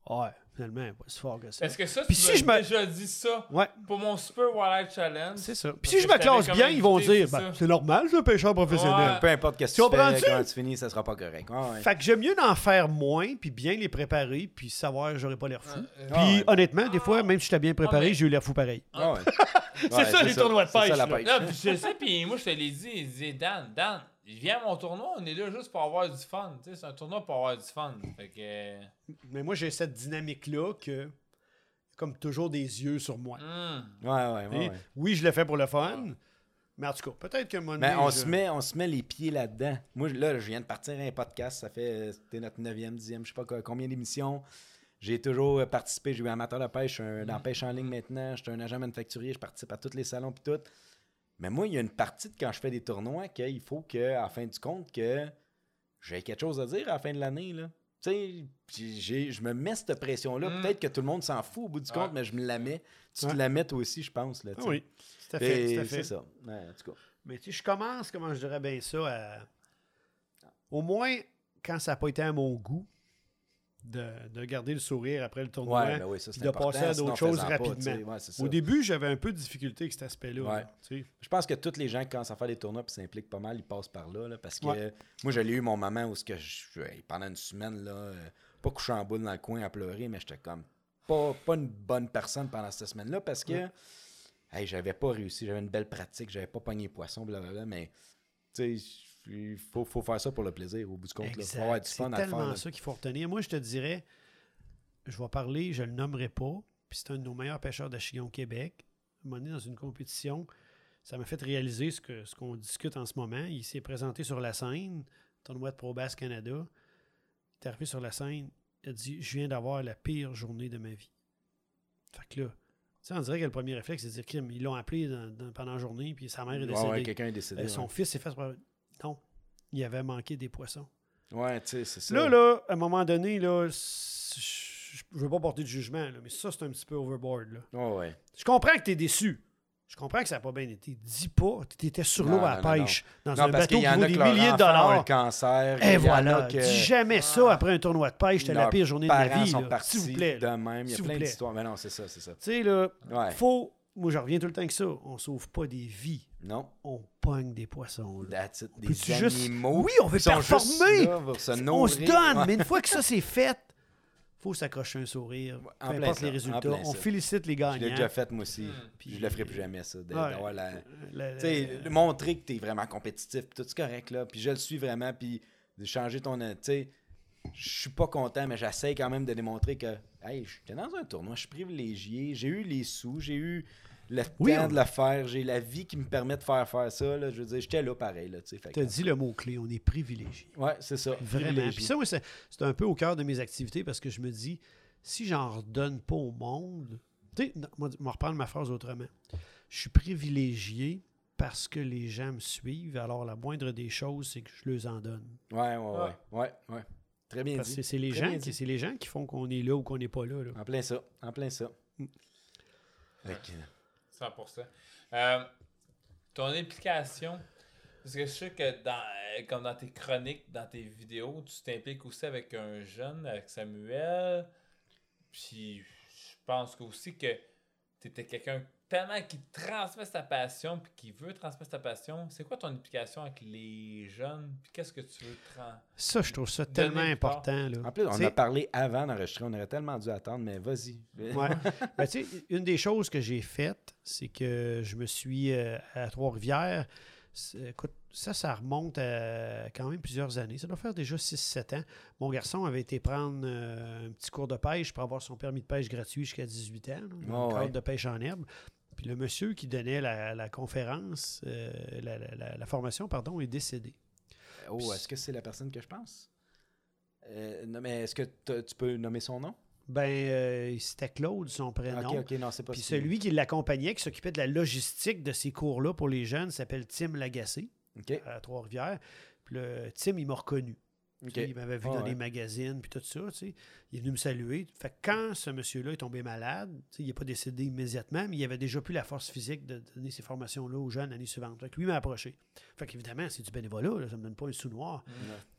ouais, finalement, pas si fort que ça. Est-ce que ça, Puis tu si je me- déjà dit ça Ouais, pour mon Super Wildlife Challenge? c'est ça. Puis si je me je classe bien, ils vont dire, c'est ben, c'est normal, c'est un pêcheur professionnel. Ouais. Peu importe ce que Tu tu, fais, quand tu finis, ça sera pas correct. Ouais, ouais. Fait que j'aime mieux d'en faire moins, puis bien les préparer, puis savoir que j'aurais pas l'air fou. Euh, Puis Ah ouais. honnêtement, des fois, même si j'étais bien préparé, mais- j'ai eu l'air fou pareil. C'est ça, les tournois de c'est ça, pêche, je sais, puis moi, je te l'ai dit, il disait, Dan, Dan, viens à mon tournoi, on est là juste pour avoir du fun. Tu sais, c'est un tournoi pour avoir du fun. Fait que. euh, Mais moi, j'ai cette dynamique-là que, comme toujours, des yeux sur moi. hmm. Ouais, ouais, ouais. Oui, je le fais pour le fun, mais en tout cas, peut-être qu'un moment Mais on, je- se met, on se met les pieds là-dedans. Moi, là, je viens de partir un podcast. Ça fait, euh, c'était notre 9e, 10e, je sais pas quoi- combien d'émissions. J'ai toujours euh, participé. J'ai eu amateur de pêche. Je suis un- dans la pêche en ligne maintenant. Je suis un agent manufacturier. Je participe à tous les salons puis tout. Mais moi, il y a une partie de quand je fais des tournois qu'il faut que, à la fin du compte, que j'ai quelque chose à dire à la fin de l'année. là. Tu sais, je me mets cette pression-là. Mm. Peut-être que tout le monde s'en fout au bout du Ouais. compte, mais je me la mets. Tu Ouais. te la mets toi aussi, je pense. Là, Ah oui, tout à fait. C'est ça. Ouais, en tout cas. Mais tu sais, je commence, comment je dirais bien ça, à... au moins, quand ça n'a pas été à mon goût, de, de garder le sourire après le tournoi, Ouais, ben oui, ça, de passer à d'autres choses pas, rapidement. ouais. Au début, j'avais un peu de difficulté avec cet aspect-là. Ouais. là. Je pense que tous les gens qui commencent à faire des tournois et s'impliquent pas mal, ils passent par là. là, parce que euh, moi, j'ai eu mon moment où ce que je, pendant une semaine, là, euh, pas couché en boule dans le coin à pleurer, mais j'étais comme pas, pas une bonne personne pendant cette semaine-là parce que hey, j'avais pas réussi. J'avais une belle pratique, j'avais pas pogné poisson, blablabla, mais tu sais, il faut, faut faire ça pour le plaisir au bout du compte. Il faut avoir du C'est fun à tellement faire. là. ça qu'il faut retenir. Moi, je te dirais, je vais parler, je le nommerai pas, puis c'est un de nos meilleurs pêcheurs d'Achigan au Québec. Un moment donné, dans une compétition, ça m'a fait réaliser ce que ce qu'on discute en ce moment. Il s'est présenté sur la scène, tournoi de Pro Bass Canada. Il est arrivé sur la scène, il a dit Je viens d'avoir la pire journée de ma vie. Fait que là, tu sais, on dirait que le premier réflexe, c'est de dire Crime, ils l'ont appelé dans- dans- pendant la journée, puis sa mère est Ouais, décédée. ouais, quelqu'un est décédé. Euh, son ouais. fils s'est fait. Non, il avait manqué des poissons. Ouais, tu sais, c'est ça. Là, là, à un moment donné, là, je ne veux pas porter de jugement, là, mais ça, c'est un petit peu overboard. Là. Ouais, ouais. Je comprends que tu es déçu. Je comprends que ça n'a pas bien été. Dis pas, tu étais sur l'eau à la non, pêche, dans Non, un parce bateau qui vaut des milliers de dollars. cancer. Et voilà. que- Dis jamais ça après un tournoi de pêche, c'était la pire journée de ma vie. S'il vous plaît. de même. Il y a plein d'histoires. Mais non, c'est ça, c'est ça. Tu sais, là, Ouais. faut. Moi, je reviens tout le temps que ça. On sauve pas des vies. Non. On pogne des poissons. là. That's it. Des Peux-tu juste- animaux. Oui, on veut performer. là pour se on se donne, mais une fois que ça c'est fait, faut s'accrocher un sourire. Peu en importe ça, les résultats. On ça. félicite les Je gagnants. l'ai déjà fait, moi aussi. Hmm. Puis je le ferai plus jamais, ça. Ouais. la- montrer que tu es vraiment compétitif, puis tout c'est correct, là. Puis je le suis vraiment, puis de changer ton. Tu sais, je suis pas content, mais j'essaie quand même de démontrer que, hey, j'étais dans un tournoi, je suis privilégié, j'ai eu les sous, j'ai eu le Oui, temps on- de le faire, j'ai la vie qui me permet de faire faire ça, là. Je veux dire, j'étais là pareil, là, tu as dit le mot-clé, on est privilégié. Ouais, c'est ça. Vraiment. Puis ça, moi, c'est c'est un peu au cœur de mes activités parce que je me dis, si j'en redonne pas au monde, tu sais, non, moi, je vais reprendre ma phrase autrement. Je suis privilégié parce que les gens me suivent, alors la moindre des choses, c'est que je les en donne. Ouais, ouais, ouais. Ouais, ouais. Très bien Parce dit. c'est les, gens bien qui- dit. c'est les gens qui font qu'on est là ou qu'on n'est pas là. là. En plein ça. En plein ça. Mm. Fait que- 100%. Euh, ton implication, parce que je sais que dans, euh, comme dans tes chroniques, dans tes vidéos, tu t'impliques aussi avec un jeune, avec Samuel. Puis je pense aussi que tu étais quelqu'un tellement qui transmet sa passion, puis qui veut transmettre sa passion. C'est quoi ton implication avec les jeunes? Puis qu'est-ce que tu veux transmettre? Ça, je trouve ça tellement important. Là. En plus, on a parlé avant d'enregistrer. On aurait tellement dû attendre, mais vas-y. Ouais. Ben, tu sais, une des choses que j'ai faites, c'est que je me suis euh, à Trois-Rivières. Écoute, ça, ça remonte à quand même plusieurs années. Ça doit faire déjà 6-7 ans. Mon garçon avait été prendre euh, un petit cours de pêche pour avoir son permis de pêche gratuit jusqu'à 18 ans, là, Ah ouais. de pêche en herbe. Puis le monsieur qui donnait la, la conférence, euh, la, la- la- la formation, pardon, est décédé. Oh, est-ce que c'est la personne que je pense? Euh, non, mais est-ce que tu peux nommer son nom? Ben, euh, c'était Claude, son prénom. Ok, ok, non, c'est pas Puis celui qui l'accompagnait, qui s'occupait de la logistique de ces cours-là pour les jeunes, s'appelle Tim Lagacé, à Trois-Rivières. Puis le Tim, il m'a reconnu. Il m'avait vu Ah dans ouais. les magazines, puis tout ça. tu sais. Il est venu me saluer. Fait que quand ce monsieur-là est tombé malade, tu sais, il n'est pas décédé immédiatement, mais il avait déjà plus la force physique de donner ces formations-là aux jeunes l'année suivante. Fait que lui m'a approché. Fait qu'évidemment, c'est du bénévolat, là, ça ne me donne pas un sous noir.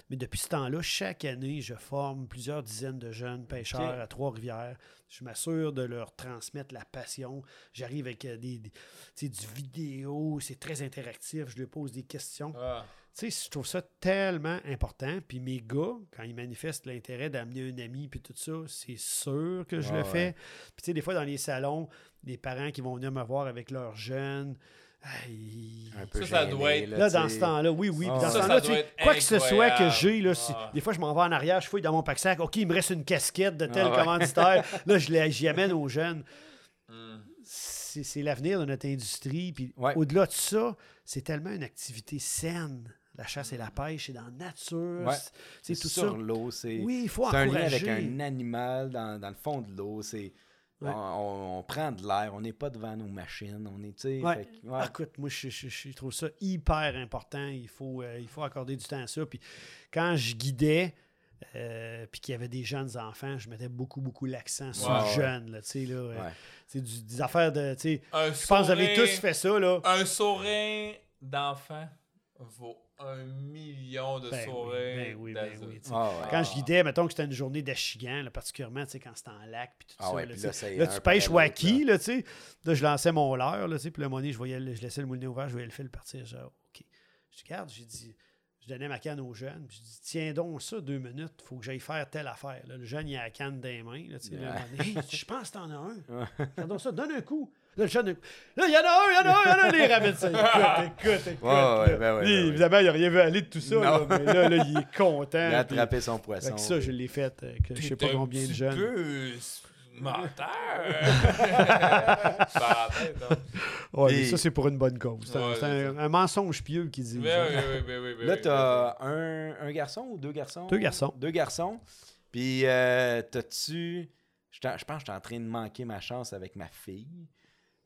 Mais depuis ce temps-là, chaque année, je forme plusieurs dizaines de jeunes pêcheurs à Trois-Rivières. Je m'assure de leur transmettre la passion. J'arrive avec euh, des, des- tu sais, du vidéo, c'est très interactif. Je leur pose des questions. Ah, Tu sais, je trouve ça tellement important. Puis mes gars, quand ils manifestent l'intérêt d'amener un ami puis tout ça, c'est sûr que je le ouais. fais. Puis tu sais, des fois dans les salons, des parents qui vont venir me voir avec leurs jeunes. hey, Un peu Ça, ça doit être- Là, dans ce temps-là, oui, oui. Puis dans Ça, ce temps-là, quoi que ce soit que j'ai, là, si- Ah. des fois, je m'en vais en arrière, je fouille dans mon pack-sac. OK, il me reste une casquette de tel Ah ouais. commanditaire. Là, je l'ai- j'y amène aux jeunes. hmm. C'est c'est l'avenir de notre industrie. Puis Ouais. au-delà de ça, c'est tellement une activité saine. La chasse et la pêche, c'est dans la nature. Ouais. c'est- tout sur ça. l'eau, c'est Oui, il faut c'est un lien encourager. avec un animal dans, dans le fond de l'eau. C'est Ouais. on, prend de l'air, on n'est pas devant nos machines, on est, tu sais, Ouais. fait que- ouais. Ah, écoute, moi, je, je- je trouve ça hyper important. Il faut, euh, il faut accorder du temps à ça. Puis quand je guidais, euh, puis qu'il y avait des jeunes enfants, je mettais beaucoup, beaucoup l'accent sur Ouais, le ouais. jeune. Là, tu sais, là, euh, Ouais. c'est du- des affaires de. tu sais, Un Je pense que vous avez tous fait ça. Là. Un sourire d'enfant vaut un million de Ben oui, ben oui, ben oui. Ah ouais. Quand je guidais, mettons que c'était une journée d'Achigan, particulièrement tu sais, quand c'était en lac, puis tout Ah ça. ouais, là, puis tu sais. là, tu pêches wacky, là, tu sais. Là, je lançais mon leurre, là, tu sais. Puis moment donné, je, voyais, le- je laissais le moulinet ouvert, je voyais le fil partir. Genre, OK. Je dis, regarde, j'ai dit, je donnais ma canne aux jeunes. puis Je dis, tiens donc ça, deux minutes, il faut que j'aille faire telle affaire. Là, le jeune, il a la canne dans les mains. Là, tu sais, Hey, je pense que t'en as un. Regarde donc ça, donne un coup. Là, le jeune, là, il y en a un, il y en a un, il y en a un, les ramène ça. Écoute, écoute, écoute. Ouais, ouais, là. ben ouais, Lui, ben ouais. Évidemment, il n'a rien vu aller de tout ça. Là, mais là, là, il est content. Il a puis- attrapé son poisson. ça, je l'ai fait, euh, que je sais T'es pas un combien de jeunes. peu menteur. Ouais, mais ça, c'est pour une bonne cause. C'est un- Ouais, c'est c'est un, un mensonge pieux qui dit. Mais oui, oui, oui, oui, oui, Là, oui, t'as un, un garçon ou deux garçons? Deux garçons. Deux garçons. Puis, euh, t'as-tu... Je pense que je suis en train de manquer ma chance avec ma fille.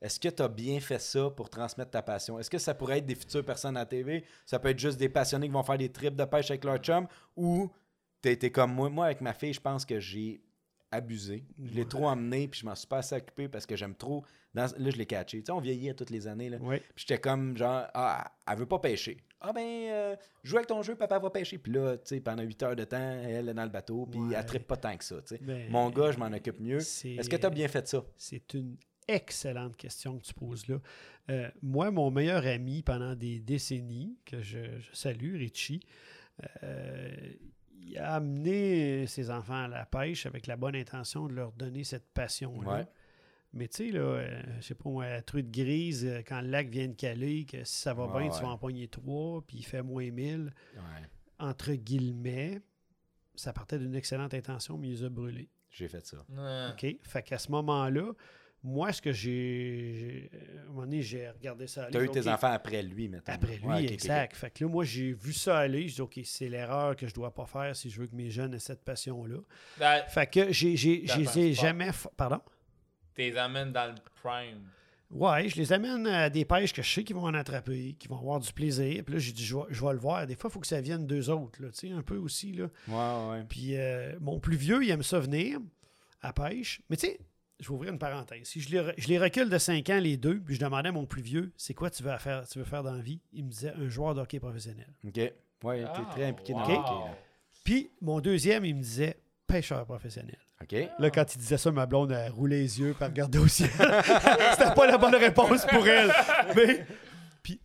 Est-ce que tu as bien fait ça pour transmettre ta passion? Est-ce que ça pourrait être des futures personnes à la TV? Ça peut être juste des passionnés qui vont faire des trips de pêche avec leur chum? Ou t'as été comme moi? Moi, avec ma fille, je pense que j'ai abusé. Je l'ai trop emmené, puis je m'en suis pas assez occupé parce que j'aime trop... dans- Là, je l'ai catché. Tu sais, on vieillit à toutes les années, là. Puis j'étais comme genre, ah, elle veut pas pêcher. Ah ben, euh, joue avec ton jeu, papa va pêcher. Puis là, tu sais, pendant 8 heures de temps, elle est dans le bateau, puis Ouais. elle trippe pas tant que ça, tu sais. Ben, Mon gars, je m'en occupe mieux. Est-ce que tu as bien fait ça? C'est une excellente question que tu poses là. Euh, moi, mon meilleur ami pendant des décennies, que je, je salue, Richie, euh, il a amené ses enfants à la pêche avec la bonne intention de leur donner cette passion-là. Ouais. Mais tu sais, là, euh, je sais pas moi, la truite grise, euh, quand le lac vient de caler, que si ça va Ouais, bien, tu vas en pogner trois, puis il fait moins 1000, Ouais. entre guillemets, ça partait d'une excellente intention, mais il les a brûlés. J'ai fait ça. Ouais. OK? Fait qu'à ce moment-là, moi, ce que j'ai. j'ai- À un moment donné, j'ai regardé ça aller. Tu as eu j'ai tes enfants après lui, maintenant. Après lui, Ouais, exact. Fait que là, moi, j'ai vu ça aller. Je dis, OK, c'est l'erreur que je dois pas faire si je veux que mes jeunes aient cette passion-là. Ben, Fait que j'ai, j'ai, Ça je les passe ai pas. jamais. fa- Pardon? t'es amènes dans le prime. Ouais, je les amène à des pêches que je sais qu'ils vont en attraper, qu'ils vont avoir du plaisir. Puis là, j'ai dit, je vais, je vais le voir. Des fois, il faut que ça vienne d'eux autres, là, tu sais, un peu aussi. Là. Ouais, ouais. Puis euh, mon plus vieux, il aime ça venir à pêche. Mais tu sais, je vais ouvrir une parenthèse. Si je les, re- je les recule de 5 ans, les deux, puis je demandais à mon plus vieux, c'est quoi tu veux faire, tu veux faire dans la vie? Il me disait, un joueur de hockey professionnel. OK. Ouais, t'es Ah, très impliqué dans le hockey. là. Puis mon deuxième, il me disait, pêcheur professionnel. OK. Là, quand il disait ça, ma blonde a roulé les yeux et regardé au ciel. C'était pas la bonne réponse pour elle. Mais, puis,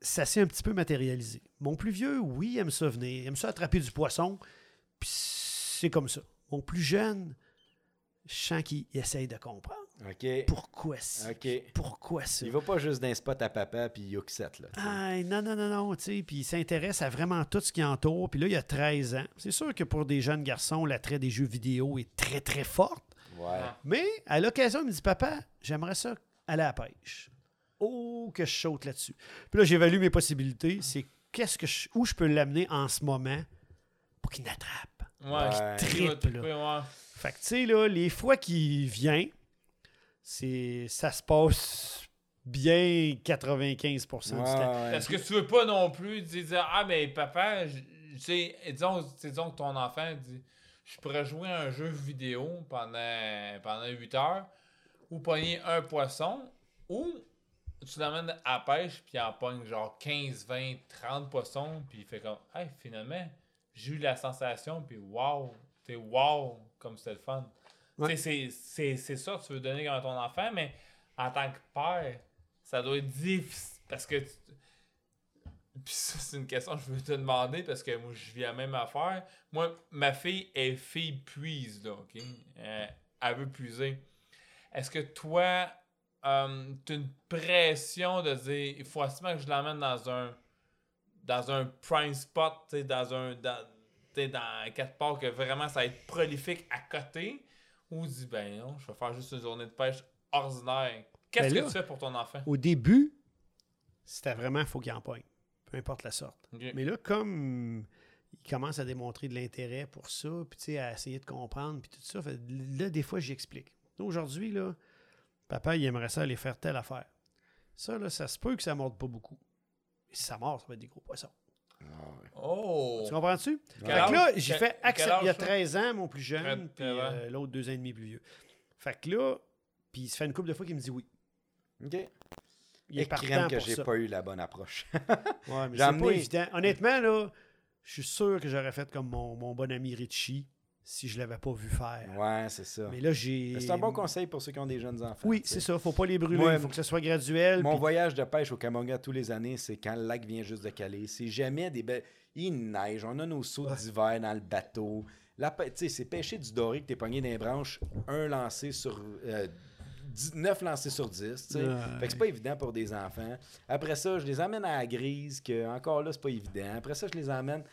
ça s'est un petit peu matérialisé. Mon plus vieux, oui, il aime ça venir. Il aime ça attraper du poisson. Puis, c'est comme ça. Mon plus jeune, je sens qu'il essaye de comprendre. OK. Pourquoi ça? OK. Pourquoi ça? Il va pas juste d'un spot à papa puis il 7 là. Ah, non, non, non, non, tu sais, puis il s'intéresse à vraiment tout ce qui entoure. Puis là, il a 13 ans. C'est sûr que pour des jeunes garçons, l'attrait des jeux vidéo est très, très forte. Ouais. Mais à l'occasion, il me dit Papa, j'aimerais ça aller à la pêche. Oh, que je saute là-dessus. Puis là, j'évalue mes possibilités. C'est qu'est-ce que je- où je peux l'amener en ce moment pour qu'il n'attrape. Ouais, Ouais. je Triple, trippe, ouais. Fait que, tu sais, là, les fois qu'il vient, c'est ça se passe bien 95% Ouais, du temps. ouais. Est-ce que tu veux pas non plus dire, Ah, mais papa, disons, que ton enfant dit Je pourrais jouer à un jeu vidéo pendant, pendant 8 heures ou pogner un poisson ou tu l'amènes à la pêche puis il en pogne genre 15, 20, 30 poissons puis il fait comme Hey, finalement, j'ai eu la sensation puis wow, t'es wow, comme c'était le fun. Ouais. C'est- ça que tu veux donner à ton enfant, mais en tant que père, ça doit être difficile parce que tu- puis ça, c'est une question que je veux te demander parce que moi, je vis la même affaire. Moi, ma fille est fille puise, là, OK? Euh, elle veut puiser. Est-ce que toi, euh, tu une pression de dire, il faut absolument que je l'emmène dans un dans un prime spot, tu sais, dans un dans, sais, dans quelque part que vraiment ça va être prolifique à côté, ou dis, ben non, je vais faire juste une journée de pêche ordinaire. Qu'est-ce Ben que tu fais pour ton enfant? Au début, c'était vraiment faut qu'il en pogne, peu importe la sorte. Mais là, comme il commence à démontrer de l'intérêt pour ça, puis tu sais, à essayer de comprendre, puis tout ça, fait- là, des fois, j'explique. Aujourd'hui, là, papa, il aimerait ça aller faire telle affaire. Ça, là, ça se peut que ça morde pas beaucoup. Mais si ça mord, ça va être des gros poissons. Oh! Tu comprends-tu? Fait que là, j'ai fait accepter. Il y a ça? 13 ans, mon plus jeune, puis euh, l'autre deux ans et demi plus vieux. Fait que là, puis il se fait une couple de fois qu'il me dit oui. OK. Il est partant que j'ai pas eu la bonne approche. Ouais, mais c'est amené- pas évident. Honnêtement, là, je suis sûr que j'aurais fait comme mon, mon bon ami Richie si je l'avais pas vu faire. ouais, c'est ça. Mais là, j'ai. C'est un bon conseil pour ceux qui ont des jeunes enfants. Oui, c'est ça. Faut pas les brûler. Il faut que ce soit graduel. Mon voyage de pêche au Camonga tous les années, c'est quand le lac vient juste de caler. C'est jamais des belles. Il neige, on a nos sauts d'hiver dans le bateau. La pê- tu sais, c'est pêcher du doré que t'es pogné dans les branches, un lancé sur. euh, 9 lancés sur 10. tu sais. Ouais. Fait que c'est pas évident pour des enfants. Après ça, je les amène à la grise, que encore là, c'est pas évident. Après ça, je les amène.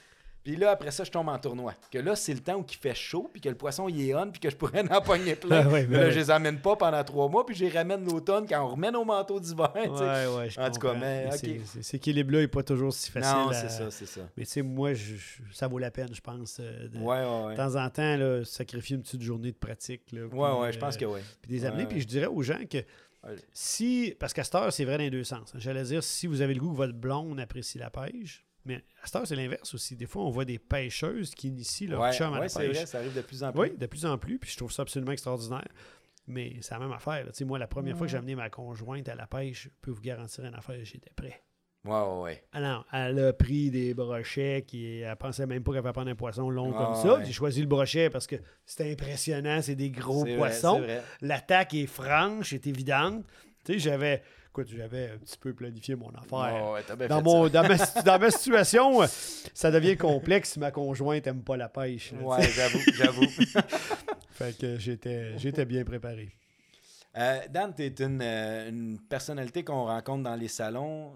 Puis là, après ça, je tombe en tournoi. Que là, c'est le temps où il fait chaud, puis que le poisson il est on, puis que je pourrais en pogner plein. Ah ouais, mais ben là, ouais. je les amène pas pendant trois mois, puis je les ramène l'automne quand on remet nos manteaux d'hiver. En tout cas, comprends. mais, ok. c'est- c'est- Cet équilibre-là n'est pas toujours si facile. non, à- c'est ça, c'est ça. Mais tu sais, moi, je- je- ça vaut la peine, je pense. euh, de. De temps en temps, là, sacrifier une petite journée de pratique. Là, Ouais, puis, ouais, je pense euh, que oui. Puis des amener. Puis je dirais aux gens que si. Parce qu'à cette heure, c'est vrai dans les deux sens. hein. J'allais dire, si vous avez le goût que votre blonde apprécie la pêche. Mais à cette heure, c'est l'inverse aussi. Des fois, on voit des pêcheuses qui initient leur Ouais, chum à ouais, la c'est pêche. vrai, ça arrive de plus en plus. Oui, de plus en plus, puis je trouve ça absolument extraordinaire. Mais c'est la même affaire. là. Tu sais, Moi, la première fois que j'ai amené ma conjointe à la pêche, je peux vous garantir une affaire, j'étais prêt. Ouais, ouais, ouais. Ah non, elle a pris des brochets qui elle pensait même pas qu'elle allait prendre un poisson long Ah comme ça. ouais. J'ai choisi le brochet parce que c'était impressionnant, c'est des gros poissons. L'attaque est franche, est évidente. Tu sais, j'avais. Écoute, j'avais un petit peu planifié mon affaire. Oh, ouais, Dans, mon, dans, ma, dans ma situation, euh, ça devient complexe si ma conjointe aime pas la pêche. là, Ouais, j'avoue, j'avoue. Fait que j'étais, j'étais bien préparé. Euh, Dan, tu es une, euh, une personnalité qu'on rencontre dans les salons.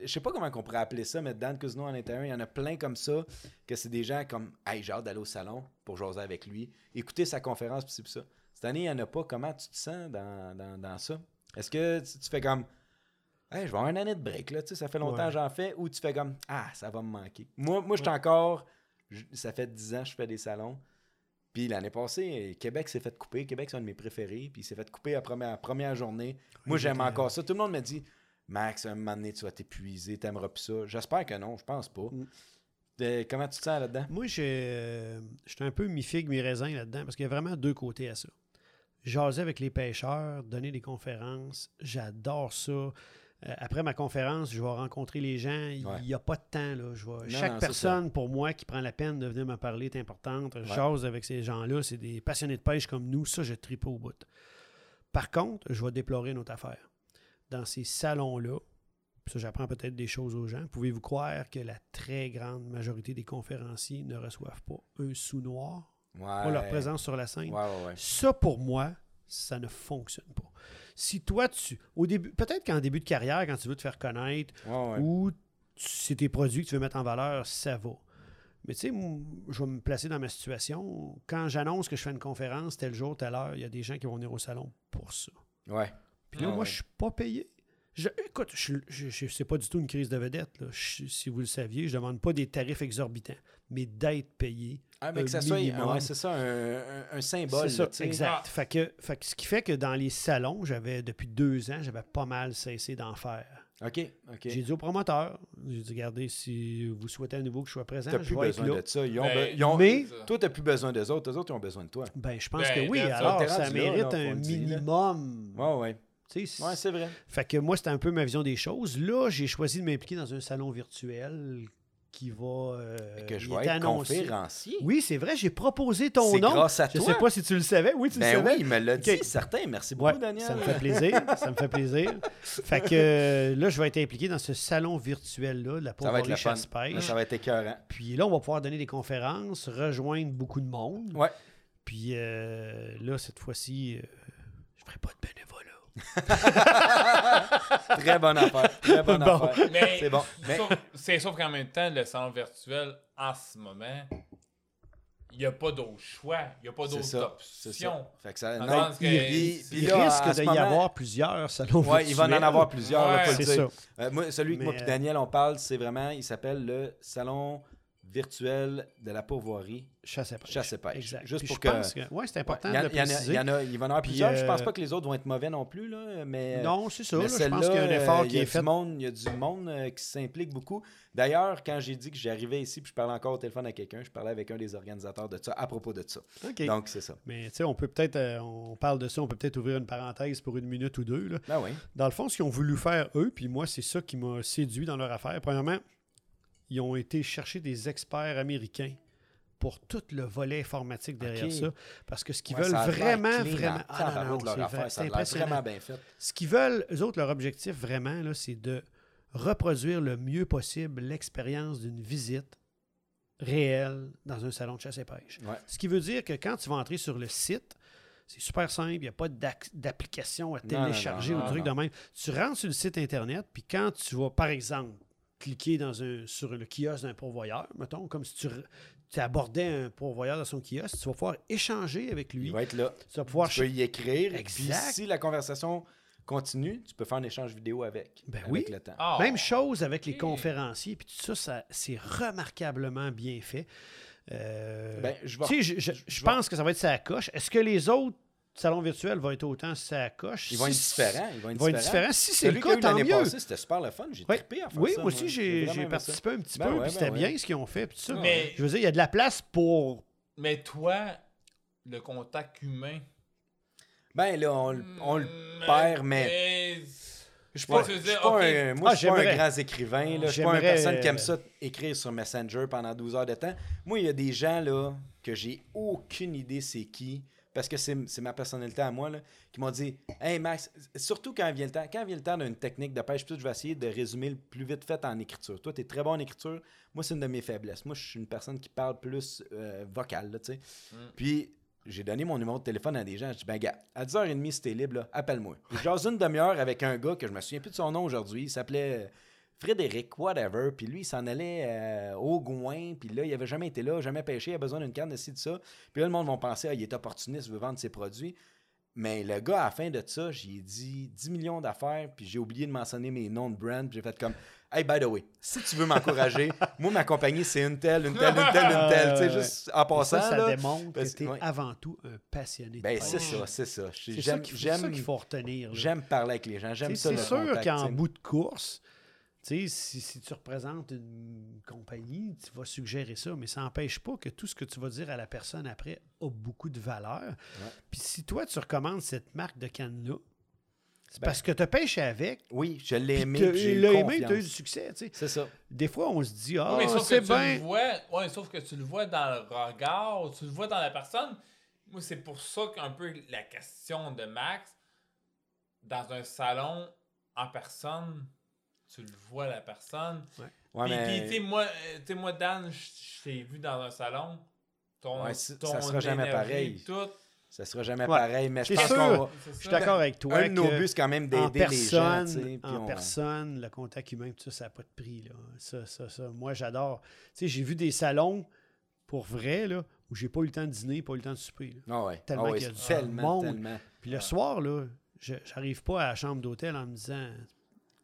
Je sais pas comment on pourrait appeler ça, mais Dan Cousineau en un. Il y en a plein comme ça, que c'est des gens comme Hey, j'ai hâte d'aller au salon pour jaser avec lui, écouter sa conférence, pis ça. Cette année, il n'y en a pas. Comment tu te sens dans, dans, dans ça? Est-ce que tu, tu fais comme Hey, je vais avoir une année de break, là, tu sais, ça fait longtemps Ouais. que j'en fais, ou tu fais comme Ah, ça va me manquer. Moi, moi je suis encore. je- ça fait 10 ans que je fais des salons. Puis l'année passée, Québec s'est fait couper. Québec, c'est un de mes préférés. Puis il s'est fait couper la première, première journée. Moi, j'aime encore ça. Tout le monde me dit Max, un moment donné, tu vas t'épuiser, t'aimeras plus ça. J'espère que non, je pense pas. Mm. Comment tu te sens là-dedans? Moi, euh, j'étais un peu mi-figue, mi-raisin là-dedans, parce qu'il y a vraiment deux côtés à ça. Jaser avec les pêcheurs, donner des conférences, j'adore ça. Euh, après ma conférence, je vais rencontrer les gens. Il Ouais. n'y a pas de temps. Là. Je vais- Non, chaque non, personne, pour moi, qui prend la peine de venir me parler est importante. Ouais. jase avec ces gens-là. C'est des passionnés de pêche comme nous. Ça, je tripe au bout. Par contre, je vais déplorer une autre affaire. Dans ces salons-là, ça, j'apprends peut-être des choses aux gens. Pouvez-vous croire que la très grande majorité des conférenciers ne reçoivent pas un sous-noir Ouais. pour leur présence sur la scène? Ça, pour moi, ça ne fonctionne pas. Si toi, tu. Au début, peut-être qu'en début de carrière, quand tu veux te faire connaître Ouais, ouais. ou c'est tes produits que tu veux mettre en valeur, ça va. Mais tu sais, je vais me placer dans ma situation. Quand j'annonce que je fais une conférence, tel jour, telle heure, il y a des gens qui vont venir au salon pour ça. Ouais. Puis là, Ah moi, ouais. je suis pas payé. Je- écoute, je, je, je- c'est pas du tout une crise de vedette. là. Je- si vous le saviez, je demande pas des tarifs exorbitants, mais d'être payé. Ah, mais un que ça soit. ouais, c'est ça, un, symbole. C'est ça, là, tu exact. Ah. Fait que, fait que ce qui fait que dans les salons, j'avais depuis deux ans, j'avais pas mal cessé d'en faire. OK, OK. J'ai dit au promoteur, j'ai dit, regardez, si vous souhaitez à nouveau que je sois présent, T'as je plus vais être besoin de ça. Ils ont, Ben, be- ils ont- mais- Toi, t'as plus besoin des autres. Les autres, ils ont besoin de toi. Ben, je pense Ben, que oui. Alors, ça mérite là, un minimum. Ouais, ouais. Ouais, c'est vrai. Fait que moi, c'était un peu ma vision des choses. Là, j'ai choisi de m'impliquer dans un salon virtuel qui va. euh, que je vais était être annoncé. conférencier. Oui, c'est vrai, j'ai proposé ton nom. grâce à Je toi. sais pas si tu le savais. Oui, tu Ben le savais. oui, il me l'a dit, certain. Merci beaucoup, Ouais, Daniel. ça me fait plaisir. ça me fait plaisir. Fait que euh, là, je vais être impliqué dans ce salon virtuel-là de la fun. chasse-pêche. Ça va être écœurant. Puis là, on va pouvoir donner des conférences, rejoindre beaucoup de monde. Ouais. Puis euh, là, cette fois-ci, euh, je ferai pas de bénévolat. Très bonne affaire. Très bonne Bon. affaire. C'est bon. Mais- sauf- c'est sauf qu'en même temps, le salon virtuel, en ce moment, il n'y a pas d'autre choix. Il n'y a pas d'autre option. Fait que ça. Dans non, que- Il là, risque d'y moment- avoir plusieurs salons Ouais, il va en virtuels. avoir plusieurs, Ouais. ça. Euh, moi, celui que moi et Daniel, on parle, c'est vraiment, il s'appelle le Salon virtuel de la pourvoirie. Chasse et pêche. Chasse et pêche. Exact. Juste Puis pour je que- pense que... Ouais, c'est important il, y en, de préciser. il y en a- il va en avoir plusieurs. Je pense euh, pas que les autres vont être mauvais non plus, là, mais... Non, c'est ça. mais là, je pense qu'il y a un effort euh, qui est fait. monde, il y a du monde euh, qui s'implique beaucoup. D'ailleurs, quand j'ai dit que j'arrivais ici, puis je parlais encore au téléphone à quelqu'un, je parlais avec un des organisateurs de ça à propos de ça. Donc, c'est ça. Mais tu sais, on peut peut-être, euh, on parle de ça, on peut peut-être ouvrir une parenthèse pour une minute ou deux. là. Ben oui. Dans le fond, ce qu'ils ont voulu faire, eux, puis moi, c'est ça qui m'a séduit dans leur affaire. Premièrement, ils ont été chercher des experts américains pour tout le volet informatique derrière ça. Parce que ce qu'ils Ouais, veulent vraiment, vraiment. en Ah, non, non, c'est affaire. vrai, Ça impressionnant. vraiment bien fait. Ce qu'ils veulent, eux autres, leur objectif vraiment, c'est de reproduire le mieux possible l'expérience d'une visite réelle dans un salon de chasse et pêche. Ouais. Ce qui veut dire que quand tu vas entrer sur le site, c'est super simple, il n'y a pas d'application à télécharger non, ou de non. de même. Tu rentres sur le site Internet, puis quand tu vas, par exemple, cliquer dans un, sur le kiosque d'un pourvoyeur, mettons, comme si tu, abordais un pourvoyeur dans son kiosque, tu vas pouvoir échanger avec lui. Il va être là. Tu vas pouvoir Tu peux y écrire. Puis si la conversation continue, tu peux faire un échange vidéo avec. Ben avec oui. le temps. Ah. Même chose avec les conférenciers, puis tout ça, ça c'est remarquablement bien fait. Euh, Ben, je vais- tu sais, je, je- je- je je pense que ça va être sa coche. Est-ce que les autres salons virtuels vont être autant sa coche? Ils vont être différents. Ils vont être différents. différents. Si c'est le cas, tant mieux. c'était super le fun. J'ai Ouais. trippé à faire Oui, ça. moi aussi, j'ai participé un petit Ben peu, ouais, puis c'était ben ouais. bien ce qu'ils ont fait. Puis tout ça. Mais- Je veux dire, il y a de la place pour. Mais toi, le contact humain. Ben là, on, le- on le Hmm, perd, mais. Je suis pas, je dire, pas ok. un, moi, Ah, je suis pas un grand écrivain. Là. Je suis pas une personne qui aime euh, ça écrire sur Messenger pendant 12 heures de temps. Moi, il y a des gens là que j'ai aucune idée c'est qui. Parce que c'est ma personnalité à moi, là, qui m'ont dit Hey Max, surtout quand vient le temps, quand vient le temps d'une technique de pêche, tout, je vais essayer de résumer le plus vite fait en écriture. Toi, tu es très bon en écriture. Moi, c'est une de mes faiblesses. Moi, je suis une personne qui parle plus euh, vocal, là, tu sais. Puis, j'ai donné mon numéro de téléphone à des gens. Je dis, ben, gars, à 10h30, si t'es libre, appelle-moi. J'ai une demi-heure avec un gars que je me souviens plus de son nom aujourd'hui. Il s'appelait Frédéric, whatever. Puis lui, il s'en allait euh, au Gouin. Puis là, il avait jamais été là, jamais pêché. Il a besoin d'une canne de ci, de ça. Puis là, le monde va penser, ah, il est opportuniste, il veut vendre ses produits. Mais le gars, à la fin de ça, j'ai dit 10 millions d'affaires, puis j'ai oublié de mentionner mes noms de brand, puis j'ai fait comme Hey, by the way, si tu veux m'encourager, moi, ma compagnie, c'est une telle, une telle, une telle, une telle. Tu sais, juste en passant. ça, ça là, démontre parce- que tu ouais. avant tout un passionné de Ben, c'est ça, c'est ça. C'est ça J'aime qu'il faut, ça j'aime- qu'il faut retenir. j'aime parler avec les gens. J'aime ça. C'est sûr qu'en bout de course, si, si tu représentes une compagnie, tu vas suggérer ça, mais ça n'empêche pas que tout ce que tu vas dire à la personne après a beaucoup de valeur. Puis si toi, tu recommandes cette marque de canne-là, c'est Ben, parce que tu as pêché avec, Oui, je l'ai aimé. t'as- puis j'ai il eu l'a aimé, tu as eu du succès. tu sais. C'est ça. Des fois, on se dit, ah, sauf c'est tu bien. vois, ouais, sauf que tu le vois dans le regard, tu le vois dans la personne. Moi, c'est pour ça qu'un peu la question de Max, dans un salon en personne, tu le vois la personne. Ouais, puis, mais- puis, tu sais, moi, euh, tu sais, moi, Dan, je t'ai vu dans un salon. Ton, Ouais, ton ça sera jamais pareil. Tout. Ça sera jamais Ouais. pareil, mais je pense sûr. qu'on Je suis d'accord avec toi. Un de nos buts, c'est quand même en d'aider les gens. puis en on- personne, le contact humain, tout ça, ça n'a pas de prix. Là. Ça, ça, ça. Moi, j'adore. Tu sais, j'ai vu des salons, pour vrai, là, où j'ai pas eu le temps de dîner, pas eu le temps de souper. là. Ah ouais. Tellement Ah ouais, qu'il y a tellement, monde. tellement. Puis le soir, là, je j'arrive pas à la chambre d'hôtel en me disant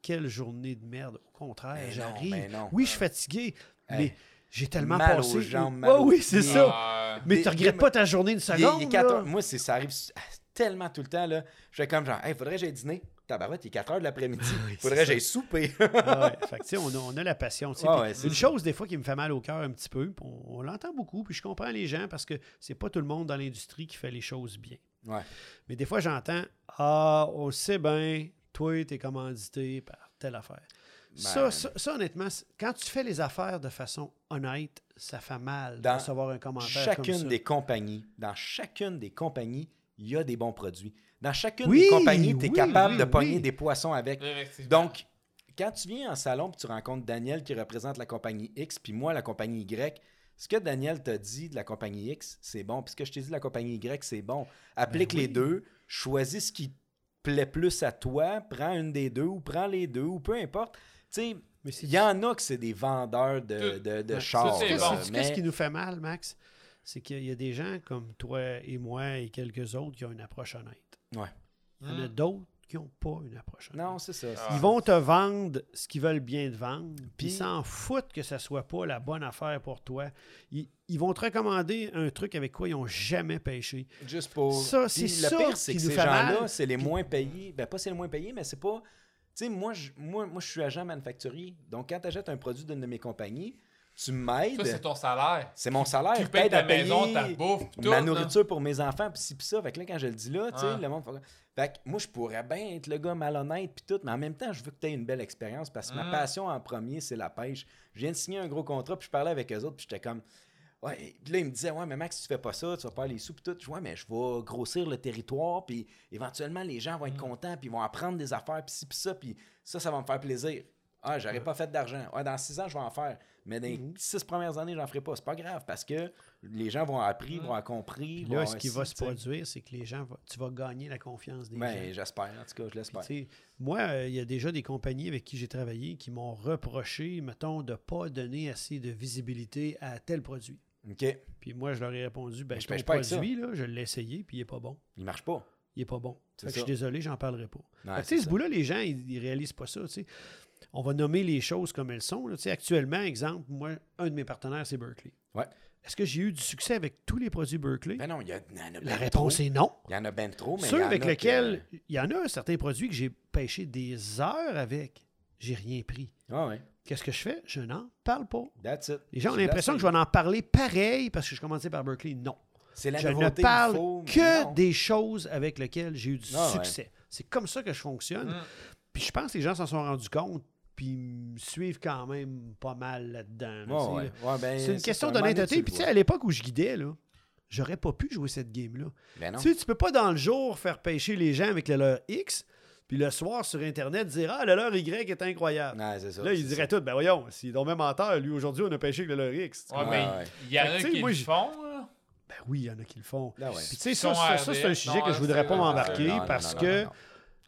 quelle journée de merde. Au contraire, j'arrive. Oui, je suis fatigué, Hey, mais j'ai tellement mal passé. aux jambes, mal aux oui, c'est ça. Mais tu regrettes pas ta journée une Il seconde. il heures. Moi, c'est, ça arrive tellement tout le temps. Là. Je fais comme genre, hey, faudrait que j'aille dîner. Tabarouette, il est 4 heures de l'après-midi. Oui, faudrait que j'aille souper. Ah ouais. Fait que, tu sais, on, a, on a la passion. Ouais, une chose, des fois, qui me fait mal au cœur un petit peu, on, on l'entend beaucoup, puis je comprends les gens parce que c'est pas tout le monde dans l'industrie qui fait les choses bien. Ouais. Mais des fois, j'entends Ah, on sait bien, toi, t'es commandité par telle affaire. ça, Ben- ça, ça, honnêtement, quand tu fais les affaires de façon honnête, ça fait mal de Dans recevoir un commentaire chacune comme ça. des compagnies, dans chacune des compagnies, il y a des bons produits. Dans chacune Oui, des compagnies, tu es oui, capable oui, de pogner oui. des poissons avec. Donc, quand tu viens en salon et tu rencontres Daniel qui représente la compagnie X, puis moi, la compagnie Y, ce que Daniel t'a dit de la compagnie X, c'est bon. Puis ce que je t'ai dit de la compagnie Y, c'est bon. Applique Ben oui. les deux, choisis ce qui te plaît plus à toi, prends une des deux ou prends les deux ou peu importe. Tu sais, il y en a que c'est des vendeurs de, de, chars. Qu'est-ce bon. mais- qui nous fait mal, Max? C'est qu'il y a des gens comme toi et moi et quelques autres qui ont une approche honnête. Ouais. Il y en a Hmm. d'autres qui n'ont pas une approche. Non, c'est ça. Ah. Ils vont te vendre ce qu'ils veulent bien te vendre, puis ils s'en foutent que ça soit pas la bonne affaire pour toi. Ils, ils vont te recommander un truc avec quoi ils n'ont jamais pêché. Juste pour. Ça, c'est le ça pire, c'est que ces gens-là, c'est les moins payés. Ben, pas c'est les moins payés, mais c'est pas. Tu sais, moi, je, moi, moi, je suis agent manufacturier. Donc, quand tu achètes un produit d'une de mes compagnies, tu m'aides. Ça, c'est ton salaire. C'est mon salaire. Tu payes ta à maison, ta bouffe, tout. ma nourriture pour mes enfants, puis ci, puis ça. Fait que là, quand je le dis là, tu sais, le monde fait... Que moi, je pourrais bien être le gars malhonnête, puis tout, mais en même temps, je veux que tu aies une belle expérience parce que ma Mm. passion en premier, c'est la pêche. Je viens de signer un gros contrat, puis je parlais avec eux autres, puis j'étais comme. Ouais, puis là, ils me disaient, ouais, mais Max, si tu fais pas ça, tu vas pas les sous, puis tout. Je ouais, mais je vais grossir le territoire, puis éventuellement, les gens vont être contents, puis ils vont apprendre des affaires, puis ci, puis ça, puis ça, ça va me faire plaisir. Ah, j'aurais pas fait d'argent. Ouais, dans six ans, je vais en faire. Mais dans les six premières années, j'en ferai pas. C'est pas grave parce que les gens vont appris, vont compris. Vont là, ce qui va se produire, c'est que les gens, tu vas gagner la confiance des Ben, gens. j'espère, en tout cas, je l'espère. moi, euh, il y a déjà des compagnies avec qui j'ai travaillé qui m'ont reproché, mettons, de ne pas donner assez de visibilité à tel produit. OK. Puis moi, je leur ai répondu, ben, je ton pas produit, là, je l'ai essayé, puis il n'est pas bon. Il marche pas. Il n'est pas bon. C'est Fait que je suis désolé, j'en parlerai pas. Tu sais, ce bout-là, les gens, ils, ils réalisent pas ça. tu sais. On va nommer les choses comme elles sont. là. Tu sais, Actuellement, exemple, moi, un de mes partenaires, c'est Berkeley. Ouais. Est-ce que j'ai eu du succès avec tous les produits Berkeley? Ben non, il y, a- il y en a La réponse trop. est non. Il y en a ben trop, mais Ceux avec lesquels, il y en a certains produits que j'ai pêché des heures avec, j'ai rien pris. Ah ouais. Qu'est-ce que je fais? Je n'en parle pas. That's it. Les gens ont l'impression que je vais en parler pareil parce que je commençais par Berkeley. Non. C'est la je ne parle faut, que non. des choses avec lesquelles j'ai eu du Ah ouais. succès. C'est comme ça que je fonctionne. Mm. Puis je pense que les gens s'en sont rendus compte, puis ils me suivent quand même pas mal là-dedans. là, Ouais, tu sais, ouais. là. Ouais, ben, C'est une question d'honnêteté. Puis à l'époque où je guidais, là, j'aurais pas pu jouer cette game-là. Ben non. Tu sais, tu peux pas dans le jour faire pêcher les gens avec le leur X, puis le soir sur Internet dire Ah, le leur Y est incroyable. Ouais, c'est ça. Là, ils diraient tout, ben voyons, s'il est donc même menteur, lui aujourd'hui, on a pêché avec le leur X. Ouais, mais il y en a qui moi, le font, là. Ben oui, il y en a qui le font. ouais. Puis tu sais, ça, sont ça, ça, c'est un sujet non, que je voudrais pas m'embarquer parce que.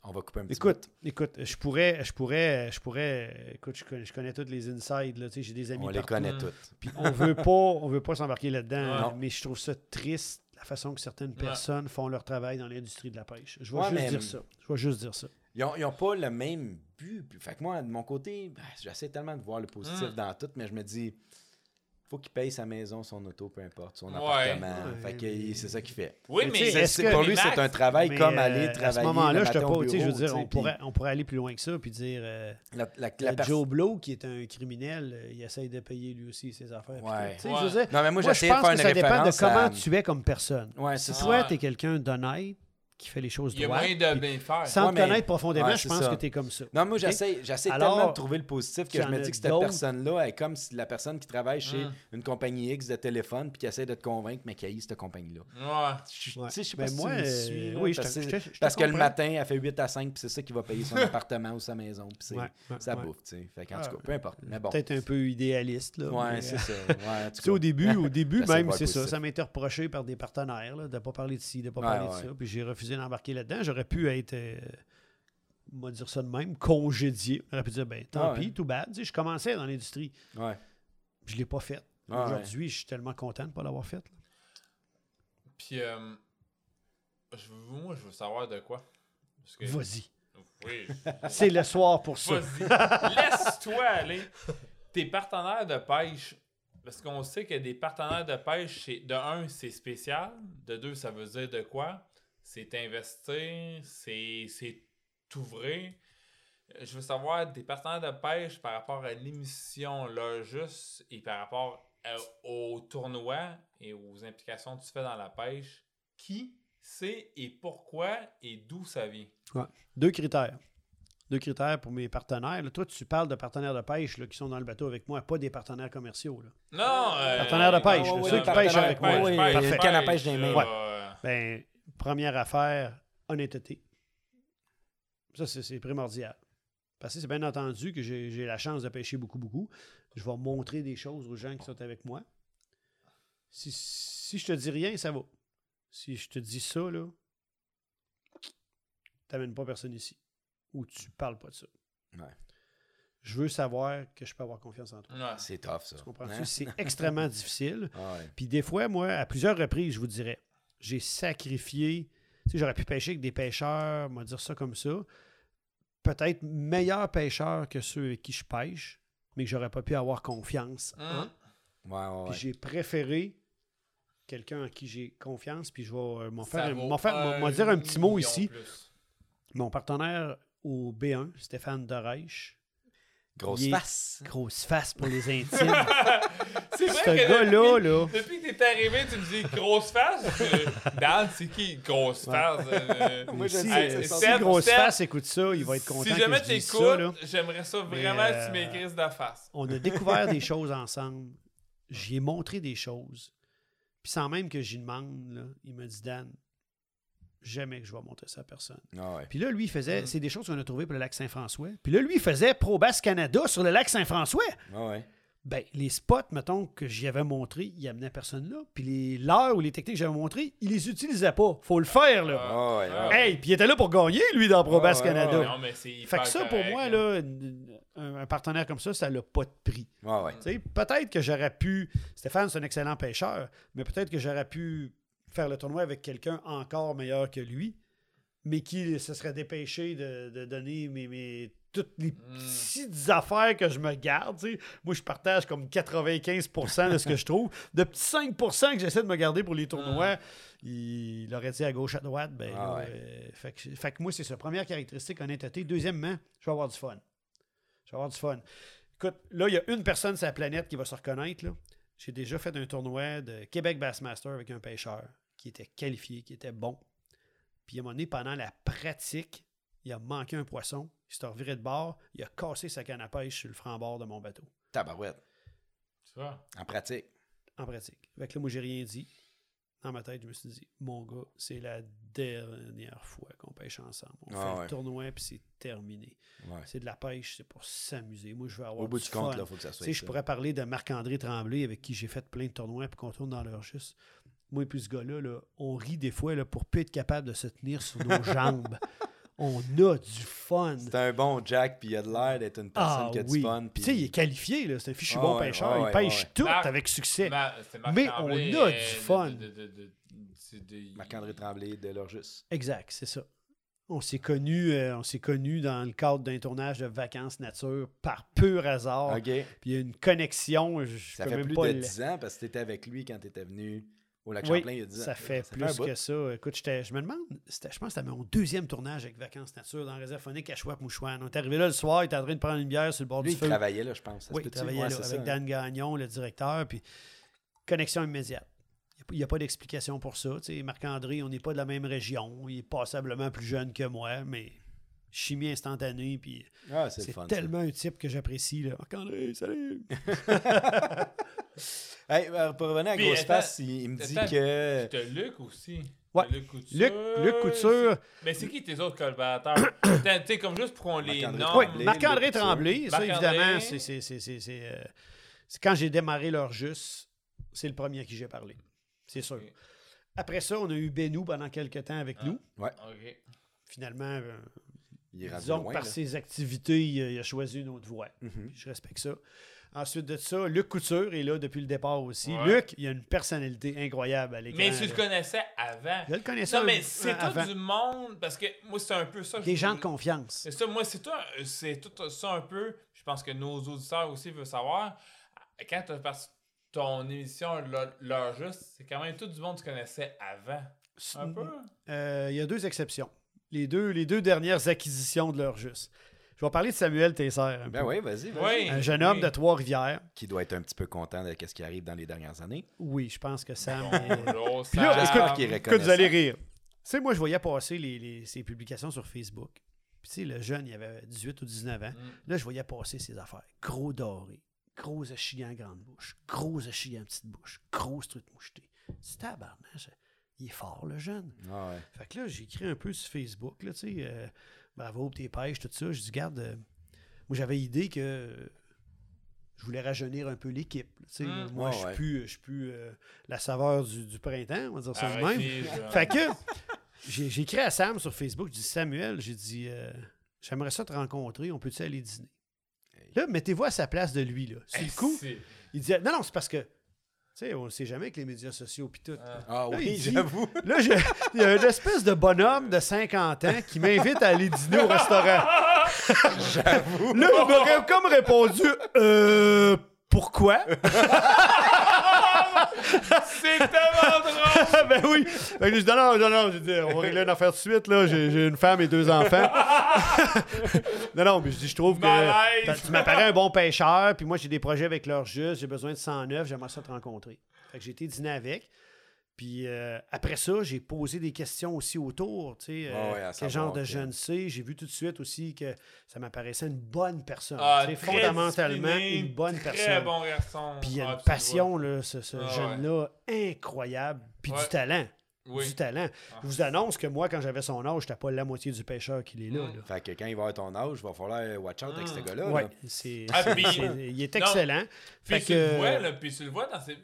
On va couper un petit Écoute, écoute, je pourrais, je pourrais, je pourrais, écoute, je connais, je connais tous les insides, là, tu sais, j'ai des amis On les connaît toutes. Puis on veut pas, on veut pas s'embarquer là-dedans, mais je trouve ça triste la façon que certaines personnes font leur travail dans l'industrie de la pêche. Je vais Ouais, juste dire ça. Je vais juste dire ça. Ils ont, pas le même but. Fait que moi, de mon côté, ben, j'essaie tellement de voir le positif Mm. dans tout, mais je me dis, faut qu'il paye sa maison, son auto, peu importe, son Ouais. appartement. Ouais, fait que c'est ça qu'il fait. Oui, Mais mais C'est- que- pour lui, c'est un travail Mais, comme euh, aller à ce travailler. moment-là, je te sais, je veux dire, on puis pourrait, on pourrait aller plus loin que ça, puis dire, euh, La, la, le la pers- Joe Blow, qui est un criminel, euh, il essaye de payer lui aussi ses affaires. Ouais. tout. Tu sais, Ouais. je veux dire, Non, mais moi, moi, je j'essaie de pense faire que une ça dépend de comment à- tu es comme personne. Si ça. toi, Ouais. tu es quelqu'un d'honnête, qui fait les choses il y a droites, moyen de bien faire. sans Ouais, te mais- connaître profondément, Ouais, je c'est pense ça. que tu es comme ça. Non, moi, Ok? j'essaie, j'essaie Alors, tellement de trouver le positif que qu'il y je en me a dis que cette d'autres. personne-là est comme si la personne qui travaille chez Mm. une compagnie X de téléphone puis qui essaie de te convaincre, mais qui haït cette compagnie-là. Ouais. Je, Ouais. tu sais, je sais pas si moi, tu me euh, suis, là, oui, je parce, te- que- je te- je te parce que le comprends. matin, elle fait 8 à 5 puis c'est ça qui va payer son appartement ou sa maison. Puis c'est, Ouais, ouais, ça ouais. bouffe, tu sais. Fait qu'en Ah, tout cas, peu importe. Mais bon. Peut-être un peu idéaliste. Là, Ouais, mais, c'est euh, ça. Ouais, en tout Tu sais, au cas. début, au début J'essaie de même, voir c'est ça. positif. Ça m'a été reproché par des partenaires là, de ne pas parler de ci, de ne pas Ouais, parler ouais. de ça. Puis j'ai refusé d'embarquer là-dedans. J'aurais pu être, euh, on va dire ça de même, congédié. J'aurais pu dire, ben tant Ah ouais. pis, tout bad. Tu sais, je commençais dans l'industrie. Ouais. Je ne l'ai pas fait. Ah ouais. Aujourd'hui, je suis tellement content de ne pas l'avoir fait. là. Puis, euh, je moi, je veux savoir de quoi. Que- Vas-y. Oui. C'est le soir pour ça. Vas-y. Laisse-toi aller. Tes partenaires de pêche, parce qu'on sait que des partenaires de pêche, c'est- de un, c'est spécial. De deux, ça veut dire de quoi? C'est investir, c'est c'est t'ouvrir. Euh, Je veux savoir des partenaires de pêche par rapport à l'émission là juste et par rapport à- au tournoi et aux implications que tu fais dans la pêche. Qui c'est et pourquoi et d'où ça vient? Deux critères. Deux critères pour mes partenaires. là. Toi, tu parles de partenaires de pêche là, qui sont dans le bateau avec moi, pas des partenaires commerciaux. là. Non! euh, Partenaire de pêche, là, ouais, ceux qui pêchent avec moi. pêche, pêche, canne à pêche mains. Ouais. euh, Ben, première affaire, honnêteté. Ça, c'est primordial. Parce que c'est bien entendu que j'ai j'ai la chance de pêcher beaucoup, beaucoup. Je vais montrer des choses aux gens qui sont avec moi. Si, si je te dis rien, ça va. Si je te dis ça, là, t'amènes pas personne ici. Ou tu parles pas de ça. Ouais. Je veux savoir que je peux avoir confiance en toi. ouais. C'est tough, ça. Tu comprends? Hein? C'est extrêmement difficile. Ah ouais. Puis des fois, moi, à plusieurs reprises, je vous dirais, j'ai sacrifié. Tu sais, j'aurais pu pêcher avec des pêcheurs, on va dire ça comme ça. Peut-être meilleurs pêcheurs que ceux avec qui je pêche, mais que j'aurais pas pu avoir confiance en. Hum. Ouais, ouais, Puis ouais. j'ai préféré quelqu'un en qui j'ai confiance, puis je vais euh, m'en faire, m'en faire- m'en- m'en dire un petit mot ici. plus. Mon partenaire au B1, Stéphane Dereich, Grosse face. grosse face pour les intimes. C'est Ce vrai que gars-là, depuis, là. depuis que t'es arrivé, tu me dis grosse face. Dan, c'est qui grosse face? euh, Moi, je si, sais, euh, c'est si grosse Seb, face écoute ça, il va être content Si que jamais t'écoutes, j'aimerais ça Mais, vraiment que euh, tu m'écrises de face. on a découvert des choses ensemble. J'y ai montré des choses. Puis sans même que j'y demande, là, il m'a dit Dan, jamais que je vais montrer ça à personne. Ah ouais. Puis là, lui, il faisait. Mm. C'est des choses qu'on a trouvées pour le lac Saint-François. Puis là, lui, il faisait Pro Bass Canada sur le lac Saint-François. Ah ouais. Ben, les spots, mettons, que j'y avais montré, il amenait personne là. Puis les l'heure ou les techniques que j'avais montrées, il les utilisait pas. Faut le faire, là. Ouais. Hey, puis il était là pour gagner, lui, dans Pro Bass Canada. ouais. Non, mais c'est Fait que ça, pour moi, hein. là, un, un partenaire comme ça, ça n'a pas de prix. Ouais. Tu sais, Peut-être que j'aurais pu. Stéphane, c'est un excellent pêcheur, mais peut-être que j'aurais pu faire le tournoi avec quelqu'un encore meilleur que lui, mais qui se serait dépêché de, de donner mes, mes- toutes les petites affaires que je me garde. Moi, je partage comme 95% de ce que je trouve. De petits 5% que j'essaie de me garder pour les tournois, il aurait dit à gauche, à droite. Ben, Ah là, ouais. euh, fait, que, fait que moi, c'est ça. Première caractéristique, honnêteté. Deuxièmement, je vais avoir du fun. Je vais avoir du fun. Écoute, là, il y a une personne sur la planète qui va se reconnaître. J'ai déjà fait un tournoi de Québec Bassmaster avec un pêcheur qui était qualifié, qui était bon. Puis à un moment donné, pendant la pratique, il a manqué un poisson. Il s'est reviré de bord. Il a cassé sa canne à pêche sur le franc-bord de mon bateau. Tabarouette. Tu vois? En pratique. En pratique. Fait que là, moi, j'ai rien dit. dans ma tête, je me suis dit, mon gars, c'est la dernière fois qu'on pêche ensemble. On Ah fait ouais. le tournoi, puis c'est terminé. Ouais. C'est de la pêche, c'est pour s'amuser. Moi, je veux avoir Au bout du du compte, fun. il faut que ça soit Tu sais, je pourrais parler de Marc-André Tremblay avec qui j'ai fait plein de tournois puis qu'on tourne dans leur juste. Moi et puis ce gars-là, là, on rit des fois là, pour plus être capable de se tenir sur nos jambes. On a du fun. C'est un bon Jack, puis il a de l'air d'être une personne Ah qui a du fun. Tu sais, il est qualifié, là. c'est un fichu Ah bon ouais, pêcheur. ouais, il ouais, pêche ouais. tout Marc- avec succès. Ma- Mais Tremblay, on a du euh, fun. de- de- de- de- c'est de- Marc-André Tremblay de Lorgus. Exact, c'est ça. On s'est connus on s'est connus dans le cadre d'un tournage de vacances nature par pur hasard. Puis il y a une connexion. Je, Ça fait même plus pas de le- 10 ans parce que tu étais avec lui quand tu étais venu au Lac Oui, Champlain il y a 10 ans. ça fait plus que ça. Écoute, je me demande, je pense que c'était mon deuxième tournage avec Vacances Nature dans la réserve phonique à Chouac-Mouchouane. On est arrivé là le soir, il était en train de prendre une bière sur le bord Lui, du il feu. travaillait là, je pense. Oui, il travaillait Ouais, là, avec ça. Dan Gagnon, le directeur, puis connexion immédiate. Il n'y a pas d'explication pour ça. Marc-André, on n'est pas de la même région. Il est passablement plus jeune que moi, mais chimie instantanée, puis Ah, c'est le c'est fun. ça. tellement un type que j'apprécie. là. Marc-André, salut! Hey, euh, pour revenir à Grosse Face, il, il me dit que. T'as Luc aussi. Ouais. Luc Couture. Luc, Luc Couture, Mais c'est qui tes autres collaborateurs? Tu sais, comme juste pour qu'on les Marc-André nomme. Oui, Tremblay, Marc-André. Tremblay, ça évidemment, c'est- c'est- c'est c'est- c'est, euh, c'est quand j'ai démarré leur juste, c'est le premier à qui j'ai parlé. C'est sûr. Après ça, on a eu Benou pendant quelques temps avec nous. Ouais, Ok. Finalement, euh, il est rendu disons que loin. par là. ses activités, il a, il a choisi une autre voie. Mhm. Je respecte ça. Ensuite de ça, Luc Couture est là depuis le départ aussi. Ouais. Luc, il a une personnalité incroyable à l'écran. Mais tu le connaissais avant. Je le connaissais Non, mais c'est tout du monde. Parce que moi, c'est un peu ça. Des je- gens de confiance. C'est ça, moi, c'est tout, c'est tout ça un peu. Je pense que nos auditeurs aussi veulent savoir. Quand tu as ton émission, leur, leur juste, c'est quand même tout du monde que tu connaissais avant. Un peu. Euh, il y a deux exceptions. Les deux, les deux dernières acquisitions de leur juste. Je vais parler de Samuel Tesser. un Ben peu. oui, vas-y. vas-y. Oui. Un jeune homme oui. de Trois-Rivières. Qui doit être un petit peu content de ce qui arrive dans les dernières années. Oui, je pense que Sam. Bonjour, Puis là, Sam. J'espère qu'il est Écoute, reconnaissant. vous allez rire. Tu sais, moi, je voyais passer les, les- ses publications sur Facebook. Puis, tu sais, le jeune, il avait 18 ou 19 ans. Mm. Là, je voyais passer ses affaires. Gros doré, gros échillant grande bouche, gros échillant petite bouche, grosse truite mouchetée. C'est tabarnak. Il est fort, le jeune. Ah ouais. Fait que là, j'ai écrit un peu sur Facebook, là, tu sais, euh, bravo pour tes pêches, tout ça. Je dis, garde, euh, moi, j'avais idée que euh, je voulais rajeunir un peu l'équipe. tu sais. Mm. Moi, Ouais, je suis plus, je suis plus euh, la saveur du, du printemps, on va dire ça de même. Je- Fait que j'ai écrit à Sam sur Facebook, je dis Samuel, j'ai dit euh, j'aimerais ça te rencontrer, on peut-tu aller dîner? Là, mettez-vous à sa place de lui, là. C'est le coup. Il disait Non, non, c'est parce que sais, on sait jamais avec les médias sociaux pis tout. Ah. Ah Là, oui, j'avoue. Là, je- il y a une espèce de bonhomme de 50 ans qui m'invite à aller dîner au restaurant. J'avoue. Là, il m'aurait comme répondu Euh. Pourquoi? C'est tellement drôle! Ben oui. Fait que je dis, non, non, non, j'ai dit, on va régler une affaire tout de suite, là. J'ai j'ai une femme et deux enfants. non, non, mais je dis, je trouve que Malaise. tu m'apparais un bon pêcheur, puis moi, j'ai des projets avec leur juste, j'ai besoin de 109, j'aimerais ça te rencontrer. Fait que j'ai été dîner avec. Puis euh, après ça, j'ai posé des questions aussi autour, tu sais, euh, quel genre de jeune c'est. J'ai vu tout de suite aussi que ça m'apparaissait une bonne personne. Ah, très fondamentalement, discipliné, une bonne Très personne. bon garçon. Puis il y a Ah, une passion, là, ce, ce Ah, jeune-là, incroyable. Puis Ouais. du talent. Oui. Du talent. Ah. Je vous annonce que moi, quand j'avais son âge, j'étais pas la moitié du pêcheur qu'il est là. Mm. là. Fait que quand il va avoir ton âge, il va falloir watch out avec Mm. ce gars-là. Ouais, là. c'est, Ah, c'est- puis- c'est- il est excellent. Puis tu le vois, là, puis tu le vois dans ses...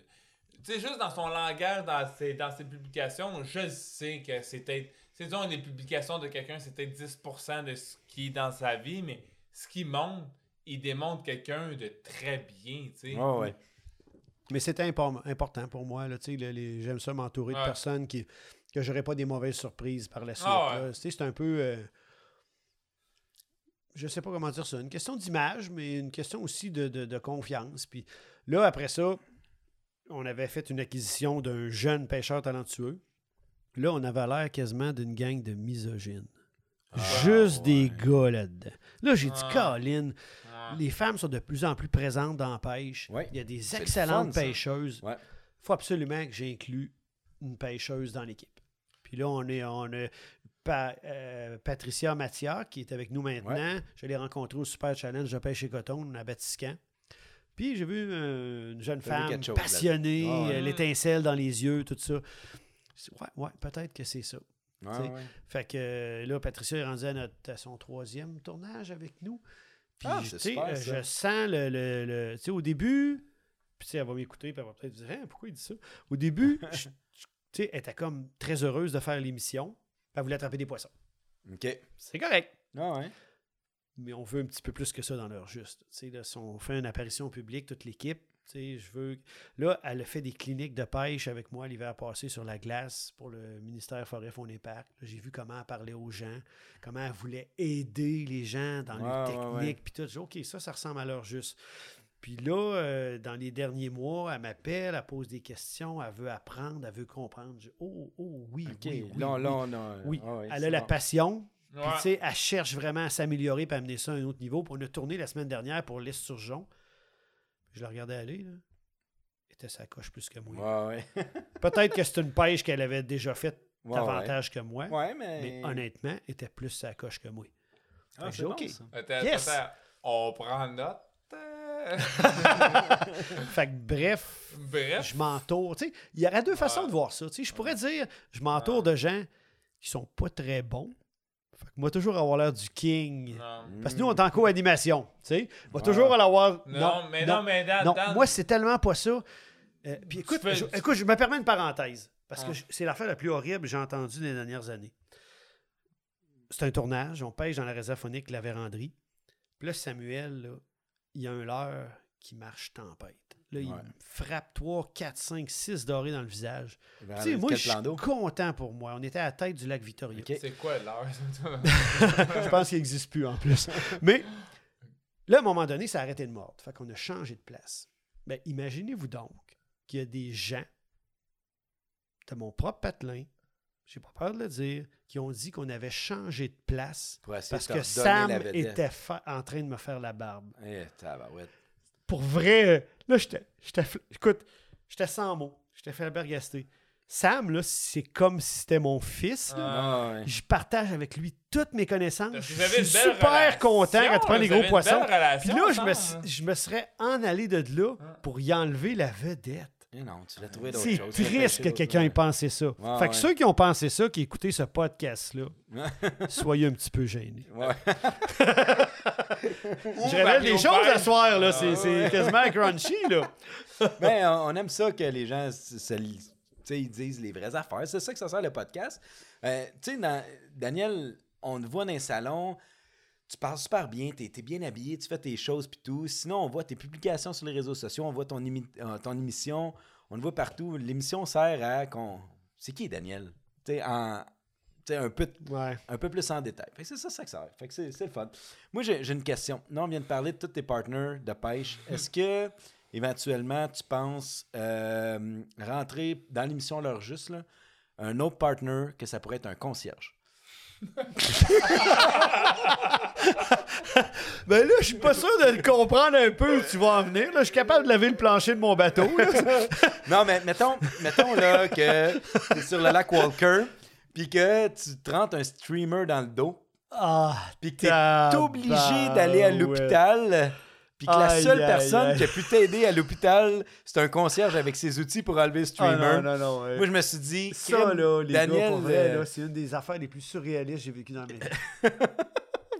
Tu sais, juste dans son langage, dans ses, dans ses publications, je sais que c'est peut-être... C'est disons, les publications de quelqu'un, c'est peut-être 10% de ce qui est dans sa vie, mais ce qu'il montre, il démontre quelqu'un de très bien, tu sais. Ouais. Mais c'était impor- important pour moi. Là, tu sais, j'aime ça m'entourer de personnes qui que j'aurais pas des mauvaises surprises par la suite. Ah ouais. là. Tu sais, C'est un peu. euh, je sais pas comment dire ça. Une question d'image, mais une question aussi de, de- de confiance. Puis là, après ça, on avait fait une acquisition d'un jeune pêcheur talentueux. Là, on avait l'air quasiment d'une gang de misogynes. Juste des gars là-dedans. Là, j'ai dit, Ah. Colin, Ouais. les femmes sont de plus en plus présentes dans la pêche. Ouais. Il y a des excellentes fun, pêcheuses. Ouais. Il faut absolument que j'inclue une pêcheuse dans l'équipe. Puis là, on, est, on a Pa- euh, Patricia Mathiard qui est avec nous maintenant. Je l'ai rencontrée au Super Challenge de pêche et coton à Batiscan. Puis j'ai vu euh, une jeune femme chose, passionnée, Ah ouais. euh, l'étincelle dans les yeux, tout ça. Ouais, ouais, peut-être que c'est ça. Ouais. Fait que euh, là, Patricia est rendue à, notre- à son troisième tournage avec nous. Puis, Ah, super, je sens le. le- le- tu sais, au début, puis tu sais, elle va m'écouter, puis elle va peut-être dire Hein, pourquoi il dit ça? Au début, je- je- elle était comme très heureuse de faire l'émission. Elle voulait attraper des poissons. OK. C'est correct. Ah ouais. Mais on veut un petit peu plus que ça dans l'heure juste. Tu sais, là, si on fait une apparition public, toute l'équipe, tu sais, je veux. Là, elle a fait des cliniques de pêche avec moi l'hiver passé sur la glace pour le ministère Forêt Faune et Parc. Là, J'ai vu comment elle parlait aux gens, comment elle voulait aider les gens dans les techniques, puis tout. Dit, OK, ça, ça ressemble à l'heure juste. Puis là, euh, dans les derniers mois, elle m'appelle, elle pose des questions, elle veut apprendre, elle veut comprendre. Je dis, oh, oh, oui, oui, oui, là, oui. là, on a... Oui, ah elle a la bon. passion, puis, Ouais. tu sais, elle cherche vraiment à s'améliorer et à amener ça à un autre niveau. Puis on a tourné la semaine dernière pour l'Esturgeon. Je la regardais aller, là. Elle était sa coche plus que moi. Ouais, ouais. Peut-être que c'est une pêche qu'elle avait déjà faite Ouais, davantage que moi. Ouais, mais... Mais honnêtement, elle était plus sa coche que moi. Ah, c'est bon, OK. ça. Attends, Yes! attends, on prend note. Fait que bref, Bref. je m'entoure. Tu sais, il y aurait deux façons de voir ça. Tu sais, je pourrais dire, je m'entoure de gens qui sont pas très bons. Fait que moi, toujours avoir l'air du king. Non. Parce que nous, on est en co-animation. Tu sais, va Ouais. toujours avoir. Non, mais non, mais Dan, Non, moi, c'est tellement pas ça. Euh, puis écoute, je, écoute, je me permets une parenthèse. Parce Ah. que je- c'est l'affaire la plus horrible que j'ai entendue dans les dernières années. C'est un tournage, on pêche dans la réserve phonique La Vérandrie. Puis là, Samuel, là, il y a un leurre qui marche tempête. Là, il me frappe 3, 4, 5, 6 dorés dans le visage. Tu sais, moi, je suis content pour moi. On était à la tête du lac Victoria. C'est quoi l'heure? je pense qu'il n'existe plus en plus. Mais là, à un moment donné, ça a arrêté de mordre. Fait qu'on a changé de place. Ben, imaginez-vous donc qu'il y a des gens de mon propre patelin, j'ai pas peur de le dire, qui ont dit qu'on avait changé de place Pour essayer parce que Sam était en train de me faire la barbe. Eh, tabarouette. Pour vrai, euh, là, j'étais. Écoute, j'étais sans mots. J'étais fait bergaster. Sam, là, c'est comme si c'était mon fils. là. Ah, ouais. Je partage avec lui toutes mes connaissances. Je suis super relation, content quand tu prends vous gros poissons. Puis là, je me, je me serais en allé de là pour y enlever la vedette. Eh non, tu l'as trouvé d'autres C'est choses. Triste que quelqu'un ait pensé ça. Ouais, fait que ouais. ceux qui ont pensé ça, qui écoutaient ce podcast-là, soyez un petit peu gênés. Ouais. Je révèle des choses à soir, là. Ah, C'est c'est quasiment crunchy, là. Ben, on aime ça que les gens se- se ils disent les vraies affaires. C'est ça que ça sert le podcast. Euh, tu sais, Daniel, on te voit dans les salons, tu parles super bien, tu es, bien habillé, tu fais tes choses puis tout. Sinon, on voit tes publications sur les réseaux sociaux, on voit ton, émi- euh, ton émission, on le voit partout. L'émission sert à qu'on. C'est qui Daniel? Tu en. tu sais, un peu, Ouais. un peu plus en détail. C'est ça, ça que ça sert. Fait que c'est, le fun. Moi, j'ai, une question. Là, on vient de parler de tous tes partners de pêche. Est-ce que, éventuellement, tu penses euh, rentrer dans l'émission L'heure juste, là, un autre partner que ça pourrait être un concierge? Ben là, je suis pas sûr de le comprendre un peu où tu vas en venir. Là. Je suis capable de laver le plancher de mon bateau. là. Non, mais mettons, mettons là que tu es sur le lac Walker, puis que tu te rentres un streamer dans le dos, Ah, puis que tu es obligé d'aller à l'hôpital, puis que la Aïe, seule aïe, personne aïe. qui a pu t'aider à l'hôpital, c'est un concierge avec ses outils pour enlever le Ah, streamer. non, non, non. Moi, je me suis dit, Ça, là, les Daniel, gars, pour vrai, euh, c'est une des affaires les plus surréalistes que j'ai vécues dans ma vie.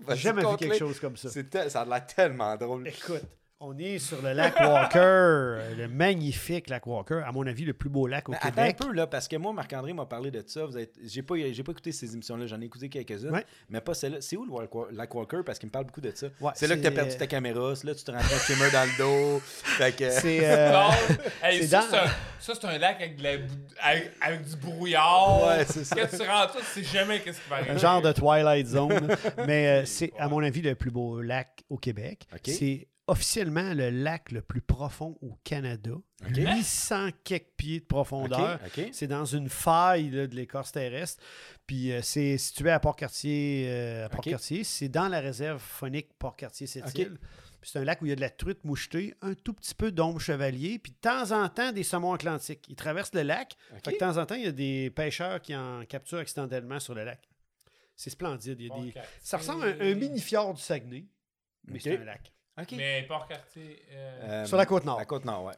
J'ai jamais vu quelque chose comme ça. Ça a l'air tellement drôle. Écoute, on est sur le lac Walker, euh, le magnifique lac Walker, à mon avis, le plus beau lac au Mais attends un Québec. peu, là, parce que moi, Marc-André m'a parlé de ça. Vous êtes... J'ai pas, j'ai pas écouté ces émissions-là, j'en ai écouté quelques-unes, Ouais. mais pas celle-là. C'est où le Lac Walker? Parce qu'il me parle beaucoup de ça. Ouais, c'est là que tu as c'est- perdu ta caméra, c'est là que tu te rentres un streamer dans le dos. Fait que... C'est euh, Non. Hey, c'est ça, dans- c'est un, ça, c'est un lac avec, de la bou- avec, avec du brouillard. Ouais, c'est ça. Quand tu rentres, tu sais jamais qu'est-ce qui va arriver. un genre de Twilight Zone. Mais euh, c'est, à mon avis, le plus beau lac au Québec. C'est officiellement le lac le plus profond au Canada. OK. 800 quelques pieds de profondeur. C'est dans une faille là, de l'écorce terrestre. Puis euh, c'est situé à Port-Cartier. euh. Port-Cartier. C'est dans la réserve phonique Port-Cartier-Sept-Îles. C'est un lac où il y a de la truite mouchetée, un tout petit peu d'ombre chevalier, puis de temps en temps des saumons atlantiques. Ils traversent le lac. Fait que de temps en temps, il y a des pêcheurs qui en capturent accidentellement sur le lac. C'est splendide. Il y a des... Ça ressemble à un, un mini-fjord du Saguenay, mais c'est un lac. OK. Mais Port-Cartier. euh, Euh, Sur la côte nord. La côte nord, ouais.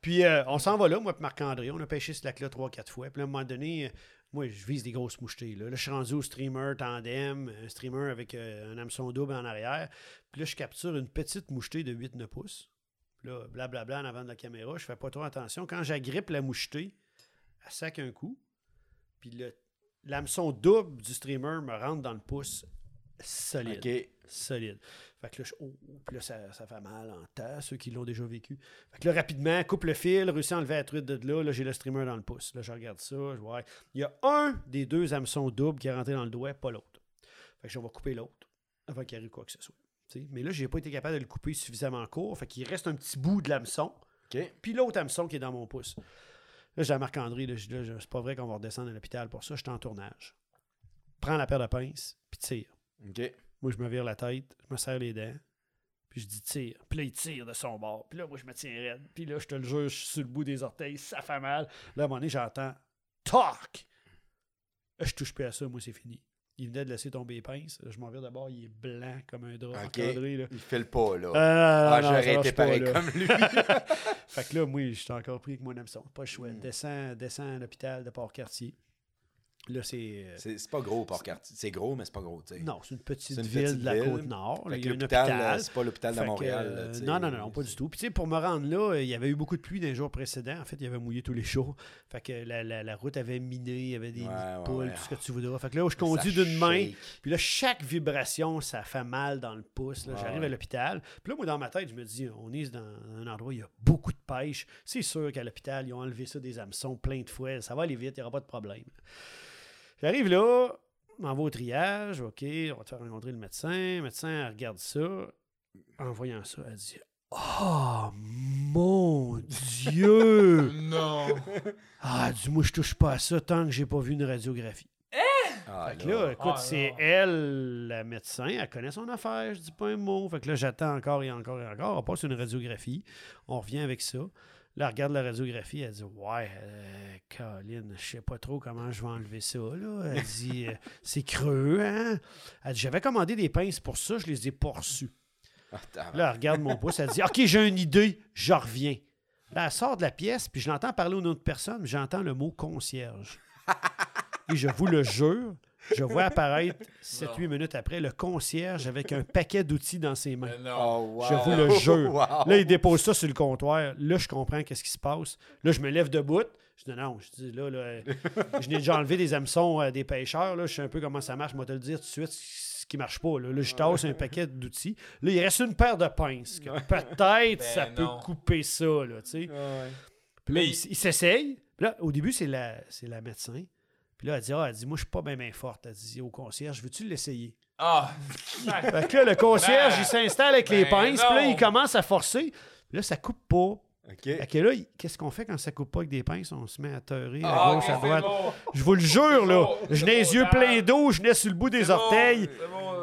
Puis euh, on s'en va là, moi et Marc-André. On a pêché ce lac-là trois, quatre fois. Puis là, à un moment donné, moi, je vise des grosses mouchetées. Là, Là, je suis rendu au streamer tandem, un streamer avec euh, un hameçon double en arrière. Puis là, je capture une petite mouchetée de 8-9 pouces. Puis là, blablabla en avant de la caméra. Je fais pas trop attention. Quand j'agrippe la mouchetée, elle sac un coup. Puis le- l'hameçon double du streamer me rentre dans le pouce solide OK. Solide. Fait que là, je- oh, oh, puis là, ça, ça fait mal en tas, ceux qui l'ont déjà vécu. Fait que là, rapidement, coupe le fil, réussis à enlever la truite de là. Là, j'ai le streamer dans le pouce. Là, je regarde ça, je vois. Il y a un des deux hameçons doubles qui est rentré dans le doigt, pas l'autre. Fait que je vais couper l'autre avant qu'il arrive quoi que ce soit. Mais là, j'ai pas été capable de le couper suffisamment court. Fait qu'il reste un petit bout de l'hameçon. Puis l'autre hameçon qui est dans mon pouce. Là, j'ai à Marc-André, là, je dis, là, c'est pas vrai qu'on va redescendre à l'hôpital pour ça. Je suis en tournage. Prends la paire de pinces, puis tire. OK. Moi, je me vire la tête, je me serre les dents, puis je dis tire. Puis là, il tire de son bord. Puis là, moi, je me tiens raide. Puis là, je te le jure, je suis sur le bout des orteils, ça fait mal. Là, à un moment donné, j'entends TOC! Je touche plus à ça, moi, c'est fini. Il venait de laisser tomber les pinces. Je m'en vire d'abord, il est blanc comme un drap. Là. Il file pas, là. Ah, Ah, non, ça j'aurais été pareil comme lui. Fait que là, moi, j'étais encore pris avec mon hameçon. Pas le choix. Mm. Descends, descends à l'hôpital de Port-Cartier. Là, c'est. euh, c'est c'est pas gros, Port-Cartier. C'est gros, mais c'est pas gros, tu sais. Non, c'est une petite une ville petite de la. Côte-Nord. là. Fait Il que y a un l'hôpital, hôpital. euh, c'est pas l'hôpital de que, Montréal. euh, là, non, non, non, pas du tout. Puis tu sais, pour me rendre là, il y avait eu beaucoup de pluie dans les jours précédents. En fait, il y avait mouillé tous les jours. Fait que la, la- la route avait miné, il y avait des Ouais, ouais, poules, ouais. tout ce que tu voudras. Fait que là, je conduis d'une main. Puis là, chaque vibration, ça fait mal dans le pouce. J'arrive à l'hôpital. Puis là, moi, dans ma tête, je me dis, on est dans un endroit où il y a beaucoup de pêche. C'est sûr qu'à l'hôpital, ils ont enlevé ça des hameçons plein de fois. Ça va aller vite, il n'y aura pas de problème. J'arrive là, m'en vais au triage. OK, on va te faire rencontrer le médecin. Le médecin elle regarde ça. En voyant ça, elle dit Oh mon Dieu! Non. Ah, dit Moi, je touche pas à ça tant que j'ai pas vu une radiographie. Ah, Fait que là, écoute, Ah, c'est non. elle, la médecin, elle connaît son affaire, je dis pas un mot. Fait que là, j'attends encore et encore et encore. On passe une radiographie. On revient avec ça. Là, elle regarde la radiographie, elle dit Ouais, euh, Colin, je sais pas trop comment je vais enlever ça. Là. Elle dit euh, C'est creux, hein? Elle dit J'avais commandé des pinces pour ça, je les ai pas reçues. Ah. Là, elle regarde mon pouce, elle dit Ok, j'ai une idée, je reviens. Là, elle sort de la pièce, puis je l'entends parler à une autre personne, j'entends le mot concierge. Et je vous le jure, je vois apparaître 7-8 minutes après le concierge avec un paquet d'outils dans ses mains. Oh, wow. Je vous le jure. Wow. Là, il dépose ça sur le comptoir. Là, je comprends qu'est-ce qui se passe. Là, je me lève debout. Je dis non, je dis là, là euh, je n'ai déjà enlevé des hameçons euh, des pêcheurs. Là, je sais un peu comment ça marche. Je vais te le dire tout de suite ce qui marche pas. Là, Là, je tasse un paquet d'outils. Là, il reste une paire de pinces. que Peut-être Ben ça peut couper ça. Là, tu sais. Ouais, ouais. Puis là, Mais- il, s'essaye. Là, au début, c'est la, c'est la médecin. Puis là, elle dit, ah, elle dit, moi, je suis pas bien, bien forte. Elle dit au concierge, veux-tu l'essayer? Ah. Fait que là, le concierge, Ben, il s'installe avec les ben pinces. Puis là, il commence à forcer. Puis là, ça coupe pas. OK. Fait que là, qu'est-ce qu'on fait quand ça coupe pas avec des pinces? On se met à teurer à Ah, gauche, à droite. bon. Je vous le jure, là. bon, Je n'ai les bon, yeux pleins d'eau, je n'ai sur le bout des orteils.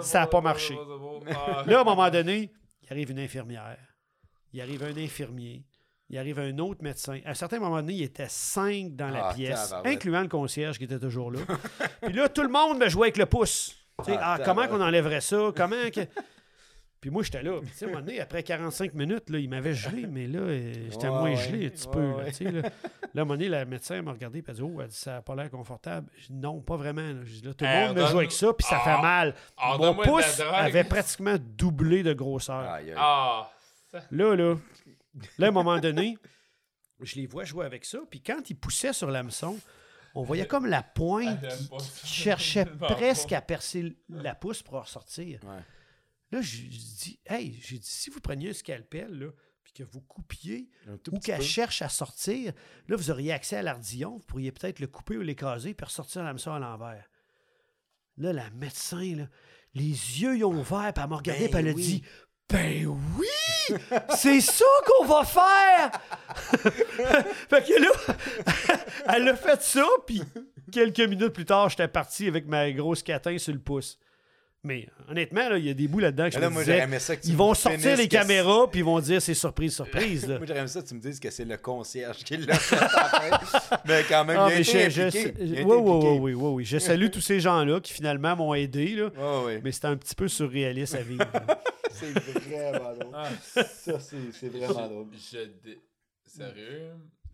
Ça a bon, pas marché. bon, c'est bon. Ah. Là, à un moment donné, il arrive une infirmière. Il arrive un infirmier. Il arrive un autre médecin. À un certain moment donné, il était cinq dans la Ah, pièce, tabarouette. incluant le concierge qui était toujours là. Puis là, tout le monde me jouait avec le pouce. Tu sais, Ah, ah, comment qu'on enlèverait ça? Comment que... Puis moi, j'étais là. Puis, tu sais, à un moment donné, après 45 minutes, là, il m'avait gelé, mais là, euh, j'étais Ouais, moins ouais. gelé un petit Ouais, peu. Là, ouais. tu sais, là. Là, à un moment donné, la médecin m'a regardé et elle a dit Oh, elle dit, ça n'a pas l'air confortable. Dit, non, pas vraiment. là. Dit, là, tout le Eh, monde me joue avec ça, puis ça fait mal. Ah, Mon de la pouce avait pratiquement doublé de grosseur. Ah. Là, là, là, à un moment donné, je les vois jouer avec ça. Puis quand ils poussaient sur l'hameçon, on voyait comme la pointe qui, cherchait presque pas. à percer la pousse pour ressortir. Ouais. Là, je je dis, hey, j'ai dit, si vous preniez un scalpel, là, puis que vous coupiez, ou qu'elle cherche à sortir, là, vous auriez accès à l'ardillon, vous pourriez peut-être le couper ou l'écaser, puis ressortir l'hameçon à l'envers. Là, la médecin, là, les yeux ils ont ouvert, puis elle m'a regardé, Ben puis elle a dit Ben oui C'est ça qu'on va faire Fait que là, elle a fait ça, puis quelques minutes plus tard, j'étais parti avec ma grosse catin sur le pouce. Mais honnêtement, là, il y a des bouts là-dedans que je me moi, disais, j'aurais aimé ça que tu ils vont sortir les caméras, puis ils vont dire c'est surprise, surprise. là. Moi, aimé ça que tu me dises que c'est le concierge qui l'a fait. Mais quand même, Ah, il a mais été je- je- impliqué. Il a été oui, oui, impliqué. oui, oui, oui, oui. Je salue tous ces gens-là qui finalement m'ont aidé, là. Mais c'était un petit peu surréaliste à vivre. C'est vraiment drôle. Ah, Ça, c'est c'est vraiment drôle. je dé- Sérieux?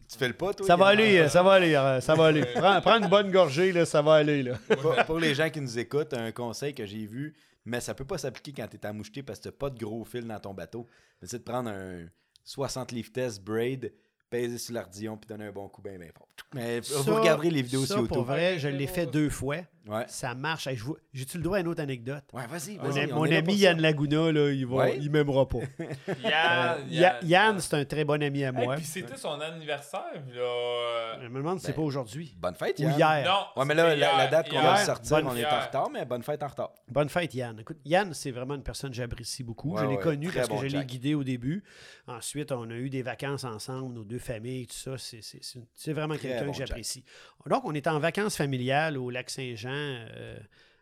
Tu fais le pas, toi? Ça va aller, euh, ça va aller, euh, ça va aller. Prends, prends une bonne gorgée, là, ça va aller, là. pour, pour les gens qui nous écoutent, un conseil que j'ai vu, mais ça peut pas s'appliquer quand t'es à moucheté parce que t'as pas de gros fil dans ton bateau. Mais c'est de prendre un 60 livres test braid, peser sur l'ardillon puis donner un bon coup bien bien fort. Mais Ça- vous regarderez les vidéos ça, sur pour YouTube. vrai, je l'ai fait deux fois. Ouais. Ça marche. Hey, J'ai-tu le droit à une autre anecdote? Ouais, vas-y, Mon, ami- mon pour Yann. Laguna, là, il, Ouais. il m'aimera pas. Yann, Ya- Yann, c'est un très bon ami à Hey, moi. puis c'était son anniversaire, là. euh, Je me demande si c'est Ben, pas aujourd'hui. Bonne fête, Ou Yann. hier. Non. Ouais, mais là, la, date qu'on va sortir, bonne on est hier. en retard, mais bonne fête en retard. Bonne fête, Yann. Écoute, Yann, c'est vraiment une personne que j'apprécie beaucoup. Ouais, je l'ai ouais, connu parce bon que je l'ai guidé au début. Ensuite, on a eu des vacances ensemble, nos deux familles, tout ça. C'est- C'est c'est- c'est vraiment quelqu'un bon que j'apprécie. Donc, on est en vacances familiales au lac Saint-Jean euh,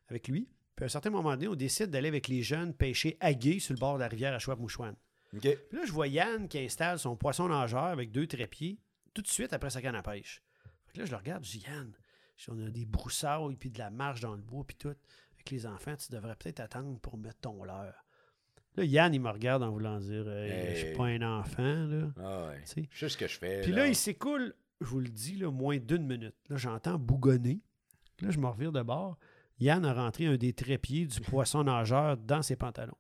avec lui. Puis à un certain moment donné, on décide d'aller avec les jeunes pêcher à Gué sur le bord de la rivière à Chouap-Mouchouane. Puis là, je vois Yann qui installe son poisson nageur avec deux trépieds tout de suite après sa canne à pêche. Fait que là, je le regarde, je dis Yann, si on a des broussailles puis de la marche dans le bois puis tout, avec les enfants, tu devrais peut-être attendre pour mettre ton leurre. Là, Yann, il me regarde en voulant dire Hey, Je suis Hey. pas un enfant, là. Ah ouais. Je sais ce que je fais. Puis là, il s'écoule, je vous le dis, là, moins d'une minute. Là, j'entends bougonner. Là, je me revire de bord. Yann a rentré un des trépieds du poisson nageur dans ses pantalons.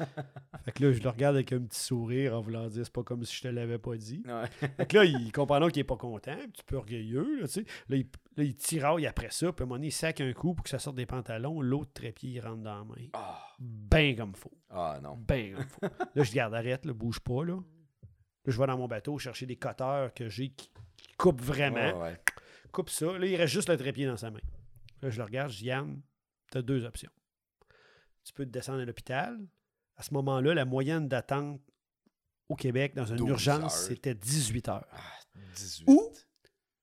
fait que là, je le regarde avec un petit sourire en voulant dire c'est pas comme si je te l'avais pas dit. Ouais. Fait que là, il comprend qu'il est pas content, un petit peu orgueilleux. Là, tu sais. là, il, là, il tiraille après ça, puis à un moment donné, il sac un coup pour que ça sorte des pantalons. L'autre trépied, il rentre dans la main. Ah, Ben comme faut. ah non. Ben comme faut. là, je garde, arrête, là, bouge pas. Là. là, je vais dans mon bateau chercher des cutters que j'ai qui, qui coupent vraiment. Ouais, ouais. Coupe ça. Là, il reste juste le trépied dans sa main. Là, je le regarde, je dis Yann, tu as deux options. Tu peux te descendre à l'hôpital. À ce moment-là, la moyenne d'attente au Québec dans une 12 urgence, c'était 18 heures. Ah, 18. Ou-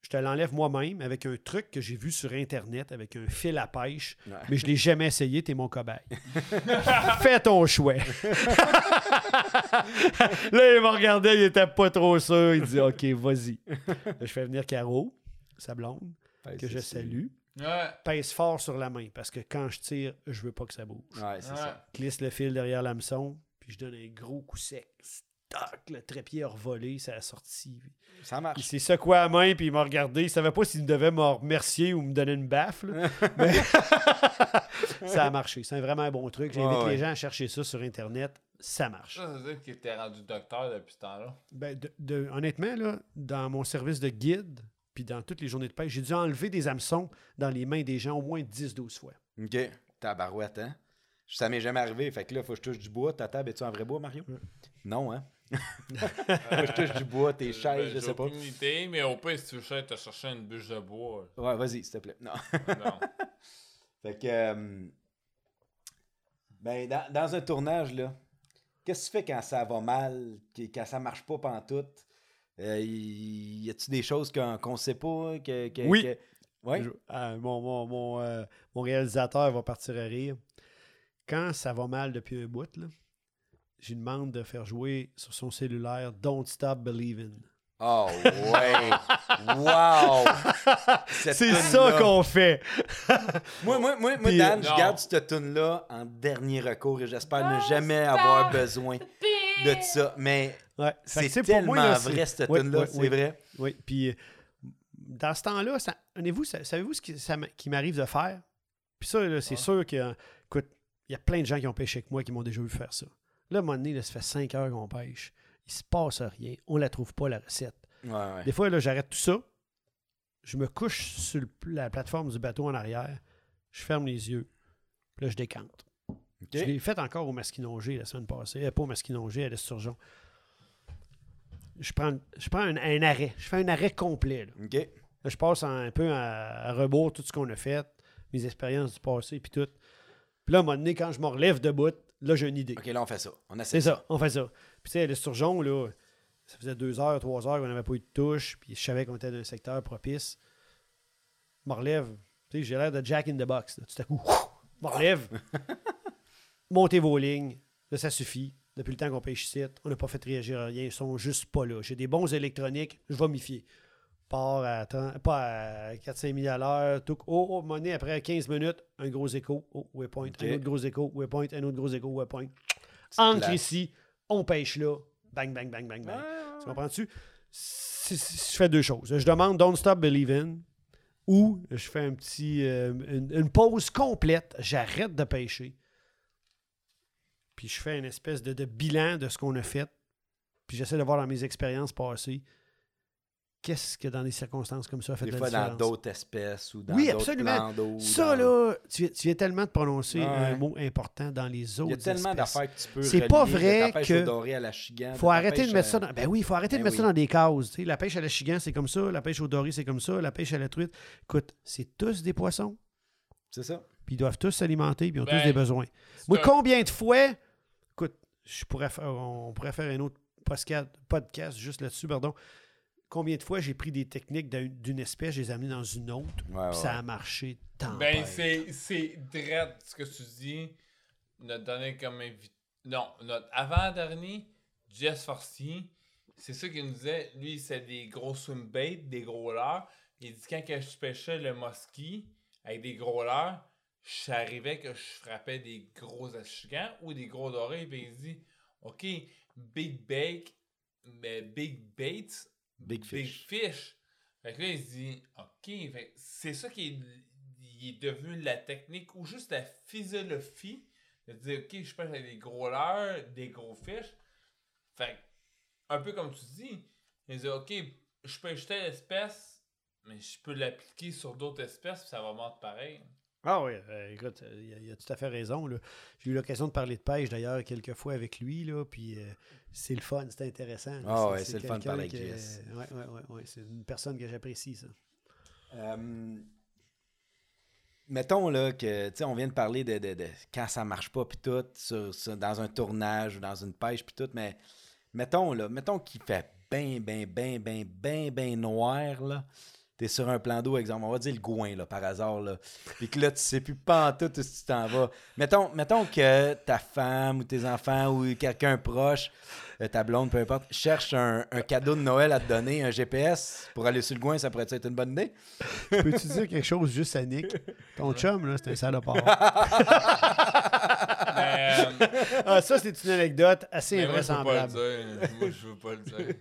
Je te l'enlève moi-même avec un truc que j'ai vu sur Internet avec un fil à pêche, Ouais. mais je ne l'ai jamais essayé, t'es mon cobaye. Fais ton choix. là, il m'a regardé, il était pas trop sûr. Il dit OK, vas-y. Je fais venir Caro, sa blonde, Ouais, que je salue. Ouais. Pèse fort sur la main parce que quand je tire, je veux pas que ça bouge. Ouais, c'est Ouais. ça. Glisse le fil derrière l'hameçon, puis je donne un gros coup sec. Stock, le trépied a revolé, ça a sorti. Ça Il marche. s'est secoué la main, puis il m'a regardé. Il savait pas s'il devait me remercier ou me donner une baffe. là. Mais ça a marché. C'est un vraiment un bon truc. J'invite Ouais, ouais. les gens à chercher ça sur Internet. Ça marche. Ça, ça veut dire qu'il était rendu docteur depuis ce temps-là. Ben, de- de- honnêtement, là, dans mon service de guide, puis dans toutes les journées de pêche, j'ai dû enlever des hameçons dans les mains des gens au moins 10-12 fois. OK. Tabarouette, hein? Ça m'est jamais arrivé. Fait que là, faut que je touche du bois. Ta table, es-tu en vrai bois, Mario? Non, hein? Je touche du bois, tes chaises, Ben, je j'ai sais pas. aucune idée, mais au pire, si tu veux chercher, t'as cherché une bûche de bois. Ouais, vas-y, s'il te plaît. Non. Non. Fait que. euh, ben, dans, dans un tournage, là, qu'est-ce que tu fais quand ça va mal, quand ça marche pas pantoute? Euh, y a-tu des choses qu'on qu'on sait pas? Que, que- Oui. que- Ouais. Je- ah, mon, mon, mon, euh, mon réalisateur va partir à rire. Quand ça va mal depuis un bout, là, je lui demande de faire jouer sur son cellulaire Don't Stop Believing. Oh, ouais. wow! C'est ça qu'on fait. Moi, moi, moi, Puis, Dan, euh, je garde cette tune-là en dernier recours et j'espère ne jamais avoir besoin de ça. Mais Ouais. C'est tellement pour moi, là, vrai, cette Oui, tune-là, oui, c'est oui. vrai. Oui, puis euh, dans ce temps-là, savez-vous, savez-vous ce qui, m'arrive de faire? Puis ça, c'est Ouais. sûr que, écoute, il y a plein de gens qui ont pêché avec moi qui m'ont déjà vu faire ça. Là, à un moment donné, là, ça fait 5 heures qu'on pêche. Il se passe rien. On la trouve pas, la recette. Ouais, ouais. Des fois, là, j'arrête tout ça. Je me couche sur le- la plateforme du bateau en arrière. Je ferme les yeux. Puis là, je décante. OK. Je l'ai fait encore au Masquinongé la semaine passée. Euh, pas au Masquinongé, à l'Esturgeon. Je prends, je prends un, un arrêt. Je fais un arrêt complet. Là. Je passe en- un peu à, à rebours tout ce qu'on a fait, mes expériences du passé, puis tout. Puis là, à un moment donné, quand je me relève debout, là, j'ai une idée. OK, là, on fait ça. On C'est essaie ça, on fait ça. Puis tu sais, l'Esturgeon, là, ça faisait deux heures, trois heures qu'on n'avait pas eu de touche, puis je savais qu'on était dans un secteur propice. Je me relève. Tu sais, j'ai l'air de Jack in the Box. là. Tout à coup, je me relève. Montez vos lignes. Là, ça suffit. Depuis le temps qu'on pêche ici, on n'a pas fait réagir à rien. Ils sont juste pas là. J'ai des bons électroniques, je vais m'y fier. Part à 30 pas à 4-5 000 à l'heure. tout- Oh, oh, monnaie, après 15 minutes, un gros écho. Oh, waypoint. Un autre gros écho. Waypoint. Un autre gros écho. Waypoint. Entre ici, on pêche là. Bang, bang, bang, bang, bang. Tu comprends-tu? je fais deux choses. Je demande Don't Stop Believing ou je fais un petit, euh, une, une pause complète. J'arrête de pêcher. Puis je fais une espèce de, de bilan de ce qu'on a fait. Puis j'essaie de voir dans mes expériences passées qu'est-ce que dans des circonstances comme ça a fait Des de la fois, dans d'autres espèces ou dans Oui, d'autres absolument. plans d'eau. Ça, dans- là, tu, viens- tu viens tellement de prononcer Ouais. un mot important dans les Il autres y a tellement espèces. d'affaires que tu peux C'est pas vrai que- au doré à la chigan, faut arrêter de pêche mettre à- ça dans... Ben oui, il faut arrêter de Ben mettre ça dans des cases. Tu sais, la pêche à la chigan, c'est comme ça. La pêche au doré, c'est comme ça. La pêche à la truite. Écoute, c'est tous des poissons. C'est ça. Puis ils doivent tous s'alimenter, puis ils ont Ben, tous des besoins. Moi, combien de fois... Écoute, je pourrais faire, on pourrait faire un autre podcast, podcast juste là-dessus, pardon. Combien de fois j'ai pris des techniques d'un- d'une espèce, je les ai amenées dans une autre, Ouais, ça a marché tant. Ben, c'est, c'est direct ce que tu dis. Notre dernier comme invité. Non, notre avant-dernier, Jess Forcier, c'est ça qu'il nous disait. Lui, c'est des gros swim bait, des gros leurres. Il dit quand que je pêchais le musky avec des gros leurres, j'arrivais que je frappais des gros achigan ou des gros dorés. Puis il dit OK, big bake, mais big baits, Big fish. fish. Fait que là, il se dit, OK, c'est ça qui est, il est devenu la technique ou juste la physiologie de dire, OK, je pêche avec des gros leurres, des gros fish. Fait que, un peu comme tu dis, il dit, OK, je pêche telle espèce, mais je peux l'appliquer sur d'autres espèces, puis ça va monter pareil. Ah oui, euh, écoute, euh, il a, il a tout à fait raison. J'ai eu l'occasion de parler de pêche d'ailleurs quelques fois avec lui, là, puis euh, c'est le fun, c'est intéressant. Ah ouais, c'est le fun de parler avec Jess. Ouais, ouais, ouais, c'est une personne que j'apprécie, ça. Euh, mettons là que tu sais on vient de parler de, de- de quand ça marche pas puis tout sur, sur- dans un tournage ou dans une pêche puis tout mais mettons là mettons qu'il fait ben ben ben ben ben ben noir là T'es sur un plan d'eau, exemple, on va dire le Gouin, là, par hasard, là. Puis que là, tu sais plus pas en tout où tu t'en vas. Mettons, mettons que ta femme ou tes enfants ou quelqu'un proche, euh, ta blonde, peu importe, cherche un, un cadeau de Noël à te donner, un GPS pour aller sur le Gouin, ça pourrait être une bonne idée? Peux-tu dire quelque chose juste à Nick? Ton chum, là, c'est un salopard. Ah, ça, c'est une anecdote assez mais moi, je veux pas le invraisemblable. dire. Moi, je veux pas le dire.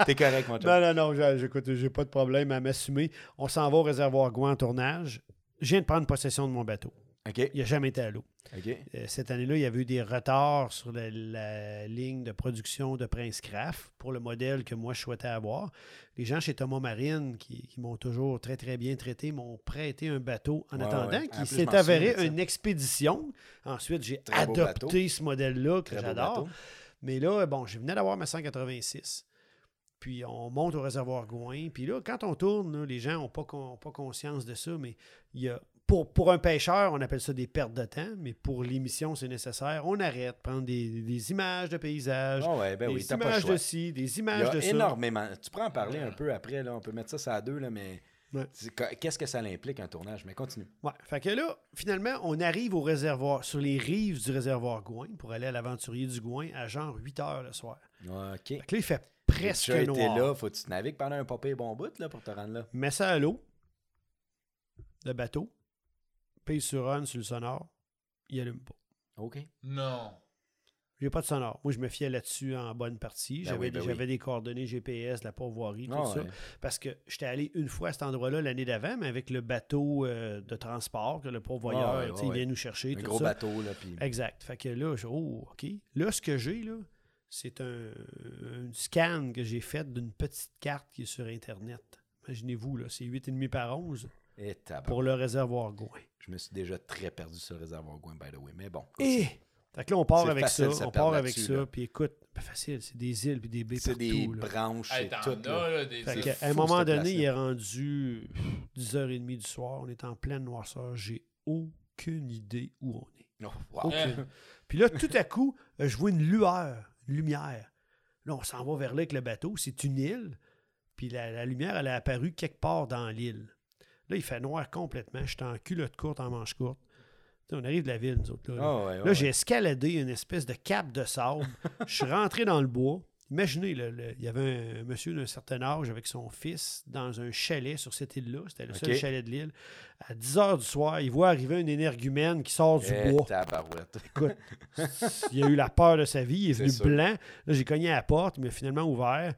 T'es correct, mon chum. Non, non, non, j'ai- j'écoute, j'ai pas de problème à m'assumer. On s'en va au réservoir Gouin en tournage. Je viens de prendre possession de mon bateau. OK. Il n'a jamais été à l'eau. Euh, cette année-là, il y avait eu des retards sur la, la ligne de production de Prince Craft pour le modèle que moi je souhaitais avoir. Les gens chez Thomas Marine, qui, qui m'ont toujours très très bien traité, m'ont prêté un bateau en Ouais, attendant, ouais. Qui s'est avéré une expédition. Ensuite, j'ai adopté ce modèle-là que j'adore. Mais là, bon, je venais d'avoir ma 186. Puis on monte au réservoir Gouin. Puis là, quand on tourne, là, les gens n'ont pas, con- pas conscience de ça, mais il y a. Pour, pour un pêcheur, on appelle ça des pertes de temps, mais pour l'émission, c'est nécessaire. On arrête, prendre des, des images de paysages, Ah ouais, ben des oui, images de ci, des images de ça. énormément. Tu pourras en parler un peu après, là. On peut mettre ça, ça à deux, là, mais. Ouais. Qu'est-ce que ça implique un tournage? Mais continue. Ouais. Fait que là, finalement, on arrive au réservoir, sur les rives du réservoir Gouin, pour aller à l'aventurier du Gouin à genre 8 heures le soir. OK. Fait que là, il fait presque tu noir. là, faut que tu te navigues pendant un papier bon bout là, pour te rendre là. mets ça à l'eau, le bateau, sur on sur le sonore, il allume pas. OK. Non. J'ai pas de sonore. Moi, je me fiais là-dessus en bonne partie. Ben J'avais oui, ben des, oui. j'avais des coordonnées GPS de la pourvoirie, tout Ah ça. ouais. Parce que j'étais allé une fois à cet endroit-là l'année d'avant, mais avec le bateau euh, de transport que le pourvoyeur, Ah ouais, ouais, vient nous chercher. Un tout gros ça. bateau, là, puis... Exact. Fait que là, je, oh, OK. Là, ce que j'ai, là, c'est un, un scan que j'ai fait d'une petite carte qui est sur Internet. Imaginez-vous, là, c'est 8,5 par 11 Et tabarnak. pour le réservoir Gouin. Je me suis déjà très perdu sur le réservoir Gouin, by the way. Mais bon. Et fait que là, on part avec ça. On part avec ça. là. Puis écoute, pas facile, c'est des îles puis des baies C'est des là. branches, Hey, t'en tout. là. là, des Fait à un moment donné, il est rendu 10h30 du soir. On est en pleine noirceur. J'ai aucune idée où on est. Oh, wow. Aucune. Puis là, tout à coup, euh, je vois une lueur, une lumière. Là, on s'en va vers là avec le bateau. C'est une île. Puis la, la lumière, elle est apparue quelque part dans l'île. Là, il fait noir complètement. Je suis en culotte courte, en manche courte. On arrive de la ville, nous autres. Là, Ah ouais, ouais, Là, ouais. j'ai escaladé une espèce de cap de sable. Je suis rentré dans le bois. Imaginez, là, il y avait un monsieur d'un certain âge avec son fils dans un chalet sur cette île-là. C'était le seul chalet de l'île. À 10 heures du soir, il voit arriver un énergumène qui sort du Eh, bois. Écoute, il a eu la peur de sa vie. Il est venu sûr. blanc. Là, j'ai cogné à la porte. Il m'a finalement ouvert.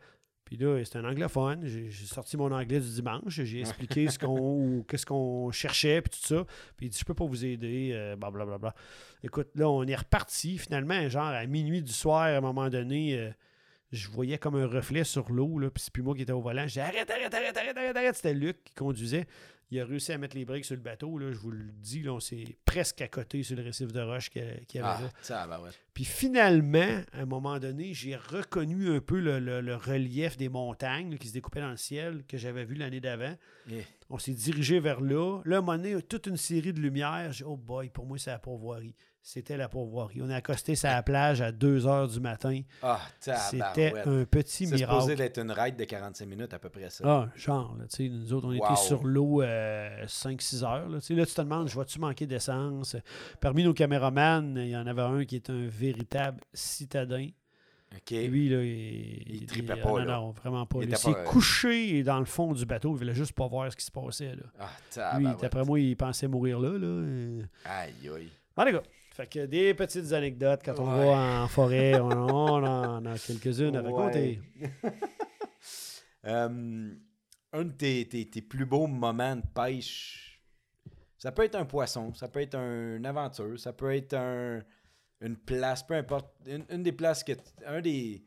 Puis là, c'est un anglophone. J'ai sorti mon anglais du dimanche. J'ai expliqué ce qu'on ou qu'est-ce qu'on cherchait, puis tout ça. Puis il dit, je peux pas vous aider, euh, blablabla. Écoute, là, on est reparti. Finalement, genre à minuit du soir, à un moment donné, euh, je voyais comme un reflet sur l'eau, là, puis c'est plus moi qui étais au volant. J'ai dit, arrête, arrête, arrête, arrête, arrête, arrête. C'était Luc qui conduisait. Il a réussi à mettre les briques sur le bateau, là, je vous le dis, là, on s'est presque à côté sur le récif de roche qu'il y avait Ah, là. ça, ben ouais. Puis finalement, à un moment donné, j'ai reconnu un peu le, le- le relief des montagnes là, qui se découpaient dans le ciel que j'avais vu l'année d'avant. Eh. On s'est dirigé vers là. Là, à un moment donné, toute une série de lumières. J'ai dit, oh boy, pour moi, c'est la pourvoirie. C'était la pourvoirie. On est accosté sur la plage à 2 heures du matin. Ah, C'était un petit C'est supposé miracle. d'être une ride de 45 minutes à peu près ça. Ah, genre, là, tu sais, nous autres, on Wow. était sur l'eau 5-6 heures. Là, là, tu te demandes, je vais-tu manquer d'essence? Parmi nos caméramans, il y en avait un qui est un véritable citadin. OK. Lui, là, il, Il tripait il- pas, non, là. non, vraiment pas. Il s'est euh, couché dans le fond du bateau. Il voulait juste pas voir ce qui se passait. Là. Ah, Lui, d'après moi, il pensait mourir là. là. Euh, Aïe, aïe. Bon, les gars, fait que des petites anecdotes quand on Ouais. va en forêt. on, on en a quelques-unes à Ouais. raconter. Euh, un de tes, tes- tes plus beaux moments de pêche, ça peut être un poisson, ça peut être un- une aventure, ça peut être un- une place, peu importe. Une, une des places que. Un des.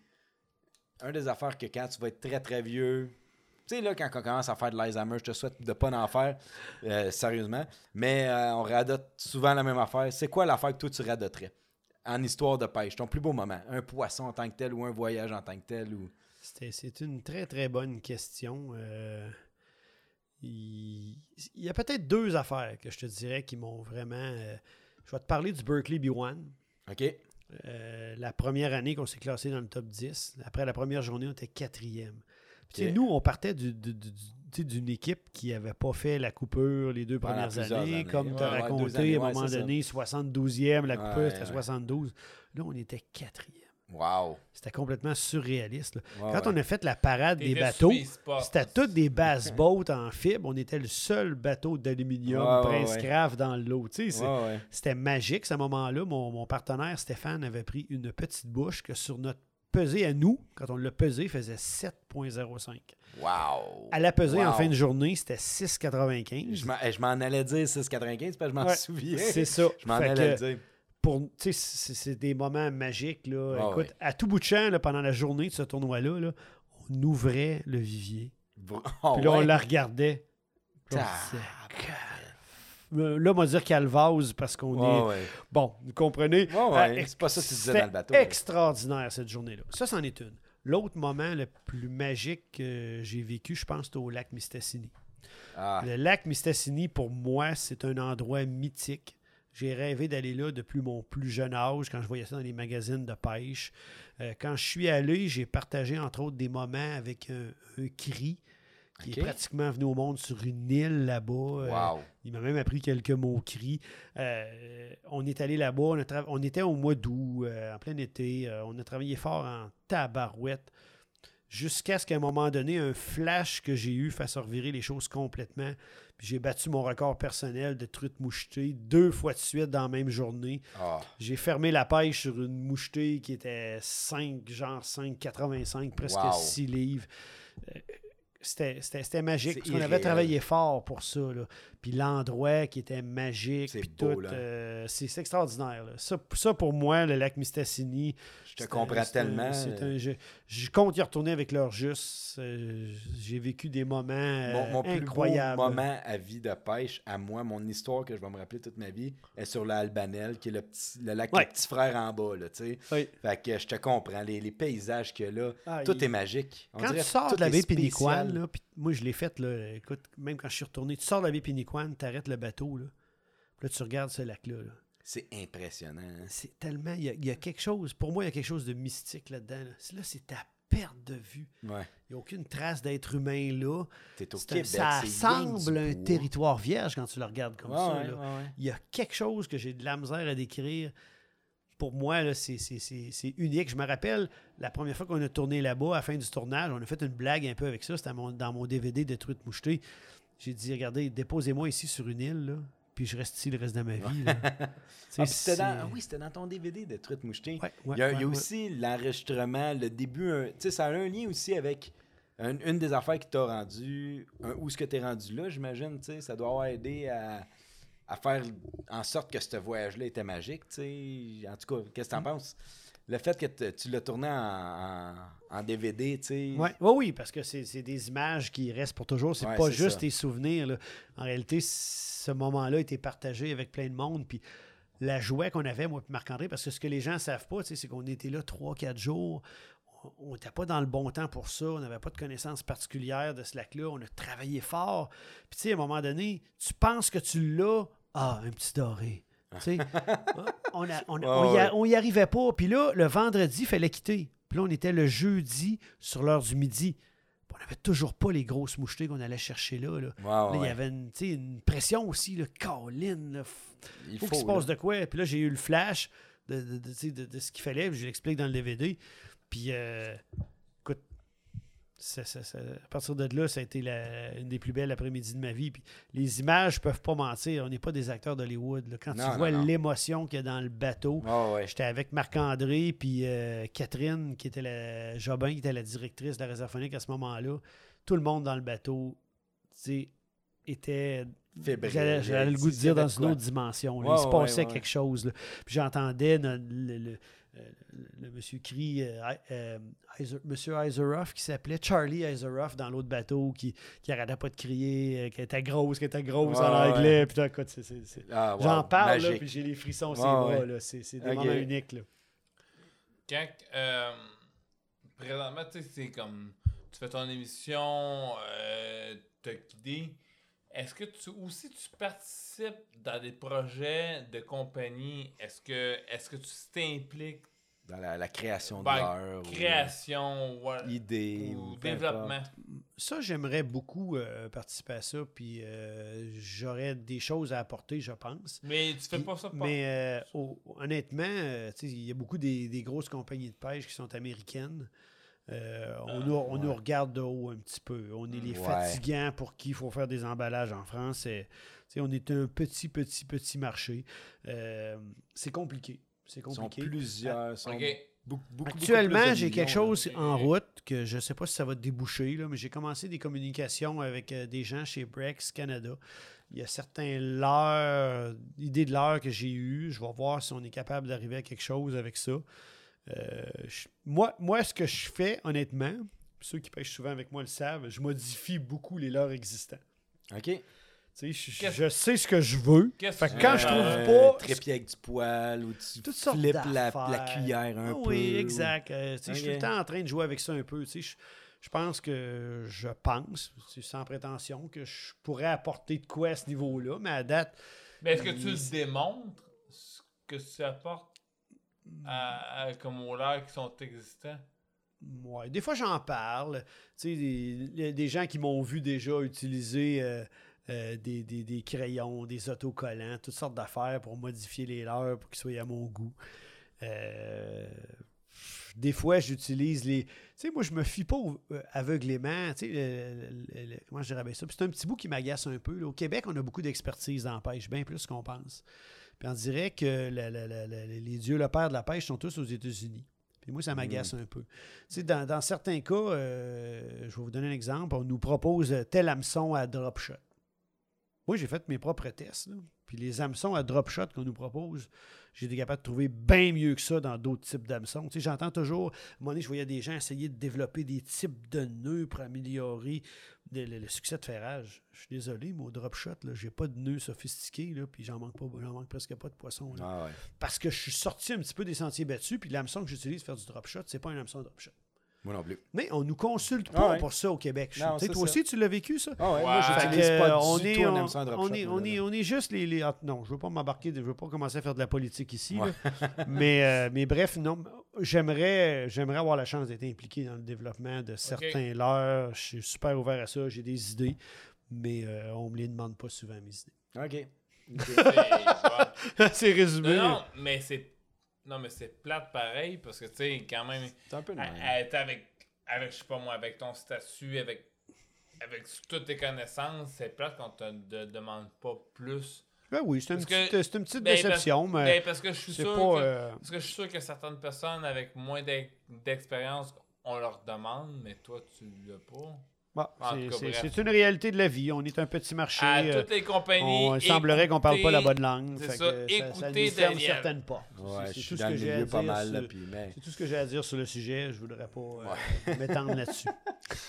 Un des affaires que quand tu vas être très très vieux. Tu sais, là, quand on commence à faire de l'Alzheimer, je te souhaite de pas en faire, euh, sérieusement. Mais euh, on radote souvent la même affaire. C'est quoi l'affaire que toi tu radoterais en histoire de pêche? Ton plus beau moment? Un poisson en tant que tel ou un voyage en tant que tel? ou C'est une très, très bonne question. Euh, il, il y a peut-être deux affaires que je te dirais qui m'ont vraiment... je vais te parler du Berkeley B1. OK? Euh, la première année qu'on s'est classé dans le top 10, après la première journée, on était quatrième. Nous, on partait du- du- du- du- tu sais, d'une équipe qui n'avait pas fait la coupure les deux premières années, années. comme tu as Ouais, raconté, années, à un ouais, moment donné, 72e, la coupure, Ouais, c'était ouais. 72. Là, on était quatrième. Wow. C'était complètement surréaliste. Quand ouais. on a fait la parade des bateaux, c'était toutes des bass boats en fibre. On était le seul bateau d'aluminium Prince ouais. Craft dans l'eau. Tu sais, c'est- Ouais, ouais. c'était magique, ce moment-là. Mon, mon partenaire Stéphane avait pris une petite bouche que sur notre pesée à nous, quand on l'a pesé, faisait 7,05. Wow. À la pesée en Wow. fin de journée, c'était 6,95. Je m'en- eh, je m'en allais dire 6,95 parce que je m'en Ouais, souviens. C'est ça. Je m'en allais que dire. pour, c'est des moments magiques. Là. Ah Écoute, ouais. à tout bout de champ, là, pendant la journée de ce tournoi-là, là, on ouvrait le vivier. Oh, Puis là, on ouais. la regardait. Puis on Tabarouette. disait, Là, on va dire calvase parce qu'on est. Ouais. Bon, vous comprenez? Ouais. Euh, C'est pas ça que tu disais dans le bateau. extraordinaire cette journée-là. Ça, c'en est une. L'autre moment le plus magique que j'ai vécu, je pense, c'était au lac Mistassini. Ah, Le lac Mistassini, pour moi, c'est un endroit mythique. J'ai rêvé d'aller là depuis mon plus jeune âge, quand je voyais ça dans les magazines de pêche. Euh, quand je suis allé, j'ai partagé, entre autres, des moments avec un, un cri qui Ok. est pratiquement venu au monde sur une île là-bas. Euh, wow. il m'a même appris quelques mots cris. Euh, on est allé là-bas, on, a tra- on était au mois d'août, euh, en plein été. on a travaillé fort en tabarouette. Jusqu'à ce qu'à un moment donné, un flash que j'ai eu fasse revirer les choses complètement. Puis j'ai battu mon record personnel de truite mouchetée deux fois de suite dans la même journée. Ah, J'ai fermé la pêche sur une mouchetée qui était 5, genre 5,85, presque Wow. 6 livres. C'était magique parce qu'on avait travaillé fort pour ça. là. Puis l'endroit qui était magique. C'est euh, c'est extraordinaire. là. Ça, ça, pour moi, le lac Mistassini. je te comprends tellement. c'est un- je, je compte y retourner avec leur juste. euh, J'ai vécu des moments euh, Mon, mon plus beau incroyables. moment à vie de pêche, à moi, mon histoire que je vais me rappeler toute ma vie, est sur la Albanel, qui est le, petit, le lac Ouais. petit frère en bas. Là. Oui. fait que je te comprends. Les, les paysages a là, Ah, tout il- est magique. On Quand dirait tu sors de la baie. Piniquan, moi je l'ai fait, là, écoute, même quand je suis retourné, tu sors de la baie Piniquan, tu arrêtes le bateau, là, puis là tu regardes ce lac-là. là. C'est impressionnant. hein? C'est tellement, il y, a, il y a quelque chose, pour moi il y a quelque chose de mystique là-dedans. Là, C'est- là c'est ta perte de vue. Ouais. Il n'y a aucune trace d'être humain là. T'es au Québec. ça semble un bois. territoire vierge quand tu le regardes comme Ouais, ça. ouais. Il y a quelque chose que j'ai de la misère à décrire. Pour moi, c'est, unique. Je me rappelle, la première fois qu'on a tourné là-bas, à la fin du tournage, on a fait une blague un peu avec ça. C'était dans mon DVD de Truite Mouchetée. J'ai dit, regardez, déposez-moi ici sur une île, là, puis je reste ici le reste de ma vie. là. Ah, c'était dans, ah oui, c'était dans ton DVD de Truite Mouchetée. Ouais, ouais, il y a, il y a ouais, ouais. aussi l'enregistrement, le début. un- ça a un lien aussi avec un- une des affaires qui t'a rendu, un- où est-ce que t'es rendu là, j'imagine, ça doit avoir aidé à, à faire en sorte que ce voyage-là était magique. En tout cas, qu'est-ce que t'en penses? Le fait que tu l'as tourné en, DVD, tu sais. Ouais. Oui, oui, parce que c'est des images qui restent pour toujours. C'est Ouais, pas juste ça. tes souvenirs. là. En réalité, ce moment-là a été partagé avec plein de monde. Puis la joie qu'on avait, moi et Marc-André, parce que ce que les gens ne savent pas, c'est qu'on était là 3-4 jours. On n'était pas dans le bon temps pour ça. On n'avait pas de connaissances particulières de ce lac-là. On a travaillé fort. Puis, tu sais, à un moment donné, tu penses que tu l'as. Ah, un petit doré. On, a- on, a- Ouais, on y a- ouais. on y arrivait pas. Puis là, le vendredi, il fallait quitter. Puis là, on était le jeudi sur l'heure du midi. Puis on n'avait toujours pas les grosses mouchetées qu'on allait chercher là. là. Ouais, il y avait une, pression aussi, le Colin. là. Il faut qu'il se passe de quoi? Puis là, j'ai eu le flash de, de, ce qu'il fallait. Je l'explique dans le DVD. Puis, euh, ça- ça- ça- à partir de là, ça a été la- une des plus belles après-midi de ma vie. Puis les images peuvent pas mentir. On n'est pas des acteurs d'Hollywood. là. Quand Non, tu vois non, l'émotion qu'il y a dans le bateau, ouais. J'étais avec Marc-André puis euh, Catherine, qui était la Jobin, qui était la directrice de la réserve phonique à ce moment-là. Tout le monde dans le bateau, tu sais, était. Fébrile. J'avais j'avais le goût de dire dans une autre dimension. là. Il se passait ouais. quelque chose. là. Puis j'entendais le, le- le monsieur crie, euh, euh, monsieur Heiseroff, qui s'appelait Charlie Heiseroff dans l'autre bateau, qui, qui arrêtait pas de crier, euh, qu'elle était grosse, qu'elle était grosse Ouais, en anglais. Là, écoute, c'est- c'est- c'est- Ah, wow, J'en parle, là, puis j'ai les frissons sur Ouais, les bras. ouais. là. C'est c'est des moments uniques. Là. Quand, euh, présentement, tu sais, c'est comme, tu fais ton émission, euh, t'as guidé. Est-ce que tu aussi tu participes dans des projets de compagnie? Est-ce que, est-ce que tu t'impliques Dans la, la création de l'heure. ou- création ou, idée ou développement? importe. Ça, j'aimerais beaucoup euh, participer à ça, puis euh, j'aurais des choses à apporter, je pense. Mais tu fais pas ça par- Mais euh, honnêtement, euh, tu sais, il y a beaucoup des, des grosses compagnies de pêche qui sont américaines. Euh, on nous, on nous regarde de haut un petit peu. On est les Ouais. fatigants pour qui il faut faire des emballages en France. On est un petit, petit, petit marché. Euh, c'est compliqué. C'est Ils sont compliqué. plusieurs. sont Ok. beaucoup- beaucoup- beaucoup Actuellement, j'ai quelque là. chose en route que je ne sais pas si ça va déboucher, là, mais j'ai commencé des communications avec euh, des gens chez Brex Canada. Il y a certains leurres, idées de l'heure que j'ai eues. Je vais voir si on est capable d'arriver à quelque chose avec ça. Euh, je- moi, moi, ce que je fais, honnêtement, ceux qui pêchent souvent avec moi le savent, je modifie beaucoup les leurres existants. OK. Tu sais, je, sais ce que je veux. Qu'est-ce Fait que quand je trouve pas Trépied avec du poil ou tu flippes la, cuillère un Ah peu. Oui, ou- exact. Euh, tu sais, Je suis tout le temps en train de jouer avec ça un peu. tu sais. Je, je pense que je pense, c'est sans prétention, que je pourrais apporter de quoi à ce niveau-là, mais à date, Mais est-ce que tu le démontres, ce que tu apportes à, à- comme aux leurs qui sont existants? ouais, des fois j'en parle. Tu sais, des, gens qui m'ont vu déjà utiliser euh, euh, des, des- des crayons, des autocollants, toutes sortes d'affaires pour modifier les leurs pour qu'ils soient à mon goût. Euh, des fois, j'utilise les. Tu sais, moi, je me fie pas au- aveuglément. Tu sais, comment je dirais bien ça? C'est un petit bout qui m'agace un peu. là. Au Québec, on a beaucoup d'expertise dans la pêche, bien plus qu'on pense. Puis on dirait que la- la- la- la- les dieux, le père de la pêche, sont tous aux États-Unis. Puis moi, ça m'agace un peu. Tu sais, dans, dans certains cas, euh, je vais vous donner un exemple. On nous propose tel hameçon à drop shot. Moi, j'ai fait mes propres tests. là. Puis les hameçons à drop shot qu'on nous propose, j'ai été capable de trouver bien mieux que ça dans d'autres types d'hameçons. Tu sais, j'entends toujours, à un moment donné, je voyais des gens essayer de développer des types de nœuds pour améliorer le, le- le succès de ferrage. Je suis désolé, mais au drop shot, j'ai pas de nœuds sophistiqués, là, puis j'en manque pas, j'en manque presque pas de poissons. là. Ah ouais. Parce que je suis sorti un petit peu des sentiers battus, puis l'hameçon que j'utilise pour faire du drop shot, c'est pas un hameçon drop shot. Moi non plus. Mais on nous consulte Ah pas ouais. pour ça au Québec. Non, toi ça. aussi, tu l'as vécu, ça? Ah ouais, Ouais. moi pas euh, du on tout est, on, est, on est, on est juste les, les- ah, non, je veux pas m'embarquer, je veux pas commencer à faire de la politique ici. là. mais, euh, mais bref, non, j'aimerais, j'aimerais avoir la chance d'être impliqué dans le développement de certains leurres. Je suis super ouvert à ça, j'ai des idées, mais euh, on me les demande pas souvent mes idées. OK. C'est- ouais. C'est résumé. Non, non, mais c'est. Non, mais c'est plate pareil parce que, tu sais, quand même, C'est un peu être avec, avec, je sais pas moi, avec ton statut, avec, avec toutes tes connaissances, c'est plate qu'on te de- demande pas plus. Ben oui, c'est une, que- petite, une petite Ben, déception, parce, mais ben, parce que je suis sûr pas. que, euh, parce que je suis sûr que certaines personnes avec moins d'ex- d'expérience on leur demande, mais toi, tu l'as pas. Bon, En c'est- une réalité de la vie. On est un petit marché. À euh, toutes les compagnies. on, il semblerait qu'on parle pas la bonne langue. c'est ça, que ça, ça écoutez ferme Daniel. certaines portes. Ouais, C'est- tout ce mais... C'est tout ce que j'ai à dire sur le sujet. Je voudrais pas euh, m'étendre là-dessus.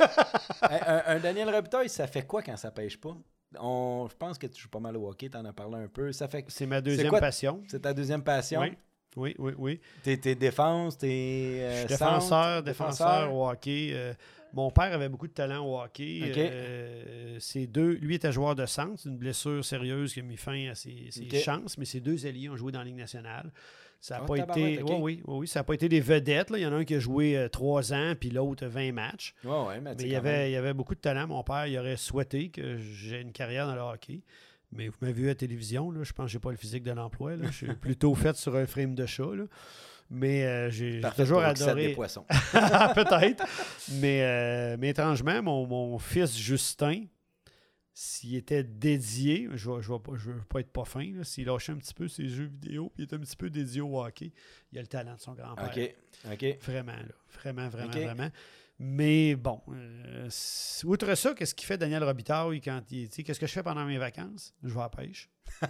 Un, un Daniel Robitaille, ça fait quoi quand ça pêche pas? On, je pense que tu joues pas mal au hockey, t'en as parlé un peu. Ça fait C'est ma deuxième quoi- passion. c'est ta deuxième passion? Oui, oui, oui. oui. T'es, t'es défense, t'es Je euh, centre, défenseur, défenseur au hockey. Euh, mon père avait beaucoup de talent au hockey. Euh, ses deux, lui était joueur de centre. C'est une blessure sérieuse qui a mis fin à ses, chances, mais ses deux alliés ont joué dans la Ligue nationale. Ça n'a Oh, pas été. oui, oui, ça n'a pas été des vedettes. là. Il y en a un qui a joué euh, trois ans, puis l'autre 20 matchs. Ouais, mais, il y, avait, il y avait beaucoup de talent. Mon père, il aurait souhaité que j'ai une carrière dans le hockey. Mais vous m'avez vu à la télévision, là, je pense que j'ai pas le physique de l'emploi. là. Je suis plutôt fait sur un frame de chat. là. Mais euh, j'ai toujours adoré. des poissons. Peut-être. Mais, euh, mais étrangement, mon, mon fils Justin, s'il était dédié, je ne vais, je veux pas être pas fin, là, s'il lâchait un petit peu ses jeux vidéo, puis il était un petit peu dédié au hockey, il a le talent de son grand-père. OK, OK. Vraiment, là. Vraiment, vraiment, vraiment. Mais bon, euh, outre ça, qu'est-ce qu'il fait Daniel Robitaille quand il. Qu'est-ce que je fais pendant mes vacances? Je vais à la pêche.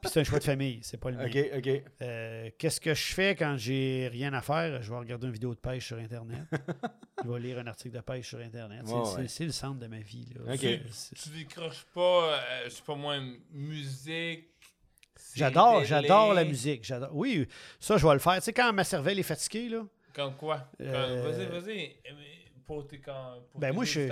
Puis c'est un choix de famille, c'est pas le mien. OK, OK. Euh, Qu'est-ce que je fais quand j'ai rien à faire? Je vais regarder une vidéo de pêche sur Internet. je vais lire un article de pêche sur Internet. C'est- Ouais, c'est ouais. c'est le centre de ma vie. Là. Tu décroches pas, euh, je sais pas moi, musique. J'adore, j'adore la musique. j'adore. Oui, ça, je vais le faire. Tu sais, quand ma cervelle est fatiguée, là, Comme quoi? Euh, Vas-y, vas-y. Pour tes, quand, pour Ben, tes moi, je-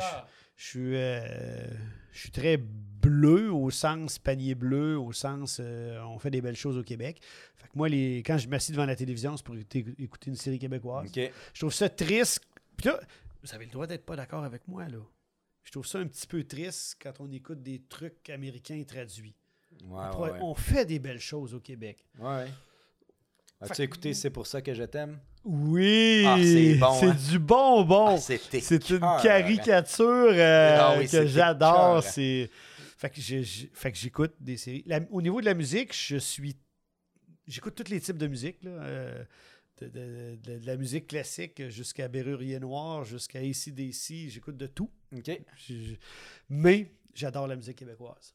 suis, euh, je suis très bleu au sens panier bleu, au sens euh, on fait des belles choses au Québec. Fait que moi, les, quand je m'assis devant la télévision, c'est pour écouter, écouter une série québécoise. OK. Je trouve ça triste. Puis là, vous avez le droit d'être pas d'accord avec moi, là. Je trouve ça un petit peu triste quand on écoute des trucs américains traduits. Ouais, on, pourrait- ouais, ouais. on fait des belles choses au Québec. Ouais. As-tu écouté C'est pour ça que je t'aime? Oui! Ah, c'est bon, hein? du bonbon! Ah, c'est une écœurant. caricature euh, Ah oui, que j'adore. écœurant. C'est... Fait que, j'écoute des séries. La- au niveau de la musique, je suis. J'écoute tous les types de musique. Là, euh, de, de- de- de la musique classique jusqu'à Bérurier Noir, jusqu'à ACDC. J'écoute de tout. OK. Je- je- Mais j'adore la musique québécoise.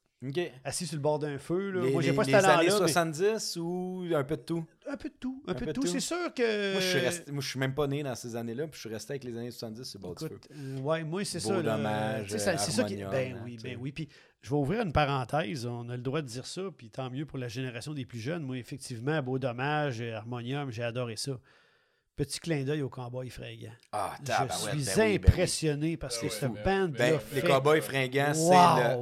Assis sur le bord d'un feu, là. Les, moi, j'ai pas ce les années talent-là. mais- 70 ou un peu de tout? Un peu de tout. Un, peu, de tout. C'est sûr que. Moi, je suis resté- moi, je suis même pas né dans ces années-là, puis je suis resté avec les années 70 sur le bord du feu. Euh, ouais, moi, c'est ça. dommage, c'est ça qui. Ben hein, oui, ben oui. Puis je vais ouvrir une parenthèse. On a le droit de dire ça, puis tant mieux pour la génération des plus jeunes. Moi, effectivement, Beau Dommage, Harmonium, j'ai adoré ça. Petit clin d'œil au cowboy fringant. Ah, Je suis ben oui, ben oui. impressionné parce Ben que ben bande oui, Ben, là les fait- cowboys fringants, c'est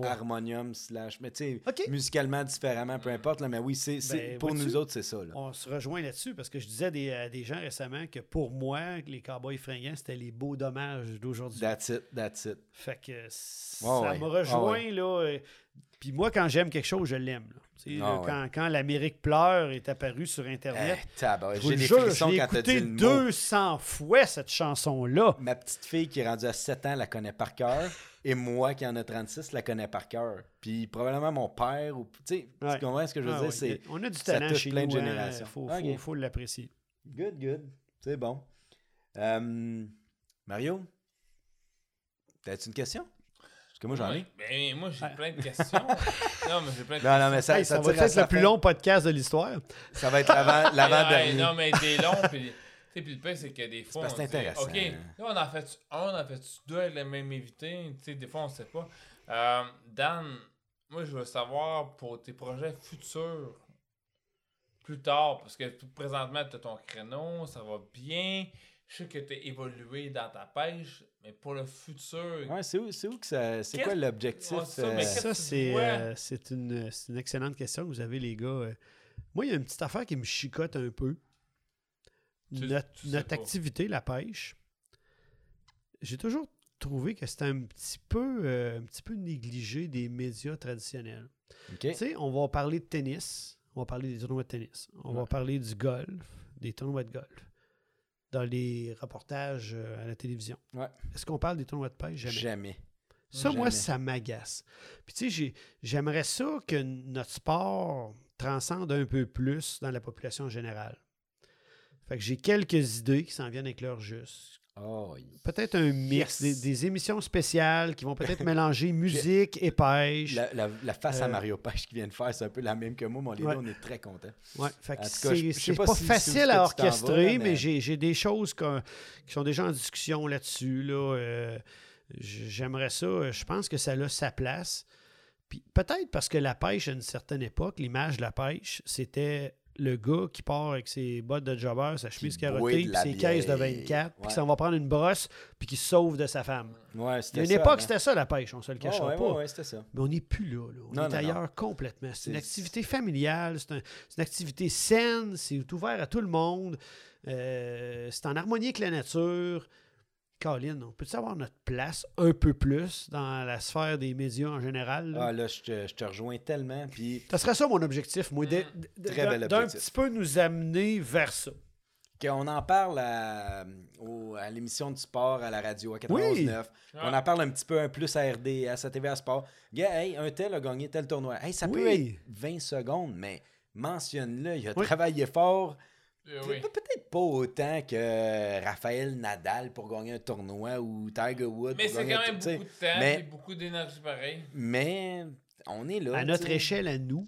le harmonium slash. Mais tu sais, musicalement différemment, peu importe, là, mais oui, c'est, c'est- Ben, pour nous autres, c'est ça. Là. On se rejoint là-dessus parce que je disais à des, à des gens récemment que pour moi, les cowboys fringants, c'était les beaux dommages d'aujourd'hui. That's it, that's it. Fait que ça Ouais, m'a rejoint, ouais. là. euh, Puis moi, quand j'aime quelque chose, je l'aime. Ah ouais. quand, quand l'Amérique pleure est apparue sur Eh, Internet, vous j'ai des frissons quand t'as dit écouté le mot. 200 fois, cette chanson-là. Ma petite fille qui est rendue à 7 ans la connaît par cœur. Et moi qui en a 36 la connais par cœur. Puis probablement mon père. ou Tu sais, Ouais. tu comprends ce que je veux Ah dire? ouais, C'est On a du ça talent touche chez plein de. Il générations. faut, Ok. faut- faut l'apprécier. good, good. C'est bon. Euh, Mario, t'as-tu une question? Que moi j'en ai. Ben, moi, j'ai plein de questions. non, mais j'ai plein de Non, non, mais ça, Hey, ça, ça va tire à être sa le plus fin. long podcast de l'histoire. Ça va être l'avant- Hey, l'avant-dernier. non, mais des longs, puis... tu sais, Puis le pire, c'est que des fois, parce que on c'est dit, intéressant. OK, là, on en fait un, on en fait deux avec le même invité. Tu sais, des fois, on sait pas. Euh, Dan, moi, je veux savoir pour tes projets futurs, plus tard, parce que tout- présentement, tu as ton créneau, ça va bien. Je sais que tu as évolué dans ta pêche, mais pour le futur, Ouais, c'est où, c'est où que ça. C'est Qu'est-ce- quoi l'objectif? Ouais, ça, euh, Ça, c'est euh, c'est une, c'est une excellente question que vous avez, les gars. Euh, Moi, il y a une petite affaire qui me chicote un peu. Tu- notre tu sais notre pas. activité, la pêche, j'ai toujours trouvé que c'était un petit peu, euh, un petit peu négligé des médias traditionnels. OK. Tu sais, on va parler de tennis, on va parler des tournois de tennis, on va parler du golf, des tournois de golf, dans les reportages euh, à la télévision. Ouais. Est-ce qu'on parle des tournois de pêche? Jamais. Jamais. Ça, moi, ça m'agace. Puis, tu sais, j'ai- j'aimerais ça que notre sport transcende un peu plus dans la population générale. Fait que j'ai quelques idées qui s'en viennent avec l'heure juste. Oh, Peut-être un mix, Yes. des, des émissions spéciales qui vont peut-être mélanger musique et pêche. la, la- la face à Euh, Mario Pêche qui vient de faire, c'est un peu la même que moi, mais Ouais. deux, on est très contents. Ouais, c'est pas pas, si- si facile à vas, orchestrer, mais, mais- j'ai des choses qui sont déjà en discussion là-dessus. Là, euh, J'aimerais ça. euh, Je pense que ça a sa place. Puis peut-être parce que la pêche, à une certaine époque, l'image de la pêche, c'était le gars qui part avec ses bottes de jobber, sa chemise carottée, puis ses caisses de bière. 24, puis qui s'en va prendre une brosse, puis qui se sauve de sa femme. Ouais, Il y c'était a une ça, époque, avant. c'était ça la pêche, on se le cachera ouais, pas. ouais, ça. Mais on n'est plus là. là. On Non, est non, ailleurs complètement. C'est une activité familiale, c'est un- c'est une activité saine, c'est ouvert à tout le monde, euh, c'est en harmonie avec la nature. Colin, on peut avoir notre place un peu plus dans la sphère des médias en général? là? Ah, là, je te, je te rejoins tellement. Puis Ça serait ça mon objectif, moi, bel d'un- petit peu nous amener vers ça. qu'on en parle à, l'émission du sport à la radio à 91.9. Oui. On en parle un petit peu un plus à RDS, à TVA Sport. Gars, hey, un tel a gagné tel tournoi. Hey, ça peut être 20 secondes, mais mentionne-le. Il a Oui. travaillé fort. Oui. Pe- Peut-être pas autant que Raphaël Nadal pour gagner un tournoi ou Tiger Woods Mais pour c'est quand même beaucoup de temps mais- et beaucoup d'énergie pareil. Mais on est là. À notre échelle, à nous,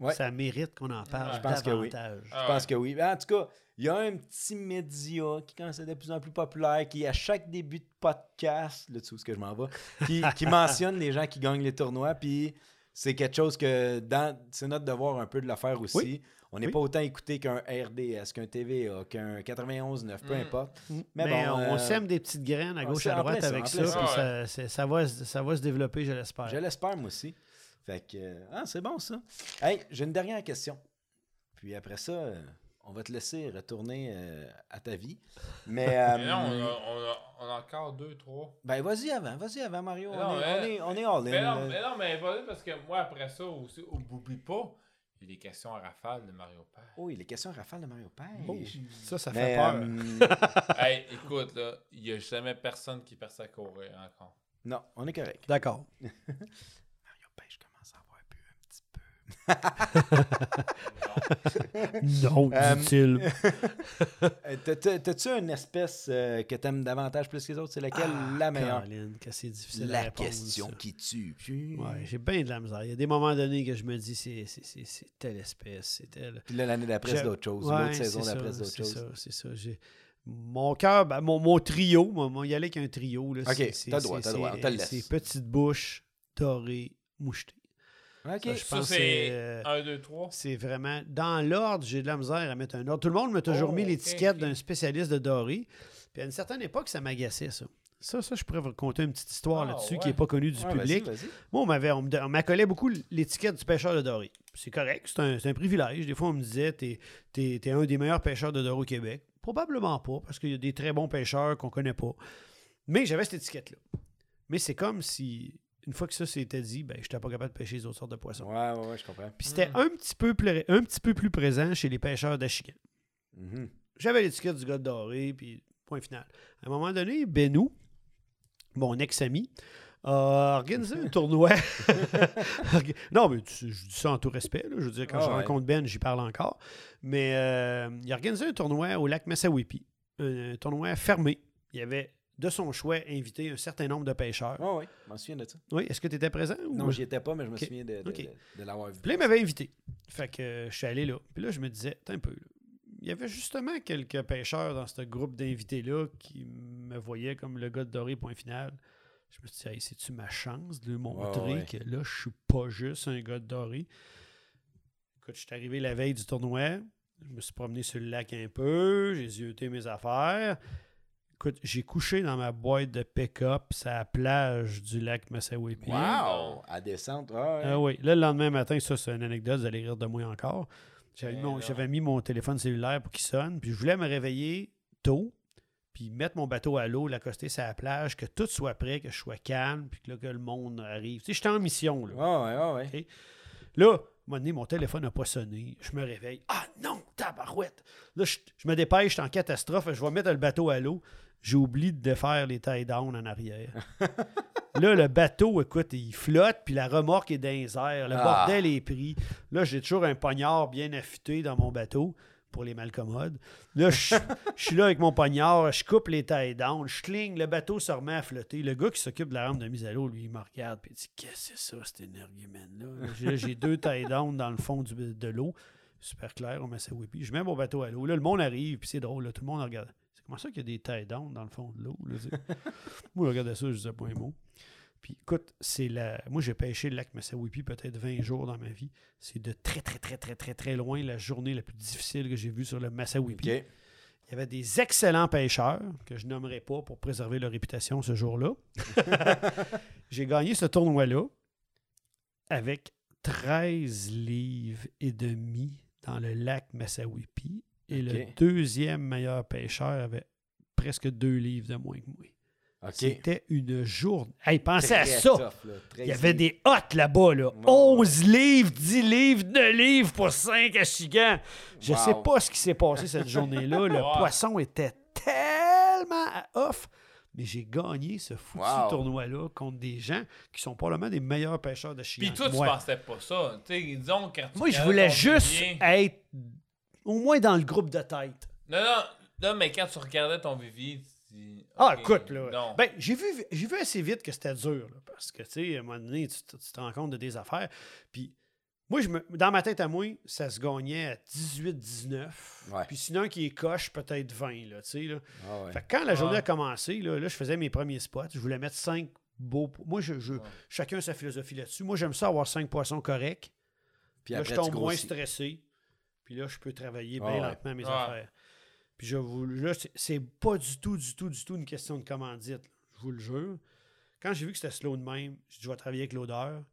Ouais. ça mérite qu'on en parle Je pense que oui. davantage. Ah Je pense ouais. que oui. En tout cas, il y a un petit média qui commence à être de plus en plus populaire, qui à chaque début de podcast, là tu est-ce que je m'en vais, qui, qui mentionne les gens qui gagnent les tournois, puis c'est quelque chose que dans c'est notre devoir un peu de le faire aussi. Oui. On n'est Oui. pas autant écouté qu'un RDS, qu'un TVA, qu'un 91.9, peu Mm. importe. Mais, Mais bon, on, euh, sème des petites graines à on gauche à droite avec ça, puis ça. ça, c'est- ça va, se- ça va se développer, je l'espère. Je l'espère, moi aussi. Fait que, euh, ah, c'est bon ça. Hey, j'ai une dernière question. Puis après ça, euh, on va te laisser retourner euh, à ta vie. Mais, euh, Mais non, on a, on, a, on a encore deux, trois. ben vas-y avant, vas-y avant Mario. On, non, est, on, est, on est all in. Mais non, mais non, mais vas-y, parce que moi, après ça, aussi, oublie pas, il y a des questions à rafale de Mario Père. Oh, il est question Rafale de Mario Père. Oh, ça, ça fait Mais, peur. euh, hey, écoute, là, il n'y a jamais personne qui perce à courir encore. non, on est correct. D'accord. Mario Père, je commence à avoir bu un petit peu. Non, Euh, dit-il. Euh, t'as- t'as- T'as-tu une espèce euh, que t'aimes davantage plus que les autres? C'est laquelle la meilleure? Colin, que c'est difficile à La répondre, question ça. qui tue. Puis, Ouais, j'ai bien de la misère. Il y a des moments donnés que je me dis, c'est c'est- c'est- c'est telle espèce, c'est telle. Puis là, l'année d'après, c'est d'autres choses. Ouais, L'autre saison c'est ça, d'après, c'est d'autres C'est choses. ça, c'est ça. J'ai- Mon cœur, ben, mon, mon trio, moi, moi, y aller avec un trio. Là, Ok, c'est- c'est- t'as le droit, c'est- t'as le droit, on te le c'est- laisse. C'est petite bouche dorée, mouchetée. OK. Ça, je Ça, pense que c'est c'est, euh, 1, 2, 3. C'est vraiment. Dans l'ordre, j'ai de la misère à mettre un ordre. Tout le monde m'a toujours Oh, mis l'étiquette d'un spécialiste de doré. Puis à une certaine époque, ça m'agaçait, ça. Ça, ça, je pourrais vous raconter une petite histoire Ah, là-dessus ouais. qui n'est pas connue du Ouais, public. vas-y. Moi, on m'avait, on me- on m'accolait beaucoup l'étiquette du pêcheur de doré. C'est correct, c'est un, c'est un privilège. Des fois, on me disait, t'es, t'es, t'es un des meilleurs pêcheurs de doré au Québec. Probablement pas, parce qu'il y a des très bons pêcheurs qu'on connaît pas. Mais j'avais cette étiquette-là. Mais c'est comme si, une fois que ça s'était dit, ben, je n'étais pas capable de pêcher les autres sortes de poissons. Ouais, ouais, ouais, je comprends. Puis c'était Mhm. un, petit peu plus, un petit peu plus présent chez les pêcheurs d'Achigan. Mhm. J'avais l'étiquette du gars doré, puis point final. À un moment donné, Benou, mon ex-ami, a organisé un tournoi. non, mais tu- je dis ça en tout respect. là. Je veux dire, quand Ah je ouais. rencontre Ben, j'y parle encore. Mais euh, il a organisé un tournoi au lac Massawipi. Un, tournoi fermé. Il y avait, de son choix, invité un certain nombre de pêcheurs. Ouais, ouais, je m'en souviens de ça. Oui, est-ce que tu étais présent? ou- Non, j'y étais pas, mais je me souviens de, de, Ok. de- de l'avoir vu. Puis là, il m'avait invité. Fait que euh, je suis allé là. Puis là, je me disais, un peu. là. Il y avait justement quelques pêcheurs dans ce groupe d'invités-là qui me voyaient comme le gars de doré, point final. Je me suis dit, hey, c'est-tu ma chance de lui montrer ouais. que là, je suis pas juste un gars de doré? Écoute, je suis arrivé la veille du tournoi. Je me suis promené sur le lac un peu. J'ai zioté mes affaires. Écoute, j'ai couché dans ma boîte de pick-up sur la plage du lac Massawipi. Wow! À descente, ouais, ouais. Ah oui. Là, le lendemain matin, ça, c'est une anecdote, vous allez rire de moi encore. J'avais, mis Ben mon, j'avais mis mon téléphone cellulaire pour qu'il sonne, puis je voulais me réveiller tôt, puis mettre mon bateau à l'eau, l'accoster sur la plage, que tout soit prêt, que je sois calme, puis que, là, que le monde arrive. Tu sais, j'étais en mission, là. Ouais, ouais, ouais. Là, à un moment donné, mon téléphone n'a pas sonné. Je me réveille. Ah non, tabarouette! Là, je, je me dépêche, je suis en catastrophe. Je vais mettre le bateau à l'eau. J'ai oublié de défaire les tie down en arrière. là, le bateau, écoute, il flotte, puis la remorque est dans les airs. Le Ah. bordel est pris. Là, j'ai toujours un poignard bien affûté dans mon bateau. pour les malcommodes. Là, je suis là avec mon poignard, je coupe les tailles down, je cligne, le bateau se remet à flotter. Le gars qui s'occupe de la rampe de mise à l'eau, lui, il me regarde et il dit Qu'est-ce que c'est ça, cet énergumène-là? J'ai- J'ai deux tailles down dans le fond du- de l'eau. Super clair, on met ça whippy. Je mets mon bateau à l'eau. Là, le monde arrive, puis c'est drôle, là, tout le monde regarde. C'est comment ça qu'il y a des tailles down dans le fond de l'eau? Moi, je regardais ça, je disais pas un mot. Puis écoute, c'est la. Moi, j'ai pêché le lac Massawippi peut-être 20 jours dans ma vie. C'est de très, très, très, très, très, très loin la journée la plus difficile que j'ai vue sur le Massawippi. OK. Il y avait des excellents pêcheurs que je nommerai pas pour préserver leur réputation ce jour-là. j'ai gagné ce tournoi-là avec 13 livres et demi dans le lac Massawippi. Et le deuxième meilleur pêcheur avait presque deux livres de moins que moi. C'était une journée. Hey, pensez à ça! tough, là. Très Il y avait des hottes là-bas, là. Ouais. 11 livres, 10 livres, 9 livres pour 5 achigans. Je Wow. sais pas ce qui s'est passé cette journée-là. Le Wow. poisson était tellement off. Mais j'ai gagné ce foutu Wow. tournoi-là contre des gens qui sont probablement des meilleurs pêcheurs de chiens. Puis toi, tu Moi, pensais pas ça. Tu sais, disons, quand tu moi, je voulais juste être au moins dans le groupe de tête. Non, non, non, mais quand tu regardais ton vivier, tu. Ah, écoute, là. Non. Ben, j'ai vu, j'ai vu assez vite que c'était dur, là, parce que, tu sais, à un moment donné, tu, te- tu te rends compte de des affaires. Puis, moi, je me, dans ma tête à moi, ça se gagnait à 18-19. Ouais. Puis, sinon, qui est coche, peut-être 20, là, tu sais, là. Ah ouais. Fait que quand la journée a commencé, là, là, je faisais mes premiers spots. Je voulais mettre 5 beaux... Moi, je, je- chacun sa philosophie là-dessus. Moi, j'aime ça avoir 5 poissons corrects. Puis là, après, je tombe moins stressé. Puis là, je peux travailler Ah bien ouais. lentement mes Ouais. affaires. Puis je vous, là, c'est- c'est pas du tout, du tout, du tout une question de commandite. Je vous le jure. Quand j'ai vu que c'était slow de même, j'ai dit, je vais travailler avec l'odeur.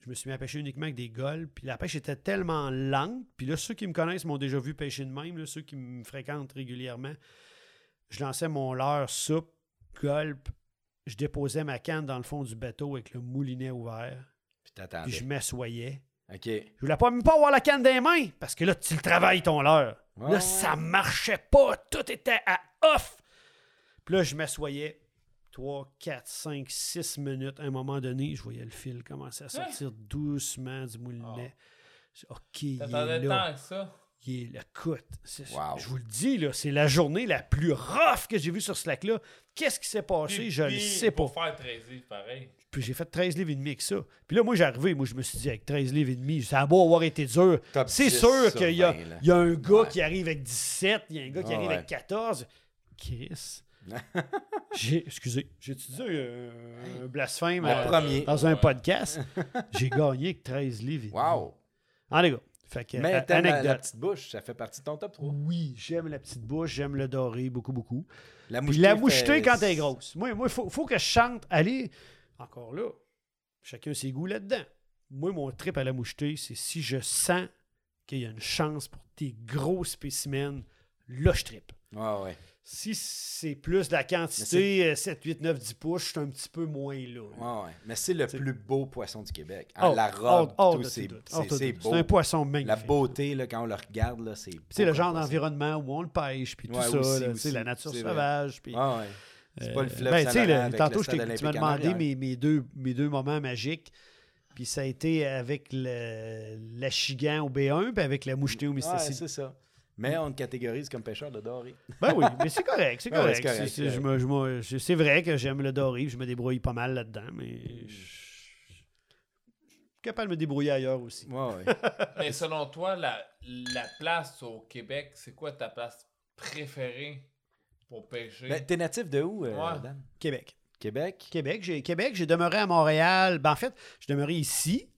Je me suis mis à pêcher uniquement avec des golfs. Puis la pêche était tellement lente. Puis là, ceux qui me connaissent m'ont déjà vu pêcher de même. là, ceux qui me fréquentent régulièrement. Je lançais mon leurre soupe, golpe. Je déposais ma canne dans le fond du bateau avec le moulinet ouvert. Puis. Puis je m'assoyais. OK. Je voulais pas même pas avoir la canne des mains parce que là, tu le travailles ton leurre. Ouais, là, ouais. ça marchait pas. Tout était à off. Puis là, je m'assoyais 3, 4, 5, 6 minutes. À un moment donné, je voyais le fil commencer à sortir doucement du moulinet. Je dis, OK, il est T'attendais là. tant que ça. Il est c'est- Wow. je vous le dis, là, c'est la journée la plus rough que j'ai vue sur ce lac-là. Qu'est-ce qui s'est passé? Puis- je le puis sais pas. Pour faire 13 livres, pareil. Puis j'ai fait 13 livres et demi avec ça. Puis là, moi, j'ai arrivé, moi, je me suis dit, avec 13 livres et demi, ça a beau avoir été dur. C'est 10 sûr qu'il y, a- 20, là. il y a un gars Ouais. qui arrive avec 17, il y a un gars qui arrive ouais. avec 14. Chris. j'ai, excusez, j'ai utilisé un, un blasphème Le à- premier. dans un Ouais. podcast? j'ai gagné avec 13 livres et demi. Wow. Les gars. Fait que, Mais t'aimes la, la petite bouche, ça fait partie de ton top 3. Oui, j'aime la petite bouche, j'aime le doré, beaucoup, beaucoup. La mouchetée la fait- mouchetée quand elle est grosse. Moi, il moi, faut, faut que je chante. Allez, encore là, chacun ses goûts là-dedans. Moi, mon trip à la mouchetée, c'est si je sens qu'il y a une chance pour tes gros spécimens, là, je trippe. Ouais, ouais. Si c'est plus la quantité, euh, 7, 8, 9, 10 pouces, suis un petit peu moins là. Ouais, ouais. Mais c'est le C'est- plus beau poisson du Québec. Hein, Oh, la robe, oh, oh, c'est c'est- c'est beau. C'est un poisson magnifique. La beauté, là, quand on le regarde, là, c'est. Sais, le genre d'environnement. où on le pêche, puis tout Ouais, ça, sais, la nature c'est sauvage. Puis, Ouais, ouais. C'est pas le Euh, fleuve ben, le- avec tantôt, le tu m'as demandé mes, mes deux, mes deux moments magiques. Puis ça a été avec le, l'achigan au B1 puis avec la mouchetée au Ouais, Mississippi. c'est ça. Mais on te catégorise comme pêcheur de doré. ben oui, mais c'est correct, c'est correct. c'est correct, C'est- c'est c'est- je me- je me- je- c'est vrai que j'aime le doré, je me débrouille pas mal là-dedans, mais je suis capable de me débrouiller ailleurs aussi. Ouais, ouais. Mais selon toi, la, la place au Québec, c'est quoi ta place préférée pour pêcher? Ben, T'es natif de où, euh, Ouais. Dan? Québec. Québec? Québec, j'ai Québec, j'ai demeuré à Montréal. Ben, en fait, je demeurais ici,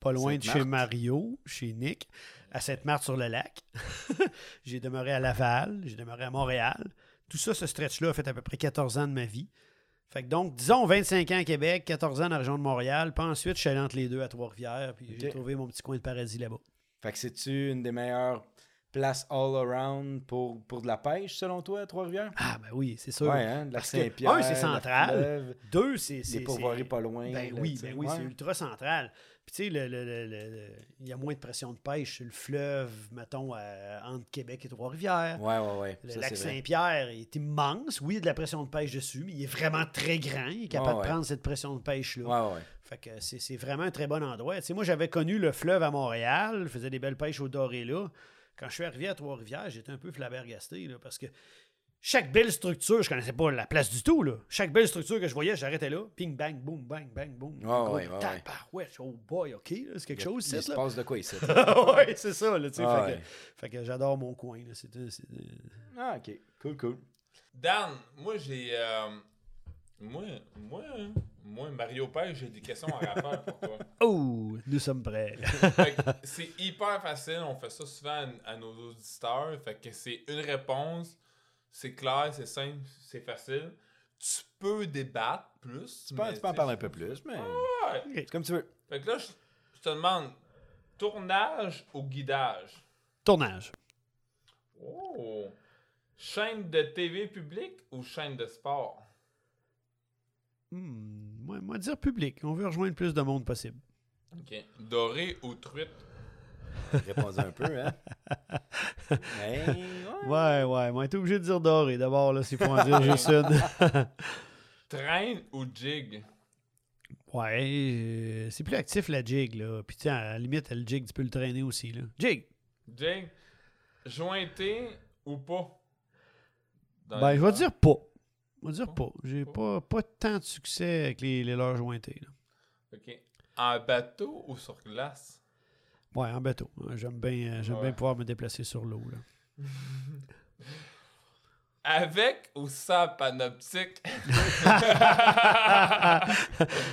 pas loin de chez. Mario, chez Nick, à Sainte-Marthe-sur-le-Lac. j'ai demeuré à Laval, j'ai demeuré à Montréal. Tout ça, ce stretch-là a fait à peu près 14 ans de ma vie. Fait que donc, disons 25 ans à Québec, 14 ans dans la région de Montréal. Puis ensuite, je suis allé entre les deux à Trois-Rivières, puis j'ai trouvé mon petit coin de paradis là-bas. Fait que c'est-tu une des meilleures places all around pour, pour de la pêche, selon toi, à Trois-Rivières? Ah, ben oui, c'est sûr. Ouais, hein? De la Saint-Pierre. un, c'est central. fleuve, Deux, c'est. c'est- Les pourvoiries pas loin. Ben là, oui, ben oui, Ouais. c'est ultra central. Puis tu sais, le- il y a moins de pression de pêche sur le fleuve, mettons, à- entre Québec et Trois-Rivières. Ouais, ouais, ouais. Le Ça, lac. Saint-Pierre est immense. Oui, il y a de la pression de pêche dessus, mais il est vraiment très grand. Il est capable Ouais, ouais. de prendre cette pression de pêche-là. Ouais, ouais. Fait que c'est c'est vraiment un très bon endroit. Tu sais, moi, j'avais connu le fleuve à Montréal, je faisais des belles pêches au doré là. quand je suis arrivé à Trois-Rivières, j'étais un peu flabbergasté, là, parce que chaque belle structure, je connaissais pas la place du tout, là. Chaque belle structure que je voyais, j'arrêtais là. Ping, bang, boom, bang, bang, boom. Ouais, Gros, ouais, ouais, tabarouette, oh boy, OK, là, c'est quelque chose, Il c'est se là. passe de quoi ici? ouais, c'est ça, là, tu sais. Ah fait, ouais. que, fait que j'adore mon coin, là. C'est, c'est- ah, ok. Cool, cool. Dan, moi j'ai. euh, moi, moi, moi, Mario Père, j'ai des questions à rapport pour toi. Oh, nous sommes prêts. Fait que c'est hyper facile, on fait ça souvent à, à nos auditeurs. Fait que c'est une réponse, c'est clair, c'est simple, c'est facile. Tu peux débattre plus. Tu peux, tu peux en parler un peu plus, mais Ouais. c'est comme tu veux. Fait que là, je, je te demande, tournage ou guidage? Tournage. Oh! Chaîne de TV publique ou chaîne de sport? Hmm, moi, moi, dire public. On veut rejoindre le plus de monde possible. OK. Doré ou truite? Répondez un peu, hein? Ouais. Ouais, ouais. Moi, t'es obligé de dire doré d'abord, là, s'il faut en dire juste une. Train ou jig? Ouais, euh, c'est plus actif la jig, là. Puis, tu sais, à la limite, le jig, tu peux le traîner aussi, là. Jig! Jig, jointé ou pas? Dans Ben, je vais dire pas. Je vais dire Pas? J'ai Pas? pas, tant de succès avec les, les leurres jointées, là. OK. En bateau ou sur glace? Ouais, en bateau. J'aime bien, euh, j'aime Ouais. bien pouvoir me déplacer sur l'eau, là. Avec ou sans panoptique?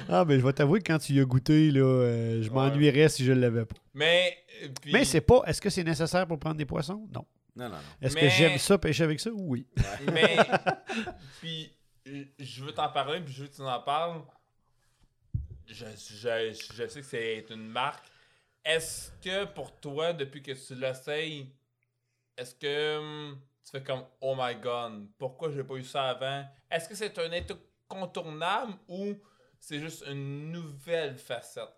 ah, ben, je vais t'avouer que quand tu y as goûté, là, euh, je Ouais. m'ennuierais si je l'avais pas. Mais, euh, puis- Mais c'est pas. Est-ce que c'est nécessaire pour prendre des poissons? Non. Non, non, non. Est-ce Mais- que j'aime ça, pêcher avec ça? Oui. Mais, puis, je veux t'en parler, puis je veux que tu en parles. Je, je, je sais que c'est une marque. Est-ce que pour toi, depuis que tu l'essayes, est-ce que hum, tu fais comme Oh my god, pourquoi j'ai pas eu ça avant? Est-ce que c'est un incontournable ou c'est juste une nouvelle facette?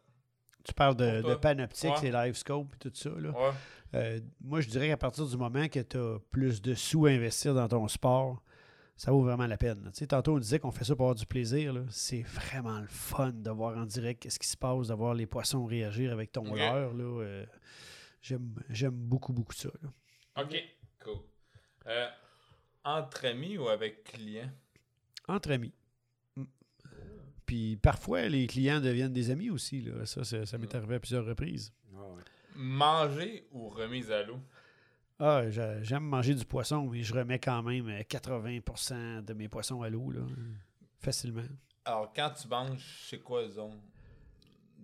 Tu parles de, de panoptique, Ouais. c'est live scope et tout ça. Là. Ouais. Euh, moi, je dirais qu'à partir du moment que tu as plus de sous à investir dans ton sport, ça vaut vraiment la peine. Tu sais, tantôt, on disait qu'on fait ça pour avoir du plaisir. C'est vraiment le fun de voir en direct qu'est-ce qui se passe, de voir les poissons réagir avec ton Ok. leurre. là. Euh, J'aime j'aime beaucoup, beaucoup ça. là. Ok, cool. Euh, entre amis ou avec clients? Entre amis. Puis parfois, les clients deviennent des amis aussi. Là. Ça, ça, ça m'est arrivé à plusieurs reprises. Ouais. Manger ou remise à l'eau? Ah, j'a- j'aime manger du poisson, mais je remets quand même euh, 80% de mes poissons à l'eau, là. Facilement. Alors, quand tu manges, c'est quoi, zone?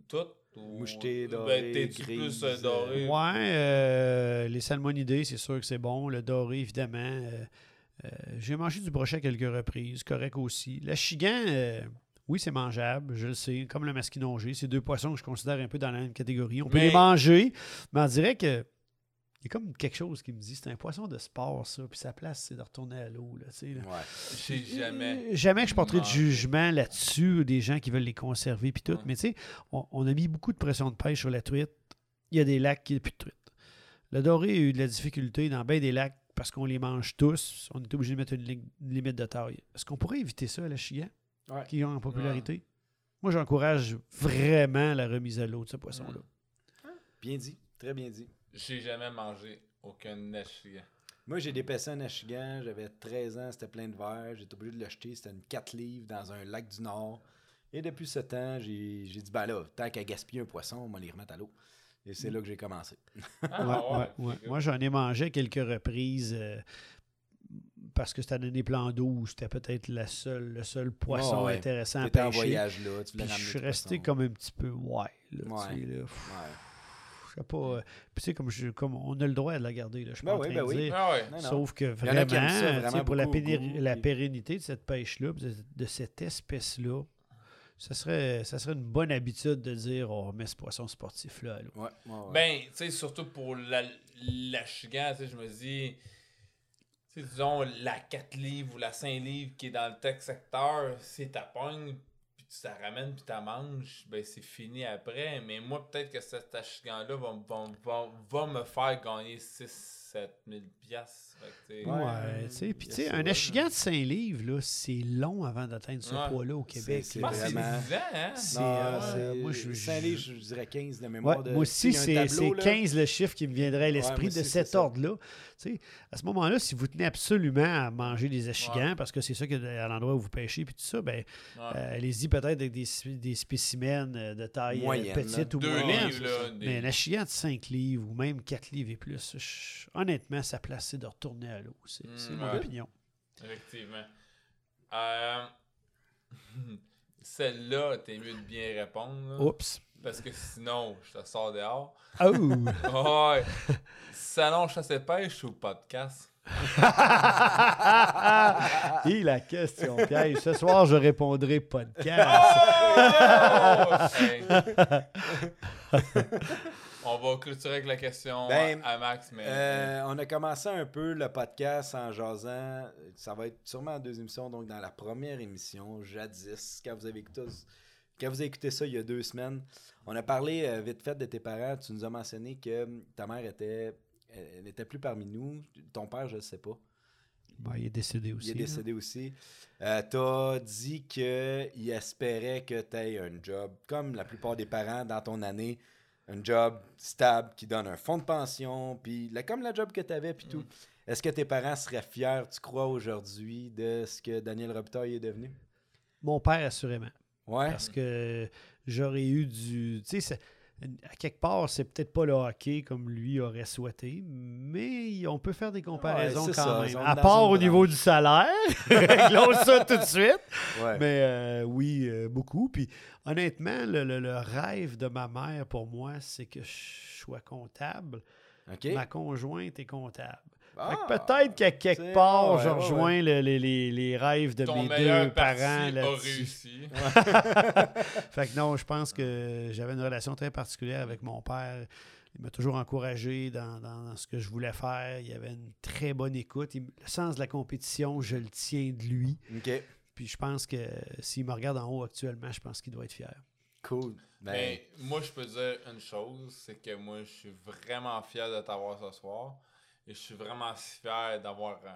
Tout? Ou... Moucheté, Ben, doré, grise, plus euh, doré? Ouais, euh, les salmonidés, c'est sûr que c'est bon. Le doré, évidemment. euh, euh, J'ai mangé du brochet à quelques reprises, correct aussi. Le chigan, euh, oui, c'est mangeable, je le sais. Comme le masquinongé, c'est deux poissons que je considère un peu dans la même catégorie. On peut Mais- les manger, mais on dirait que. Il y a comme quelque chose qui me dit c'est un poisson de sport, ça. Puis sa place, c'est de retourner à l'eau. Là. Ouais. Jamais. Jamais que je porterai de Non. jugement là-dessus, des gens qui veulent les conserver puis tout. Ouais. Mais tu sais, on, on a mis beaucoup de pression de pêche sur la truite. Il y a des lacs qui n'ont plus de truite. Le doré a eu de la difficulté dans bien des lacs parce qu'on les mange tous. On est obligé de mettre une, li- une limite de taille. Est-ce qu'on pourrait éviter ça à la chigan Ouais. qui ont en popularité? Moi, j'encourage vraiment la remise à l'eau de ce poisson-là. Bien dit. Très bien dit. J'ai jamais mangé aucun nachigan. Moi, j'ai dépaissé un achigan, j'avais 13 ans, c'était plein de verre, j'étais obligé de l'acheter, c'était une 4 livres dans un lac du Nord. Et depuis ce temps, j'ai dit, ben là, tant qu'à gaspiller un poisson, on va les remettre à l'eau. Et c'est là que j'ai commencé. Ah, Ouais, ouais, ouais, ouais. c'est Moi, j'en ai mangé quelques reprises euh, parce que c'était dans des plans d'eau où c'était peut-être le seul poisson ouais. intéressant à en pêcher. voyage là, tu Puis je suis resté comme un petit peu ouais. Là, tu sais, là. Pas. euh, Puis tu sais, comme, je, comme on a le droit de la garder, là, je suis Ben pas en oui, train ben de oui. dire. Ah ouais. Non, non. Sauf que vraiment, ça, tu sais, vraiment pour la, la pérennité de cette pêche-là, de, de cette espèce-là, ça serait, ça serait une bonne habitude de dire oh, mais ce poisson sportif-là. à l'eau. Ouais, ouais, ouais. Ben, tu sais, surtout pour la, l'achigan, tu sais, je me dis, disons, la 4 livres ou la 5 livres qui est dans le tech secteur, si t'as pogne, la ramènes, puis tu manges, ben c'est fini après. Mais moi, peut-être que cet achigan-là va, va, va, va me faire gagner 6 7 000 piastres. Fait que, Ouais, tu sais. Puis, tu sais, ça, un achigan de 5 livres, là, c'est long avant d'atteindre ce Ouais. poids-là au Québec. c'est je là. pense que c'est vraiment- 10 ans, hein? C'est, Non, euh, moi, je- Saint je- livres, je dirais 15 de mémoire. Ouais, de- moi aussi, c'est tableau, c'est là. 15 le chiffre qui me viendrait à l'esprit de aussi, cet ça. ordre-là. Tu sais, À ce moment-là, si vous tenez absolument à manger des achigans, Ouais. parce que c'est ça qu'il y a à l'endroit où vous pêchez, puis tout ça, ben, euh, allez-y peut-être avec des, sp- des spécimens euh, de taille euh, Moyenne, petite ou moyenne. livres, là. des- Mais un achigan de 5 livres ou même 4 livres et plus, je- honnêtement, sa place, c'est de retourner à l'eau. C'est Mm, c'est mon ouais. opinion. Effectivement. Euh, Celle-là, t'es mieux de bien répondre. là, Oups. Parce que sinon, je te sors dehors. Oh! Ouais. Salon chasse et pêche ou podcast? Et la question piège. Ce soir, je répondrai podcast. Hey. On va clôturer avec la question Ben, à Max, mais. Euh, on a commencé un peu le podcast en jasant. Ça va être sûrement en deux émissions. Donc, dans la première émission, jadis, quand vous avez écouté, quand vous avez écouté ça il y a deux semaines, on a parlé euh, vite fait de tes parents. Tu nous as mentionné que hum, ta mère était, elle n'était plus parmi nous. Ton père, je ne sais pas. Ben, il est décédé aussi. Il est là. décédé aussi. Euh, tu as dit qu'il espérait que tu aies un job, comme la plupart des parents dans ton année, un job stable qui donne un fonds de pension, puis comme la job que tu avais, puis tout. Est-ce que tes parents seraient fiers, tu crois, aujourd'hui, de ce que Daniel Robitaille est devenu? Mon père, assurément. Ouais. Parce que j'aurais eu du. Tu sais, à quelque part, c'est peut-être pas le hockey comme lui aurait souhaité, mais on peut faire des comparaisons Ouais, quand ça, même. À part au niveau du salaire, réglons ça tout de suite. Ouais. Mais euh, oui, euh, beaucoup. Puis honnêtement, le, le- le rêve de ma mère pour moi, c'est que je sois comptable. Ma conjointe est comptable. Ah, Fait que peut-être qu'à quelque part, ouais, je ouais, rejoins le- les, les- les rêves de ton mes meilleur deux parti parents a là-dessus. réussi. Fait que non, je pense que j'avais une relation très particulière avec mon père. Il m'a toujours encouragé dans, dans- dans ce que je voulais faire. Il avait une très bonne écoute. Il- le sens de la compétition, je le tiens de lui. OK. Puis je pense que s'il me regarde en haut actuellement, je pense qu'il doit être fier. Cool. Ben, Mais moi, je peux dire une chose, c'est que moi, je suis vraiment fier de t'avoir ce soir. Et je suis vraiment fier d'avoir euh,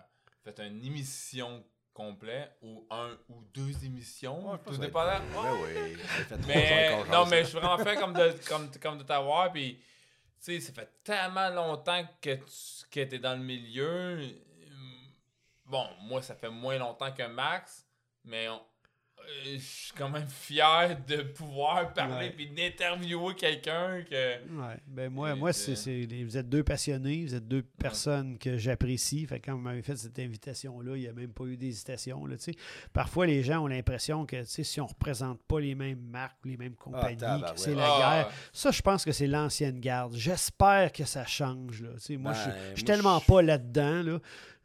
fait une émission complète ou un ou deux émissions. Ouais, tout dépendant. être- oui. ça fait trois Mais non, mais je suis vraiment fier comme de, comme, comme de t'avoir. Puis, tu sais, ça fait tellement longtemps que tu que es dans le milieu. Bon, moi, ça fait moins longtemps que Max, mais on- je suis quand même fier de pouvoir parler Ouais. puis d'interviewer quelqu'un que. Ouais. Ben moi, Et moi c'est, vous êtes deux passionnés, vous êtes deux personnes que j'apprécie. Fait que quand vous m'avez fait cette invitation-là, il n'y a même pas eu d'hésitation. Là, tu sais. Parfois, les gens ont l'impression que tu sais, si on ne représente pas les mêmes marques ou les mêmes compagnies, que tabarouette. c'est la Ah, guerre. Ça, je pense que c'est l'ancienne garde. J'espère que ça change. Là. Tu sais, moi, Ben, je je suis tellement je- pas là-dedans. Là.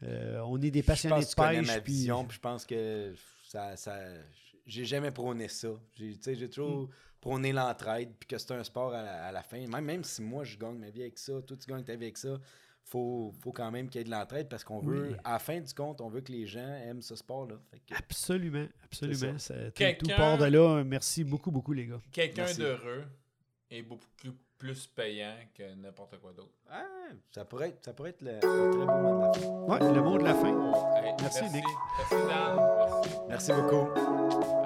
Euh, on est des Je passionnés pense de pêche. vision, puis je pense que ça, ça j'ai jamais prôné ça. J'ai, tu sais, j'ai toujours Mm. prôné l'entraide, puis que c'est un sport à la, à la fin. Même, même si moi, je gagne ma vie avec ça, toi, tu gagnes ta vie avec ça, faut, faut quand même qu'il y ait de l'entraide, parce qu'on veut, Oui. à la fin du compte, on veut que les gens aiment ce sport-là. Que- Absolument, absolument. Ça, tout, part de là. Merci beaucoup, beaucoup, les gars. Quelqu'un d'heureux est beaucoup plus payant que n'importe quoi d'autre. Ah, ça pourrait être, ça pourrait être le, un très beau mot de la fin. Ouais, le mot de la fin. Merci, merci, Nick. Merci, Dan. Merci. Merci beaucoup.